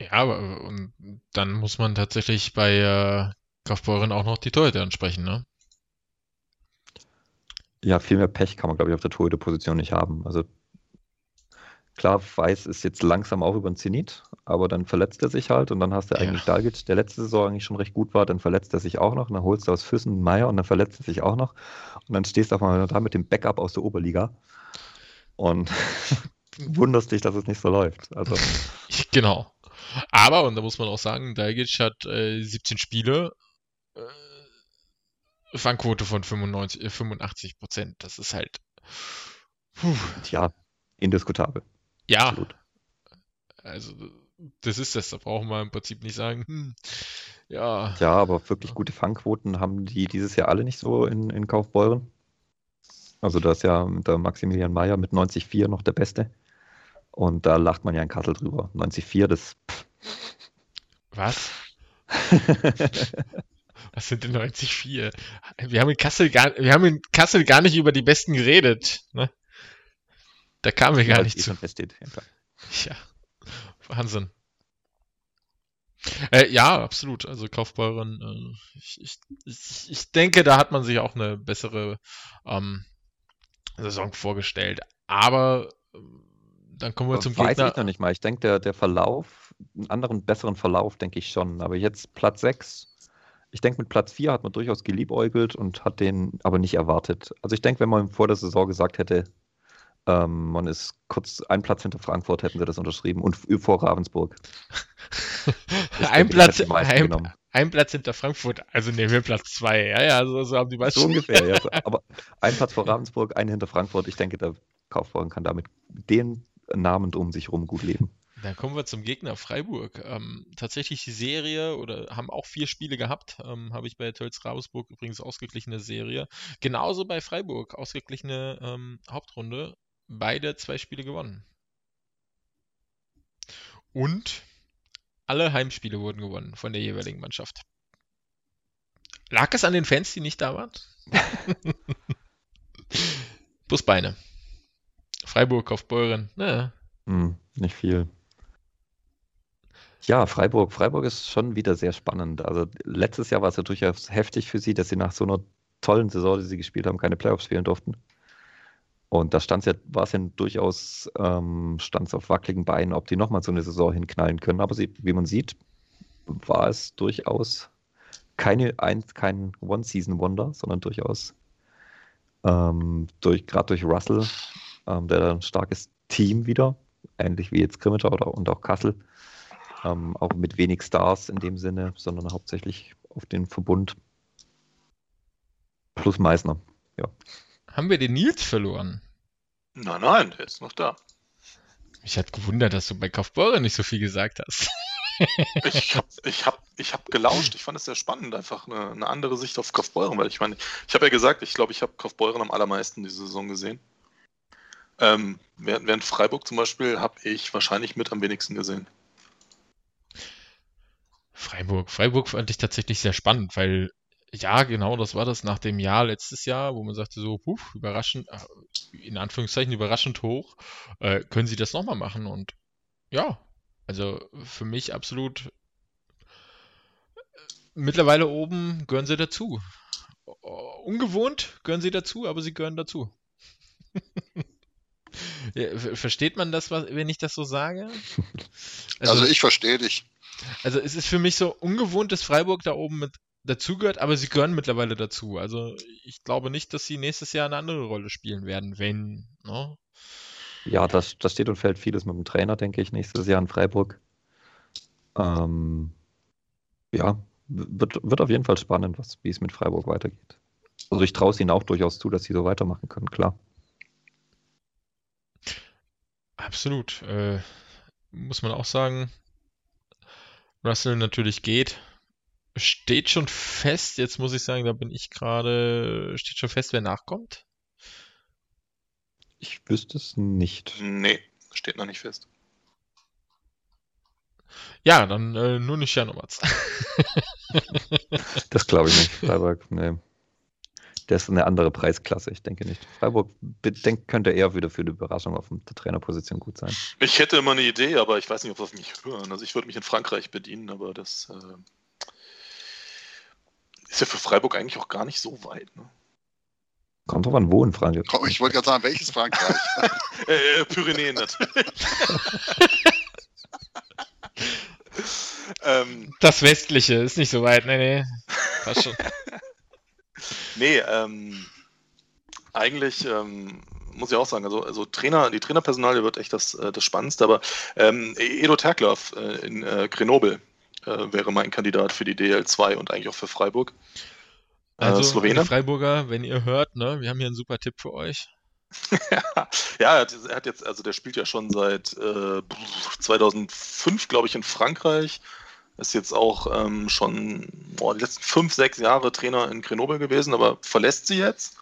Speaker 2: Ja, und dann muss man tatsächlich bei äh, Kaufbeuren auch noch die Torhüter ansprechen, ne?
Speaker 3: Ja, viel mehr Pech kann man, glaube ich, auf der Torhüterposition nicht haben. Also klar, Weiß ist jetzt langsam auch über den Zenit, aber dann verletzt er sich halt und dann hast du
Speaker 2: Ja.
Speaker 3: eigentlich Dalgic, der letzte Saison eigentlich schon recht gut war, dann verletzt er sich auch noch und dann holst du aus Füssen Meier und dann verletzt er sich auch noch und dann stehst du auf einmal da mit dem Backup aus der Oberliga und wunderst dich, dass es nicht so läuft. Also
Speaker 2: genau. Aber, und da muss man auch sagen, Dalgic hat äh, 17 Spiele, äh, Fangquote von 95, äh, 85 Prozent. Das ist halt. Puh,
Speaker 3: ja, indiskutabel.
Speaker 2: ja,
Speaker 3: Absolut.
Speaker 2: also das ist das. Da brauchen wir im Prinzip nicht sagen, hm, ja,
Speaker 3: Ja, aber wirklich gute Fangquoten haben die dieses Jahr alle nicht so in, in Kaufbeuren. Also da ist ja der Maximilian Mayer mit 90,4 noch der Beste. Und da lacht man ja in Kassel drüber. 90,4, das.
Speaker 2: was? Was sind denn 94? Wir haben in Kassel gar, wir haben in Kassel gar nicht über die Besten geredet. Ne? Da kamen wir gar nicht
Speaker 3: eh
Speaker 2: zu.
Speaker 3: Ja,
Speaker 2: Wahnsinn. Äh, ja, absolut. Also Kaufbeuren, äh, ich, ich, ich, ich denke, da hat man sich auch eine bessere ähm, Saison vorgestellt. Aber äh, dann kommen wir zum
Speaker 3: Weiß
Speaker 2: Gegner.
Speaker 3: ich noch nicht mal. Ich denke, der, der Verlauf, einen anderen, besseren Verlauf, denke ich schon. Aber jetzt Platz 6. Ich denke, mit Platz 4 hat man durchaus geliebäugelt und hat den aber nicht erwartet. Also ich denke, wenn man vor der Saison gesagt hätte, ähm, man ist kurz einen Platz hinter Frankfurt, hätten sie das unterschrieben und vor Ravensburg.
Speaker 2: ein, Platz, ein, ein, Platz hinter Frankfurt, also nehmen wir Platz zwei. Ja, ja, so, so haben die
Speaker 3: meisten. So ungefähr, ja. Aber ein Platz vor Ravensburg, ein hinter Frankfurt. Ich denke, der Kaufbeuren kann damit den Namen um sich herum gut leben.
Speaker 2: Dann kommen wir zum Gegner Freiburg. Ähm, tatsächlich die Serie oder haben auch vier Spiele gehabt. Ähm, Habe ich bei Tölz Ravensburg übrigens ausgeglichene Serie. Genauso bei Freiburg ausgeglichene ähm, Hauptrunde. Beide zwei Spiele gewonnen. Und alle Heimspiele wurden gewonnen von der jeweiligen Mannschaft. Lag es an den Fans, die nicht da waren? Busbeine. Freiburg auf Beuren. Naja.
Speaker 3: Hm, nicht viel. Ja, Freiburg. Freiburg ist schon wieder sehr spannend. Also letztes Jahr war es ja durchaus heftig für sie, dass sie nach so einer tollen Saison, die sie gespielt haben, keine Playoffs spielen durften. Und da ja, war es ja durchaus, ähm, stand auf wackeligen Beinen, ob die nochmal so eine Saison hinknallen können. Aber sie, wie man sieht, war es durchaus keine, ein, kein One-Season-Wonder, sondern durchaus ähm, durch, gerade durch Russell, ähm, der ein starkes Team wieder, ähnlich wie jetzt Grimmitschau oder und auch Kassel, ähm, auch mit wenig Stars in dem Sinne, sondern hauptsächlich auf den Verbund plus Meißner. Ja.
Speaker 2: Haben wir den Nils verloren?
Speaker 4: Nein, nein, der ist noch da.
Speaker 2: Mich hat gewundert, dass du bei Kaufbeuren nicht so viel gesagt hast.
Speaker 4: ich habe ich hab, ich hab gelauscht. Ich fand es sehr spannend, einfach eine, eine andere Sicht auf Kaufbeuren, weil ich meine, ich habe ja gesagt, ich glaube, ich habe Kaufbeuren am allermeisten diese Saison gesehen. Ähm, während, während Freiburg zum Beispiel habe ich wahrscheinlich mit am wenigsten gesehen.
Speaker 2: Freiburg. Freiburg fand ich tatsächlich sehr spannend, weil ja, genau, das war das nach dem Jahr letztes Jahr, wo man sagte so, puh, überraschend, äh, in Anführungszeichen überraschend hoch, äh, können sie das nochmal machen? Und ja, also für mich absolut äh, mittlerweile oben gehören sie dazu. Ungewohnt gehören sie dazu, aber sie gehören dazu. versteht man das, wenn ich das so sage?
Speaker 1: Also, also ich verstehe dich.
Speaker 2: Also es ist für mich so ungewohnt, dass Freiburg da oben mit dazugehört, aber sie gehören mittlerweile dazu. Also ich glaube nicht, dass sie nächstes Jahr eine andere Rolle spielen werden, wenn. Ne?
Speaker 3: Ja, das, das steht und fällt vieles mit dem Trainer, denke ich, nächstes Jahr in Freiburg. Ähm, ja, wird, wird auf jeden Fall spannend, was, wie es mit Freiburg weitergeht. Also ich traue es ihnen auch durchaus zu, dass sie so weitermachen können, klar.
Speaker 2: Absolut. Äh, muss man auch sagen, Russell natürlich geht. Steht schon fest, jetzt muss ich sagen, da bin ich gerade, steht schon fest, wer nachkommt?
Speaker 3: Ich wüsste es nicht.
Speaker 4: Nee, steht noch nicht fest.
Speaker 2: Ja, dann äh, nur nicht Janomatz.
Speaker 3: das glaube ich nicht. Freiburg, nee. Der ist eine andere Preisklasse, ich denke nicht. Freiburg denk, könnte eher wieder für die Überraschung auf der Trainerposition gut sein.
Speaker 4: Ich hätte immer eine Idee, aber ich weiß nicht, ob wir auf mich hören. Also ich würde mich in Frankreich bedienen, aber das äh, ist ja für Freiburg eigentlich auch gar nicht so weit. Ne?
Speaker 3: Kommt drauf an, wo in Frankreich.
Speaker 1: Ich wollte gerade sagen, welches Frankreich?
Speaker 4: äh, Pyrenäen natürlich.
Speaker 2: ähm, das westliche ist nicht so weit, nee, nee. Passt schon.
Speaker 4: Nee, ähm, eigentlich ähm, muss ich auch sagen, also, also Trainer, die Trainerpersonalie wird echt das, äh, das Spannendste, aber ähm, Edo Terklav äh, in äh, Grenoble äh, wäre mein Kandidat für die DL2 und eigentlich auch für Freiburg.
Speaker 2: Äh, also, Slowene. Freiburger, wenn ihr hört, ne, wir haben hier einen super Tipp für euch.
Speaker 4: ja, er hat, jetzt, also der spielt ja schon seit äh, 2005, glaube ich, in Frankreich. Ist jetzt auch ähm, schon boah, die letzten fünf, sechs Jahre Trainer in Grenoble gewesen, aber verlässt sie jetzt.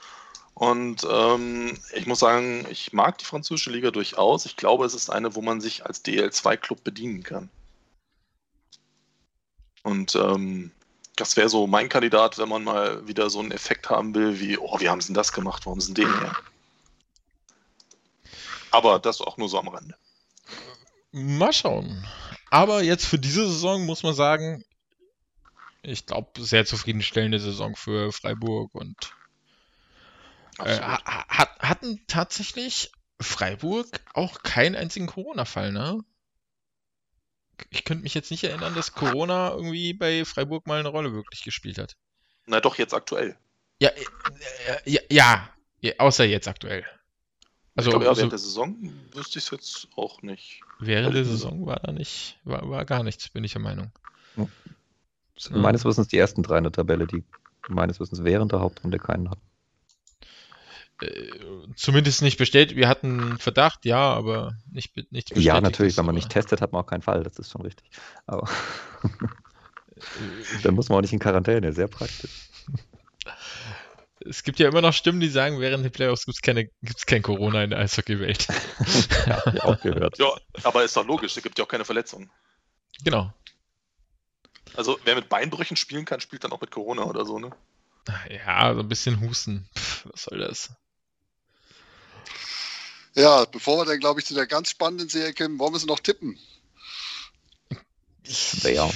Speaker 4: Und ähm, ich muss sagen, ich mag die französische Liga durchaus. Ich glaube, es ist eine, wo man sich als DL2-Club bedienen kann. Und ähm, das wäre so mein Kandidat, wenn man mal wieder so einen Effekt haben will, wie, oh, wie haben sie denn das gemacht? Warum sind den her? Aber das auch nur so am Rande.
Speaker 2: Mal schauen. Aber jetzt für diese Saison muss man sagen, ich glaube, sehr zufriedenstellende Saison für Freiburg und äh, hat, hatten tatsächlich Freiburg auch keinen einzigen Corona-Fall, ne? ich könnte mich jetzt nicht erinnern, dass Corona irgendwie bei Freiburg mal eine Rolle wirklich gespielt hat.
Speaker 4: Na doch, jetzt aktuell.
Speaker 2: Ja, äh, ja, ja, ja außer jetzt aktuell. Also,
Speaker 4: ich glaube, ja,
Speaker 2: also
Speaker 4: während der Saison wüsste ich es jetzt auch nicht.
Speaker 2: während der Saison war da nicht, war, war gar nichts, bin ich der Meinung.
Speaker 3: Das sind Meines Wissens die ersten drei in der Tabelle, die meines Wissens während der Hauptrunde keinen hatten.
Speaker 2: Äh, zumindest nicht bestätigt. Wir hatten Verdacht, ja, aber nicht, nichts bestätigt.
Speaker 3: Ja, natürlich, wenn man
Speaker 2: aber,
Speaker 3: nicht testet, hat man auch keinen Fall, das ist schon richtig. Aber
Speaker 2: äh,
Speaker 3: dann muss man auch nicht in Quarantäne, sehr praktisch.
Speaker 2: Es gibt ja immer noch Stimmen, die sagen, während den Playoffs gibt es keine, gibt's kein Corona in der Eishockey-Welt.
Speaker 3: ja, hab ich auch gehört.
Speaker 4: Ja, aber ist doch logisch, es gibt ja auch keine Verletzungen.
Speaker 2: genau.
Speaker 4: Also wer mit Beinbrüchen spielen kann, spielt dann auch mit Corona oder so, ne?
Speaker 2: Ja, so ein bisschen Husten. Pff, was soll das?
Speaker 1: Ja, bevor wir dann, glaube ich, zu der ganz spannenden Serie kommen, wollen wir sie noch tippen.
Speaker 3: Schwer.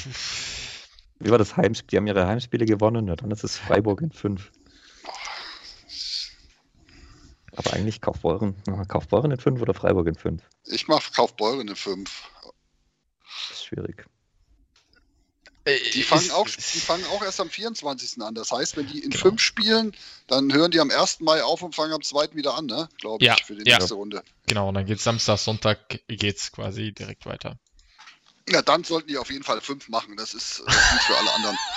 Speaker 3: Wie war das Heimspiel? Die haben ihre Heimspiele gewonnen, ja, dann ist es Freiburg in fünf. Aber eigentlich Kaufbeuren, Kaufbeuren in fünf oder Freiburg in fünf?
Speaker 1: Ich mache Kaufbeuren eine 5.
Speaker 3: Das ist schwierig.
Speaker 1: Die fangen, auch, die fangen auch erst am 24. an. Das heißt, wenn die in 5 spielen, dann hören die am 1. Mai auf und fangen am 2. wieder an, ne? Glaube ich,
Speaker 2: Ja,
Speaker 1: für die
Speaker 2: ja.
Speaker 1: nächste Runde.
Speaker 2: Genau, und dann geht's Samstag, Sonntag geht's quasi direkt weiter.
Speaker 1: Ja, dann sollten die auf jeden Fall 5 machen. Das ist äh, gut für alle anderen.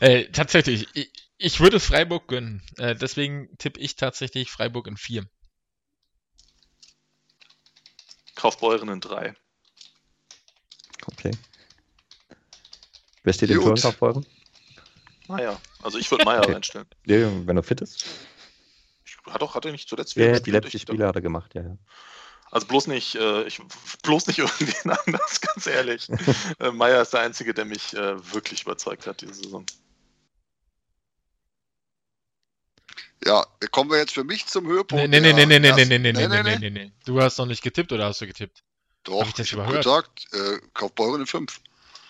Speaker 2: Äh, tatsächlich, ich, ich würde Freiburg gönnen. Äh, deswegen tippe ich tatsächlich Freiburg in 4.
Speaker 4: Kaufbeuren in drei.
Speaker 3: Okay. Wer steht im
Speaker 1: Gut.
Speaker 3: Tor in Kaufbeuren?
Speaker 4: Meier. Also ich würde Meier
Speaker 3: Okay.
Speaker 4: reinstellen.
Speaker 3: Ja, wenn er fit ist.
Speaker 4: Ich, hat, doch, hat er nicht zuletzt
Speaker 3: Ja,
Speaker 4: wieder
Speaker 3: die
Speaker 4: gespielt?
Speaker 3: letzten
Speaker 4: Ich-
Speaker 3: Spiele hat er gemacht, ja, ja.
Speaker 4: Also bloß nicht, äh, ich, bloß nicht irgendwen anders, ganz ehrlich. äh, Meier ist der Einzige, der mich äh, wirklich überzeugt hat diese Saison.
Speaker 1: Ja, kommen wir jetzt für mich zum Höhepunkt.
Speaker 2: Nee, nee, nee, nee, nee, nee, nee, nee, nee, nee, nee, nee, nee. Du hast noch nicht getippt oder hast du getippt?
Speaker 1: Doch,
Speaker 2: Hab ich das
Speaker 1: hab
Speaker 2: überhört?
Speaker 1: gesagt, äh, Kaufbeuren in 5.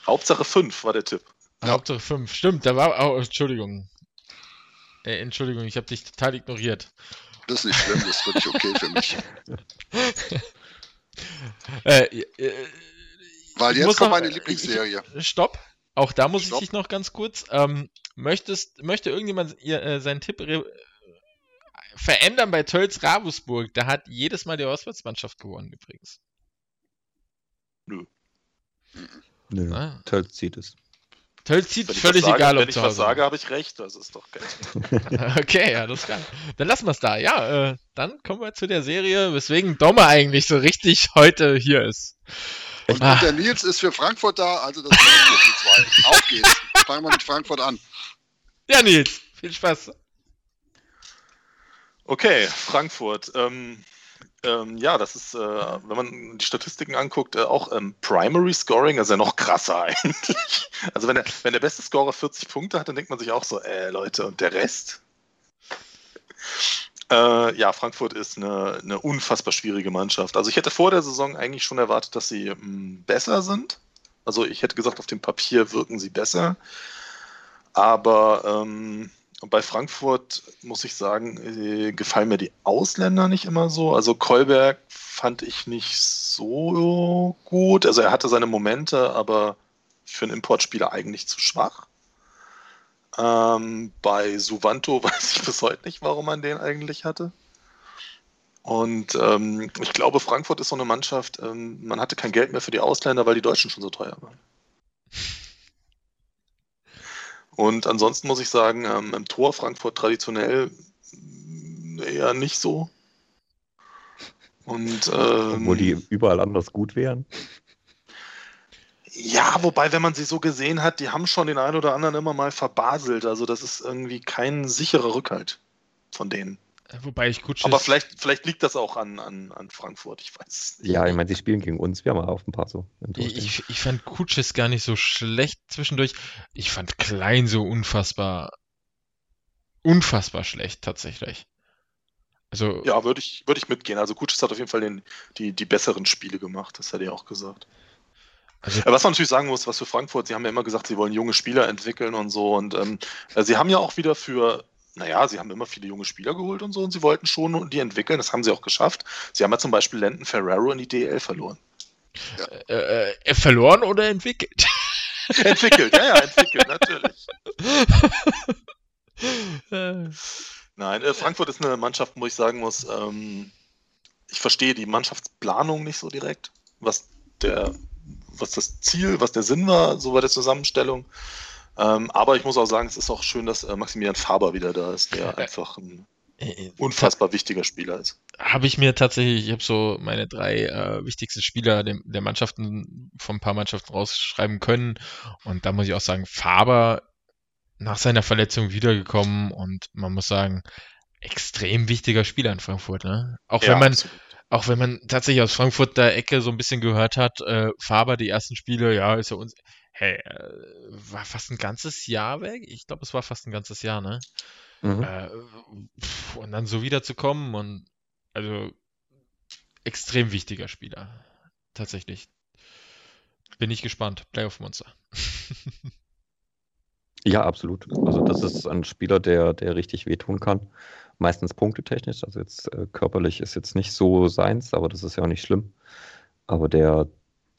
Speaker 4: Hauptsache 5 war der Tipp.
Speaker 1: Ja.
Speaker 2: Hauptsache 5. Stimmt, da war. Oh, Entschuldigung. Äh, Entschuldigung, ich habe dich total ignoriert.
Speaker 1: Das ist nicht schlimm, das ist völlig okay für mich.
Speaker 2: Äh, äh,
Speaker 1: Weil
Speaker 2: ich
Speaker 1: jetzt kommt
Speaker 2: noch-
Speaker 1: meine
Speaker 2: ich-
Speaker 1: Lieblingsserie.
Speaker 2: Stopp. Auch da muss
Speaker 1: Stopp.
Speaker 2: ich dich noch ganz kurz. Ähm, möchtest, möchte irgendjemand ihr, äh, seinen Tipp re verändern bei Tölz Ravusburg? Da hat jedes Mal die Auswärtsmannschaft gewonnen übrigens.
Speaker 3: Nö.
Speaker 2: Ah.
Speaker 3: Tölz zieht es.
Speaker 2: Tölz zieht
Speaker 4: Wenn ich
Speaker 2: völlig
Speaker 4: sage,
Speaker 2: egal,
Speaker 4: wenn
Speaker 2: ob
Speaker 4: ich
Speaker 2: zu
Speaker 4: was sage, habe ich recht. Das ist doch geil.
Speaker 2: Okay, ja, das kann. Dann lassen wir es da. Ja, äh, dann kommen wir zu der Serie, weswegen Dommer eigentlich so richtig heute hier ist.
Speaker 1: Und,
Speaker 2: Ah.
Speaker 1: und der Nils ist für Frankfurt da, also das jetzt die zwei. Auf geht's. Fangen wir mit Frankfurt an.
Speaker 2: Ja, Nils, viel Spaß.
Speaker 4: Okay, Frankfurt. Ähm, ähm, ja, das ist, äh, wenn man die Statistiken anguckt, äh, auch ähm, Primary Scoring, also ja noch krasser eigentlich. Also wenn der, wenn der beste Scorer 40 Punkte hat, dann denkt man sich auch so, äh, Leute, und der Rest? Äh, ja, Frankfurt ist eine, eine unfassbar schwierige Mannschaft. Also ich hätte vor der Saison eigentlich schon erwartet, dass sie ähm, besser sind. Also ich hätte gesagt, auf dem Papier wirken sie besser. Aber ähm, bei Frankfurt muss ich sagen, äh, gefallen mir die Ausländer nicht immer so. Also Kolberg fand ich nicht so gut. Also er hatte seine Momente, aber für einen Importspieler eigentlich zu schwach. Ähm, bei Suvanto weiß ich bis heute nicht, warum man den eigentlich hatte. Und ähm, ich glaube, Frankfurt ist so eine Mannschaft, ähm, man hatte kein Geld mehr für die Ausländer, weil die Deutschen schon so teuer waren. Und ansonsten muss ich sagen, ähm, im Tor Frankfurt traditionell eher nicht so. Und ähm,
Speaker 3: Obwohl die überall anders gut wären.
Speaker 4: ja, wobei, wenn man sie so gesehen hat, die haben schon den einen oder anderen immer mal verbaselt. Also das ist irgendwie kein sicherer Rückhalt von denen.
Speaker 2: Wobei ich gut
Speaker 4: Aber vielleicht, vielleicht liegt das auch an, an, an Frankfurt, ich weiß es nicht.
Speaker 3: Ja, ich meine, sie spielen gegen uns. Wir haben auf ein paar so.
Speaker 2: Ich, ich, ich fand Kutsches gar nicht so schlecht zwischendurch. Ich fand Klein so unfassbar, unfassbar schlecht tatsächlich. Also,
Speaker 4: Ja, würde ich, würde ich mitgehen. Also Kutschis hat auf jeden Fall den, die, die besseren Spiele gemacht, das hätte ich auch gesagt.
Speaker 2: also
Speaker 4: Ja, Was man natürlich sagen muss, was für Frankfurt, sie haben ja immer gesagt, sie wollen junge Spieler entwickeln und so. Und ähm, äh, sie haben ja auch wieder für, naja, sie haben immer viele junge Spieler geholt und so und sie wollten schon die entwickeln, das haben sie auch geschafft. Sie haben ja zum Beispiel Landon Ferraro in die DL verloren.
Speaker 2: äh, äh, verloren oder entwickelt?
Speaker 4: entwickelt, ja, ja, entwickelt, natürlich. Nein, äh, Frankfurt ist eine Mannschaft, wo ich sagen muss, ähm, ich verstehe die Mannschaftsplanung nicht so direkt, was der, was das Ziel, was der Sinn war, so bei der Zusammenstellung. Ähm, aber ich muss auch sagen, es ist auch schön, dass äh, Maximilian Faber wieder da ist, der einfach ein äh, äh, unfassbar wichtiger Spieler ist.
Speaker 2: Habe ich mir tatsächlich, ich habe so meine drei äh, wichtigsten Spieler der, der Mannschaften von ein paar Mannschaften rausschreiben können. Und da muss ich auch sagen, Faber nach seiner Verletzung wiedergekommen und man muss sagen, extrem wichtiger Spieler in Frankfurt. Ne? Auch ja, wenn man absolut. auch wenn man tatsächlich aus Frankfurt der Ecke so ein bisschen gehört hat, äh, Faber die ersten Spiele, ja, ist ja uns, hey, äh, war fast ein ganzes Jahr weg. Ich glaube, es war fast ein ganzes Jahr, ne? Mhm. Äh, und dann so wiederzukommen und also extrem wichtiger Spieler. Tatsächlich. Bin ich gespannt. Playoff Monster.
Speaker 3: Ja, absolut. Also das ist ein Spieler, der, der richtig wehtun kann. Meistens punktetechnisch. Also jetzt äh, körperlich ist jetzt nicht so seins, aber das ist ja auch nicht schlimm. Aber der,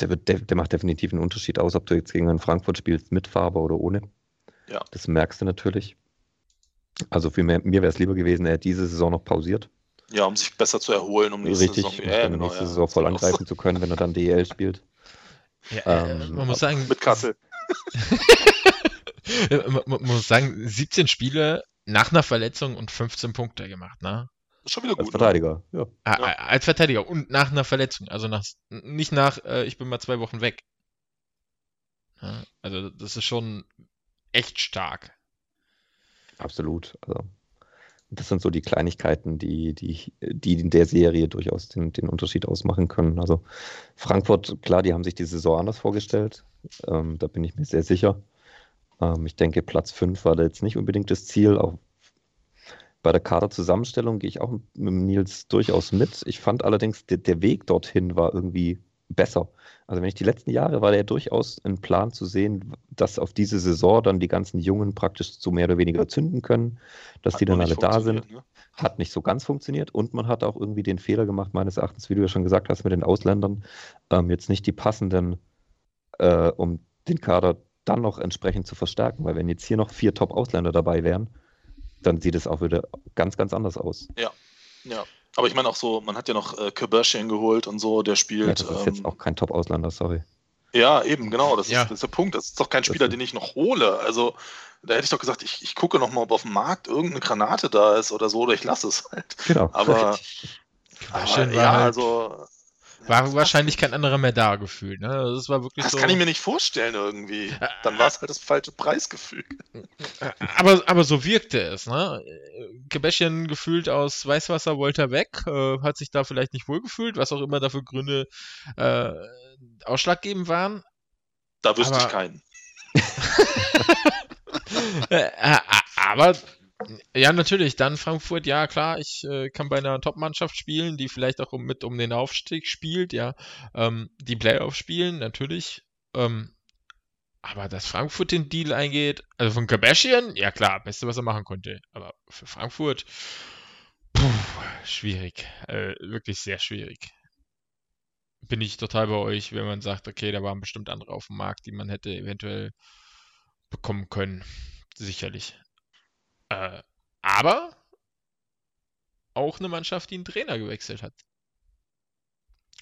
Speaker 3: der, wird, der, der macht definitiv einen Unterschied aus, ob du jetzt gegen einen Frankfurt spielst mit Farbe oder ohne. Ja. Das merkst du natürlich. Also für mehr, mir wäre es lieber gewesen, er hätte diese Saison noch pausiert.
Speaker 4: Ja, um sich besser zu erholen, um
Speaker 3: nächste Richtig, Saison, ja, genau, nächste ja. Saison voll angreifen zu können, wenn er dann DEL spielt.
Speaker 2: Ja, ähm, man muss sagen,
Speaker 4: mit Kassel.
Speaker 2: man, man, muss sagen, 17 Spiele nach einer Verletzung und 15 Punkte gemacht, ne?
Speaker 3: Schon wieder gut. Als Verteidiger,
Speaker 2: ne? ja. ja. Als Verteidiger und nach einer Verletzung. Also nach, nicht nach, äh, ich bin mal zwei Wochen weg. Ja, also das ist schon echt stark.
Speaker 3: Absolut. Also, das sind so die Kleinigkeiten, die, die, die in der Serie durchaus den, den Unterschied ausmachen können. Also Frankfurt, klar, die haben sich die Saison anders vorgestellt. Ähm, da bin ich mir sehr sicher. Ähm, ich denke, Platz 5 war da jetzt nicht unbedingt das Ziel. Auch bei der Kaderzusammenstellung gehe ich auch mit Nils durchaus mit. Ich fand allerdings, der, der Weg dorthin war irgendwie besser. Also wenn ich die letzten Jahre war der durchaus ein Plan zu sehen, dass auf diese Saison dann die ganzen Jungen praktisch so mehr oder weniger zünden können, dass hat die dann alle da sind. Ne? Hat nicht so ganz funktioniert und man hat auch irgendwie den Fehler gemacht, meines Erachtens, wie du ja schon gesagt hast, mit den Ausländern, ähm, jetzt nicht die passenden, äh, um den Kader dann noch entsprechend zu verstärken, weil wenn jetzt hier noch vier Top-Ausländer dabei wären, dann sieht es auch wieder ganz, ganz anders aus.
Speaker 4: Ja, ja. Aber ich meine auch so, man hat ja noch äh, Kerbashian geholt und so, der spielt. Ja,
Speaker 3: das ist ähm, jetzt auch kein Top-Ausländer, sorry.
Speaker 4: Ja, eben, genau, das, ja. Ist, das, ist, der Punkt. Das ist doch kein Spieler, den ich noch hole. Also, da hätte ich doch gesagt, ich, ich gucke noch mal, ob auf dem Markt irgendeine Granate da ist oder so, oder ich lasse es halt.
Speaker 3: Genau.
Speaker 4: Aber, aber ja, halt also
Speaker 2: war wahrscheinlich kein anderer mehr da gefühlt. Ne? Das also war wirklich
Speaker 4: das
Speaker 2: so.
Speaker 4: kann ich mir nicht vorstellen irgendwie. Dann war es halt das falsche Preisgefühl.
Speaker 2: Aber, aber so wirkte es. Ne? Kebäschchen gefühlt aus Weißwasser wollte er weg, äh, hat sich da vielleicht nicht wohlgefühlt, was auch immer dafür Gründe äh, ausschlaggebend waren.
Speaker 4: Da wüsste aber, ich keinen.
Speaker 2: Äh, äh, aber ja, natürlich. Dann Frankfurt, ja klar, ich äh, kann bei einer Top-Mannschaft spielen, die vielleicht auch mit um den Aufstieg spielt, ja. Ähm, die Playoffs spielen, natürlich. Ähm, aber dass Frankfurt den Deal eingeht, also von Kardashian, ja klar, beste, was er machen konnte. Aber für Frankfurt, puh, schwierig. Äh, wirklich sehr schwierig. Bin ich total bei euch, wenn man sagt, okay, da waren bestimmt andere auf dem Markt, die man hätte eventuell bekommen können. Sicherlich. Äh, aber auch eine Mannschaft, die einen Trainer gewechselt hat.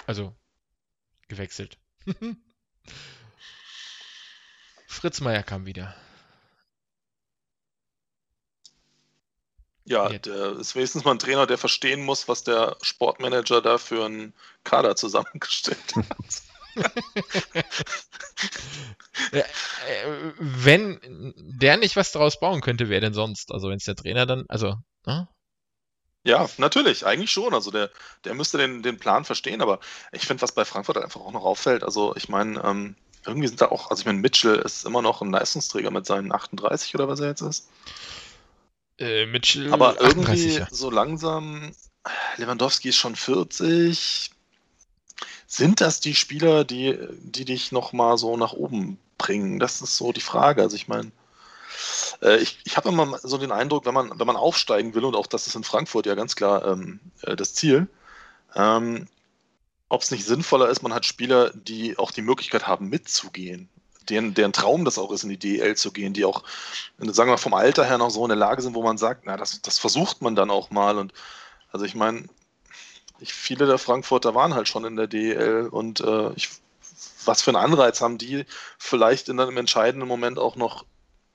Speaker 2: Also, gewechselt. Fritz Meier kam wieder.
Speaker 4: Ja, der ist wenigstens mal ein Trainer, der verstehen muss, was der Sportmanager da für einen Kader zusammengestellt hat.
Speaker 2: Äh, wenn der nicht was daraus bauen könnte, wer denn sonst? Also wenn es der Trainer dann, also, ne?
Speaker 4: Ja, natürlich, eigentlich schon. Also der, der müsste den, den Plan verstehen, aber ich finde, was bei Frankfurt halt einfach auch noch auffällt, also ich meine, ähm, irgendwie sind da auch, also ich meine, Mitchell ist immer noch ein Leistungsträger mit seinen 38 oder was er jetzt ist.
Speaker 2: Äh, Mitchell.
Speaker 4: Aber irgendwie ja. so langsam, Lewandowski ist schon 40, sind das die Spieler, die, die dich nochmal so nach oben bringen? Das ist so die Frage. Also ich meine, äh, ich, ich habe immer so den Eindruck, wenn man, wenn man aufsteigen will, und auch das ist in Frankfurt ja ganz klar ähm, äh, das Ziel, ähm, ob es nicht sinnvoller ist, man hat Spieler, die auch die Möglichkeit haben, mitzugehen. deren, deren Traum das auch ist, in die DL zu gehen, die auch, sagen wir vom Alter her noch so in der Lage sind, wo man sagt, na, das, das versucht man dann auch mal. Und also ich meine, ich, viele der Frankfurter waren halt schon in der DL und äh, ich, was für einen Anreiz haben die, vielleicht in einem entscheidenden Moment auch noch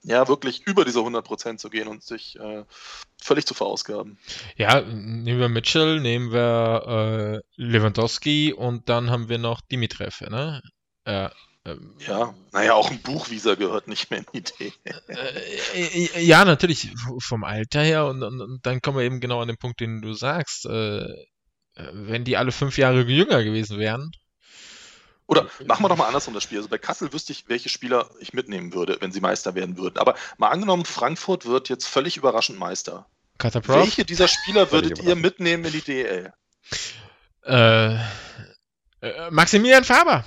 Speaker 4: ja, wirklich über diese 100% zu gehen und sich äh, völlig zu verausgaben.
Speaker 2: Ja, nehmen wir Mitchell, nehmen wir äh, Lewandowski und dann haben wir noch Dimitrov, ne?
Speaker 4: Äh, ähm, ja, naja, auch ein Buchvisa gehört nicht mehr in die Idee.
Speaker 2: Äh, äh, ja, natürlich vom Alter her und, und, und, dann kommen wir eben genau an den Punkt, den du sagst. Äh, wenn die alle fünf Jahre jünger gewesen wären,
Speaker 4: oder machen wir doch mal andersrum das Spiel. Also bei Kassel wüsste ich, welche Spieler ich mitnehmen würde, wenn sie Meister werden würden. Aber mal angenommen, Frankfurt wird jetzt völlig überraschend Meister.
Speaker 2: Kataprof?
Speaker 4: Welche dieser Spieler würdet ihr mitnehmen in die DL?
Speaker 2: Äh, äh, Maximilian Faber.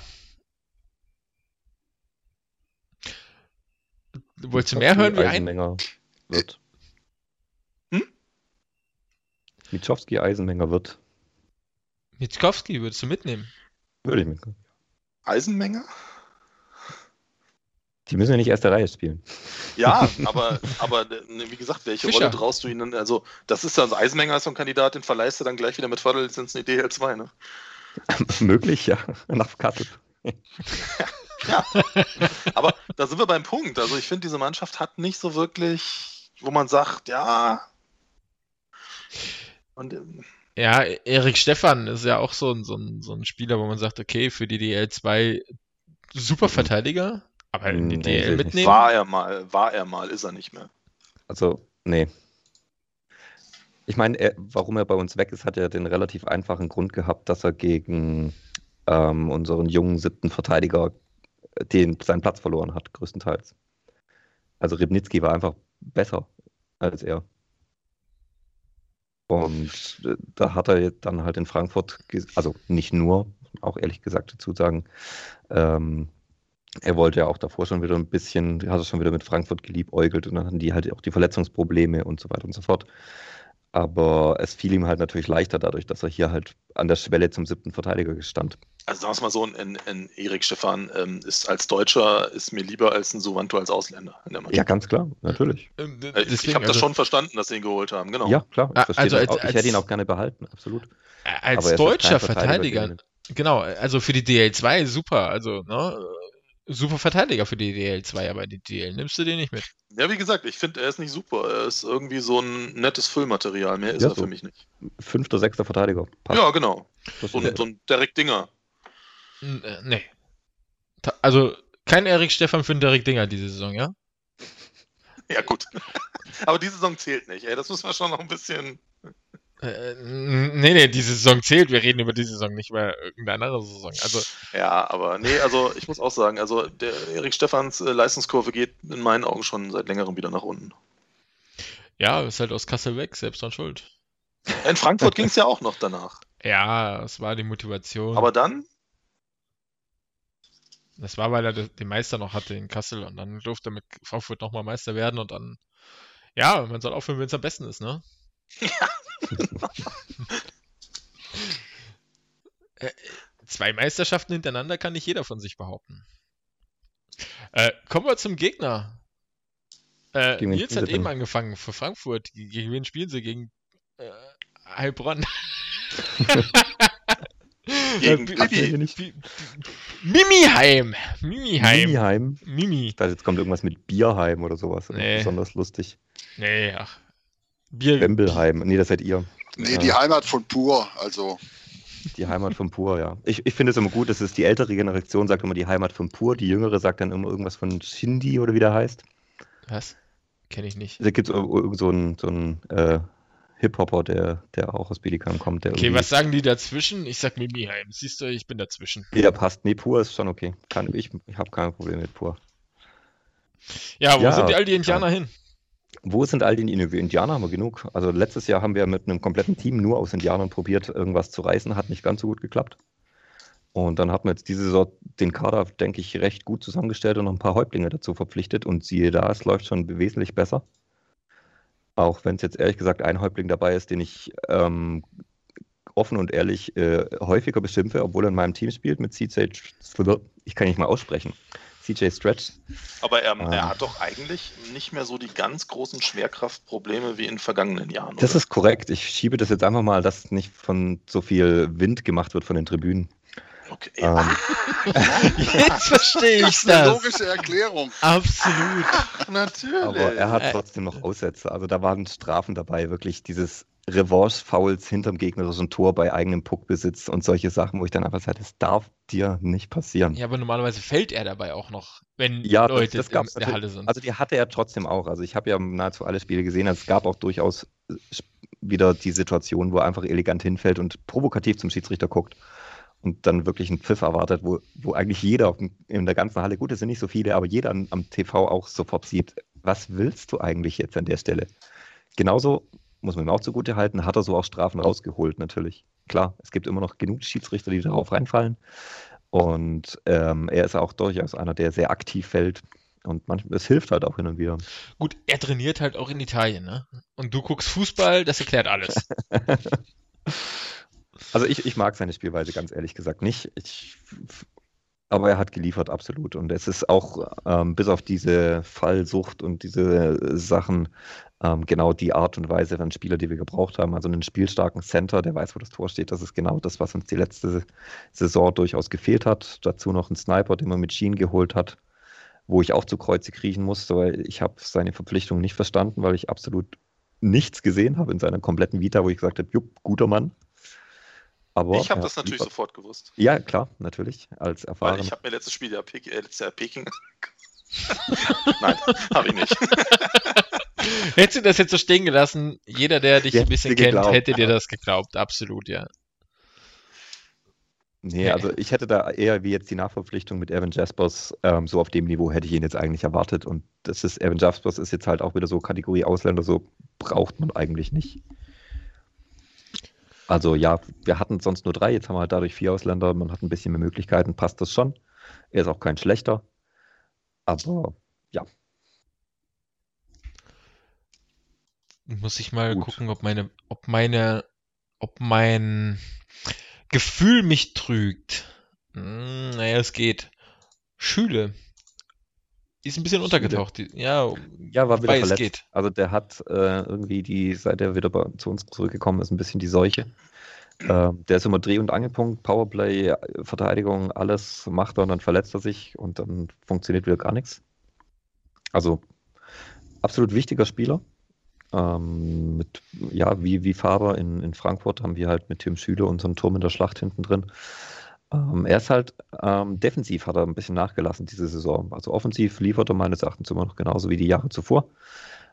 Speaker 2: Wolltest du mehr hören wie
Speaker 3: Eisenmenger wird. Hm? Mitschowski Eisenmenger wird.
Speaker 2: Mitschowski würdest du mitnehmen?
Speaker 3: Würde ich mitnehmen.
Speaker 4: Eisenmenger?
Speaker 3: Die müssen ja nicht erste Reihe spielen.
Speaker 4: Ja, aber, aber ne, wie gesagt, welche Fischer. Rolle traust du ihnen? Also, das ist ja, also Eisenmenger ist so ein Kandidat, den verleihst du dann gleich wieder mit Förderlizenz in die DL2, ne?
Speaker 3: Möglich, ja. Nach Kassel.
Speaker 4: ja. Aber da sind wir beim Punkt. Also, ich finde, diese Mannschaft hat nicht so wirklich, wo man sagt, ja.
Speaker 2: Und. Ähm, ja, Erik Stefan ist ja auch so ein, so, ein, so ein Spieler, wo man sagt, okay, für die DL2 super Verteidiger, aber in die nee, DL mitnehmen.
Speaker 4: War er mal, war er mal, ist er nicht mehr.
Speaker 3: Also, nee. Ich meine, warum er bei uns weg ist, hat ja den relativ einfachen Grund gehabt, dass er gegen ähm, unseren jungen siebten Verteidiger den, seinen Platz verloren hat, größtenteils. Also Ribnitzki war einfach besser als er. Und äh, da hat er dann halt in Frankfurt, also nicht nur, auch ehrlich gesagt dazu sagen, ähm, er wollte ja auch davor schon wieder ein bisschen, hat er schon wieder mit Frankfurt geliebäugelt und dann hatten die halt auch die Verletzungsprobleme und so weiter und so fort. Aber es fiel ihm halt natürlich leichter dadurch, dass er hier halt an der Schwelle zum siebten Verteidiger gestand.
Speaker 4: Also sagen wir mal so, ein, ein Erik Stefan ähm, ist als Deutscher ist mir lieber als ein Suvanto als Ausländer
Speaker 3: in der Mannschaft. Ja, ganz klar, natürlich. Ähm,
Speaker 4: äh, ich, ich habe das also, schon verstanden, dass sie ihn geholt haben, genau.
Speaker 3: Ja, klar. Ich, also als, ich hätte ihn auch gerne behalten, absolut.
Speaker 2: Als deutscher Verteidiger, Verteidiger genau, also für die DL2 super, also ne, super Verteidiger für die DL2, aber die DL nimmst du den nicht mit.
Speaker 4: Ja, wie gesagt, ich finde, er ist nicht super. Er ist irgendwie so ein nettes Füllmaterial. Mehr ist ja, er so. für mich nicht.
Speaker 3: Fünfter, sechster Verteidiger.
Speaker 4: Passt. Ja, genau. So, so ein Derek Dinger.
Speaker 2: Äh, nee. Also kein Erik Stefan für einen Derek Dinger diese Saison, ja?
Speaker 4: Ja, gut. Aber diese Saison zählt nicht, ey. Das müssen wir schon noch ein bisschen.
Speaker 2: Äh, nee, nee, diese Saison zählt. Wir reden über diese Saison, nicht über irgendeine andere Saison. Also,
Speaker 4: ja, aber nee, also ich muss auch sagen, also der Erik Stefans äh, Leistungskurve geht in meinen Augen schon seit längerem wieder nach unten.
Speaker 2: Ja, ist halt aus Kassel weg, selbst dann schuld.
Speaker 4: In Frankfurt ging es ja auch noch danach.
Speaker 2: Ja, es war die Motivation.
Speaker 4: Aber dann?
Speaker 2: Das war, weil er den Meister noch hatte in Kassel und dann durfte er mit Frankfurt nochmal Meister werden und dann, ja, man soll aufhören, wenn es am besten ist, ne? Ja. Äh, zwei Meisterschaften hintereinander kann nicht jeder von sich behaupten. Äh, kommen wir zum Gegner. Äh, Nils hat eben angefangen für Frankfurt. Gegen wen spielen sie? Gegen äh, Heilbronn. Gegen Bibi. Mimiheim. Mimiheim.
Speaker 3: Mimiheim. Mimi. Ich dachte, jetzt kommt irgendwas mit Bierheim oder sowas. Nee. Besonders lustig.
Speaker 2: Nee, ach.
Speaker 3: Bier. Wembelheim. Nee, das seid ihr.
Speaker 1: Nee, die Heimat von Pur, also.
Speaker 3: Die Heimat von Pur, ja. Ich, ich finde es immer gut, dass es die ältere Generation sagt immer die Heimat von Pur, die jüngere sagt dann immer irgendwas von Shindy oder wie der heißt.
Speaker 2: Was? Kenne ich nicht.
Speaker 3: Da gibt es irgend so einen, so einen äh, Hip-Hopper, der, der auch aus Bietigheim kommt.
Speaker 2: okay, was sagen die dazwischen? Ich sag Mimiheim. Siehst du, ich bin dazwischen.
Speaker 3: Ja, passt. Nee, Pur ist schon okay. Kann, ich ich habe kein Problem mit Pur.
Speaker 2: Ja, wo ja, sind die all die Indianer ja. hin?
Speaker 3: Wo sind all die Indianer? Haben wir genug. Also letztes Jahr haben wir mit einem kompletten Team nur aus Indianern probiert, irgendwas zu reißen. Hat nicht ganz so gut geklappt. Und dann hat man jetzt diese Saison den Kader, denke ich, recht gut zusammengestellt und noch ein paar Häuptlinge dazu verpflichtet. Und siehe da, es läuft schon wesentlich besser. Auch wenn es jetzt ehrlich gesagt ein Häuptling dabei ist, den ich ähm, offen und ehrlich äh, häufiger beschimpfe, obwohl er in meinem Team spielt mit Sage. Ich kann nicht mal aussprechen. CJ Stretch.
Speaker 4: Aber er,
Speaker 3: Ähm.
Speaker 4: er hat doch eigentlich nicht mehr so die ganz großen Schwerkraftprobleme wie in vergangenen Jahren.
Speaker 3: Das
Speaker 4: oder?
Speaker 3: ist korrekt. Ich schiebe das jetzt einfach mal, dass nicht von so viel Wind gemacht wird von den Tribünen.
Speaker 4: Okay.
Speaker 3: Ähm,
Speaker 2: Jetzt verstehe
Speaker 1: Das
Speaker 2: ich
Speaker 1: ist eine
Speaker 2: das.
Speaker 1: logische Erklärung.
Speaker 2: Absolut.
Speaker 4: natürlich.
Speaker 3: aber er hat
Speaker 2: Äh.
Speaker 3: trotzdem noch Aussätze. Also da waren Strafen dabei, wirklich dieses Revanche-Fouls hinterm gegnerischen Tor bei eigenem Puckbesitz und solche Sachen, wo ich dann einfach sage, das darf dir nicht passieren.
Speaker 2: Ja, aber normalerweise fällt er dabei auch noch, wenn
Speaker 3: Ja, das-
Speaker 2: Leute
Speaker 3: das gab's
Speaker 2: in der
Speaker 3: natürlich.
Speaker 2: Halle sind.
Speaker 3: Also die hatte er trotzdem auch. Also ich habe ja nahezu alle Spiele gesehen. Also es gab auch durchaus äh, wieder die Situation, wo er einfach elegant hinfällt und provokativ zum Schiedsrichter guckt und dann wirklich einen Pfiff erwartet, wo, wo eigentlich jeder in der ganzen Halle, gut, es sind nicht so viele, aber jeder am, am TV auch sofort sieht, was willst du eigentlich jetzt an der Stelle? Genauso muss man ihm auch zugute halten, hat er so auch Strafen rausgeholt, natürlich. Klar, es gibt immer noch genug Schiedsrichter, die darauf reinfallen. Und ähm, er ist auch durchaus einer, der sehr aktiv fällt. Und manchmal, es hilft halt auch hin und wieder.
Speaker 2: Gut, er trainiert halt auch in Italien, ne? Und du guckst Fußball, das erklärt alles.
Speaker 3: Also ich, ich mag seine Spielweise ganz ehrlich gesagt nicht. Ich, aber er hat geliefert, absolut. Und es ist auch ähm, bis auf diese Fallsucht und diese Sachen ähm, genau die Art und Weise von Spieler, die wir gebraucht haben. Also einen spielstarken Center, der weiß, wo das Tor steht. Das ist genau das, was uns die letzte Saison durchaus gefehlt hat. Dazu noch einen Sniper, den man mit Sheen geholt hat, wo ich auch zu Kreuze kriechen musste, weil ich habe seine Verpflichtung nicht verstanden, weil ich absolut nichts gesehen habe in seiner kompletten Vita, wo ich gesagt habe, jupp, guter Mann. Aber
Speaker 4: ich habe
Speaker 3: er
Speaker 4: das natürlich
Speaker 3: liefert.
Speaker 4: sofort gewusst.
Speaker 3: Ja, klar, natürlich, als
Speaker 4: Weil
Speaker 3: erfahren.
Speaker 4: ich habe mir letztes Spiel ja Pek äh, letztes Jahr Peking. Nein, habe ich nicht.
Speaker 2: Hättest du das jetzt so stehen gelassen, jeder, der dich
Speaker 3: Ja,
Speaker 2: ein bisschen kennt,
Speaker 3: geglaubt,
Speaker 2: hätte dir
Speaker 3: ja.
Speaker 2: das geglaubt. Absolut, ja.
Speaker 3: Nee, also ich hätte da eher wie jetzt die Nachverpflichtung mit Evan Jaspers, ähm, so auf dem Niveau hätte ich ihn jetzt eigentlich erwartet. Und das ist, Evan Jaspers ist jetzt halt auch wieder so Kategorie Ausländer, so braucht man eigentlich nicht. Also ja, wir hatten sonst nur drei, jetzt haben wir halt dadurch vier Ausländer, man hat ein bisschen mehr Möglichkeiten, passt das schon. Er ist auch kein schlechter. Aber ja,
Speaker 2: Muss ich mal
Speaker 3: Gut.
Speaker 2: gucken, ob meine, ob meine, ob mein Gefühl mich trügt. Hm, naja, es geht. Schüle. Ist ein bisschen untergetaucht. die- Ja,
Speaker 3: ja, war wieder verletzt.
Speaker 2: geht.
Speaker 3: Also der hat äh, irgendwie die, seit er wieder bei, zu uns zurückgekommen ist, ein bisschen die Seuche. Ähm, der ist immer Dreh- und Angelpunkt, Powerplay, äh, Verteidigung, alles macht er und dann verletzt er sich und dann funktioniert wieder gar nichts. Also absolut wichtiger Spieler. Ähm, mit, ja, wie, wie Faber in, in Frankfurt haben wir halt mit Tim Schüle unseren Turm in der Schlacht hinten drin. Ähm, er ist halt ähm, defensiv hat er ein bisschen nachgelassen diese Saison. Also offensiv liefert er meines Erachtens immer noch genauso wie die Jahre zuvor.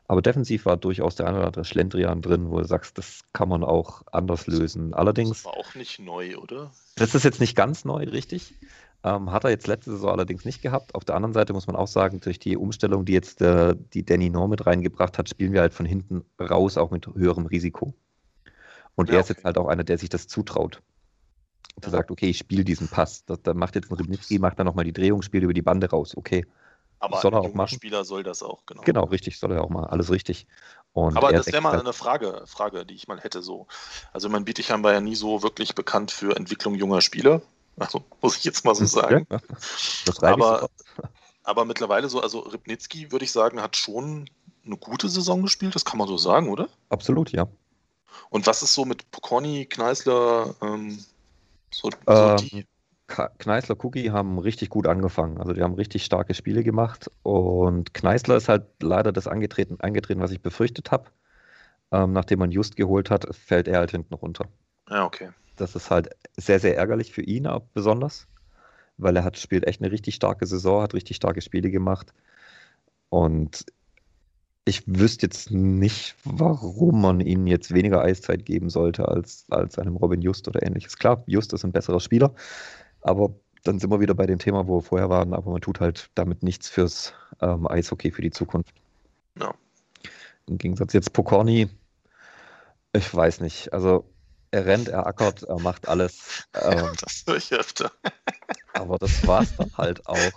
Speaker 3: Aber defensiv war durchaus der eine oder andere Schlendrian drin, wo du sagst, das kann man auch anders lösen. Allerdings,
Speaker 4: Das war auch nicht neu, oder?
Speaker 3: das ist jetzt nicht ganz neu, richtig. Ähm, hat er jetzt letzte Saison allerdings nicht gehabt. Auf der anderen Seite muss man auch sagen, durch die Umstellung, die jetzt äh, die Danny Nor mit reingebracht hat, spielen wir halt von hinten raus, auch mit höherem Risiko. Und
Speaker 4: Ja,
Speaker 3: er ist
Speaker 4: okay.
Speaker 3: jetzt halt auch einer, der sich das zutraut. Der sagt, okay, ich spiele diesen Pass. Das, da macht jetzt ein Ribnicki, macht dann nochmal die Drehung, spielt über die Bande raus. Okay,
Speaker 4: Aber
Speaker 3: Soll er
Speaker 4: ein
Speaker 3: auch machen.
Speaker 4: Spieler soll das auch, genau.
Speaker 3: genau, richtig, soll er auch mal. Alles richtig. Und
Speaker 4: Aber
Speaker 3: er
Speaker 4: das wäre mal eine Frage, Frage, die ich mal hätte so. Also man Bietigheim war ja nie so wirklich bekannt für Entwicklung junger Spieler. Also muss ich jetzt mal so sagen.
Speaker 3: Ja, das
Speaker 4: Aber, aber mittlerweile so, also Ribnicki, würde ich sagen, hat schon eine gute Saison gespielt, das kann man so sagen, oder?
Speaker 3: Absolut, ja.
Speaker 4: Und was ist so mit Pokorny, Kneißler, ähm, so, so
Speaker 3: Ähm,
Speaker 4: die?
Speaker 3: Kneißler Cookie haben richtig gut angefangen. Also die haben richtig starke Spiele gemacht. Und Kneißler ist halt leider das angetreten, eingetreten, was ich befürchtet habe. Ähm, nachdem man Just geholt hat, fällt er halt hinten runter.
Speaker 4: Ja, okay.
Speaker 3: Das ist halt sehr, sehr ärgerlich für ihn besonders, weil er hat, spielt echt eine richtig starke Saison, hat richtig starke Spiele gemacht. Und ich wüsste jetzt nicht, warum man ihnen jetzt weniger Eiszeit geben sollte als, als einem Robin Just oder ähnliches. Klar, Just ist ein besserer Spieler, aber dann sind wir wieder bei dem Thema, wo wir vorher waren, aber man tut halt damit nichts fürs ähm, Eishockey für die Zukunft.
Speaker 4: Ja.
Speaker 3: Im Gegensatz jetzt Pokorny, ich weiß nicht. Also er rennt, er ackert, er macht alles. Ähm,
Speaker 4: Das höre ich öfter.
Speaker 3: aber das war's dann halt auch.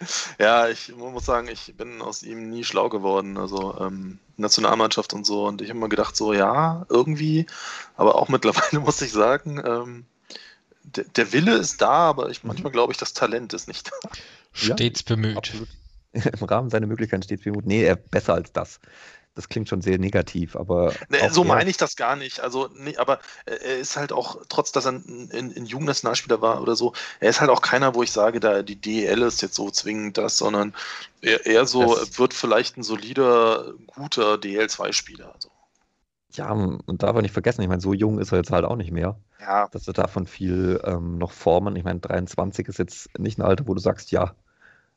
Speaker 4: Ja, ich muss sagen, ich bin aus ihm nie schlau geworden. Also ähm, Nationalmannschaft und so. Und ich habe immer gedacht, so ja, irgendwie. Aber auch mittlerweile muss ich sagen, ähm, der, der Wille ist da, aber ich, manchmal glaube ich, das Talent ist nicht da.
Speaker 2: Stets bemüht.
Speaker 3: Absolut. Im Rahmen seiner Möglichkeiten stets bemüht. Nee, er besser als das. Das klingt schon sehr negativ, aber. Auch
Speaker 4: so
Speaker 3: er-
Speaker 4: meine ich das gar nicht. Also, nee, aber äh, er ist halt auch, trotz dass er ein, ein, ein Jugendnationalspieler war oder so, er ist halt auch keiner, wo ich sage, da die DEL ist jetzt so zwingend das, sondern er, eher so
Speaker 3: Das-
Speaker 4: wird vielleicht ein solider, guter DL2-Spieler. Also,
Speaker 3: Ja, und darf man nicht vergessen, ich meine, so jung ist er jetzt halt auch nicht mehr,
Speaker 4: ja,
Speaker 3: dass er davon viel ähm, noch formen. Ich meine, 23 ist jetzt nicht ein Alter, wo du sagst, ja,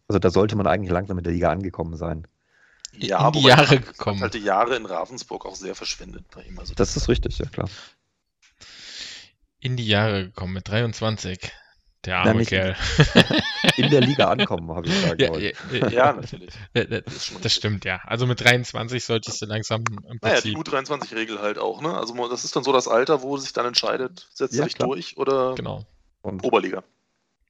Speaker 3: also da sollte man eigentlich langsam in der Liga angekommen sein.
Speaker 4: Ja,
Speaker 2: in die Jahre
Speaker 4: hat
Speaker 2: gekommen.
Speaker 4: halt die Jahre in Ravensburg auch sehr verschwendet bei ihm. Also,
Speaker 3: Das ist richtig, ja klar.
Speaker 2: In die Jahre gekommen mit 23. Der
Speaker 3: Nein,
Speaker 2: arme
Speaker 3: nicht-
Speaker 2: Kerl.
Speaker 3: In der Liga ankommen, habe ich sagen
Speaker 2: Ja,
Speaker 3: wollen.
Speaker 2: ja, ja,
Speaker 4: ja, natürlich.
Speaker 2: das, das stimmt, ja. Also mit 23 solltest du langsam im
Speaker 4: Naja, die
Speaker 2: Prinzip.
Speaker 4: U23-Regel halt auch, ne? Also das ist dann so das Alter, wo sich dann entscheidet, setzt
Speaker 3: Ja,
Speaker 4: er dich
Speaker 3: klar.
Speaker 4: durch oder
Speaker 2: Genau.
Speaker 3: Und
Speaker 4: Oberliga.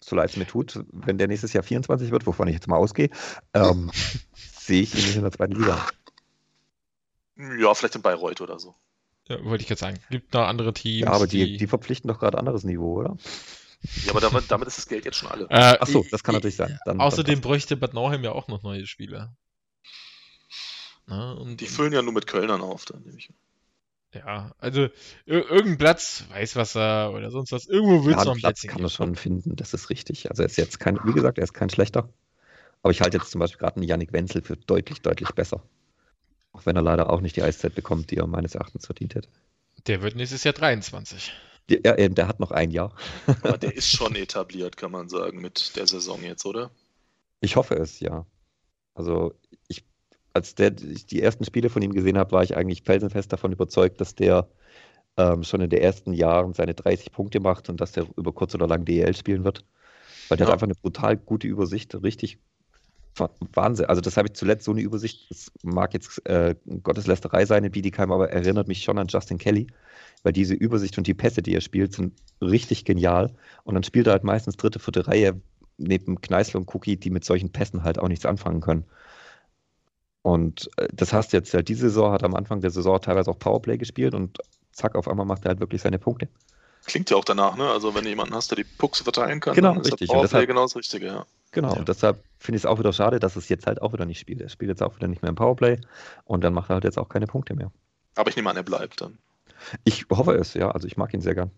Speaker 3: so leid es mir tut, wenn der nächstes Jahr 24 wird, wovon ich jetzt mal ausgehe, ähm, sehe ich ihn nicht in der zweiten Liga.
Speaker 4: Ja, vielleicht in Bayreuth oder so.
Speaker 2: Ja, wollte ich jetzt sagen. Gibt noch andere Teams.
Speaker 3: Ja, aber die, die verpflichten doch gerade anderes Niveau, oder?
Speaker 4: Ja, aber damit, damit ist das Geld jetzt schon alle.
Speaker 2: Äh,
Speaker 3: Ach so, das kann natürlich sein. Dann,
Speaker 2: Außerdem
Speaker 3: dann
Speaker 2: bräuchte Bad Nauheim ja auch noch neue Spieler. Na, und,
Speaker 4: Die füllen ja nur mit Kölnern auf, dann nehme ich. an.
Speaker 2: ja, also ir irgendein Platz, Weißwasser oder sonst was, irgendwo wird
Speaker 3: ja,
Speaker 2: es noch
Speaker 3: einen
Speaker 2: ein
Speaker 3: Platz
Speaker 2: Plätzchen
Speaker 3: kann er schon finden, das ist richtig. Also er ist jetzt kein, wie gesagt, er ist kein schlechter. Aber ich halte jetzt zum Beispiel gerade einen Yannick Wenzel für deutlich, deutlich besser. Auch wenn er leider auch nicht die Eiszeit bekommt, die er meines Erachtens verdient hätte.
Speaker 2: Der wird nächstes Jahr 23.
Speaker 3: Ja, er, der hat noch ein Jahr.
Speaker 4: Aber der ist schon etabliert, kann man sagen, mit der Saison jetzt, oder?
Speaker 3: Ich hoffe es, ja. Also ich, als der, ich die ersten Spiele von ihm gesehen habe, war ich eigentlich felsenfest davon überzeugt, dass der ähm, schon in den ersten Jahren seine 30 Punkte macht und dass der über kurz oder lang DEL spielen wird. Weil der
Speaker 4: Ja.
Speaker 3: hat einfach eine brutal gute Übersicht, richtig Wahnsinn. Also das habe ich zuletzt so eine Übersicht, das mag jetzt äh, Gotteslästerei sein in Bietigheim, aber erinnert mich schon an Justin Kelly, weil diese Übersicht und die Pässe, die er spielt, sind richtig genial. Und dann spielt er halt meistens dritte, vierte Reihe neben Kneißl und Cookie, die mit solchen Pässen halt auch nichts anfangen können. Und äh, das hast du jetzt halt diese Saison, hat am Anfang der Saison teilweise auch Powerplay gespielt und zack, auf einmal macht er halt wirklich seine Punkte.
Speaker 4: Klingt ja auch danach, ne? Also wenn du jemanden hast, der die Pucks verteilen kann,
Speaker 3: Genau,
Speaker 4: dann ist
Speaker 3: richtig.
Speaker 4: der
Speaker 3: Und
Speaker 4: Powerplay genau das Richtige, ja.
Speaker 3: Genau,
Speaker 2: Ja.
Speaker 3: und deshalb finde ich es auch wieder schade, dass es jetzt halt auch wieder nicht spielt. Er spielt jetzt auch wieder nicht mehr im Powerplay und dann macht er halt jetzt auch keine Punkte mehr.
Speaker 4: Aber ich nehme an, er bleibt dann.
Speaker 3: Ich hoffe es, ja. Also ich mag ihn sehr gern.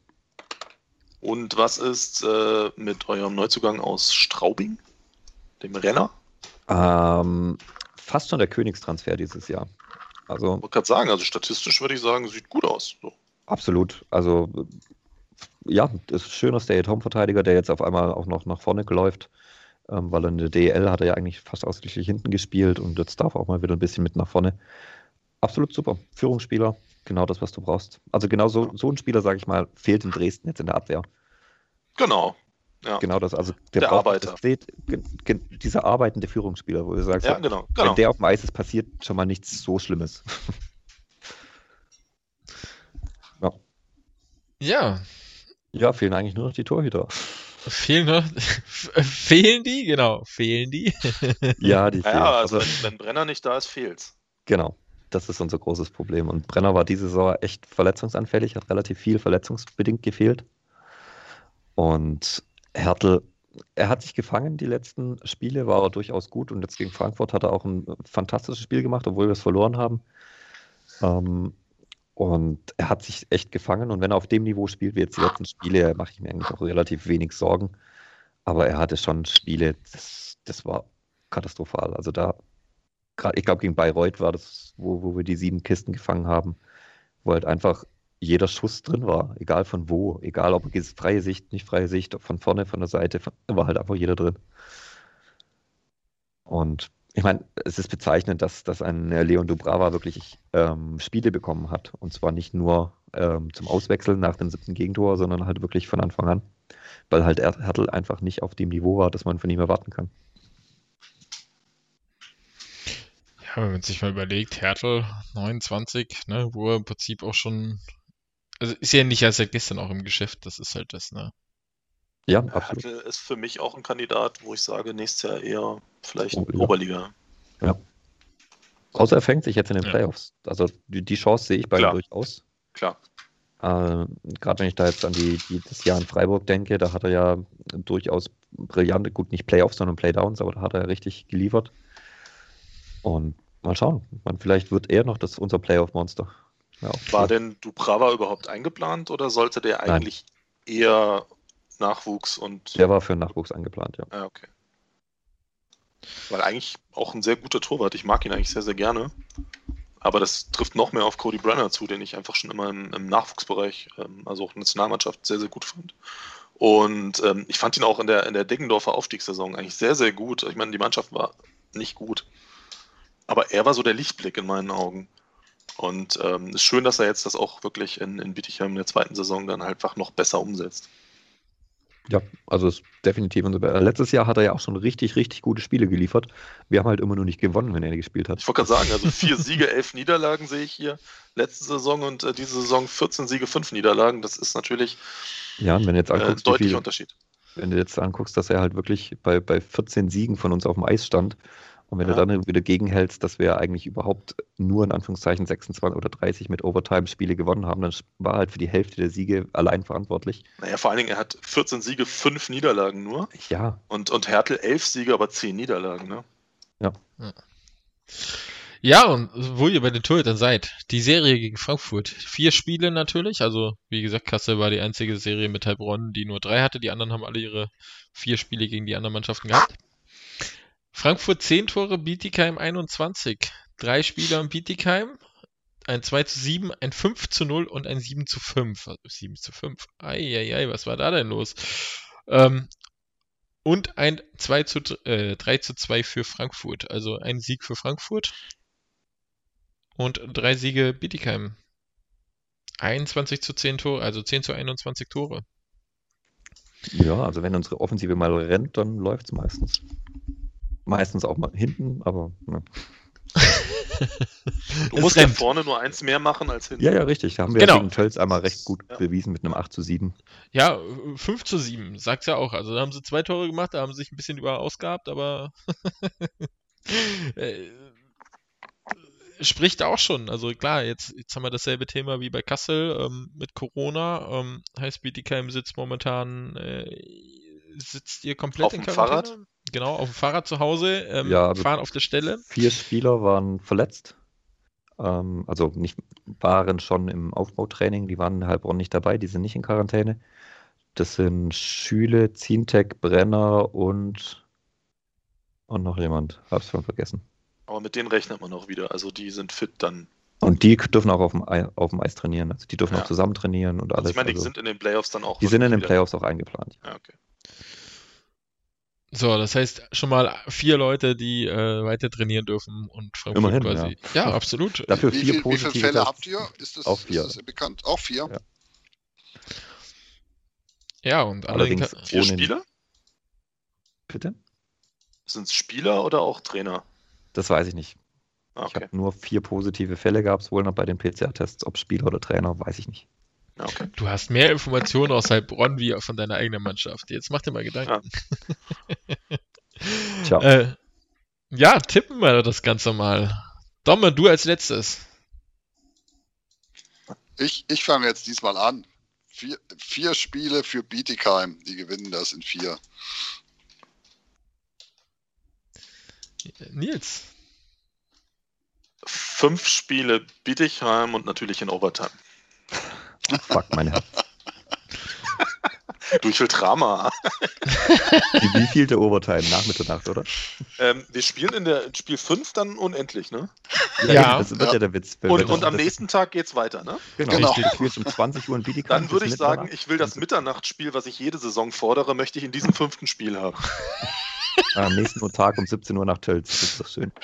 Speaker 4: Und was ist äh, mit eurem Neuzugang aus Straubing? Dem Renner?
Speaker 3: Ähm, fast schon der Königstransfer dieses Jahr. Also
Speaker 4: Ich wollte gerade sagen, also statistisch würde ich sagen, sieht gut aus. So.
Speaker 3: absolut. Also ja, das ist ein schöner Stay-at-Home-Verteidiger, der jetzt auf einmal auch noch nach vorne läuft. Ähm, weil in der DL hat er ja eigentlich fast ausschließlich hinten gespielt und jetzt darf er auch mal wieder ein bisschen mit nach vorne. Absolut super. Führungsspieler, genau das, was du brauchst. Also genau so, so ein Spieler, sage ich mal, fehlt in Dresden jetzt in der Abwehr.
Speaker 4: Genau. Ja,
Speaker 3: Genau das, also
Speaker 4: Der
Speaker 3: braucht-
Speaker 4: Arbeiter.
Speaker 3: das steht, dieser arbeitende Führungsspieler, wo du sagst,
Speaker 4: ja
Speaker 3: so,
Speaker 4: genau.
Speaker 3: wenn
Speaker 4: genau.
Speaker 3: der auf dem Eis ist, passiert schon mal nichts so Schlimmes.
Speaker 2: Ja,
Speaker 3: ja, fehlen eigentlich nur noch die Torhüter.
Speaker 2: Fehlen noch, fehlen die? Genau, fehlen die.
Speaker 3: Ja, die fehlen.
Speaker 4: ja, also
Speaker 3: Also,
Speaker 4: wenn, wenn Brenner nicht da ist, fehlt's.
Speaker 3: genau, das ist unser großes Problem. Und Brenner war diese Saison echt verletzungsanfällig, hat relativ viel verletzungsbedingt gefehlt. Und Hertel, er hat sich gefangen, die letzten Spiele war er durchaus gut und jetzt gegen Frankfurt hat er auch ein fantastisches Spiel gemacht, obwohl wir es verloren haben. Ähm, und er hat sich echt gefangen und wenn er auf dem Niveau spielt wie jetzt die letzten Spiele, mache ich mir eigentlich auch relativ wenig Sorgen. Aber er hatte schon Spiele, das, das war katastrophal. Also da, ich glaube, gegen Bayreuth war das, wo, wo wir die sieben Kisten gefangen haben, wo halt einfach jeder Schuss drin war, egal von wo, egal ob freie Sicht, nicht freie Sicht, von vorne, von der Seite, von, war halt einfach jeder drin. Und ich meine, es ist bezeichnend, dass, dass ein äh, Leon Dubrava wirklich ähm, Spiele bekommen hat. Und zwar nicht nur ähm, zum Auswechseln nach dem siebten Gegentor, sondern halt wirklich von Anfang an. Weil halt Er- Hertel einfach nicht auf dem Niveau war, das man von ihm erwarten kann.
Speaker 2: Ja, wenn man sich mal überlegt, Hertel 29, ne, wo er im Prinzip auch schon, also ist ja nicht erst seit gestern auch im Geschäft, das ist halt das, ne.
Speaker 3: Ja, absolut.
Speaker 4: Hertel ist für mich auch ein Kandidat, wo ich sage, nächstes Jahr eher vielleicht
Speaker 3: Oberliga.
Speaker 4: Oberliga.
Speaker 3: Außer er fängt sich jetzt in den
Speaker 2: Ja.
Speaker 3: Playoffs. Also die, die Chance sehe ich bei ihm durchaus.
Speaker 4: Klar.
Speaker 3: Äh, Gerade wenn ich da jetzt an die, die, das Jahr in Freiburg denke, da hat er ja durchaus brillante, gut, nicht Playoffs, sondern Playdowns, aber da hat er richtig geliefert. Und mal schauen, man, vielleicht wird er noch das unser Playoff-Monster.
Speaker 4: Ja, War denn Dubrava überhaupt eingeplant oder sollte der eigentlich Nein. eher Nachwuchs und.
Speaker 3: Der war für Nachwuchs eingeplant, ja.
Speaker 4: Ah, okay. Weil eigentlich auch ein sehr guter Torwart. Ich mag ihn eigentlich sehr, sehr gerne. Aber das trifft noch mehr auf Cody Brenner zu, den ich einfach schon immer im, im Nachwuchsbereich, ähm, also auch Nationalmannschaft, sehr, sehr gut fand. Und ähm, ich fand ihn auch in der, in der Deggendorfer Aufstiegssaison eigentlich sehr, sehr gut. Ich meine, die Mannschaft war nicht gut. Aber er war so der Lichtblick in meinen Augen. Und es ähm, ist schön, dass er jetzt das auch wirklich in, in Bietigheim in der zweiten Saison dann einfach noch besser umsetzt.
Speaker 3: Ja, also ist definitiv unser äh, Letztes Jahr hat er ja auch schon richtig, richtig gute Spiele geliefert. Wir haben halt immer nur nicht gewonnen, wenn er gespielt hat.
Speaker 4: Ich wollte gerade sagen, also vier Siege, elf Niederlagen sehe ich hier. Letzte Saison und äh, diese Saison 14 Siege, fünf Niederlagen. Das ist natürlich
Speaker 3: ja, und wenn jetzt anguckst,
Speaker 4: äh, deutlicher viel, Unterschied.
Speaker 3: Wenn du jetzt anguckst, dass er halt wirklich bei, bei 14 Siegen von uns auf dem Eis stand und wenn ja. du dann wieder gegenhältst, dass wir eigentlich überhaupt nur in Anführungszeichen 26 oder 30 mit Overtime-Spiele gewonnen haben, dann war halt für die Hälfte der Siege allein verantwortlich.
Speaker 4: Naja, vor allen Dingen, er hat 14 Siege, 5 Niederlagen nur.
Speaker 3: Ja.
Speaker 4: Und, und Hertel 11 Siege, aber 10 Niederlagen, ne?
Speaker 3: Ja.
Speaker 2: Ja, und wo ihr bei den Torhütern seid, die Serie gegen Frankfurt. Vier Spiele natürlich, also wie gesagt, Kassel war die einzige Serie mit Heilbronn, die nur drei hatte. Die anderen haben alle ihre vier Spiele gegen die anderen Mannschaften gehabt. Frankfurt 10 Tore, Bietigheim 21. Drei Spieler in Bietigheim. Ein 2 zu 7, ein 5 zu 0 und ein 7 zu 5. 7 zu 5. Eieiei, was war da denn los? Ähm, und ein 2 zu, äh, 3 zu 2 für Frankfurt. Also ein Sieg für Frankfurt. Und drei Siege Bietigheim. 21 zu 10 Tore, also 10 zu 21 Tore.
Speaker 3: Ja, also wenn unsere Offensive mal rennt, dann läuft es meistens. Meistens auch mal hinten, aber. Ne.
Speaker 4: du musst ja vorne nur eins mehr machen als hinten.
Speaker 3: Ja, ja, richtig. Da haben wir genau. gegen Tölz einmal recht gut ja. bewiesen mit einem 8 zu 7.
Speaker 2: Ja, 5 zu 7, sagt's ja auch. Also da haben sie zwei Tore gemacht, da haben sie sich ein bisschen überausgabt, aber äh, spricht auch schon. Also klar, jetzt, jetzt haben wir dasselbe Thema wie bei Kassel ähm, mit Corona. Ähm, heißt BTKM sitzt momentan, äh, sitzt ihr komplett
Speaker 4: auf in Quarantäne? Fahrrad?
Speaker 2: Genau, auf dem Fahrrad zu Hause, ähm, ja, also fahren auf der Stelle.
Speaker 3: Vier Spieler waren verletzt. Ähm, also nicht waren schon im Aufbautraining, die waren in Heilbronn nicht dabei, die sind nicht in Quarantäne. Das sind Schüle, Zientek, Brenner und und noch jemand. Hab's schon vergessen.
Speaker 4: Aber mit denen rechnet man auch wieder. Also die sind fit dann.
Speaker 3: Und die dürfen auch auf dem, Eis, auf dem Eis trainieren. Also die dürfen ja. auch zusammen trainieren und alles. Also
Speaker 4: ich meine, die also, sind in den Playoffs dann auch.
Speaker 3: Die sind in den Playoffs auch eingeplant.
Speaker 4: Ja, okay.
Speaker 2: So, das heißt schon mal vier Leute, die äh, weiter trainieren dürfen und
Speaker 3: Frankfurt Immerhin, quasi.
Speaker 2: Ja, ja absolut.
Speaker 3: Dafür
Speaker 1: wie,
Speaker 3: vier
Speaker 1: viel, positive wie viele Fälle habt ihr? Ist das,
Speaker 3: auch vier.
Speaker 1: Ist das bekannt? Auch vier?
Speaker 2: Ja, ja und
Speaker 3: allerdings
Speaker 4: vier Spieler?
Speaker 3: Bitte?
Speaker 4: Sind es Spieler oder auch Trainer?
Speaker 3: Das weiß ich nicht.
Speaker 4: Ah, okay.
Speaker 3: Ich habe nur vier positive Fälle gehabt, wohl noch bei den PCR-Tests. Ob Spieler oder Trainer, weiß ich nicht.
Speaker 2: Okay. Du hast mehr Informationen aus Heilbronn wie von deiner eigenen Mannschaft. Jetzt mach dir mal Gedanken. Ja. Ciao. Äh, ja, tippen wir das Ganze mal. Domme, du als letztes.
Speaker 1: Ich, ich fange jetzt diesmal an. Vier, vier Spiele für Bietigheim. Die gewinnen das in vier.
Speaker 2: Nils.
Speaker 4: Fünf Spiele Bietigheim und natürlich in Overtime.
Speaker 3: Fuck, mein Herz.
Speaker 4: Du, ich will Drama.
Speaker 3: Wie, viel der Overtime? Nach Mitternacht, oder?
Speaker 4: Ähm, wir spielen in der Spiel 5 dann unendlich, ne?
Speaker 3: Ja, ja. das wird ja, der Witz.
Speaker 4: Und, und am nächsten Tag geht's weiter, ne?
Speaker 3: Genau, genau. ich spiele um 20 Uhr in Bietigheim.
Speaker 4: Dann würde ich sagen, ich will das Mitternachtsspiel, was ich jede Saison fordere, möchte ich in diesem fünften Spiel haben.
Speaker 3: Am nächsten Tag um 17 Uhr nach Tölz. Das ist doch schön.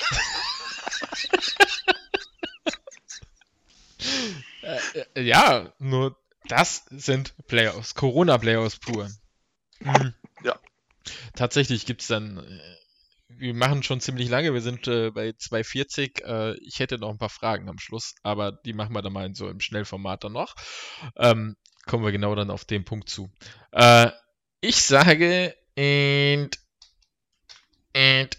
Speaker 2: Äh, äh, ja, nur das sind Playoffs, Corona-Playoffs pur.
Speaker 4: Mhm. Ja.
Speaker 2: Tatsächlich gibt es dann, äh, wir machen schon ziemlich lange, wir sind äh, bei 240. Äh, ich hätte noch ein paar Fragen am Schluss, aber die machen wir dann mal in so im Schnellformat dann noch. Ähm, kommen wir genau dann auf den Punkt zu. Äh, ich sage, and, and,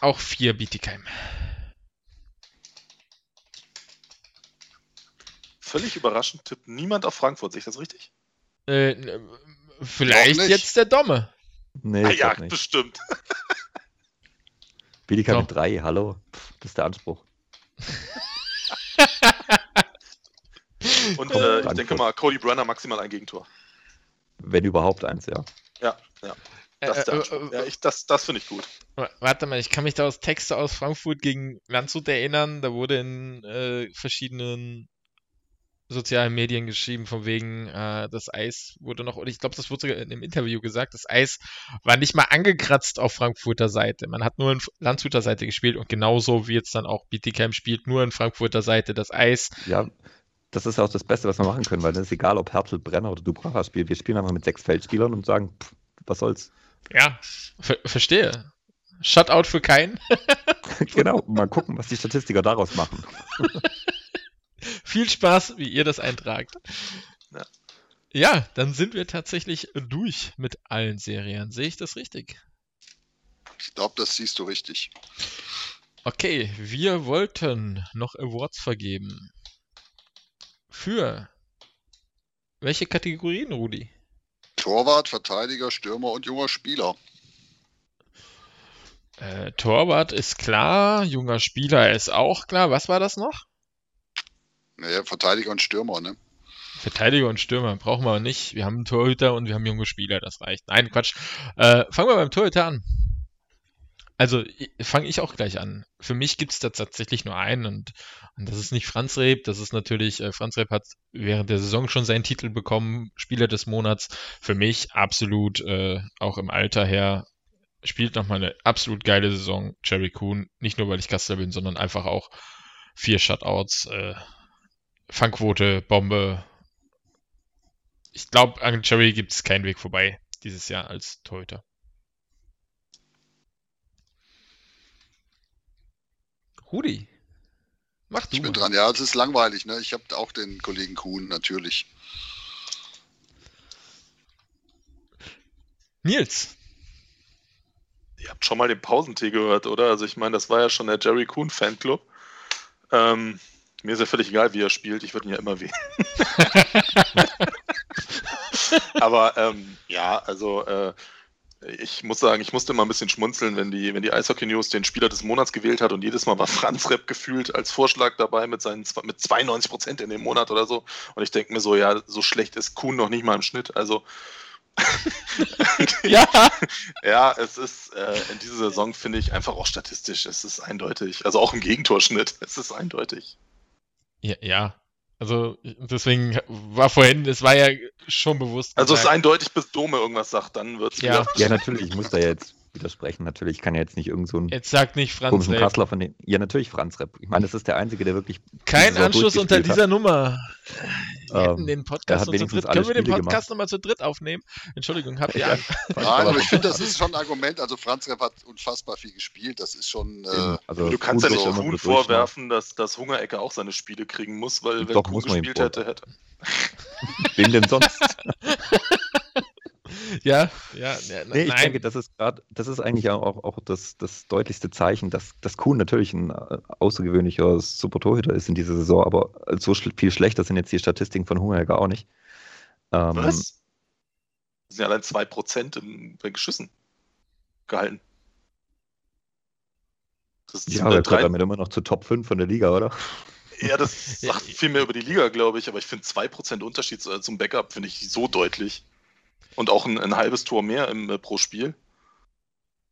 Speaker 2: auch vier Bietigheim.
Speaker 4: Völlig überraschend tippt niemand auf Frankfurt. Sehe ich das richtig?
Speaker 2: Äh, Vielleicht
Speaker 1: nicht.
Speaker 2: jetzt der Domme.
Speaker 3: Nee,
Speaker 4: Ah, ja,
Speaker 3: nicht.
Speaker 4: bestimmt.
Speaker 2: Doch.
Speaker 3: mit drei, hallo. Pff, Das ist der Anspruch.
Speaker 4: Und äh, ich denke mal, Cody Brunner maximal ein Gegentor.
Speaker 3: Wenn überhaupt eins, ja.
Speaker 4: Ja, ja. Das,
Speaker 2: Äh, äh, äh,
Speaker 4: ja, ich, das, das finde ich gut.
Speaker 2: Wa- Warte mal, ich kann mich da aus Texte aus Frankfurt gegen Landshut erinnern. Da wurde in äh, verschiedenen sozialen Medien geschrieben, von wegen, äh, das Eis wurde noch, oder ich glaube, das wurde sogar in einem Interview gesagt, das Eis war nicht mal angekratzt auf Frankfurter Seite. Man hat nur in Landshuter Seite gespielt und genauso wie jetzt dann auch Bietigheim spielt, nur in Frankfurter Seite das Eis.
Speaker 3: Ja, das ist auch das Beste, was wir machen können, weil dann ist egal, ob Hertel, Brenner oder Dubracher spielt. Wir spielen einfach mit sechs Feldspielern und sagen, pff, was soll's.
Speaker 2: Ja, ver verstehe. Shutout für keinen.
Speaker 3: genau, mal gucken, was die Statistiker daraus machen.
Speaker 2: Viel Spaß, wie ihr das eintragt.
Speaker 4: Ja.
Speaker 2: Ja, dann sind wir tatsächlich durch mit allen Serien. Sehe ich das richtig?
Speaker 1: Ich glaube, das siehst du richtig.
Speaker 2: Okay, wir wollten noch Awards vergeben. Für welche Kategorien, Rudi?
Speaker 1: Torwart, Verteidiger, Stürmer und junger Spieler.
Speaker 2: Äh, Torwart ist klar, junger Spieler ist auch klar. Was war das noch?
Speaker 1: Naja, Verteidiger und Stürmer, ne?
Speaker 2: Verteidiger und Stürmer brauchen wir nicht. Wir haben einen Torhüter und wir haben junge Spieler, das reicht. Nein, Quatsch. Äh, fangen wir beim Torhüter an. Also fange ich auch gleich an. Für mich gibt es da tatsächlich nur einen und, und das ist nicht Franz Reb. Das ist natürlich, äh, Franz Reb hat während der Saison schon seinen Titel bekommen, Spieler des Monats. Für mich absolut, äh, auch im Alter her, spielt nochmal eine absolut geile Saison. Jerry Kuhn, nicht nur weil ich Gastler bin, sondern einfach auch vier Shutouts, äh, Fangquote, Bombe. Ich glaube, an Jerry gibt es keinen Weg vorbei dieses Jahr als Torhüter. Rudi, mach du
Speaker 1: Ich bin dran. Ja, es ist langweilig, ne? Ich habe auch den Kollegen Kuhn, natürlich.
Speaker 2: Nils,
Speaker 4: Ihr habt schon mal den Pausentee gehört, oder? Also ich meine, das war ja schon der Jerry Kuhn Fanclub. Ähm, mir ist ja völlig egal, wie er spielt. Ich würde ihn ja immer wählen. Aber ähm, ja, also äh, ich muss sagen, ich musste immer ein bisschen schmunzeln, wenn die, wenn die Eishockey News den Spieler des Monats gewählt hat und jedes Mal war Franz Repp gefühlt als Vorschlag dabei mit seinen mit 92 Prozent in dem Monat oder so. Und ich denke mir so, ja, so schlecht ist Kuhn noch nicht mal im Schnitt. Also
Speaker 2: ja,
Speaker 4: ja, es ist äh, in dieser Saison, finde ich, einfach auch statistisch. Es ist eindeutig. Also auch im Gegentorschnitt. Es ist eindeutig.
Speaker 2: Ja, ja. Also deswegen war vorhin, es war ja schon bewusst.
Speaker 4: Also es ist
Speaker 2: gesagt.
Speaker 4: eindeutig, bis Dome irgendwas sagt, dann wird es
Speaker 2: Ja.
Speaker 3: Ja, natürlich, ich muss da jetzt widersprechen. Natürlich, ich kann ja jetzt nicht irgend so einen
Speaker 2: Jetzt sagt nicht Franz Reb.
Speaker 3: Kassler von den. Ja, natürlich Franz Repp. Ich meine, das ist der Einzige, der wirklich.
Speaker 2: Kein Anschluss unter dieser
Speaker 3: hat.
Speaker 2: Nummer. Wir hätten
Speaker 3: Ähm,
Speaker 2: den Podcast nur zu dritt. Können wir den Podcast nochmal zu dritt aufnehmen? Entschuldigung, habt ihr
Speaker 3: Ja.
Speaker 1: Nein, aber ich finde, das ist schon ein Argument. Also Franz Repp hat unfassbar viel gespielt. Das ist schon. Äh,
Speaker 3: also,
Speaker 4: du kannst ja nicht Kuhn vorwerfen, dass, dass Hungerecke auch seine Spiele kriegen muss, weil wenn
Speaker 3: Doch,
Speaker 4: Kuhn gespielt hätte, hätte.
Speaker 3: Wem denn sonst?
Speaker 2: Ja, ja, ja
Speaker 3: Nee, ich
Speaker 2: nein.
Speaker 3: denke, das ist gerade, das ist eigentlich auch, auch das, das deutlichste Zeichen, dass, dass Kuhn natürlich ein äh, außergewöhnlicher Super-Torhüter ist in dieser Saison, aber so schl viel schlechter sind jetzt die Statistiken von Hungerecker auch nicht. Ähm,
Speaker 4: Was? Das sind ja allein 2% in, bei Geschüssen gehalten. Das ist
Speaker 3: Ja, aber er gehört damit immer noch zu Top 5 von der Liga, oder?
Speaker 4: ja, das sagt viel mehr über die Liga, glaube ich, aber ich finde 2% Unterschied zu- zum Backup finde ich so deutlich. Und auch ein, ein halbes Tor mehr im, äh, pro Spiel.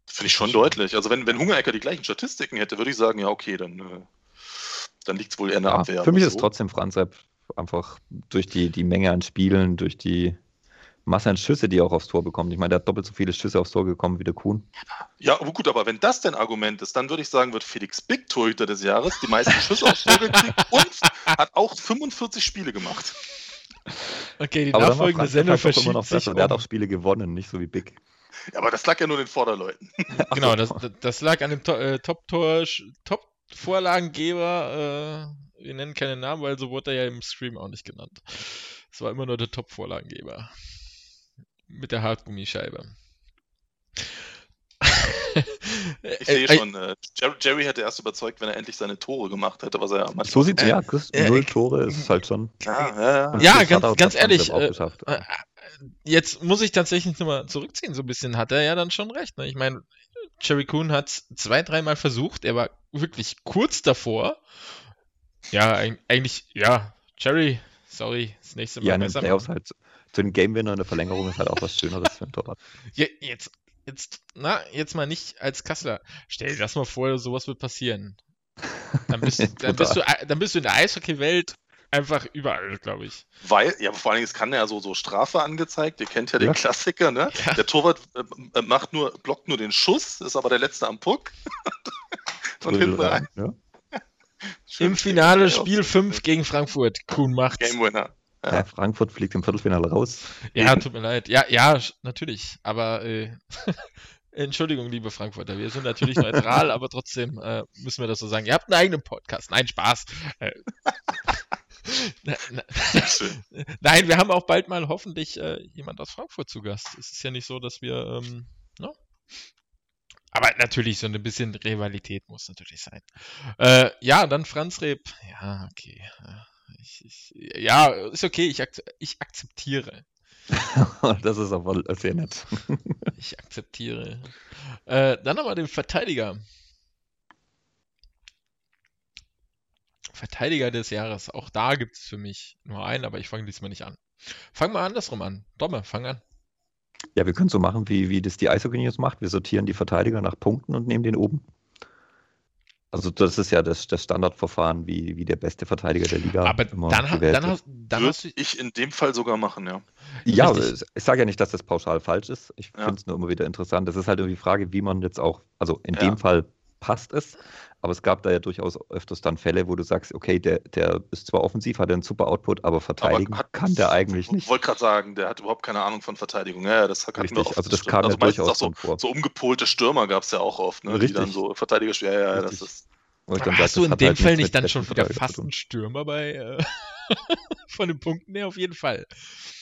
Speaker 4: Finde ich schon deutlich. Also wenn, wenn Hungerecker die gleichen Statistiken hätte, würde ich sagen, ja, okay, dann, äh, dann liegt es wohl eher in der
Speaker 3: Ja,
Speaker 4: Abwehr.
Speaker 3: für mich
Speaker 4: aber
Speaker 3: ist
Speaker 4: so.
Speaker 3: trotzdem Franz Repp einfach durch die, die Menge an Spielen, durch die Masse an Schüsse, die er auch aufs Tor bekommt. Ich meine, der hat doppelt so viele Schüsse aufs Tor gekommen wie der Kuhn.
Speaker 4: Ja, gut, aber wenn das dein Argument ist, dann würde ich sagen, wird Felix Big Torhüter des Jahres, die meisten Schüsse aufs Tor gekriegt und hat auch 45 Spiele gemacht.
Speaker 2: Okay, die
Speaker 3: Aber
Speaker 2: nachfolgende Sendung
Speaker 3: auch immer
Speaker 2: verschiebt
Speaker 3: noch
Speaker 2: sich
Speaker 3: besser. Der hat
Speaker 2: um.
Speaker 3: auch Spiele gewonnen, nicht so wie Big.
Speaker 4: Ja, aber das lag ja nur den Vorderleuten.
Speaker 2: Genau, das, das lag an dem To- äh, Top-Tor, Top-Vorlagengeber. Äh, wir nennen keine Namen, weil so wurde er ja im Stream auch nicht genannt. Es war immer nur der Top-Vorlagengeber. Mit der Hartgummischeibe.
Speaker 4: Ich sehe schon, äh, Jerry, Jerry hätte erst überzeugt, wenn er endlich seine Tore gemacht hätte, was er ja manchmal
Speaker 3: So sieht's
Speaker 2: Äh,
Speaker 3: ja, Chris,
Speaker 2: äh,
Speaker 3: null
Speaker 2: äh,
Speaker 3: Tore ist halt schon.
Speaker 4: Ja, ja, ja.
Speaker 2: Ja, ganz- ganz ehrlich, äh, äh, jetzt muss ich tatsächlich nochmal zurückziehen, so ein bisschen hat er ja dann schon recht. Ne? Ich meine, Cherry Kuhn hat zwei, dreimal versucht, er war wirklich kurz davor. Ja, eigentlich, ja, Cherry, sorry, das nächste Mal
Speaker 3: ja, besser. Playoffs halt zu den Game Winner in der Verlängerung ist halt auch was Schöneres für einen Torwart.
Speaker 2: Ja, jetzt, jetzt, na, jetzt mal nicht als Kassler. Stell dir das mal vor, sowas wird passieren. Dann bist, dann bist, du, dann bist du in der Eishockey-Welt einfach überall, glaube ich.
Speaker 4: Weil, ja, vor allen Dingen, es kann ja so, so Strafe angezeigt. Ihr kennt ja, ja. den Klassiker, ne? Ja. Der Torwart äh, macht nur, blockt nur den Schuss, ist aber der letzte am Puck.
Speaker 2: Und hinten rein. Ja. Im Finale Spiel 5 gegen Frankfurt. Kuhn macht.
Speaker 4: Game Winner.
Speaker 3: Ja. ja. Frankfurt fliegt im Viertelfinale raus.
Speaker 2: Ja, tut mir leid. Ja, ja, natürlich. Aber äh, Entschuldigung, liebe Frankfurter, wir sind natürlich neutral, aber trotzdem äh, müssen wir das so sagen. Ihr habt einen eigenen Podcast. Nein, Spaß. Äh, Nein, wir haben auch bald mal hoffentlich äh, jemand aus Frankfurt zu Gast. Es ist ja nicht so, dass wir. Ähm, no? Ne? Aber natürlich, so ein bisschen Rivalität muss natürlich sein. Äh, ja, dann Franz Reb. Ja, okay. Ich, ich, ja, ist okay, ich, ak ich akzeptiere.
Speaker 3: das ist aber sehr nett.
Speaker 2: ich akzeptiere. Äh, dann aber den Verteidiger. Verteidiger des Jahres. Auch da gibt es für mich nur einen, aber ich fange diesmal nicht an. Fang mal andersrum an. Domme, fang an.
Speaker 3: Ja, wir können so machen, wie, wie das die Eishockey News macht. Wir sortieren die Verteidiger nach Punkten und nehmen den oben. Also das ist ja das, das Standardverfahren, wie, wie der beste Verteidiger der Liga.
Speaker 2: Aber dann, dann, hast, dann
Speaker 4: hast du... ich in dem Fall sogar machen, ja.
Speaker 3: Ja, Richtig. ich sage ja nicht, dass das pauschal falsch ist. Ich ja. finde es nur immer wieder interessant. Das ist halt irgendwie die Frage, wie man jetzt auch, also in ja. dem Fall passt es, aber es gab da ja durchaus öfters dann Fälle, wo du sagst, okay, der, der ist zwar offensiv, hat einen super Output, aber verteidigen aber hat, kann der eigentlich nicht.
Speaker 4: Ich wollte gerade sagen, der hat überhaupt keine Ahnung von Verteidigung. Ja, das
Speaker 3: hat Richtig, also das kam also ja durchaus auch
Speaker 4: so, vor. So umgepolte Stürmer gab es ja auch oft, ne? Richtig. die dann so Verteidiger Ja, ja, das ist.
Speaker 2: Hast du in dem halt Fall nicht dann schon wieder fast einen Stürmer bei äh, von den Punkten her auf jeden Fall.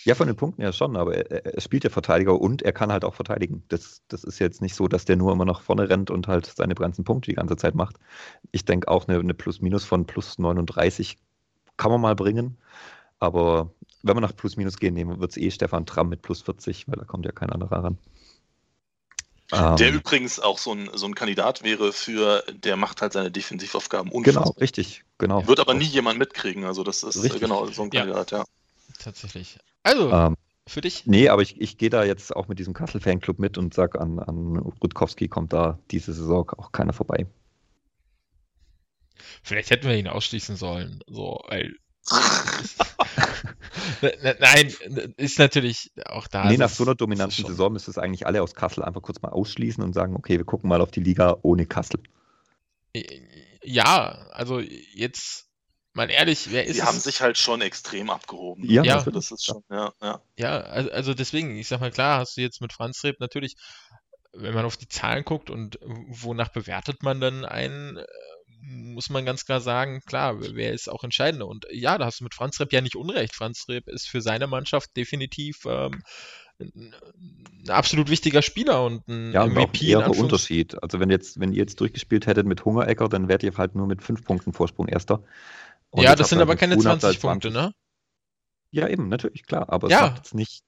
Speaker 3: Ja, von den Punkten her schon, aber er, er, spielt ja Verteidiger und er kann halt auch verteidigen. Das, das ist jetzt nicht so, dass der nur immer nach vorne rennt und halt seine ganzen Punkte die ganze Zeit macht. Ich denke auch eine, eine Plus-Minus von plus 39 kann man mal bringen, aber wenn wir nach Plus-Minus gehen, nehmen wird es eh Stefan Tramm mit plus 40, weil da kommt ja kein anderer ran.
Speaker 4: Der ähm, übrigens auch so ein, so ein Kandidat wäre für, der macht halt seine Defensivaufgaben unfassbar.
Speaker 3: Genau, richtig, genau.
Speaker 4: Wird aber nie jemand mitkriegen, also das ist richtig. genau so ein Kandidat, ja. ja.
Speaker 2: Tatsächlich. Also, ähm, für dich?
Speaker 3: Nee, aber ich, ich gehe da jetzt auch mit diesem Kassel-Fanclub mit und sage, an, an Rutkowski kommt da diese Saison auch keiner vorbei.
Speaker 2: Vielleicht hätten wir ihn ausschließen sollen, so, weil Nein, ist natürlich auch da.
Speaker 3: Nee, nach so einer dominanten Saison müsste es eigentlich alle aus Kassel einfach kurz mal ausschließen und sagen, okay, wir gucken mal auf die Liga ohne Kassel.
Speaker 2: Ja, also jetzt mal ehrlich, wer ist.
Speaker 4: Die haben sich halt schon extrem abgehoben.
Speaker 2: Ja, ja. das ist schon, ja, ja. Ja, also, also deswegen, ich sag mal, klar, hast du jetzt mit Franz Reb natürlich, wenn man auf die Zahlen guckt und wonach bewertet man dann einen, muss man ganz klar sagen, klar, wer ist auch entscheidender. Und ja, da hast du mit Franz Repp ja nicht unrecht. Franz Repp ist für seine Mannschaft definitiv ähm, ein, absolut wichtiger Spieler und ein
Speaker 3: ja, MVP. Ja, ein Unterschied. Also wenn jetzt, wenn ihr jetzt durchgespielt hättet mit Hungerecker, dann wärt ihr halt nur mit fünf Punkten Vorsprung Erster.
Speaker 2: Und ja, das sind aber keine 20 Punkte, 20. ne?
Speaker 3: Ja, eben, natürlich, klar. Aber
Speaker 2: ja.
Speaker 3: es macht jetzt nicht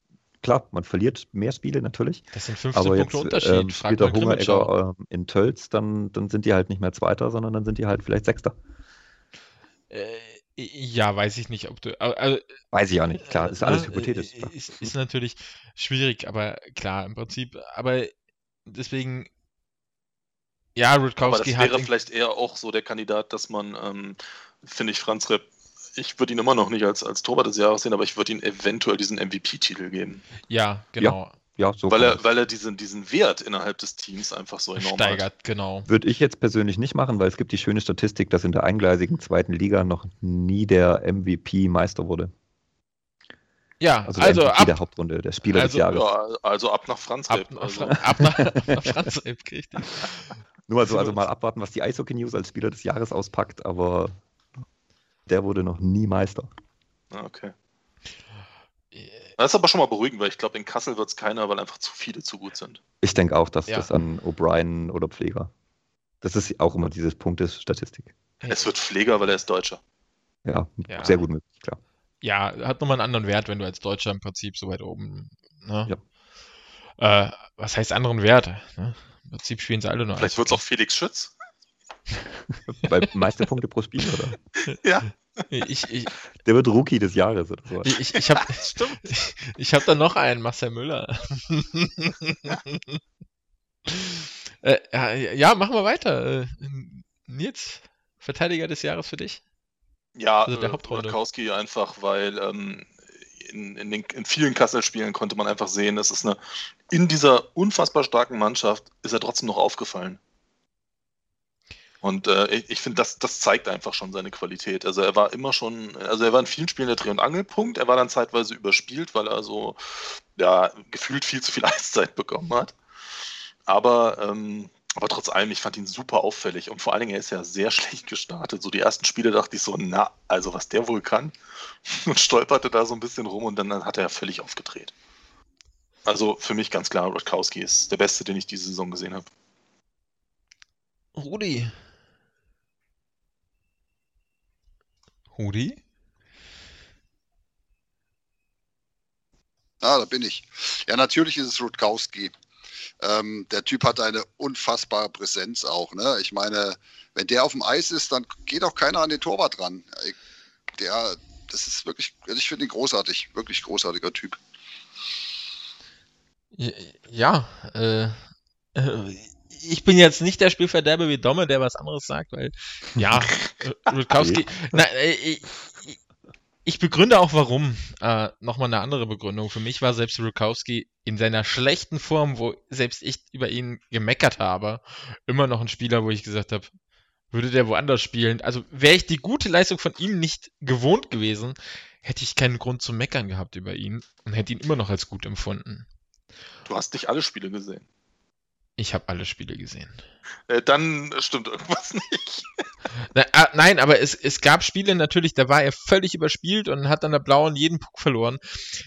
Speaker 3: klar, man verliert mehr Spiele natürlich.
Speaker 2: Das sind 15
Speaker 3: aber
Speaker 2: Punkte
Speaker 3: jetzt,
Speaker 2: Unterschied. Ähm,
Speaker 3: spielt der Hungeregger äh, in Tölz, dann, dann sind die halt nicht mehr Zweiter, sondern dann sind die halt vielleicht Sechster.
Speaker 2: Äh, ja, weiß ich nicht, ob du. Also,
Speaker 3: weiß ich auch nicht, klar, ist alles äh, hypothetisch.
Speaker 2: Ist, ist, natürlich schwierig, aber klar, im Prinzip, aber deswegen. Ja, Rutkowski
Speaker 4: hat. Das wäre vielleicht eher auch so der Kandidat, dass man, ähm, finde ich, Franz Repp ich würde ihn immer noch nicht als, als Torwart des Jahres sehen, aber ich würde ihm eventuell diesen MVP-Titel geben.
Speaker 2: Ja, genau.
Speaker 3: Ja. ja
Speaker 4: so weil er, weil er diesen, diesen Wert innerhalb des Teams einfach so enorm
Speaker 2: steigert, hat. genau.
Speaker 3: Würde ich jetzt persönlich nicht machen, weil es gibt die schöne Statistik, dass in der eingleisigen zweiten Liga noch nie der MVP Meister wurde.
Speaker 2: Ja,
Speaker 3: also, der, also ab, der Hauptrunde, der Spieler
Speaker 4: also,
Speaker 3: des Jahres.
Speaker 4: Ja, also ab nach Franz
Speaker 2: Ab, also. ab nach, nach Franz Repp, richtig.
Speaker 3: Nur also, also mal abwarten, was die Eishockey News als Spieler des Jahres auspackt, aber der wurde noch nie Meister.
Speaker 4: Ah, okay. Das ist aber schon mal beruhigend, weil ich glaube, in Kassel wird es keiner, weil einfach zu viele zu gut sind.
Speaker 3: Ich denke auch, dass ja. das an O'Brien oder Pfleger. Das ist auch immer dieses Punkt des Statistik.
Speaker 4: Es wird Pfleger, weil er ist Deutscher.
Speaker 3: Ja, ja, sehr gut möglich, klar.
Speaker 2: ja, hat nochmal einen anderen Wert, wenn du als Deutscher im Prinzip so weit oben. Ne? Ja. Äh, was heißt anderen Wert? Ne? Im Prinzip spielen sie alle
Speaker 4: nur. Vielleicht wird es auch Felix Schütz.
Speaker 3: Bei meiste Punkte pro Spiel, oder?
Speaker 4: Ja.
Speaker 2: Ich, ich,
Speaker 3: Der wird Rookie des Jahres oder
Speaker 2: so. Ich, ich habe ich hab da noch einen, Marcel Müller. äh, ja, machen wir weiter. Äh, Nils, Verteidiger des Jahres für dich?
Speaker 4: Ja, also der äh, Hauptrolle. Kowski einfach, weil ähm, in, in, den, in vielen Kassel-Spielen konnte man einfach sehen, es ist eine, in dieser unfassbar starken Mannschaft ist er trotzdem noch aufgefallen. Und äh, ich, ich finde, das, das zeigt einfach schon seine Qualität. Also er war immer schon, also er war in vielen Spielen der Dreh- und Angelpunkt. Er war dann zeitweise überspielt, weil er so ja, gefühlt viel zu viel Eiszeit bekommen hat. Aber, ähm, aber trotz allem, ich fand ihn super auffällig. Und vor allen Dingen, er ist ja sehr schlecht gestartet. So die ersten Spiele dachte ich so, na, also was der wohl kann. Und stolperte da so ein bisschen rum und dann hat er völlig aufgedreht. Also für mich ganz klar, Rutkowski ist der Beste, den ich diese Saison gesehen habe.
Speaker 2: Rudi, Rudi?
Speaker 1: Ah, da bin ich. Ja, natürlich ist es Rutkowski. Ähm, der Typ hat eine unfassbare Präsenz auch. Ne? Ich meine, wenn der auf dem Eis ist, dann geht auch keiner an den Torwart ran. Der, das ist wirklich, also ich finde ihn großartig, wirklich großartiger Typ.
Speaker 2: Ja, äh, äh ich bin jetzt nicht der Spielverderber wie Domme, der was anderes sagt, weil, ja, äh, Rutkowski, na, äh, ich, ich begründe auch warum. Äh, Nochmal eine andere Begründung. Für mich war selbst Rukowski in seiner schlechten Form, wo selbst ich über ihn gemeckert habe, immer noch ein Spieler, wo ich gesagt habe, würde der woanders spielen. Also wäre ich die gute Leistung von ihm nicht gewohnt gewesen, hätte ich keinen Grund zum Meckern gehabt über ihn und hätte ihn immer noch als gut empfunden.
Speaker 4: Du hast nicht alle Spiele gesehen.
Speaker 2: Ich habe alle Spiele gesehen.
Speaker 4: Äh, dann stimmt irgendwas nicht.
Speaker 2: Na, ah, nein, aber es, es gab Spiele natürlich, da war er völlig überspielt und hat an der blauen jeden Puck verloren.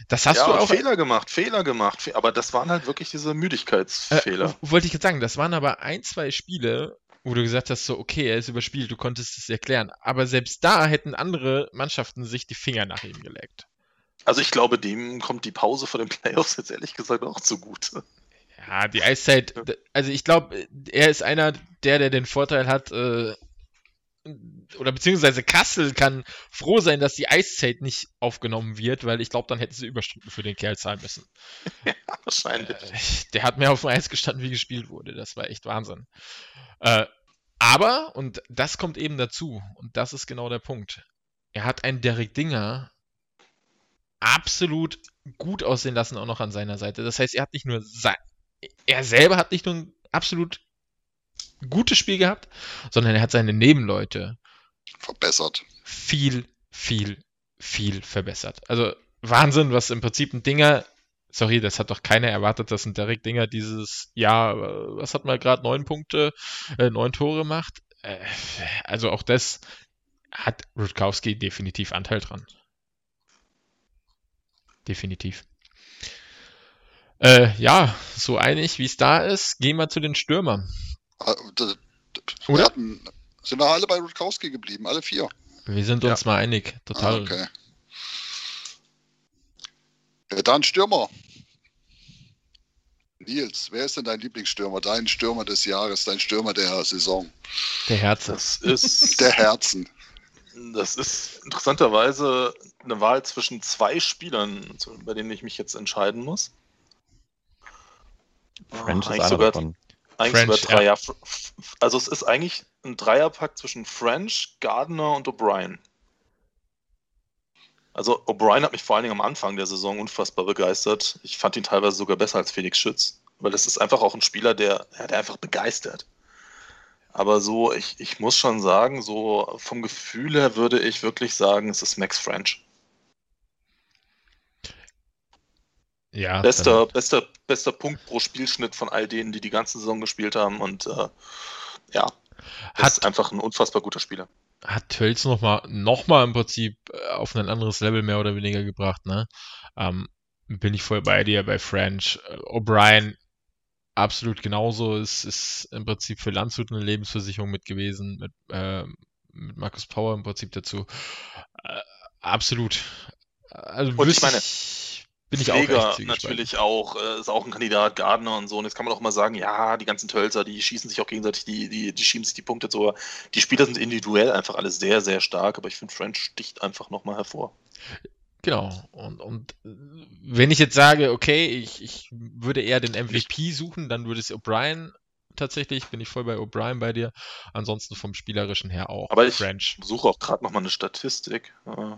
Speaker 2: Das hast ja, du auch.
Speaker 4: Fehler gemacht, Fehler gemacht. Aber das waren halt wirklich diese Müdigkeitsfehler.
Speaker 2: Äh, wollte ich jetzt sagen, das waren aber ein, zwei Spiele, wo du gesagt hast, so, okay, er ist überspielt, du konntest es erklären. Aber selbst da hätten andere Mannschaften sich die Finger nach ihm geleckt.
Speaker 4: Also ich glaube, dem kommt die Pause vor den Playoffs jetzt ehrlich gesagt auch zugute.
Speaker 2: Ja, die Eiszeit, also ich glaube, er ist einer der, der den Vorteil hat, äh, oder beziehungsweise Kassel kann froh sein, dass die Eiszeit nicht aufgenommen wird, weil ich glaube, dann hätten sie Überstunden für den Kerl zahlen müssen.
Speaker 4: Ja, wahrscheinlich.
Speaker 2: Äh, der hat mehr auf dem Eis gestanden, wie gespielt wurde. Das war echt Wahnsinn. Äh, aber, und das kommt eben dazu, und das ist genau der Punkt, er hat einen Derek Dinger absolut gut aussehen lassen, auch noch an seiner Seite. Das heißt, er hat nicht nur sein, er selber hat nicht nur ein absolut gutes Spiel gehabt, sondern er hat seine Nebenleute
Speaker 1: verbessert.
Speaker 2: Viel, viel, viel verbessert. Also Wahnsinn, was im Prinzip ein Dinger, sorry, das hat doch keiner erwartet, dass ein Derek Dinger dieses Jahr, was hat man gerade, neun Punkte, äh, neun Tore macht. Äh, also auch das hat Rutkowski definitiv Anteil dran. Definitiv. Äh, ja, so einig wie es da ist, gehen wir zu den Stürmern.
Speaker 1: Ah, Oder? Hatten, sind wir alle bei Rutkowski geblieben, alle vier.
Speaker 2: Wir sind uns ja. mal einig, total. Ah,
Speaker 1: okay. Ja, dann Stürmer. Nils, wer ist denn dein Lieblingsstürmer? Dein Stürmer des Jahres, dein Stürmer der Saison?
Speaker 2: Der Herzen.
Speaker 4: Das ist
Speaker 1: der Herzen.
Speaker 4: Das ist interessanterweise eine Wahl zwischen zwei Spielern, bei denen ich mich jetzt entscheiden muss.
Speaker 3: French oh, ist einer sogar, davon.
Speaker 4: Eigentlich French, sogar Dreier. Ja. Also es ist eigentlich ein Dreierpack zwischen French, Gardner und O'Brien. Also O'Brien hat mich vor allen Dingen am Anfang der Saison unfassbar begeistert. Ich fand ihn teilweise sogar besser als Felix Schütz, weil es ist einfach auch ein Spieler, der, der einfach begeistert. Aber so, ich, ich muss schon sagen, so vom Gefühl her würde ich wirklich sagen, es ist Max French. Ja. Bester, bester, bester Punkt pro Spielschnitt von all denen, die die ganze Saison gespielt haben. Und äh, ja, hat, ist einfach ein unfassbar guter Spieler.
Speaker 2: Hat Tölz nochmal noch mal im Prinzip äh, auf ein anderes Level mehr oder weniger gebracht. Ne? Ähm, bin ich voll bei dir, bei French. Äh, O'Brien absolut genauso. Es ist im Prinzip für Landshut eine Lebensversicherung mit gewesen, mit, äh, mit Markus Power im Prinzip dazu. Äh, absolut Also
Speaker 4: Und ich meine,
Speaker 2: bin ich auch
Speaker 4: Pfleger
Speaker 2: zwiegespalten.
Speaker 4: natürlich auch, äh, ist auch ein Kandidat, Gardner und so. Und jetzt kann man auch mal sagen, ja, die ganzen Tölzer, die schießen sich auch gegenseitig, die, die, die schieben sich die Punkte zu. Die Spieler sind individuell einfach alle sehr, sehr stark, aber ich finde, French sticht einfach nochmal hervor.
Speaker 2: Genau. Und, und wenn ich jetzt sage, okay, ich, ich würde eher den MVP suchen, dann würde es O'Brien tatsächlich, bin ich voll bei O'Brien bei dir. Ansonsten vom Spielerischen her auch
Speaker 4: Aber ich-
Speaker 2: French.
Speaker 4: Suche auch gerade nochmal eine Statistik. Äh,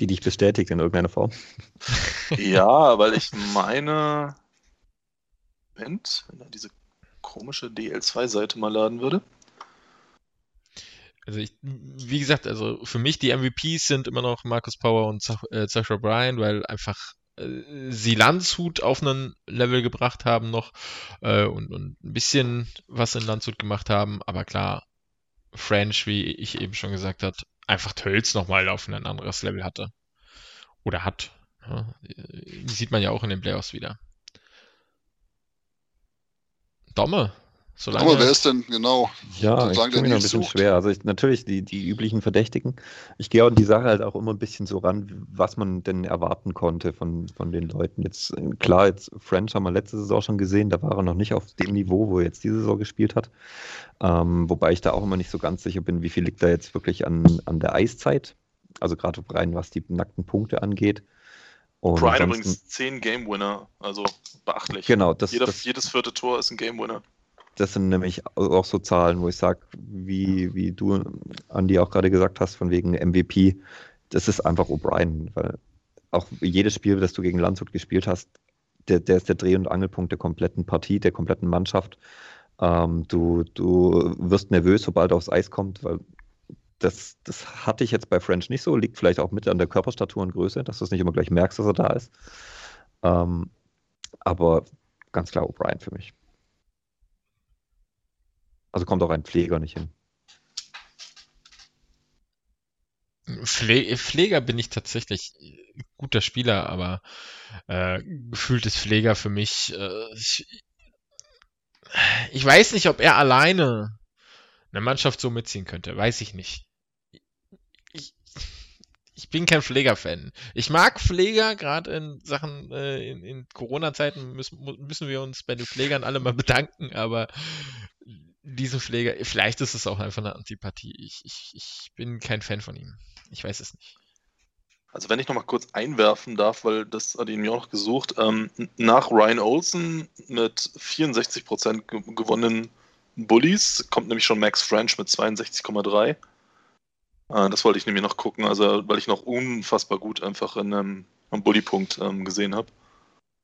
Speaker 3: Die dich bestätigt in irgendeiner Form.
Speaker 4: Ja, weil ich meine. Moment, wenn er diese komische DL2-Seite mal laden würde.
Speaker 2: Also ich, wie gesagt, also für mich die MVPs sind immer noch Marcus Power und Zach, äh, Zachary Bryan, weil einfach äh, sie Landshut auf einen Level gebracht haben noch äh, und, und ein bisschen was in Landshut gemacht haben, aber klar, French, wie ich eben schon gesagt habe, einfach Tölz nochmal auf ein anderes Level hatte. Oder hat. Ja, sieht man ja auch in den Playoffs wieder. Domme. Solange,
Speaker 1: Aber wer ist denn genau?
Speaker 3: Ja, ich
Speaker 1: der
Speaker 3: mir ein bisschen
Speaker 1: sucht.
Speaker 3: schwer. Also ich, natürlich die, die üblichen Verdächtigen. Ich gehe an die Sache halt auch immer ein bisschen so ran, was man denn erwarten konnte von, von den Leuten. Jetzt, äh, klar, jetzt French haben wir letzte Saison schon gesehen, da war er noch nicht auf dem Niveau, wo er jetzt diese Saison gespielt hat. Ähm, wobei ich da auch immer nicht so ganz sicher bin, wie viel liegt da jetzt wirklich an, an der Eiszeit. Also gerade rein, was die nackten Punkte angeht. Und
Speaker 4: Brian
Speaker 3: ansonsten-
Speaker 4: übrigens 10 Game Winner, also beachtlich.
Speaker 3: Genau, das,
Speaker 4: Jeder,
Speaker 3: das,
Speaker 4: jedes vierte Tor ist ein Game Winner.
Speaker 3: Das sind nämlich auch so Zahlen, wo ich sage, wie, wie du, Andi, auch gerade gesagt hast, von wegen MVP, das ist einfach O'Brien, weil auch jedes Spiel, das du gegen Landshut gespielt hast, der, der ist der Dreh- und Angelpunkt der kompletten Partie, der kompletten Mannschaft. Ähm, du, du wirst nervös, sobald er aufs Eis kommt, weil das, das hatte ich jetzt bei French nicht so, liegt vielleicht auch mit an der Körperstatur und Größe, dass du es nicht immer gleich merkst, dass er da ist. Ähm, aber ganz klar O'Brien für mich. Also kommt auch ein Pfleger nicht hin.
Speaker 2: Pfle Pfleger bin ich tatsächlich äh, guter Spieler, aber äh, gefühlt ist Pfleger für mich. Äh, ich, ich weiß nicht, ob er alleine eine Mannschaft so mitziehen könnte. Weiß ich nicht. Ich, bin kein Pfleger-Fan. Ich mag Pfleger, gerade in Sachen, äh, in, in Corona-Zeiten müssen, müssen wir uns bei den Pflegern alle mal bedanken, aber diesen Pfleger, vielleicht ist es auch einfach eine Antipathie. Ich, ich, ich bin kein Fan von ihm. Ich weiß es nicht.
Speaker 4: Also wenn ich noch mal kurz einwerfen darf, weil das hatte ich mir auch noch gesucht, ähm, nach Ryan Olsen mit 64% ge gewonnenen Bullies kommt nämlich schon Max French mit 62,3. Äh, das wollte ich nämlich noch gucken, also weil ich noch unfassbar gut einfach in einem, am Bully-Punkt ähm, gesehen habe.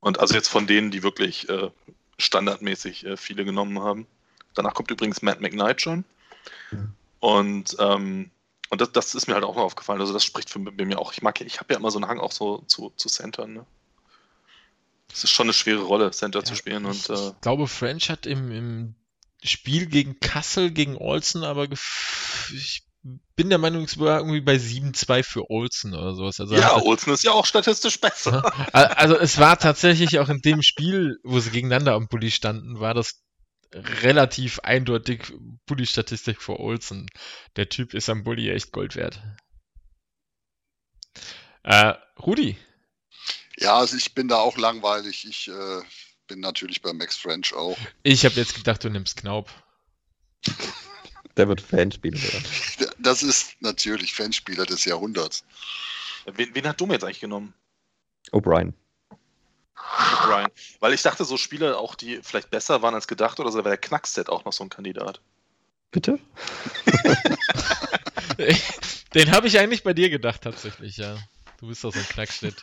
Speaker 4: Und also jetzt von denen, die wirklich äh, standardmäßig äh, viele genommen haben. Danach kommt übrigens Matt McKnight schon. Und ähm, und das, das ist mir halt auch noch aufgefallen. Also das spricht für bei mir auch. Ich mag, ja- ich habe ja immer so einen Hang auch so zu, zu Centern. Ne? Das ist schon eine schwere Rolle, Center zu spielen. Und
Speaker 2: ich,
Speaker 4: äh,
Speaker 2: ich glaube, French hat im, im Spiel gegen Kassel, gegen Olsen, aber ich bin der Meinung, es war irgendwie bei 7-2 für Olsen oder sowas. Also,
Speaker 4: ja,
Speaker 2: hatte,
Speaker 4: Olsen ist ja auch statistisch besser.
Speaker 2: also es war tatsächlich auch in dem Spiel, wo sie gegeneinander am Bulli standen, war das relativ eindeutig Bulli-Statistik für Olsen. Der Typ ist am Bulli echt Gold wert. Äh, Rudi,
Speaker 1: Ja, also ich bin da auch langweilig. Ich äh, bin natürlich bei Max French auch.
Speaker 2: ich habe jetzt gedacht, du nimmst Knaub.
Speaker 3: Der wird Fanspieler werden.
Speaker 1: Das ist natürlich Fanspieler des Jahrhunderts.
Speaker 4: wen, wen hat Dome jetzt eigentlich genommen?
Speaker 3: O'Brien.
Speaker 4: Brian. Weil ich dachte, so Spiele auch, die vielleicht besser waren als gedacht oder so, da wäre der Knackset auch noch so ein Kandidat.
Speaker 3: Bitte?
Speaker 2: Den habe ich eigentlich bei dir gedacht, tatsächlich, ja. Du bist doch so ein Knackschnitt.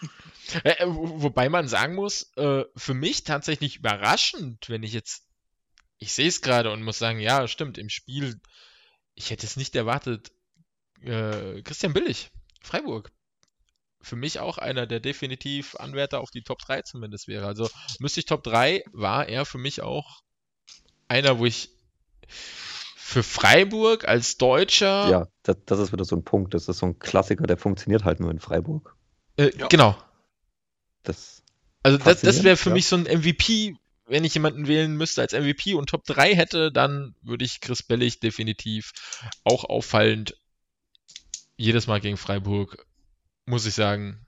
Speaker 2: Äh, äh, wo- wobei man sagen muss, äh, für mich tatsächlich überraschend, wenn ich jetzt. Ich sehe es gerade und muss sagen, ja, stimmt, im Spiel, ich hätte es nicht erwartet. Äh, Christian Billig, Freiburg. Für mich auch einer, der definitiv Anwärter auf die Top 3 zumindest wäre. Also müsste ich Top 3, war er für mich auch einer, wo ich für Freiburg als Deutscher
Speaker 3: Ja, das, das ist wieder so ein Punkt. Das ist so ein Klassiker, der funktioniert halt nur in Freiburg.
Speaker 2: Äh,
Speaker 4: Ja.
Speaker 2: Genau.
Speaker 3: Das,
Speaker 2: Also das, das wäre für
Speaker 3: ja.
Speaker 2: mich so ein MVP, wenn ich jemanden wählen müsste als MVP und Top 3 hätte, dann würde ich Chris Bellig definitiv auch auffallend jedes Mal gegen Freiburg, muss ich sagen,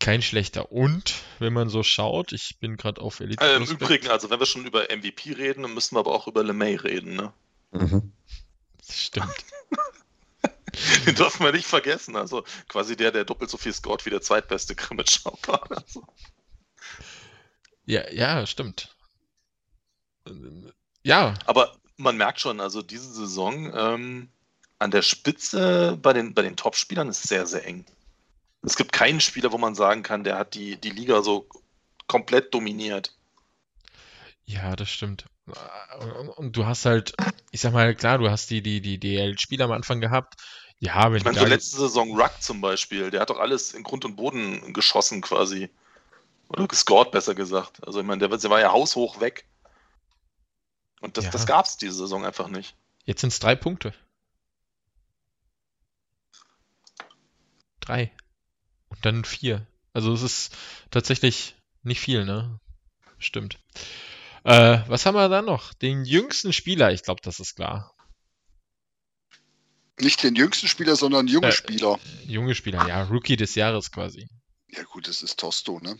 Speaker 2: kein schlechter. Und, wenn man so schaut, ich bin gerade auf Elite
Speaker 4: Äh, Im. Übrigen, also wenn wir schon über MVP reden, dann müssen wir aber auch über LeMay reden, ne?
Speaker 3: Mhm.
Speaker 2: Stimmt.
Speaker 4: Den dürfen wir nicht vergessen. Also quasi der, der doppelt so viel scored wie der zweitbeste Krimitschauer. Also,
Speaker 2: Ja, ja, stimmt. Ja,
Speaker 4: aber man merkt schon, also diese Saison ähm, an der Spitze bei den, bei den Top-Spielern ist sehr, sehr eng. Es gibt keinen Spieler, wo man sagen kann, der hat die, die Liga so komplett dominiert.
Speaker 2: ja, das stimmt. Und, und du hast halt, ich sag mal, klar, du hast die, die, die DL-Spieler am Anfang gehabt. Ja, wenn
Speaker 4: Ich meine,
Speaker 2: die
Speaker 4: so letzte Saison Ruck zum Beispiel, der hat doch alles in Grund und Boden geschossen quasi. Oder gescored, besser gesagt. Also ich meine, der, war- der war ja haushoch weg. Und das,
Speaker 2: Ja.
Speaker 4: das gab es diese Saison einfach nicht.
Speaker 2: Jetzt sind es drei Punkte. Drei. Und dann vier. Also es ist tatsächlich nicht viel, ne? Stimmt. Äh, was haben wir dann noch? Den jüngsten Spieler, ich glaube, das ist klar.
Speaker 1: Nicht den jüngsten Spieler, sondern junge
Speaker 2: Äh,
Speaker 1: Spieler.
Speaker 2: Junge Spieler, ja, Rookie des Jahres quasi.
Speaker 1: Ja gut, das ist Tosto, ne?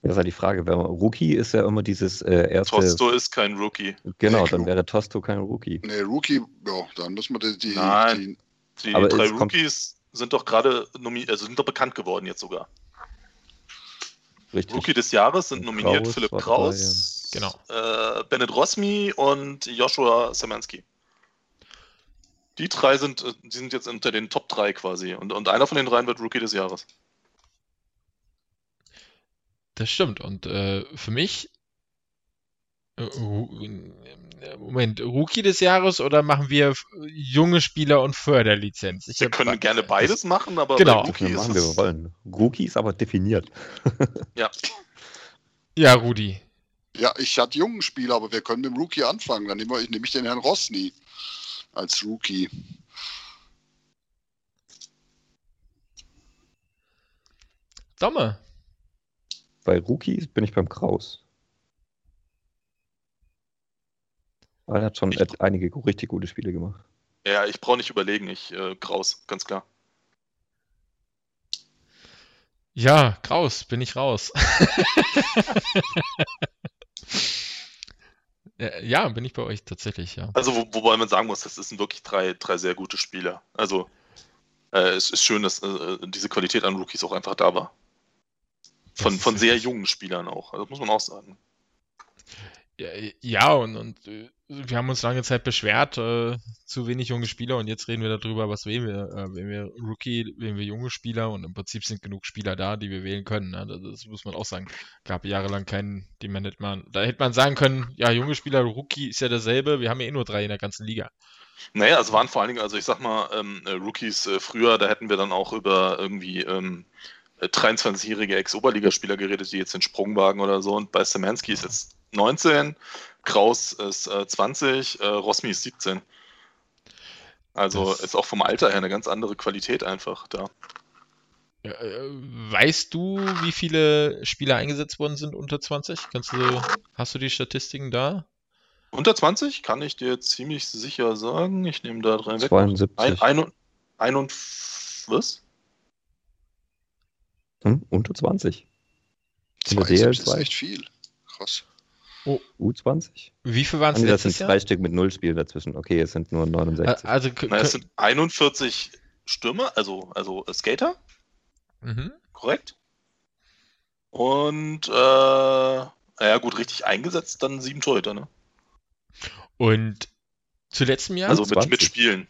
Speaker 3: Das ist ja die Frage, wenn man, Rookie ist ja immer dieses äh, erste.
Speaker 4: Tosto ist kein Rookie.
Speaker 3: Genau, dann wäre Tosto kein Rookie.
Speaker 1: Ne, Rookie, ja, dann müssen wir die, die,
Speaker 4: Nein.
Speaker 1: die
Speaker 4: Die
Speaker 3: Aber
Speaker 4: drei
Speaker 3: es kommt-
Speaker 4: Rookies sind doch gerade also sind doch bekannt geworden jetzt sogar.
Speaker 3: Richtig.
Speaker 4: Rookie des Jahres sind nominiert
Speaker 3: Kraus
Speaker 4: Philipp Kraus,
Speaker 2: Genau.
Speaker 4: äh, Bennett Rosmi und Joshua Semansky. Die drei sind, äh, die sind jetzt unter den Top 3 quasi. Und, und einer von den dreien wird Rookie des Jahres.
Speaker 2: Das stimmt. Und äh, für mich. Äh, Moment, Rookie des Jahres oder machen wir f- junge Spieler und Förderlizenz? Ich
Speaker 4: Wir können gerne beides machen, aber
Speaker 2: Genau.
Speaker 4: Rookie
Speaker 3: wir
Speaker 4: ist
Speaker 3: machen, wie wir wollen. Rookie ist aber definiert.
Speaker 2: Ja, Rudi.
Speaker 1: Ja, ich hatte jungen Spieler, aber wir können mit dem Rookie anfangen. Dann nehme ich, nehme ich den Herrn Rosny als Rookie.
Speaker 2: Domme.
Speaker 3: Bei Rookies bin ich beim Kraus. Aber er hat schon
Speaker 4: Ich-
Speaker 3: einige richtig gute Spiele gemacht.
Speaker 4: ja, ich brauche nicht überlegen, ich äh, Kraus, ganz klar.
Speaker 2: Ja, Kraus, bin ich raus. Ja, bin ich bei euch tatsächlich, ja.
Speaker 4: Also, wo, wobei man sagen muss, das sind wirklich drei, drei sehr gute Spieler. Also, äh, es ist schön, dass äh, diese Qualität an Rookies auch einfach da war. Von, von sehr jungen Spielern auch. Also, das muss man auch sagen.
Speaker 2: Ja, und, und äh, wir haben uns lange Zeit beschwert, äh, zu wenig junge Spieler und jetzt reden wir darüber, was wählen wir. Äh, wählen wir Rookie, wählen wir junge Spieler und im Prinzip sind genug Spieler da, die wir wählen können. Ne? Das, muss man auch sagen. Gab jahrelang keinen, den man hätte man, da hätte man sagen können, ja, junge Spieler, Rookie ist ja dasselbe, wir haben ja eh nur drei in der ganzen Liga.
Speaker 4: Naja, es waren vor allen Dingen, also ich sag mal, ähm, äh, Rookies äh, früher, da hätten wir dann auch über irgendwie ähm, äh, 23-jährige Ex-Oberligaspieler geredet, die jetzt den Sprung wagen oder so. Und bei Samansky ist jetzt 19, Kraus ist äh, 20, äh, Rosmi ist 17. Also
Speaker 2: Das-
Speaker 4: ist auch vom Alter her eine ganz andere Qualität einfach da.
Speaker 2: Äh, weißt du, wie viele Spieler eingesetzt worden sind unter 20? Kannst du, hast du die Statistiken da?
Speaker 4: Unter 20 kann ich dir ziemlich sicher sagen. Ich nehme da drei weg.
Speaker 3: 72.
Speaker 4: Ein, ein, und, ein und was?
Speaker 3: Hm? Unter 20. In der
Speaker 1: 72 ist
Speaker 3: DL2.
Speaker 1: echt viel. Krass.
Speaker 3: U20.
Speaker 2: Wie viel waren es
Speaker 3: Ah, nee, das sind
Speaker 2: Jahr?
Speaker 3: zwei Stück mit null Spielen dazwischen. Okay, es sind nur
Speaker 2: Äh,
Speaker 3: 69.
Speaker 2: Also,
Speaker 4: Na, es sind 41 Stürmer, also, also äh, Skater,
Speaker 2: mhm.
Speaker 4: korrekt. Und, äh, naja, gut, richtig eingesetzt, dann sieben Torhüter, ne?
Speaker 2: Und zu letztem Jahr?
Speaker 4: also mit,
Speaker 3: 20.
Speaker 4: mit Spielen.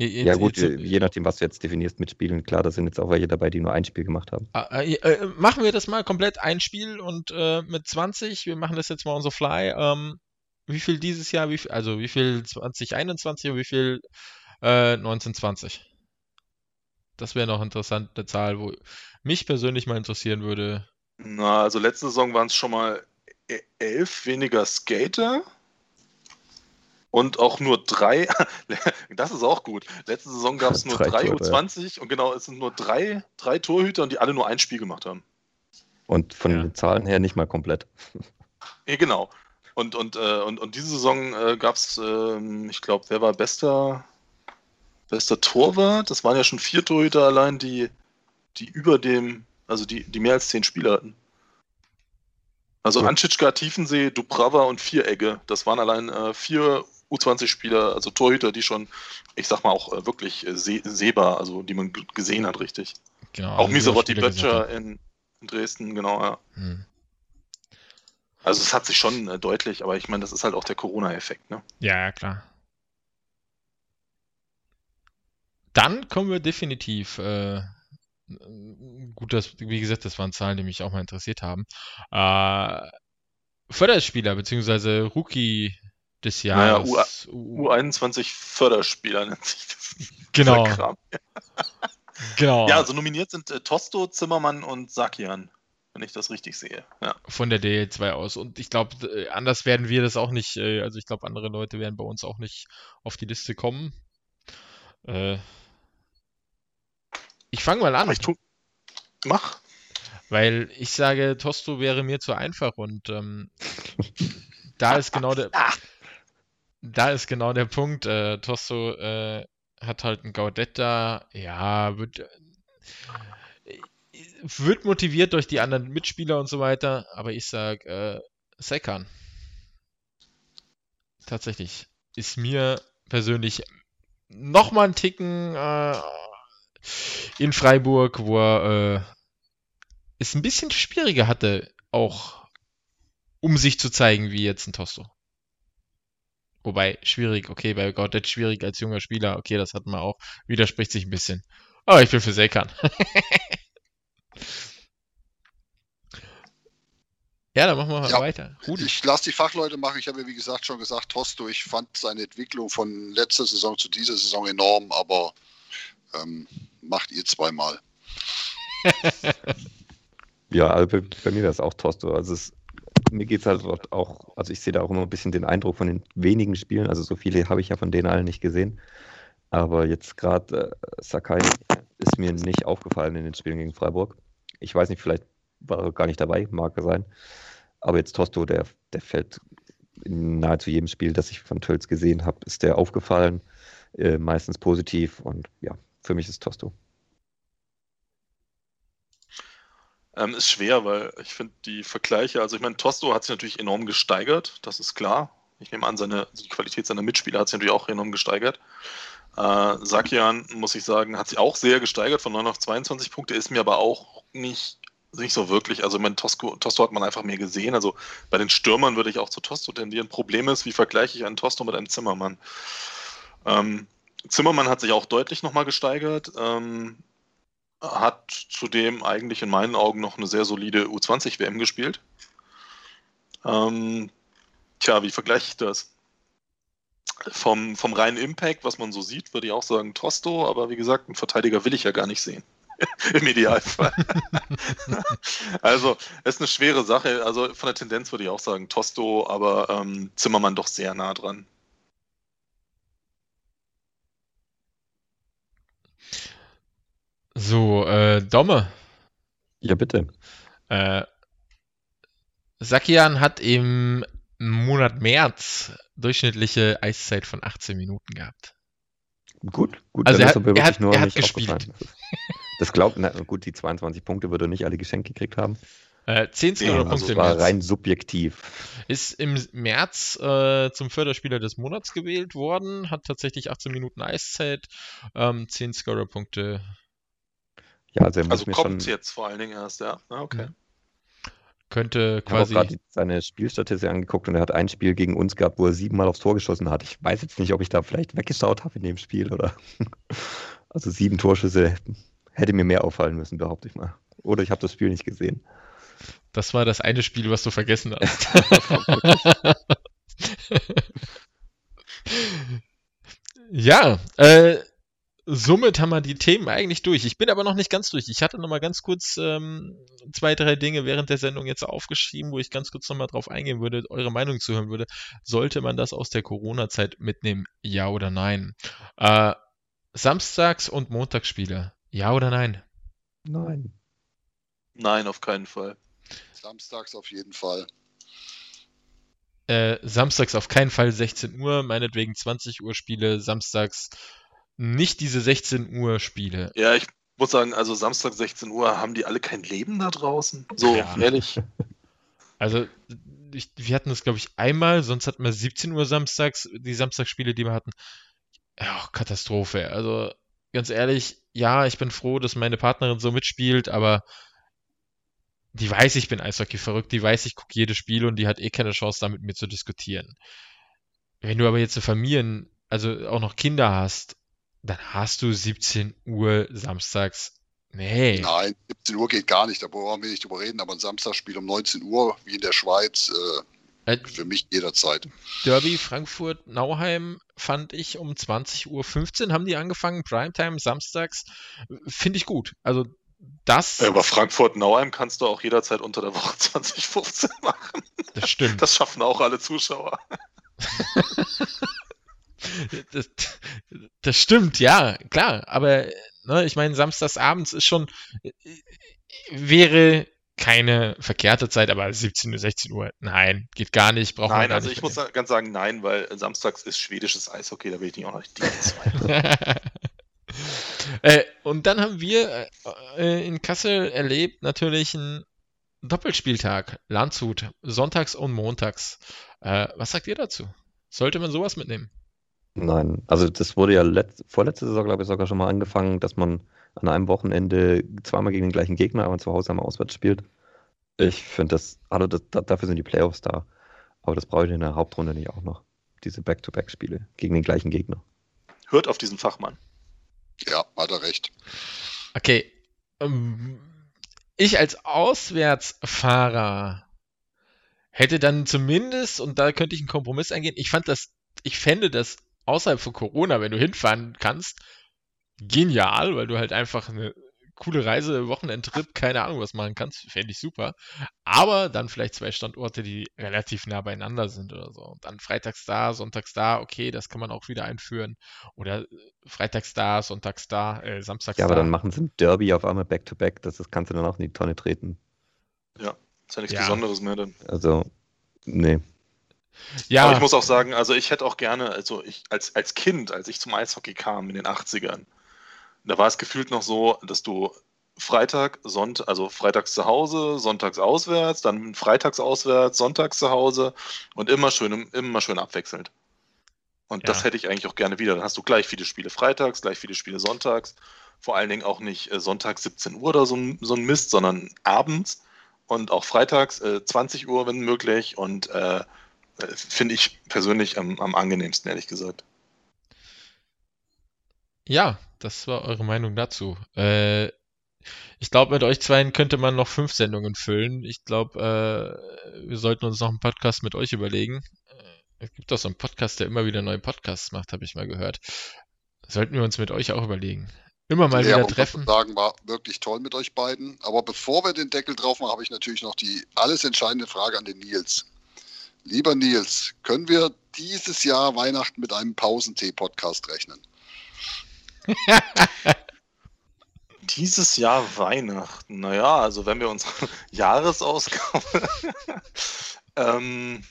Speaker 2: Je- je-
Speaker 3: ja gut,
Speaker 2: jetzt-
Speaker 3: je nachdem, was du jetzt definierst mit Spielen. Klar, da sind jetzt auch welche dabei, die nur ein Spiel gemacht haben.
Speaker 2: Ah, äh, äh, machen wir das mal komplett ein Spiel und äh, mit 20, wir machen das jetzt mal on the fly. Ähm, wie viel dieses Jahr, wie viel, also wie viel 2021 und wie viel äh, 1920? Das wäre noch interessant, eine Zahl, wo mich persönlich mal interessieren würde.
Speaker 4: Na, also letzte Saison waren es schon mal e- elf weniger Skater. Und auch nur drei, das ist auch gut. Letzte Saison gab es nur
Speaker 3: Drei
Speaker 4: drei
Speaker 3: Torhüter,
Speaker 4: U20 und genau, es sind nur drei, drei Torhüter und die alle nur ein Spiel gemacht haben.
Speaker 3: Und von
Speaker 2: Ja.
Speaker 3: den Zahlen her nicht mal komplett.
Speaker 4: Ja, genau. Und, und, äh, und, und diese Saison äh, gab es, ähm, ich glaube, wer war bester, bester Torwart? Das waren ja schon vier Torhüter allein, die, die über dem, Also die, die mehr als zehn Spieler hatten. Also
Speaker 3: Ja.
Speaker 4: Anschitschka, Tiefensee, Dubrava und Vieregge. Das waren allein äh, vier U20-Spieler, also Torhüter, die schon, ich sag mal, auch äh, wirklich äh, seh sehbar, also die man gesehen hat, richtig.
Speaker 2: Genau,
Speaker 4: auch
Speaker 2: also
Speaker 4: Miserotti Böttcher in, in Dresden, genau, ja.
Speaker 2: Hm.
Speaker 4: Also es hat sich schon äh, deutlich, aber ich meine, das ist halt auch der Corona-Effekt, ne?
Speaker 2: Ja, ja, klar. Dann kommen wir definitiv. Äh, gut, das, wie gesagt, das waren Zahlen, die mich auch mal interessiert haben. Äh, Förderspieler beziehungsweise Rookie des
Speaker 4: Naja,
Speaker 2: Jahres. U-
Speaker 4: U21 Förderspieler nennt sich das.
Speaker 2: Genau,
Speaker 4: Kram.
Speaker 2: genau.
Speaker 4: Ja, also nominiert sind äh, Tosto, Zimmermann und Sakian, wenn ich das richtig sehe. Ja.
Speaker 2: von der DL2 aus. Und ich glaube, äh, anders werden wir das auch nicht, äh, also ich glaube, andere Leute werden bei uns auch nicht auf die Liste kommen. Äh, ich fange mal an,
Speaker 4: ich tu. Mach.
Speaker 2: weil ich sage, Tosto wäre mir zu einfach und ähm, da ist genau der, da ist genau der Punkt. Äh, Tosto äh, hat halt einen Gaudetta, ja, wird, äh, wird motiviert durch die anderen Mitspieler und so weiter, aber ich sag äh, Sekan. Tatsächlich ist mir persönlich noch mal ein Ticken äh, in Freiburg, wo er äh, es ein bisschen schwieriger hatte, auch um sich zu zeigen, wie jetzt ein Tosto. Wobei, schwierig, okay, bei Gaudet schwierig als junger Spieler, okay, das hatten wir auch, widerspricht sich ein bisschen. Aber ich bin für Sekan. ja, dann machen wir mal
Speaker 1: Ja.
Speaker 2: weiter. Rudi.
Speaker 1: Ich lasse die Fachleute machen. Ich habe ja, wie gesagt, schon gesagt, Tosto, ich fand seine Entwicklung von letzter Saison zu dieser Saison enorm, aber ähm, macht ihr zweimal.
Speaker 3: Ja, also bei, bei mir wäre es auch Tosto. Also es, mir geht es halt auch, also ich sehe da auch immer ein bisschen den Eindruck von den wenigen Spielen, also so viele habe ich ja von denen allen nicht gesehen. Aber jetzt gerade äh, Sakai ist mir nicht aufgefallen in den Spielen gegen Freiburg. Ich weiß nicht, vielleicht war er gar nicht dabei, mag er sein. Aber jetzt Tosto, der, der fällt in nahezu jedem Spiel, das ich von Tölz gesehen habe, ist der aufgefallen, äh, meistens positiv und ja, für mich ist Tosto.
Speaker 4: Ähm, ist schwer, weil ich finde die Vergleiche, also ich meine, Tosto hat sich natürlich enorm gesteigert, das ist klar. Ich nehme an, seine, die Qualität seiner Mitspieler hat sich natürlich auch enorm gesteigert. Äh, Sakian, muss ich sagen, hat sich auch sehr gesteigert von 9 auf 22 Punkte, ist mir aber auch nicht, nicht so wirklich. Also, ich meine, Tosto, Tosto hat man einfach mehr gesehen. Also, bei den Stürmern würde ich auch zu Tosto tendieren. Problem ist, wie vergleiche ich einen Tosto mit einem Zimmermann? Ähm, Zimmermann hat sich auch deutlich nochmal gesteigert. Ähm, hat zudem eigentlich in meinen Augen noch eine sehr solide U20-WM gespielt. Ähm, tja, wie vergleiche ich das? Vom, vom reinen Impact, was man so sieht, würde ich auch sagen Tosto, aber wie gesagt, einen Verteidiger will ich ja gar nicht sehen. Im Idealfall. also, es ist eine schwere Sache. Also, von der Tendenz würde ich auch sagen Tosto, aber ähm, Zimmermann doch sehr nah dran.
Speaker 2: So, äh, Domme.
Speaker 3: Ja, bitte.
Speaker 2: Äh, Sakian hat im Monat März durchschnittliche Eiszeit von 18 Minuten gehabt.
Speaker 3: Gut, gut,
Speaker 2: Also er hat- er hat-
Speaker 3: nur
Speaker 2: er hat gespielt.
Speaker 3: Das glaubt, na gut, die 22 Punkte würde er nicht alle geschenkt gekriegt haben.
Speaker 2: Äh, 10
Speaker 4: Nee,
Speaker 2: Scorerpunkte
Speaker 3: Also
Speaker 2: im
Speaker 3: war
Speaker 2: März.
Speaker 3: rein subjektiv.
Speaker 2: Ist im März äh, zum Förderspieler des Monats gewählt worden, hat tatsächlich 18 Minuten Eiszeit, ähm, 10 Scorerpunkte.
Speaker 3: Ja, also er muss
Speaker 4: Also
Speaker 3: mir
Speaker 4: kommt
Speaker 3: schon.
Speaker 4: jetzt vor allen Dingen erst, ja. Ah, okay.
Speaker 2: Könnte
Speaker 3: Ich habe
Speaker 2: quasi.
Speaker 3: gerade seine Spielstatistik angeguckt und er hat ein Spiel gegen uns gehabt, wo er siebenmal aufs Tor geschossen hat. Ich weiß jetzt nicht, ob ich da vielleicht weggeschaut habe in dem Spiel oder. Also sieben Torschüsse hätte mir mehr auffallen müssen, behaupte ich mal. Oder ich habe das Spiel nicht gesehen.
Speaker 2: Das war das eine Spiel, was du vergessen hast. ja, äh, somit haben wir die Themen eigentlich durch. Ich bin aber noch nicht ganz durch. Ich hatte noch mal ganz kurz ähm, zwei, drei Dinge während der Sendung jetzt aufgeschrieben, wo ich ganz kurz noch mal drauf eingehen würde, eure Meinung zu hören würde. Sollte man das aus der Corona-Zeit mitnehmen? Ja oder nein? Äh, Samstags- und Montagsspiele? Ja oder nein?
Speaker 3: Nein.
Speaker 4: Nein, auf keinen Fall.
Speaker 1: Samstags auf jeden Fall.
Speaker 2: Äh, samstags auf keinen Fall 16 Uhr, meinetwegen 20 Uhr Spiele, samstags nicht diese 16 Uhr Spiele.
Speaker 4: Ja, ich, muss sagen, also Samstag 16 Uhr haben die alle kein Leben da draußen. So,
Speaker 2: Ja.
Speaker 4: ehrlich.
Speaker 2: Also, ich, wir hatten das, glaube ich, einmal, sonst hatten wir 17 Uhr samstags, die Samstagsspiele, die wir hatten. Ja, Katastrophe. Also, ganz ehrlich, ja, ich bin froh, dass meine Partnerin so mitspielt, aber die weiß, ich bin Eishockey verrückt, die weiß, ich gucke jedes Spiel und die hat eh keine Chance, da mit mir zu diskutieren. Wenn du aber jetzt eine Familien, also auch noch Kinder hast, dann hast du 17 Uhr samstags. Nee.
Speaker 1: Nein, 17 Uhr geht gar nicht, da wollen wir nicht drüber reden, aber ein Samstagspiel um 19 Uhr, wie in der Schweiz, äh,
Speaker 2: Äh,
Speaker 1: für mich jederzeit.
Speaker 2: Derby Frankfurt-Nauheim fand ich um 20.15 Uhr haben die angefangen, Primetime samstags. Finde ich gut. Also das,
Speaker 4: Ja, aber Frankfurt-Nauheim kannst du auch jederzeit unter der Woche 2015 machen.
Speaker 2: das stimmt.
Speaker 4: Das schaffen auch alle Zuschauer.
Speaker 2: Das, das stimmt, ja, klar. Aber ne, ich meine, samstags abends ist schon, wäre keine verkehrte Zeit, aber 17 Uhr, 16 Uhr, nein, geht gar nicht, braucht man
Speaker 4: Nein,
Speaker 2: gar
Speaker 4: also
Speaker 2: nicht
Speaker 4: ich muss sa- ganz sagen, nein, weil samstags ist schwedisches Eishockey, da will ich nicht auch noch die zwei.
Speaker 2: äh, und dann haben wir äh, in Kassel erlebt natürlich einen Doppelspieltag. Landshut, sonntags und montags. Äh, was sagt ihr dazu? Sollte man sowas mitnehmen?
Speaker 3: Nein, also das wurde ja letzt, vorletzte Saison, glaube ich, sogar schon mal angefangen, dass man an einem Wochenende zweimal gegen den gleichen Gegner, aber zu Hause einmal auswärts spielt. Ich finde das, also das, da- dafür sind die Playoffs da. Aber das brauche ich in der Hauptrunde nicht auch noch. Diese Back-to-Back-Spiele gegen den gleichen Gegner.
Speaker 4: Hört auf diesen Fachmann.
Speaker 1: Ja, hat er recht.
Speaker 2: Okay. Ähm, ich als Auswärtsfahrer hätte dann zumindest, und da könnte ich einen Kompromiss eingehen, ich fand das, ich fände das außerhalb von Corona, wenn du hinfahren kannst, genial, weil du halt einfach eine coole Reise, Wochenendtrip, keine Ahnung was machen kannst, fände ich super. Aber dann vielleicht zwei Standorte, die relativ nah beieinander sind oder so. Und dann freitags da, sonntags da, okay, das kann man auch wieder einführen. Oder äh, freitags da, sonntags da, äh, samstags
Speaker 3: Ja, aber
Speaker 2: da.
Speaker 3: dann machen sie ein Derby auf einmal Back-to-Back, das, das kannst du dann auch in die Tonne treten.
Speaker 4: Ist ja nichts
Speaker 2: Ja.
Speaker 4: Besonderes mehr dann.
Speaker 3: Also, nee.
Speaker 2: Ja,
Speaker 4: Aber ich muss auch sagen, also ich hätte auch gerne, also ich als, als Kind, als ich zum Eishockey kam in den 80ern, da war es gefühlt noch so, dass du Freitag, Sonntag, also freitags zu Hause, sonntags auswärts, dann freitags auswärts, sonntags zu Hause und immer schön, immer schön abwechselnd. Und das
Speaker 2: Ja.
Speaker 4: hätte ich eigentlich auch gerne wieder. Dann hast du gleich viele Spiele freitags, gleich viele Spiele sonntags. Vor allen Dingen auch nicht äh, sonntags 17 Uhr oder so ein, so ein Mist, sondern abends und auch freitags äh, 20 Uhr, wenn möglich. Und äh, finde ich persönlich am, am angenehmsten, ehrlich gesagt.
Speaker 2: Ja, das war eure Meinung dazu. Äh, ich glaube, mit euch zweien könnte man noch fünf Sendungen füllen. Ich glaube, äh, wir sollten uns noch einen Podcast mit euch überlegen. Äh, es gibt doch so einen Podcast, der immer wieder neue Podcasts macht, habe ich mal gehört. Sollten wir uns mit euch auch überlegen. Immer mal
Speaker 1: ja,
Speaker 2: wieder treffen.
Speaker 1: man sagen, war wirklich toll mit euch beiden. Aber bevor wir den Deckel drauf machen, habe ich natürlich noch die alles entscheidende Frage an den Nils. Lieber Nils, können wir dieses Jahr Weihnachten mit einem Pausentee-Podcast rechnen?
Speaker 4: Dieses Jahr Weihnachten, naja, also wenn wir unsere Jahresausgabe. ähm,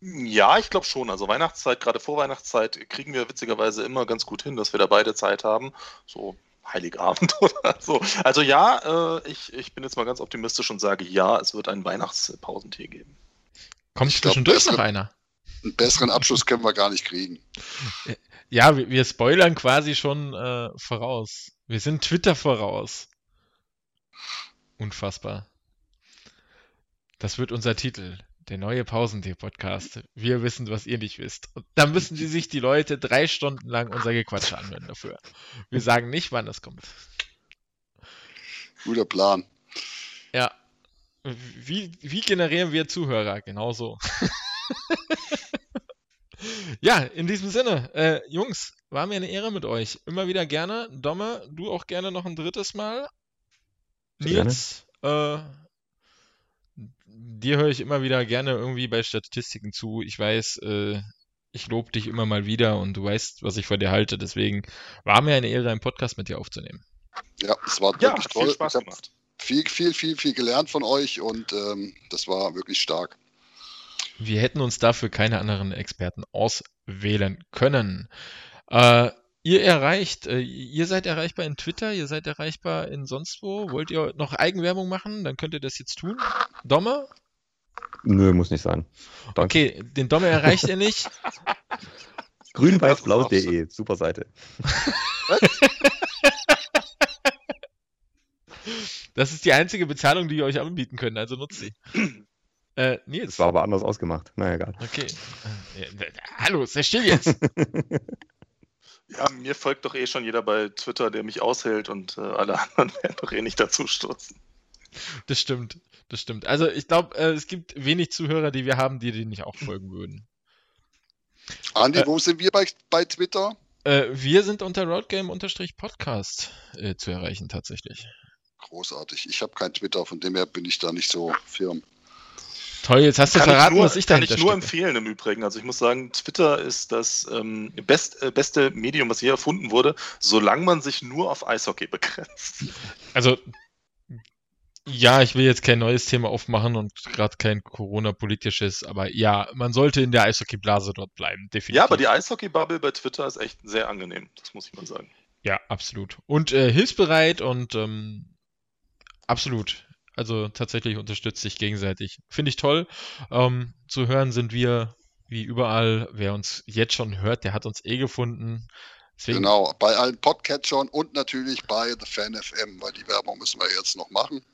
Speaker 4: ja, ich glaube schon. Also Weihnachtszeit, gerade vor Weihnachtszeit, kriegen wir witzigerweise immer ganz gut hin, dass wir da beide Zeit haben. So Heiligabend oder so. Also ja, äh, ich, ich bin jetzt mal ganz optimistisch und sage ja, es wird einen Weihnachtspausentee geben.
Speaker 2: Kommt
Speaker 1: glaub,
Speaker 2: zwischendurch
Speaker 1: das
Speaker 2: noch einer.
Speaker 1: Einen besseren Abschluss können wir gar nicht kriegen.
Speaker 2: Ja, wir, wir spoilern quasi schon äh, voraus. Wir sind Twitter voraus. Unfassbar. Das wird unser Titel. Der neue Pausentee-Podcast. Wir wissen, was ihr nicht wisst. Und da müssen die sich die Leute drei Stunden lang unser Gequatsche anhören dafür. Wir sagen nicht, wann das kommt.
Speaker 1: Guter Plan.
Speaker 2: Ja. Wie, wie generieren wir Zuhörer? Genau so. ja, in diesem Sinne, äh, Jungs, war mir eine Ehre mit euch. Immer wieder gerne. Domme, du auch gerne noch ein drittes Mal. Nils, äh, dir höre ich immer wieder gerne irgendwie bei Statistiken zu. Ich weiß, äh, ich lobe dich immer mal wieder und du weißt, was ich von dir halte. Deswegen war mir eine Ehre, einen Podcast mit dir aufzunehmen.
Speaker 1: Ja, es war
Speaker 4: Ja,
Speaker 1: wirklich
Speaker 4: hat
Speaker 1: toll.
Speaker 4: viel Spaß gemacht.
Speaker 1: Viel, viel, viel, viel gelernt von euch und ähm, das war wirklich stark.
Speaker 2: Wir hätten uns dafür keine anderen Experten auswählen können. Äh, Ihr erreicht, äh, ihr seid erreichbar in Twitter, ihr seid erreichbar in sonst wo. Wollt ihr noch Eigenwerbung machen? Dann könnt ihr das jetzt tun. Dommer?
Speaker 3: Nö, muss nicht sein. Danke.
Speaker 2: Okay, den Dommer erreicht ihr nicht.
Speaker 3: Grünweißblau.de, super Seite.
Speaker 2: Das ist die einzige Bezahlung, die wir euch anbieten können, also nutzt sie. Äh, Nils.
Speaker 3: Das war aber anders ausgemacht. Na egal.
Speaker 2: Okay. Äh, hallo, sei still jetzt.
Speaker 4: Ja, mir folgt doch eh schon jeder bei Twitter, der mich aushält und äh, alle anderen werden doch eh nicht dazu stoßen.
Speaker 2: Das stimmt, das stimmt. Also ich glaube, äh, es gibt wenig Zuhörer, die wir haben, die denen nicht auch folgen würden.
Speaker 1: Andi,
Speaker 2: Äh,
Speaker 1: wo sind wir bei, bei Twitter?
Speaker 2: Äh, wir sind unter Roadgame-Podcast äh, zu erreichen tatsächlich.
Speaker 1: Großartig. Ich habe kein Twitter, von dem her bin ich da nicht so firm.
Speaker 2: Toll, jetzt hast du
Speaker 4: Kann
Speaker 2: verraten,
Speaker 4: ich nur,
Speaker 2: was ich
Speaker 4: kann
Speaker 2: dahinter
Speaker 4: ich nur
Speaker 2: stecke.
Speaker 4: empfehlen im Übrigen. Also ich muss sagen, Twitter ist das ähm, best, äh, beste Medium, was je erfunden wurde, solange man sich nur auf Eishockey begrenzt.
Speaker 2: Also, ja, ich will jetzt kein neues Thema aufmachen und gerade kein Corona-politisches, aber ja, man sollte in der Eishockey-Blase dort bleiben, definitiv.
Speaker 4: Ja, aber die Eishockey-Bubble bei Twitter ist echt sehr angenehm. Das muss ich mal sagen.
Speaker 2: Ja, absolut. Und äh, hilfsbereit und ähm, absolut. Also tatsächlich unterstützt sich gegenseitig. Finde ich toll. Ähm, zu hören sind wir wie überall. Wer uns jetzt schon hört, der hat uns eh gefunden. Deswegen,
Speaker 1: Genau, bei allen Podcatchern und natürlich bei The Fan FM, weil die Werbung müssen wir jetzt noch machen.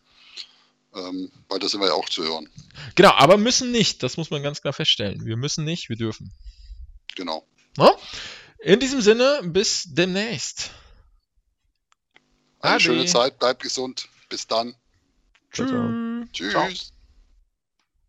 Speaker 1: Ähm, weil da sind wir ja auch zu hören.
Speaker 2: genau, aber müssen nicht. Das muss man ganz klar feststellen. Wir müssen nicht, wir dürfen.
Speaker 1: Genau.
Speaker 2: No? In diesem Sinne, bis demnächst.
Speaker 1: Eine
Speaker 2: Ade.
Speaker 1: schöne Zeit, bleibt gesund. Bis dann.
Speaker 2: Tschüss.
Speaker 1: Tschüss.
Speaker 4: Ciao.